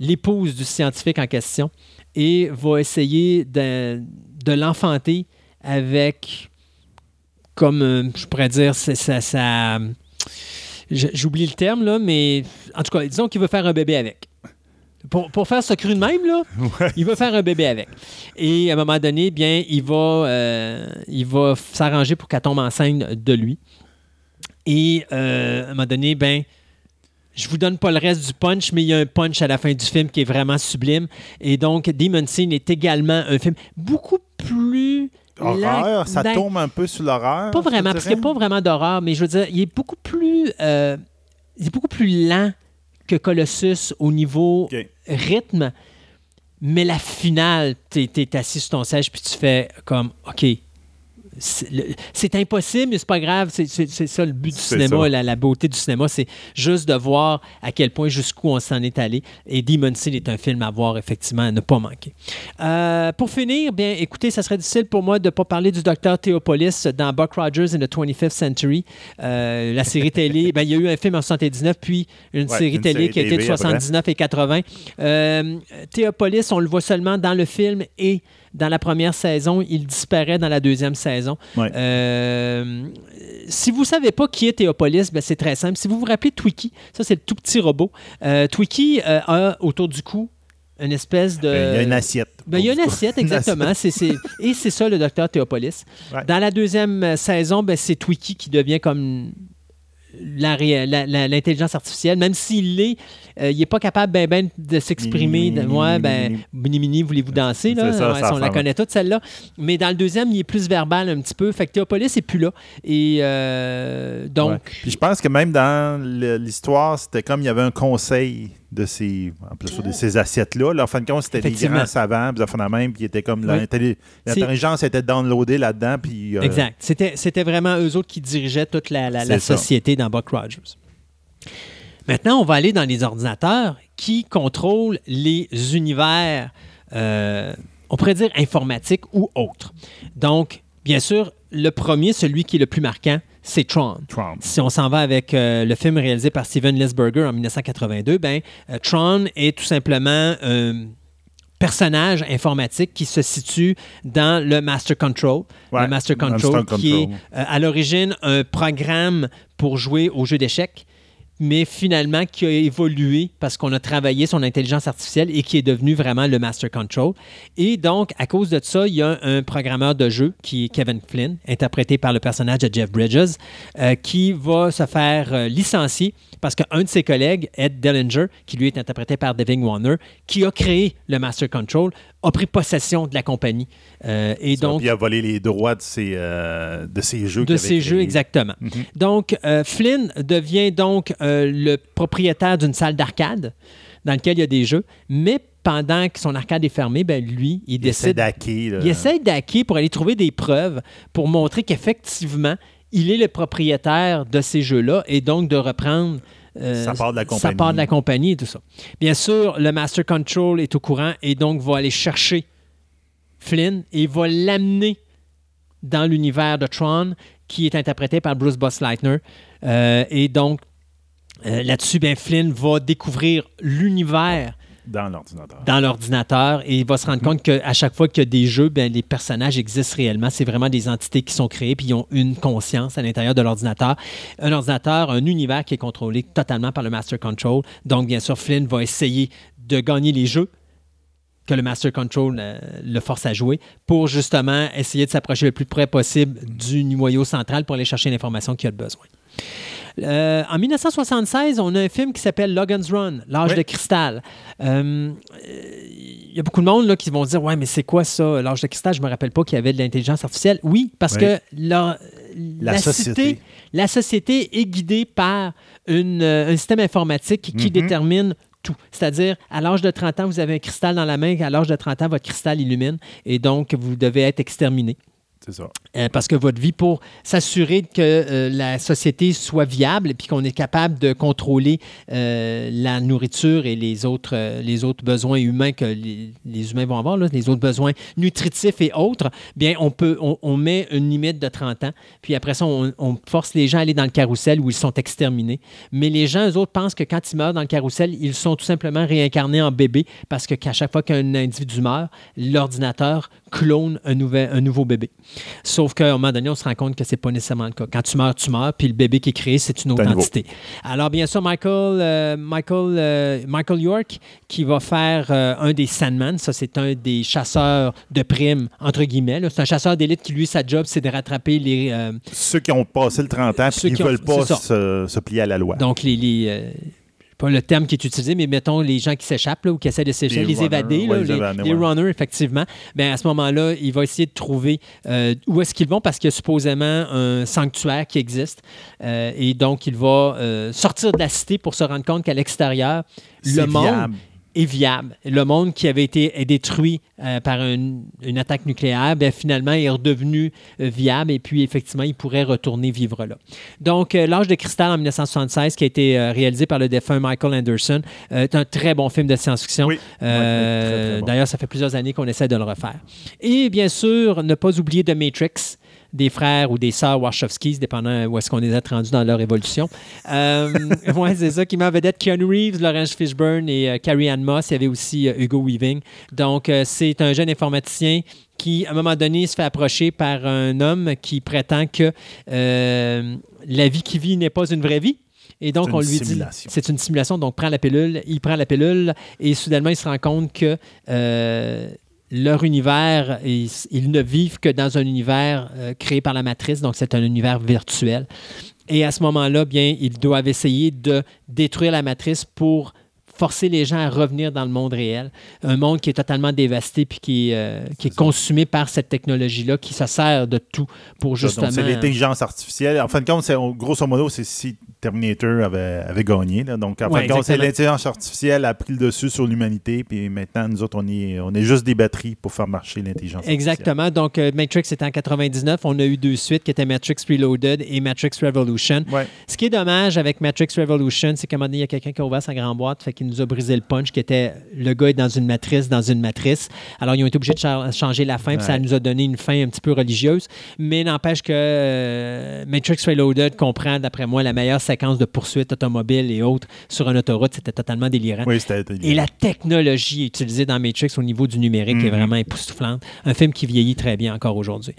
Speaker 5: l'épouse du scientifique en question et va essayer de, de l'enfanter avec, comme euh, je pourrais dire, ça, j'oublie le terme, là, mais en tout cas, disons qu'il veut faire un bébé avec. Pour, pour faire ce cru de même, là, <laughs> il veut faire un bébé avec. Et à un moment donné, bien, il va, euh, il va s'arranger pour qu'elle tombe enceinte de lui. Et euh, à un moment donné, ben, je vous donne pas le reste du punch, mais il y a un punch à la fin du film qui est vraiment sublime. Et donc, Demon Scene est également un film beaucoup plus.
Speaker 3: Horreur, ça tombe un peu sur l'horreur.
Speaker 5: Pas vraiment, parce qu'il n'y a pas vraiment d'horreur, mais je veux dire, il est beaucoup plus. euh, il est beaucoup plus lent que Colossus au niveau rythme. Mais la finale, tu es, assis sur ton siège puis tu fais comme OK. C'est le- c'est impossible, mais c'est pas grave. C'est ça le but du cinéma, la, la beauté du cinéma. C'est juste de voir à quel point, jusqu'où on s'en est allé. Et Demon Seed est un film à voir, effectivement, à ne pas manquer. Euh, pour finir, bien, écoutez, ça serait difficile pour moi de ne pas parler du docteur Theopolis dans Buck Rogers in the 25th Century. Euh, la série télé, <laughs> ben, il y a eu un film en 79, puis une
Speaker 3: Ouais,
Speaker 5: série
Speaker 3: une
Speaker 5: télé
Speaker 3: série
Speaker 5: qui a été de
Speaker 3: TV après.
Speaker 5: 79 et 80. Euh, Theopolis, on le voit seulement dans le film et dans la première saison. Il disparaît dans la deuxième saison.
Speaker 3: Ouais.
Speaker 5: Euh, si vous ne savez pas qui est Théopolis, ben, c'est très simple. Si vous vous rappelez Twiki, ça c'est le tout petit robot. Euh, Twiki euh, a autour du cou une espèce de...
Speaker 3: Ben, Il y a une assiette.
Speaker 5: Ben, il y a une <laughs> assiette, exactement. Et c'est ça, le docteur Théopolis.
Speaker 3: Ouais.
Speaker 5: Dans la deuxième saison, ben, c'est Twiki qui devient comme l'intelligence artificielle. Même s'il l'est, euh, il n'est pas capable ben, ben, de s'exprimer.
Speaker 3: Mini,
Speaker 5: ben,
Speaker 3: mini.
Speaker 5: Mini voulez-vous danser? Là?
Speaker 3: C'est ça,
Speaker 5: Ouais,
Speaker 3: ça
Speaker 5: on la connaît toute, celle-là. Mais dans le deuxième, il est plus verbal un petit peu. Fait que Théopolis n'est plus là. Et euh, donc...
Speaker 3: Ouais. Puis je pense que même dans l'histoire, c'était comme il y avait un conseil de ces, en plus, de ces assiettes-là. Là, en fin de compte, c'était des grands savants, puis la même, puis était comme
Speaker 5: Oui.
Speaker 3: l'intelligence était downloadée là-dedans, puis euh,
Speaker 5: Exact. C'était, vraiment eux autres qui dirigeaient toute la, société dans Buck Rogers. Maintenant, on va aller dans les ordinateurs qui contrôlent les univers, euh, on pourrait dire informatiques ou autres. Donc, bien sûr, le premier, celui qui est le plus marquant, c'est Tron.
Speaker 3: Tron.
Speaker 5: Si on s'en va avec euh, le film réalisé par Steven Lisberger en 1982, ben, euh, Tron est tout simplement un personnage informatique qui se situe dans le Master Control.
Speaker 3: Ouais,
Speaker 5: le Master Control,
Speaker 3: Master
Speaker 5: qui est
Speaker 3: Control.
Speaker 5: euh, à l'origine un programme pour jouer aux jeux d'échecs mais finalement qui a évolué parce qu'on a travaillé son intelligence artificielle et qui est devenu vraiment le Master Control. Et donc, à cause de ça, il y a un programmeur de jeu qui est Kevin Flynn, interprété par le personnage de Jeff Bridges, euh, qui va se faire euh, licencier parce qu'un de ses collègues, Ed Dellinger, qui lui est interprété par Devin Warner, qui a créé le Master Control, a pris possession de la compagnie. Euh, et donc,
Speaker 3: il a volé les droits de ces, euh, de ces jeux.
Speaker 5: de
Speaker 3: avait
Speaker 5: jeux, exactement.
Speaker 3: Mhm.
Speaker 5: Donc, euh, Flynn devient donc euh, le propriétaire d'une salle d'arcade dans laquelle il y a des jeux, mais pendant que son arcade est fermé, ben lui, il,
Speaker 3: Il essaie
Speaker 5: décide...
Speaker 3: là.
Speaker 5: Il essaie d'hacker pour aller trouver des preuves pour montrer qu'effectivement, il est le propriétaire de ces jeux-là et donc de reprendre euh,
Speaker 3: Ça part de la compagnie.
Speaker 5: part de la compagnie et tout ça. Bien sûr, le Master Control est au courant et donc va aller chercher Flynn et va l'amener dans l'univers de Tron qui est interprété par Bruce Bossleitner. Euh, et donc, euh, là-dessus, ben, Flynn va découvrir l'univers
Speaker 3: Dans l'ordinateur.
Speaker 5: dans l'ordinateur et il va se rendre compte qu'à chaque fois qu'il y a des jeux, ben, les personnages existent réellement. C'est vraiment des entités qui sont créées puis ils ont une conscience à l'intérieur de l'ordinateur. Un ordinateur, un univers qui est contrôlé totalement par le Master Control. Donc, bien sûr, Flynn va essayer de gagner les jeux que le Master Control euh, le force à jouer pour justement essayer de s'approcher le plus près possible du noyau central pour aller chercher l'information qu'il a besoin. Euh, en 1976, on a un film qui s'appelle Logan's Run, l'âge
Speaker 3: Oui.
Speaker 5: de cristal. Euh, il y a beaucoup de monde là, qui vont dire Ouais, mais c'est quoi ça, l'âge de cristal? Je me rappelle pas qu'il y avait de l'intelligence artificielle. Oui, parce
Speaker 3: Oui.
Speaker 5: que la,
Speaker 3: La
Speaker 5: la
Speaker 3: société.
Speaker 5: cité- la société est guidée par une, euh, un système informatique qui
Speaker 3: Mhm.
Speaker 5: détermine tout. C'est-à-dire, à l'âge de 30 ans, vous avez un cristal dans la main, à l'âge de 30 ans, votre cristal illumine et donc vous devez être exterminé.
Speaker 3: C'est ça.
Speaker 5: Euh, parce que votre vie, pour s'assurer que euh, la société soit viable et qu'on est capable de contrôler euh, la nourriture et les autres, les autres besoins humains que les, humains vont avoir, là, les autres besoins nutritifs et autres, bien, on, peut, on, met une limite de 30 ans. Puis après ça, on, on force les gens à aller dans le carrousel où ils sont exterminés. Mais les gens, eux autres, pensent que quand ils meurent dans le carrousel, ils sont tout simplement réincarnés en bébé parce que qu'à chaque fois qu'un individu meurt, l'ordinateur clone un, nouvel, un nouveau bébé. Sauf qu'à un moment donné, on se rend compte que c'est pas nécessairement le cas. Quand tu meurs, tu meurs, puis le bébé qui est créé, c'est une autre entité. Alors, bien sûr, Michael, euh, Michael, euh, Michael York, qui va faire euh, un des Sandman, ça, c'est un des chasseurs de primes, entre guillemets. C'est un chasseur d'élite qui, lui, sa job, c'est de rattraper les.
Speaker 3: Ceux qui ont passé le 30 ans,
Speaker 5: Ceux
Speaker 3: puis
Speaker 5: qui
Speaker 3: ne veulent pas se, se plier à la loi.
Speaker 5: donc, les. les, pas le terme qui est utilisé, mais mettons les gens qui s'échappent ou qui essaient de s'échapper,
Speaker 3: Les runners,
Speaker 5: évader, là,
Speaker 3: les
Speaker 5: les,
Speaker 3: évader,
Speaker 5: les
Speaker 3: ouais.
Speaker 5: runners, effectivement. Ben, à ce moment-là, il va essayer de trouver euh, où est-ce qu'ils vont parce qu'il y a supposément un sanctuaire qui existe. Euh, et donc, il va euh, sortir de la cité pour se rendre compte qu'à l'extérieur, le monde
Speaker 3: viable.
Speaker 5: Est viable. Le monde qui avait été est détruit euh, par une, une attaque nucléaire, ben, finalement, est redevenu euh, viable et puis, effectivement, il pourrait retourner vivre là. Donc, euh, L'âge de cristal en 1976, qui a été euh, réalisé par le défunt Michael Anderson, euh, est un très bon film de science-fiction.
Speaker 3: Oui.
Speaker 5: Euh,
Speaker 3: bon.
Speaker 5: D'ailleurs, ça fait plusieurs années qu'on essaie de le refaire. Et bien sûr, ne pas oublier The Matrix des frères ou des sœurs Wachowskis, dépendant où est-ce qu'on les a rendus dans leur évolution. Euh, <laughs> ouais, c'est ça qui en vedette Keanu Reeves, Laurence Fishburne et euh, Carrie Ann Moss. Il y avait aussi euh, Hugo Weaving. Donc, euh, c'est un jeune informaticien qui, à un moment donné, se fait approcher par un homme qui prétend que la vie qu'il vit n'est pas une vraie vie. Et donc, on lui
Speaker 3: simulation.
Speaker 5: dit, c'est une simulation, donc prends la pilule, il prend la pilule, et soudainement, il se rend compte que euh, leur univers, ils, ne vivent que dans un univers euh, créé par la matrice, donc c'est un univers virtuel. Et à ce moment-là, bien, ils doivent essayer de détruire la matrice pour forcer les gens à revenir dans le monde réel. Un monde qui est totalement dévasté puis qui, est, euh, qui est consumé par cette technologie-là, qui se sert de tout pour justement...
Speaker 3: c'est l'intelligence artificielle. En fin de compte, grosso modo, c'est si Terminator avait, avait gagné. là. Donc, en
Speaker 5: Ouais,
Speaker 3: fin de compte, c'est l'intelligence artificielle a pris le dessus sur l'humanité. Puis maintenant, nous autres, on est, on est juste des batteries pour faire marcher l'intelligence artificielle.
Speaker 5: Exactement. Donc, euh, Matrix était en 99. On a eu deux suites qui étaient Matrix Reloaded et Matrix Revolution.
Speaker 3: Ouais.
Speaker 5: Ce qui est dommage avec Matrix Revolution, c'est qu'à un moment donné, il y a quelqu'un qui a ouvert sa grande boîte, fait qu'il nous a brisé le punch, qui était le gars est dans une matrice, dans une matrice. Alors, ils ont été obligés de cha- changer la fin, puis ça nous a donné une fin un petit peu religieuse. Mais n'empêche que euh, Matrix Reloaded comprend, d'après moi, la meilleure séquence de poursuite automobile et autres sur une autoroute. C'était totalement délirant.
Speaker 3: Oui, c'était.
Speaker 5: Et la technologie utilisée dans Matrix au niveau du numérique est
Speaker 3: Mhm.
Speaker 5: vraiment époustouflante. Un film qui vieillit très bien encore aujourd'hui.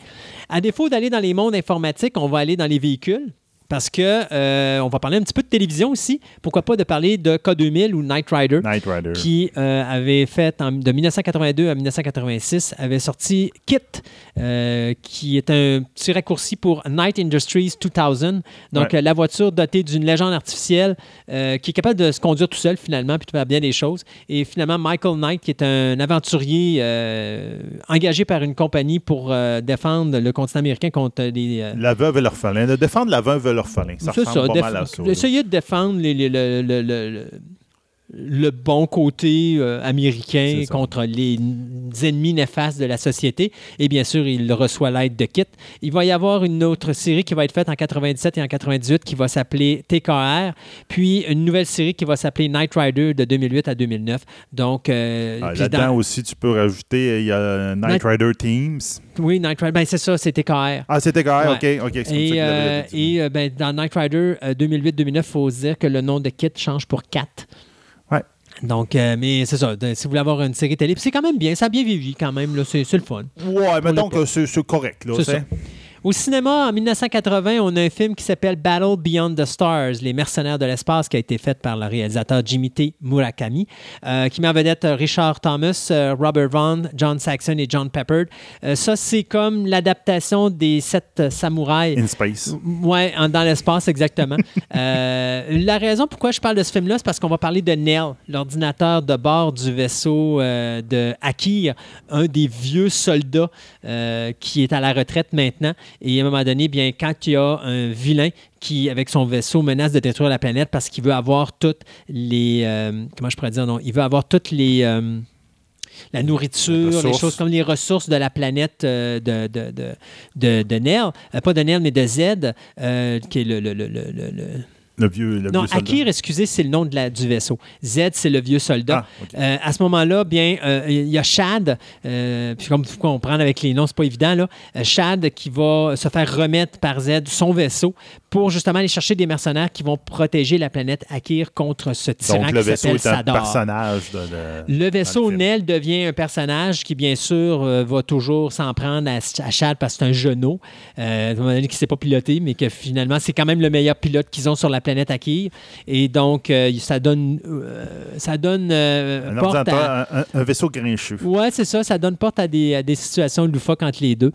Speaker 5: À défaut d'aller dans les mondes informatiques, on va aller dans les véhicules. Parce que euh, on va parler un petit peu de télévision aussi. Pourquoi pas de parler de K2000 ou Knight Rider
Speaker 3: Knight Rider.
Speaker 5: qui euh, avait fait en- de 1982 à 1986, avait sorti KIT, euh, qui est un petit raccourci pour Night Industries 2000. Donc,
Speaker 3: Ouais.
Speaker 5: euh, la voiture dotée d'une légende artificielle qui est capable de se conduire tout seul finalement, puis de faire bien des choses. Et finalement, Michael Knight, qui est un aventurier engagé par une compagnie pour défendre le continent américain contre les...
Speaker 3: La veuve et l'orphelin. De défendre la veuve et l'orphelin. Ça ressemble
Speaker 5: ça,
Speaker 3: pas
Speaker 5: déf-
Speaker 3: mal à ça. là.
Speaker 5: essayer de défendre les- les- le, le- bon côté euh, américain
Speaker 3: C'est
Speaker 5: contre les ennemis néfastes de la société. Et bien sûr, il reçoit l'aide de Kit. Il va y avoir une autre série qui va être faite en 97 et en 98 qui va s'appeler TKR. Puis une nouvelle série qui va s'appeler Night Rider de 2008 à 2009. Donc, euh,
Speaker 3: Ah, Là-dedans
Speaker 5: dans-
Speaker 3: aussi, tu peux rajouter, il y a Night
Speaker 5: Night-
Speaker 3: Rider Teams.
Speaker 5: oui, Night Rider, ben, c'est ça, c'est TKR.
Speaker 3: Ah, correct,
Speaker 5: Ouais.
Speaker 3: ok, ok. c'est
Speaker 5: Et, euh, et euh, ben, dans Knight Rider euh, 2008-2009, il faut se dire que le nom de Kit change pour Cat. Donc, euh, mais c'est ça. de- si vous voulez avoir une série télé, c'est quand même bien, ça a bien vieilli quand même, c'est le fun.
Speaker 3: Ouais, mais
Speaker 5: on
Speaker 3: donc, c'est correct. là,
Speaker 5: c'est- ça. Au cinéma, en 1980, on a un film qui s'appelle Battle Beyond the Stars, Les mercenaires de l'espace, qui a été fait par le réalisateur Jimmy T. Murakami, euh, qui met en vedette euh, Richard Thomas, euh, Robert Vaughn, John Saxon et John Peppard. Euh, ça, c'est comme l'adaptation des sept samouraïs.
Speaker 3: In Space.
Speaker 5: Oui, dans l'espace, exactement. <laughs> Euh, la raison pourquoi je parle de ce film-là, c'est parce qu'on va parler de Nell, l'ordinateur de bord du vaisseau de Akir, un des vieux soldats qui est à la retraite maintenant. Et à un moment donné, bien, quand il y a un vilain qui, avec son vaisseau, menace de détruire la planète parce qu'il veut avoir toutes les... euh, comment je pourrais dire? Non, il veut avoir toutes les... euh, la nourriture,
Speaker 3: Les
Speaker 5: choses comme les ressources de la planète euh, de, de, de, de, de Nell, Euh, pas de Nell, mais de Z, euh, qui est le, le, le, le- le-
Speaker 3: vieux, le
Speaker 5: Non,
Speaker 3: vieux.
Speaker 5: Akir, excusez, c'est le nom de la, du vaisseau. Z, c'est le vieux soldat.
Speaker 3: Ah.
Speaker 5: Euh, à ce moment-là, bien, euh, il y a Chad, euh, puis comme vous comprenez avec les noms, c'est pas évident, là. Chad qui va se faire remettre par Z son vaisseau pour justement aller chercher des mercenaires qui vont protéger la planète Akir contre ce tyran
Speaker 3: Donc, le
Speaker 5: qui
Speaker 3: vaisseau est un personnage. De,
Speaker 5: Le vaisseau
Speaker 3: le.
Speaker 5: Nell devient un personnage qui, bien sûr, euh, va toujours s'en prendre à, à Chad parce que c'est un genou, euh, à un moment donné, qui ne sait pas piloter, mais que finalement, c'est quand même le meilleur pilote qu'ils ont sur la planète Akir. Et donc, euh, ça donne, euh, ça donne
Speaker 3: Un,
Speaker 5: porte à...
Speaker 3: un, un- vaisseau grincheux.
Speaker 5: Ouais, c'est ça. Ça donne porte à des, à des situations loufoques entre les deux.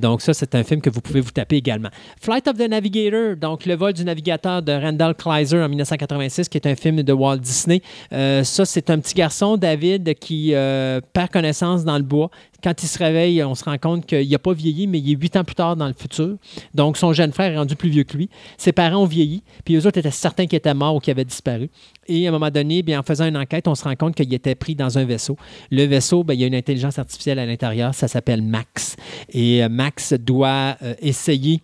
Speaker 5: Donc, ça, c'est un film que vous pouvez vous taper également. Flight of the Navigator, donc le vol du navigateur de Randall Kleiser en 1986, qui est un film de Walt Disney. Euh, ça, c'est un petit garçon, David, qui euh, perd connaissance dans le bois. Quand il se réveille, on se rend compte qu'il n'a pas vieilli, mais il est huit ans plus tard dans le futur. Donc, son jeune frère est rendu plus vieux que lui. Ses parents ont vieilli, puis eux autres étaient certains qu'il était mort ou qu'il avait disparu. Et à un moment donné, bien, en faisant une enquête, on se rend compte qu'il était pris dans un vaisseau. Le vaisseau, il y a une intelligence artificielle à l'intérieur, ça s'appelle Max. Et euh, Max doit essayer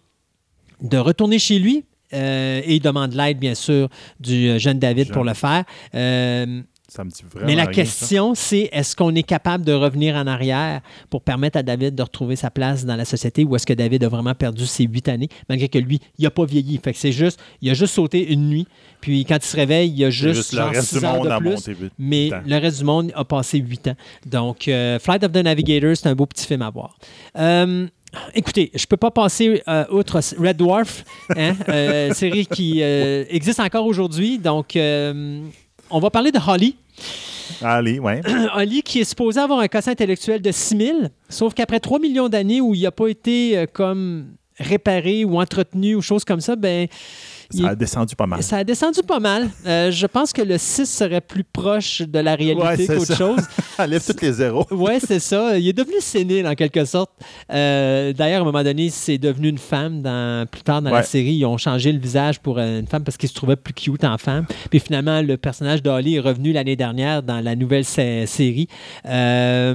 Speaker 5: de retourner chez lui. euh, et il demande l'aide, bien sûr, du euh, jeune David pour le faire. Euh,
Speaker 3: Ça me dit vraiment
Speaker 5: mais la
Speaker 3: rien,
Speaker 5: question, c'est est-ce qu'on est capable de revenir en arrière pour permettre à David de retrouver sa place dans la société ou est-ce que David a vraiment perdu ses huit années, malgré que lui, il n'a pas vieilli. Fait que c'est juste, il a juste sauté une nuit, puis quand il se réveille, il a juste,
Speaker 3: juste le reste
Speaker 5: six
Speaker 3: du monde
Speaker 5: de
Speaker 3: a monté
Speaker 5: mais le reste du monde a passé huit ans. Donc, euh, Flight of the Navigator, c'est un beau petit film à voir. Euh, Écoutez, je peux pas passer euh, outre Red Dwarf, hein, euh, <laughs> série qui euh, existe encore aujourd'hui. Donc, on va parler de Holly.
Speaker 3: Allez, ouais. <clears throat>
Speaker 5: Holly qui est supposé avoir un quotient intellectuel de 6000, sauf qu'après 3 millions d'années où il n'a pas été comme réparé ou entretenu ou choses comme ça, ben
Speaker 3: Ça a descendu pas mal.
Speaker 5: ça a descendu pas mal. Euh, je pense que le 6 serait plus proche de la réalité qu'autre chose. <laughs>
Speaker 3: Enlève tous les zéros. <laughs>
Speaker 5: Ouais, c'est ça. Il est devenu sénile en quelque sorte. Euh, D'ailleurs, à un moment donné, c'est devenu une femme. Dans, plus tard dans la série, ils ont changé le visage pour euh, une femme parce qu'il se trouvait plus cute en femme. Puis finalement, le personnage d'Holly est revenu l'année dernière dans la nouvelle sé- série. Euh,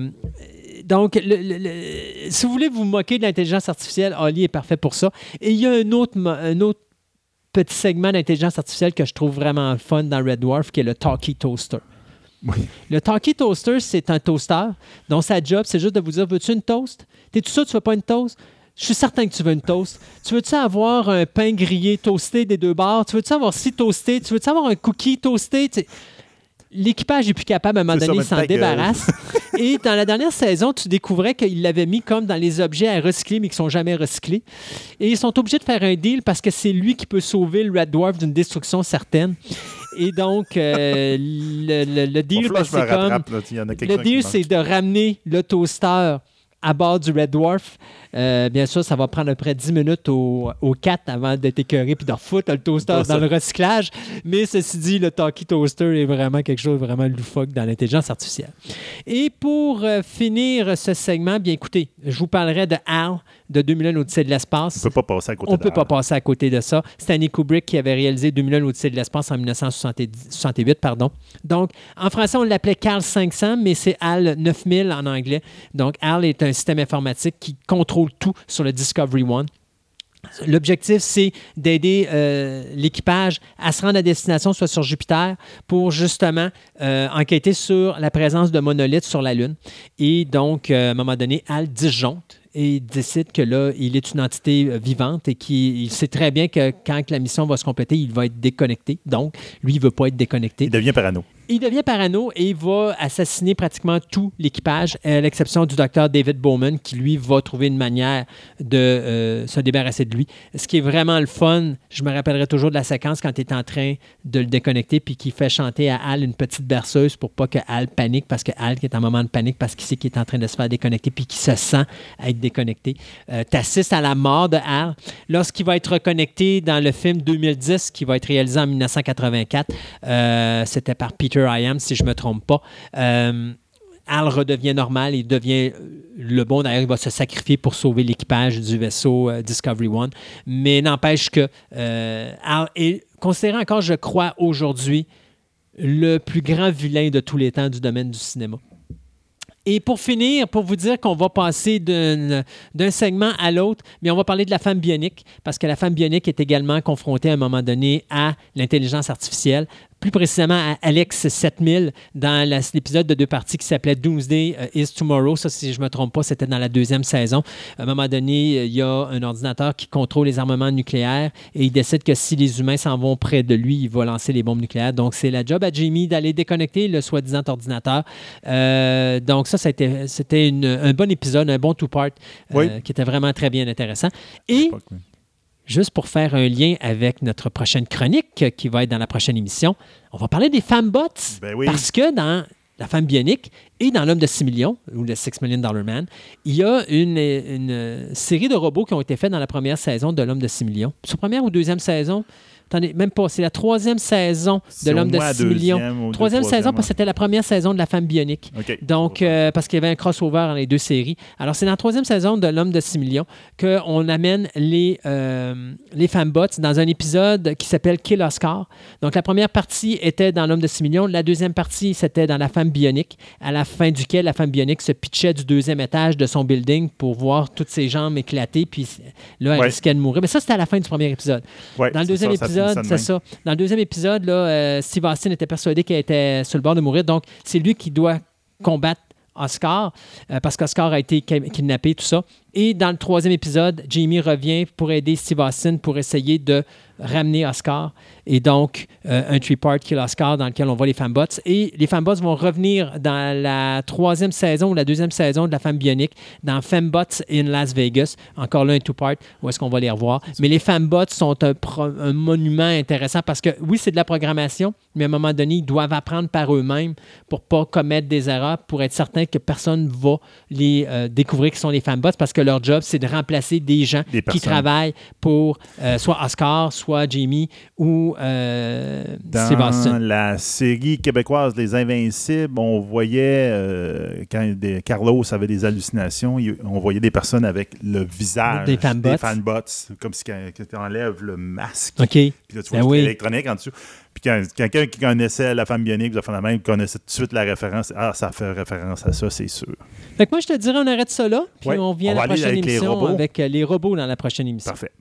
Speaker 5: donc, le- le- le- si vous voulez vous moquer de l'intelligence artificielle, Holly est parfait pour ça. Et il y a un autre, un autre petit segment d'intelligence artificielle que je trouve vraiment fun dans Red Dwarf, qui est le Talkie Toaster.
Speaker 3: Oui.
Speaker 5: Le Talkie Toaster, c'est un toaster dont sa job, c'est juste de vous dire Veux-tu une toast? T'es-tu sûr que tu veux pas une toast? Je suis certain que tu veux une toast. Tu veux-tu avoir un pain grillé toasté des deux bords? Tu veux-tu avoir si toasté? Tu veux-tu avoir un cookie toasté? Tu L'équipage est plus capable, à un moment donné, il s'en débarrasse. <laughs> Et dans la dernière saison, tu découvrais qu'ils l'avaient mis comme dans les objets à recycler, mais qui sont jamais recyclés. Et ils sont obligés de faire un deal parce que c'est lui qui peut sauver le Red Dwarf d'une destruction certaine. Et donc, euh, <laughs> le, le- le deal,
Speaker 3: Bon,
Speaker 5: comme...
Speaker 3: rattrape. là.
Speaker 5: Le c'est de ramener le toaster à bord du Red Dwarf. Euh, bien sûr, ça va prendre à peu près 10 minutes au, au 4 avant d'être écœuré puis de refoutre le toaster dans le recyclage. Mais ceci dit, le Talkie Toaster est vraiment quelque chose de vraiment loufoque dans l'intelligence artificielle. Et pour euh, finir ce segment, bien écoutez, je vous parlerai de HAL, de 2001 l'Odyssée de l'espace.
Speaker 3: On peut pas passer à côté
Speaker 5: On ne peut
Speaker 3: de
Speaker 5: pas passer à côté de ça. Stanley Kubrick qui avait réalisé 2001 l'Odyssée de l'espace en 1968. Pardon. Donc, en français, on l'appelait Carl 500, mais c'est HAL 9000 en anglais. Donc, HAL est un système informatique qui contrôle tout sur le Discovery One. L'objectif, c'est d'aider euh, l'équipage à se rendre à destination, soit sur Jupiter, pour justement euh, enquêter sur la présence de monolithes sur la Lune. Et donc, euh, à un moment donné, Al disjoncte et décide que là, il est une entité vivante et qu'il il sait très bien que quand la mission va se compléter, il va être déconnecté. Donc, lui, il ne veut pas être déconnecté.
Speaker 3: Il devient parano.
Speaker 5: Il devient parano et il va assassiner pratiquement tout l'équipage, à l'exception du docteur David Bowman, qui lui va trouver une manière de euh, se débarrasser de lui. Ce qui est vraiment le fun, je me rappellerai toujours de la séquence quand il est en train de le déconnecter puis qu'il fait chanter à Al une petite berceuse pour pas que Al panique, parce que Al est en moment de panique parce qu'il sait qu'il est en train de se faire déconnecter puis qu'il se sent être déconnecté. Euh, tu assistes à la mort de Al. Lorsqu'il va être reconnecté dans le film 2010 qui va être réalisé en 1984, euh, c'était par Peter Iam, si je ne me trompe pas. Euh, Al redevient normal, il devient le bon. D'ailleurs, il va se sacrifier pour sauver l'équipage du vaisseau euh, Discovery One. Mais n'empêche que euh, Al est considéré encore, je crois, aujourd'hui, le plus grand vilain de tous les temps du domaine du cinéma. Et pour finir, pour vous dire qu'on va passer d'un segment à l'autre, mais on va parler de la femme bionique, parce que la femme bionique est également confrontée à un moment donné à l'intelligence artificielle, plus précisément à Alex 7000 dans l'épisode de deux parties qui s'appelait Doomsday euh, is Tomorrow. Ça, si je ne me trompe pas, c'était dans la deuxième saison. À un moment donné, euh, il y a un ordinateur qui contrôle les armements nucléaires et il décide que si les humains s'en vont près de lui, il va lancer les bombes nucléaires. Donc, c'est la job à Jamie d'aller déconnecter le soi-disant ordinateur. Euh, donc, ça, c'était un bon épisode, un bon two-part euh,
Speaker 3: Oui.
Speaker 5: qui était vraiment très bien intéressant. Et. Juste pour faire un lien avec notre prochaine chronique qui va être dans la prochaine émission, on va parler des femmes bots.
Speaker 3: Ben oui.
Speaker 5: Parce que dans La femme bionique et dans L'homme de 6 millions, ou le 6 Million Dollar Man, il y a une, une série de robots qui ont été faits dans la première saison de L'homme de 6 millions. Sur première ou deuxième saison, attendez, même pas, c'est la troisième saison de L'homme de
Speaker 3: moins la
Speaker 5: 6 millions. Troisième
Speaker 3: troisième,
Speaker 5: saison, parce que c'était la première saison de La femme bionique. Donc, euh, parce qu'il y avait un crossover dans les deux séries. Alors, c'est dans la troisième saison de L'Homme de 6 millions qu'on amène les, euh, les fembots dans un épisode qui s'appelle Kill Oscar. Donc, la première partie était dans L'Homme de 6 millions. La deuxième partie, c'était dans La femme bionique, à la fin duquel la femme bionique se pitchait du deuxième étage de son building pour voir toutes ses jambes éclater. Puis là, elle
Speaker 3: Ouais.
Speaker 5: risquait de mourir. Mais ça, c'était à la fin du premier épisode.
Speaker 3: Ouais,
Speaker 5: Dans le deuxième
Speaker 3: ça, finit
Speaker 5: épisode,
Speaker 3: de
Speaker 5: c'est
Speaker 3: même.
Speaker 5: ça. Dans le deuxième épisode, là, euh, Steve Austin était persuadé qu'elle était sur le bord de mourir. Donc, c'est lui qui doit combattre Oscar euh, parce qu'Oscar a été ki- kidnappé, tout ça. Et dans le troisième épisode, Jamie revient pour aider Steve Austin pour essayer de ramener Oscar. Et donc, euh, un three-part kill Oscar dans lequel on voit les fembots. Et les fembots vont revenir dans la troisième saison ou la deuxième saison de La Femme Bionique, dans Fembots in Las Vegas. Encore là, un two-part, où est-ce qu'on va les revoir. Mais les fembots sont un, monument intéressant parce que, oui, c'est de la programmation, mais à un moment donné, ils doivent apprendre par eux-mêmes pour pas commettre des erreurs, pour être certain que personne va les euh, découvrir qui sont les fembots. Parce que
Speaker 4: leur job, c'est de remplacer des gens
Speaker 3: Des
Speaker 4: qui travaillent pour euh, soit Oscar, soit Jamie ou euh,
Speaker 3: Dans
Speaker 4: Austin.
Speaker 3: la série québécoise Les Invincibles, on voyait, euh, quand des- Carlos avait des hallucinations, on voyait des personnes avec le visage
Speaker 4: Des fanbots.
Speaker 3: fanbots, comme si tu enlèves le masque.
Speaker 4: OK.
Speaker 3: Puis là, tu vois
Speaker 4: Ben oui.
Speaker 3: électronique en dessous. Puis quand- quelqu'un qui connaissait la femme bionique, vous la même, connaissait tout de suite la référence. Ah, ça fait référence à ça, c'est sûr.
Speaker 4: Fait que moi, je te dirais, on arrête ça là, puis
Speaker 3: Ouais.
Speaker 4: on vient
Speaker 3: On
Speaker 4: à
Speaker 3: va
Speaker 4: la prochaine
Speaker 3: avec les
Speaker 4: émission
Speaker 3: robots.
Speaker 4: avec euh, les robots dans la prochaine émission.
Speaker 3: Parfait.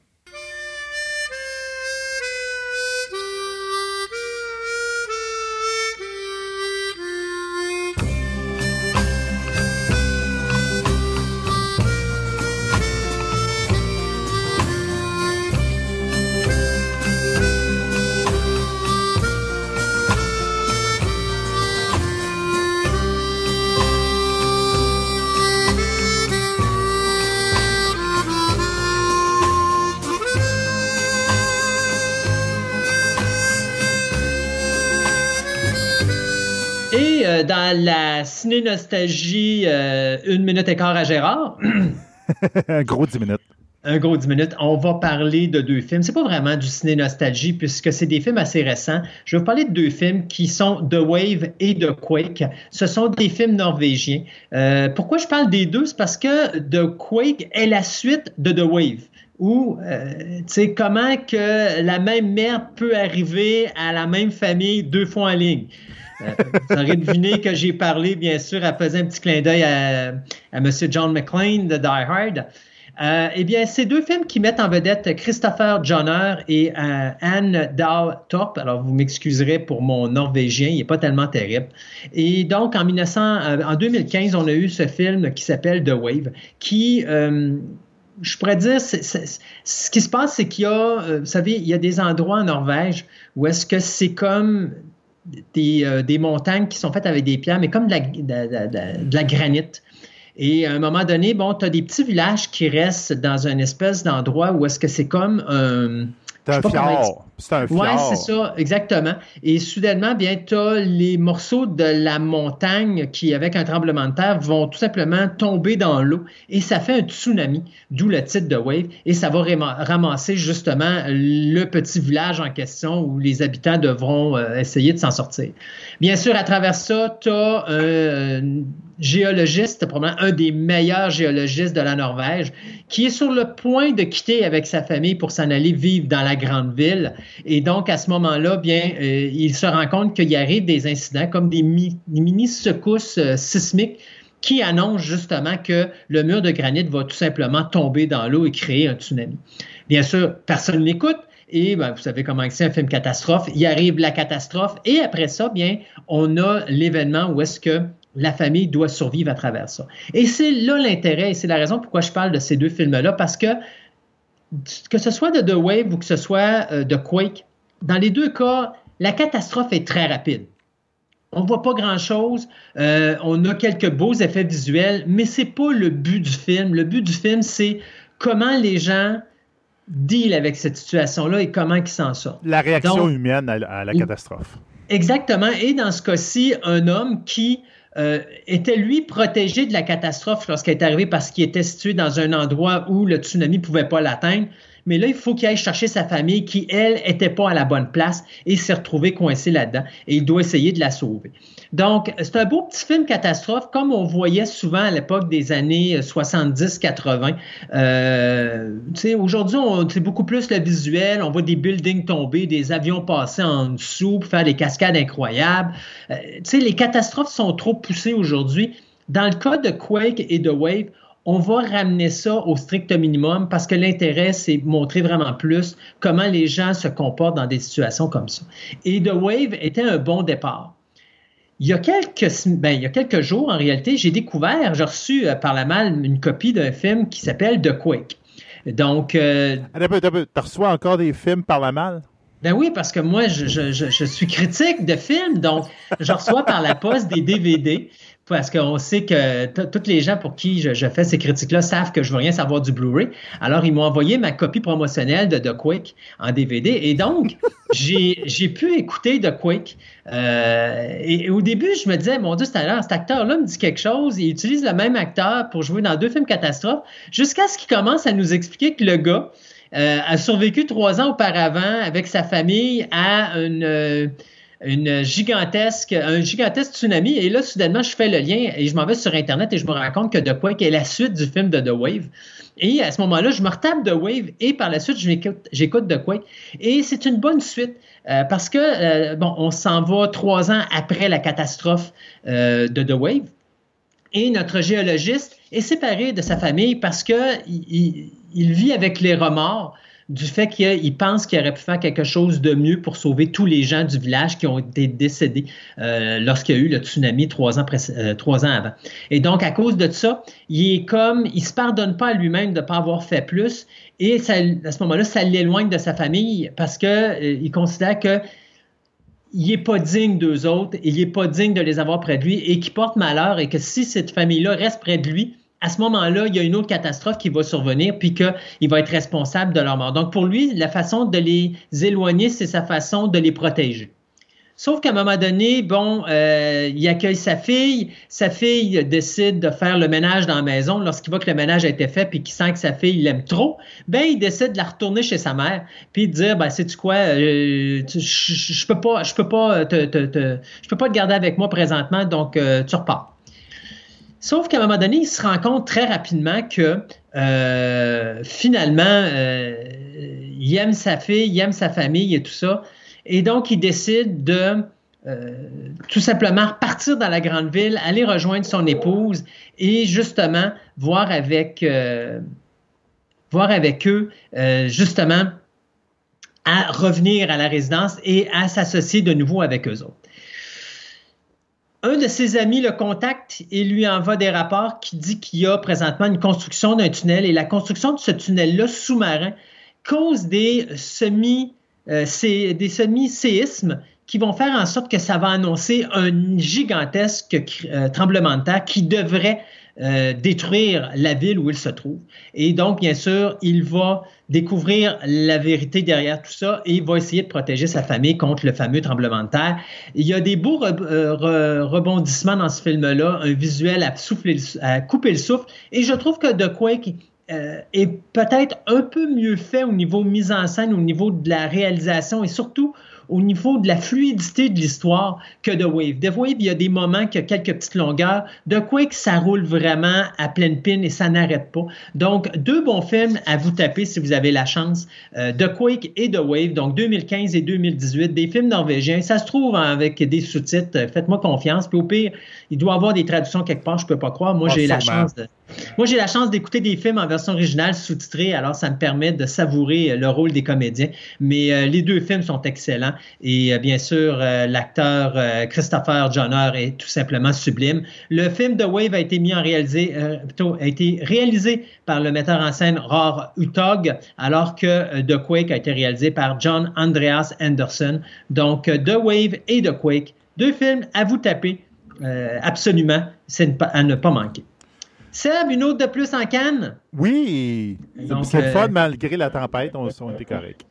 Speaker 2: La ciné-nostalgie, euh, une minute et quart à Gérard, <coughs>
Speaker 3: Un gros 10 minutes.
Speaker 2: un gros 10 minutes, on va parler de deux films. C'est pas vraiment du ciné-nostalgie puisque c'est des films assez récents. Je vais vous parler de deux films qui sont The Wave et The Quake. Ce sont des films norvégiens. Euh, pourquoi je parle des deux? C'est parce que The Quake est la suite de The Wave. Ou, euh, tu sais, comment que la même merde peut arriver à la même famille deux fois en ligne. Euh, vous aurez deviné que j'ai parlé, bien sûr, à faisant un petit clin d'œil à, à M. John McClane de Die Hard. Euh, eh bien, c'est deux films qui mettent en vedette Christopher Jonner et euh, Anne Dow Torp. Alors, vous m'excuserez pour mon norvégien, il n'est pas tellement terrible. Et donc, en, 1900, euh, en 2015, on a eu ce film qui s'appelle The Wave, qui, je pourrais dire, ce qui se passe, c'est qu'il y a, vous savez, il y a des endroits en Norvège où est-ce que c'est comme des, euh, des montagnes qui sont faites avec des pierres, mais comme de la, de, de- de- de la granite. Et à un moment donné, bon, tu as des petits villages qui restent dans une espèce d'endroit où est-ce que c'est comme un... Je
Speaker 3: un fjord. C'est un.
Speaker 2: Oui, c'est ça, exactement. Et soudainement, bien, tu as les morceaux de la montagne qui, avec un tremblement de terre, vont tout simplement tomber dans l'eau et ça fait un tsunami, d'où le titre de Wave, et ça va rama- ramasser justement le petit village en question où les habitants devront euh, essayer de s'en sortir. Bien sûr, à travers ça, tu as un géologiste, probablement un des meilleurs géologistes de la Norvège, qui est sur le point de quitter avec sa famille pour s'en aller vivre dans la grande ville. Et donc, à ce moment-là, bien, euh, il se rend compte qu'il arrive des incidents comme des, mi- des mini-secousses euh, sismiques qui annoncent justement que le mur de granit va tout simplement tomber dans l'eau et créer un tsunami. Bien sûr, personne n'écoute. Et ben, vous savez comment c'est un film catastrophe. Il arrive la catastrophe et après ça, bien, on a l'événement où est-ce que la famille doit survivre à travers ça. Et c'est là l'intérêt et c'est la raison pourquoi je parle de ces deux films-là parce que que ce soit de The Wave ou que ce soit euh, de Quake, dans les deux cas, la catastrophe est très rapide. On ne voit pas grand-chose, euh, on a quelques beaux effets visuels, mais c'est pas le but du film. Le but du film, c'est comment les gens deal avec cette situation-là et comment ils s'en sortent.
Speaker 3: La réaction
Speaker 2: Donc-
Speaker 3: humaine à, à la catastrophe.
Speaker 2: Exactement. Et dans ce cas-ci, un homme qui euh, était, lui, protégé de la catastrophe lorsqu'elle est arrivée parce qu'il était situé dans un endroit où le tsunami ne pouvait pas l'atteindre. Mais là, il faut qu'il aille chercher sa famille qui, elle, n'était pas à la bonne place et s'est retrouvé coincé là-dedans. Et il doit essayer de la sauver. Donc, c'est un beau petit film catastrophe, comme on voyait souvent à l'époque des années 70-80. Euh, sais, Aujourd'hui, c'est beaucoup plus le visuel. On voit des buildings tomber, des avions passer en dessous pour faire des cascades incroyables. Euh, les catastrophes sont trop poussées aujourd'hui. Dans le cas de Quake et de Wave, on va ramener ça au strict minimum parce que l'intérêt, c'est montrer vraiment plus comment les gens se comportent dans des situations comme ça. Et The Wave était un bon départ. Il y a quelques, ben, il y a quelques jours, en réalité, j'ai découvert, j'ai reçu euh, par la malle une copie d'un film qui s'appelle The Quake. Donc, euh.
Speaker 3: Tu reçois encore des films par la malle?
Speaker 2: Ben oui, parce que moi, je, je, je, je suis critique de films, donc je reçois par la poste des DVD parce qu'on sait que tous les gens pour qui je, fais ces critiques-là savent que je veux rien savoir du Blu-ray. Alors, ils m'ont envoyé ma copie promotionnelle de The Quick en DVD. Et donc, <laughs> j'ai pu écouter The Quick. Euh, et, au début, je me disais, mon Dieu, cet acteur-là me dit quelque chose. Il utilise le même acteur pour jouer dans deux films catastrophes. Jusqu'à ce qu'il commence à nous expliquer que le gars euh, a survécu trois ans auparavant avec sa famille à une une gigantesque, un gigantesque tsunami. Et là, soudainement, je fais le lien et je m'en vais sur Internet et je me rends compte que The Quake est la suite du film de The Wave. Et à ce moment-là, je me retape The Wave et par la suite, j'écoute The Quake. Et c'est une bonne suite euh, parce que, euh, bon, on s'en va trois ans après la catastrophe euh, de The Wave. Et notre géologiste est séparé de sa famille parce qu'il il vit avec les remords du fait qu'il pense qu'il aurait pu faire quelque chose de mieux pour sauver tous les gens du village qui ont été décédés euh, lorsqu'il y a eu le tsunami trois ans, euh, trois ans avant. Et donc, à cause de ça, il est comme, il se pardonne pas à lui-même de ne pas avoir fait plus. Et à ce moment-là, ça l'éloigne de sa famille parce qu'il euh, considère que il n'est pas digne d'eux autres, il n'est pas digne de les avoir près de lui et qui porte malheur et que si cette famille-là reste près de lui, à ce moment-là, il y a une autre catastrophe qui va survenir, puis qu'il va être responsable de leur mort. Donc, pour lui, la façon de les éloigner, c'est sa façon de les protéger. Sauf qu'à un moment donné, bon, euh, il accueille sa fille. Sa fille décide de faire le ménage dans la maison. Lorsqu'il voit que le ménage a été fait puis qu'il sent que sa fille l'aime trop, ben il décide de la retourner chez sa mère puis de dire, ben quoi, euh, je, je, peux pas, je peux pas te, je peux pas te garder avec moi présentement, donc euh, tu repars. Sauf qu'à un moment donné, il se rend compte très rapidement que euh, finalement, euh, il aime sa fille, il aime sa famille et tout ça. Et donc, il décide de euh, tout simplement partir dans la grande ville, aller rejoindre son épouse et justement voir avec, voir avec eux, justement, à revenir à la résidence et à s'associer de nouveau avec eux autres un de ses amis le contacte et lui envoie des rapports qui dit qu'il y a présentement une construction d'un tunnel. Et la construction de ce tunnel-là sous-marin cause des euh, semi-séismes qui vont faire en sorte que ça va annoncer un gigantesque euh, tremblement de terre qui devrait euh, détruire la ville où il se trouve. Et donc, bien sûr, il va découvrir la vérité derrière tout ça et il va essayer de protéger sa famille contre le fameux tremblement de terre. Il y a des beaux euh, rebondissements dans ce film-là, un visuel à, couper le souffle. Et je trouve que The Quake euh, est peut-être un peu mieux fait au niveau mise en scène, au niveau de la réalisation et surtout au niveau de la fluidité de l'histoire que The Wave. The Wave, il y a des moments qui a quelques petites longueurs. De Quake, ça roule vraiment à pleine pine et ça n'arrête pas. Donc, deux bons films à vous taper si vous avez la chance. Euh, The Quake et The Wave, donc 2015 et 2018, des films norvégiens. Ça se trouve avec des sous-titres. Faites-moi confiance. Puis au pire, il doit y avoir des traductions quelque part, je peux pas croire. Moi, j'ai la chance de... Moi, j'ai la chance d'écouter des films en version originale sous-titrée, alors ça me permet de savourer euh, le rôle des comédiens. Mais euh, les deux films sont excellents et euh, bien sûr, l'acteur Christopher Johnner est tout simplement sublime. Le film The Wave a été réalisé, a été réalisé par le metteur en scène Roar Utog, alors que The Quake a été réalisé par John Andreas Anderson. Donc, The Wave et The Quake, deux films à vous taper absolument, c'est à ne pas manquer. Seb, une autre de plus en canne?
Speaker 3: Oui! C'est le fun, euh, malgré la tempête, on, on était correct.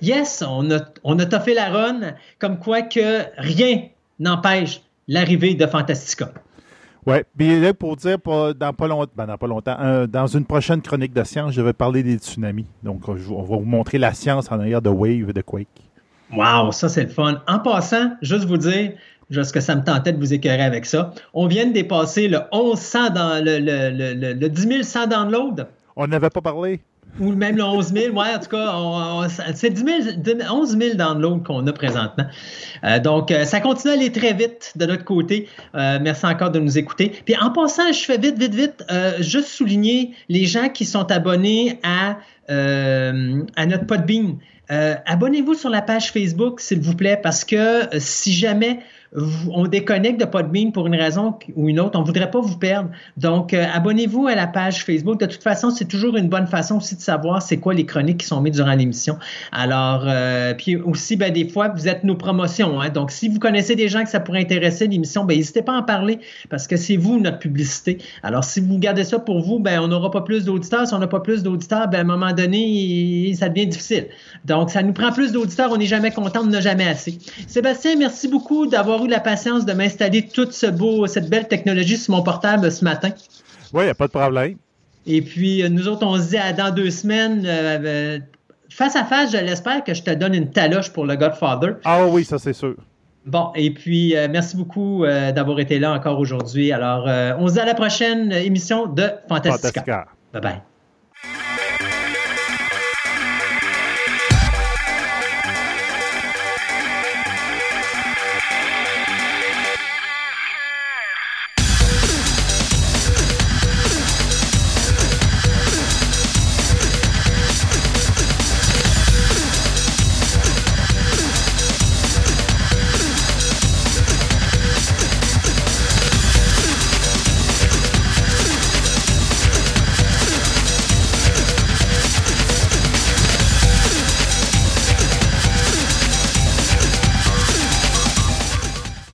Speaker 2: Yes, on a, on a toffé la run, comme quoi que rien n'empêche l'arrivée de Fantastica.
Speaker 3: Oui, puis là, pour dire, dans, pas longtemps, ben, dans pas longtemps, euh, dans une prochaine chronique de science, je vais parler des tsunamis. Donc, on va vous montrer la science en arrière de Wave et de Quake.
Speaker 2: Wow, ça c'est le fun. En passant, juste vous dire, parce que ça me tentait de vous écœurer avec ça. On vient de dépasser le 1100 dans le, le, le, le 10 100 downloads.
Speaker 3: On n'avait pas parlé.
Speaker 2: Ou même le 11 000. Ouais, en tout cas, c'est 11 000 downloads qu'on a présentement. Euh, donc, euh, ça continue à aller très vite de notre côté. Euh, merci encore de nous écouter. Puis en passant, je fais vite, vite, vite, juste souligner les gens qui sont abonnés à, à notre Podbean. abonnez-vous sur la page Facebook, s'il vous plaît, parce que si jamais on déconnecte de Podbean pour une raison ou une autre. On voudrait pas vous perdre. Donc, euh, abonnez-vous à la page Facebook. De toute façon, c'est toujours une bonne façon aussi de savoir c'est quoi les chroniques qui sont mises durant l'émission. Alors, euh, puis aussi, ben, des fois, vous êtes nos promotions. Hein. Donc, si vous connaissez des gens que ça pourrait intéresser l'émission, ben, n'hésitez pas à en parler parce que c'est vous notre publicité. Alors, si vous gardez ça pour vous, ben, on n'aura pas plus d'auditeurs. Si on n'a pas plus d'auditeurs, ben, à un moment donné, ça devient difficile. Donc, ça nous prend plus d'auditeurs. On n'est jamais content, on n'a jamais assez. Sébastien, merci beaucoup d'avoir eu la patience de m'installer toute ce beau, cette belle technologie sur mon portable ce matin.
Speaker 3: Oui, il n'y a pas de problème.
Speaker 2: Et puis, euh, nous autres, on se dit à dans deux semaines. Euh, euh, face à face, je l'espère que je te donne une taloche pour le Godfather.
Speaker 3: Ah oui, ça c'est sûr.
Speaker 2: Bon, et puis merci beaucoup d'avoir été là encore aujourd'hui. Alors, on se dit à la prochaine émission de Fantastica. Fantastica. Bye bye.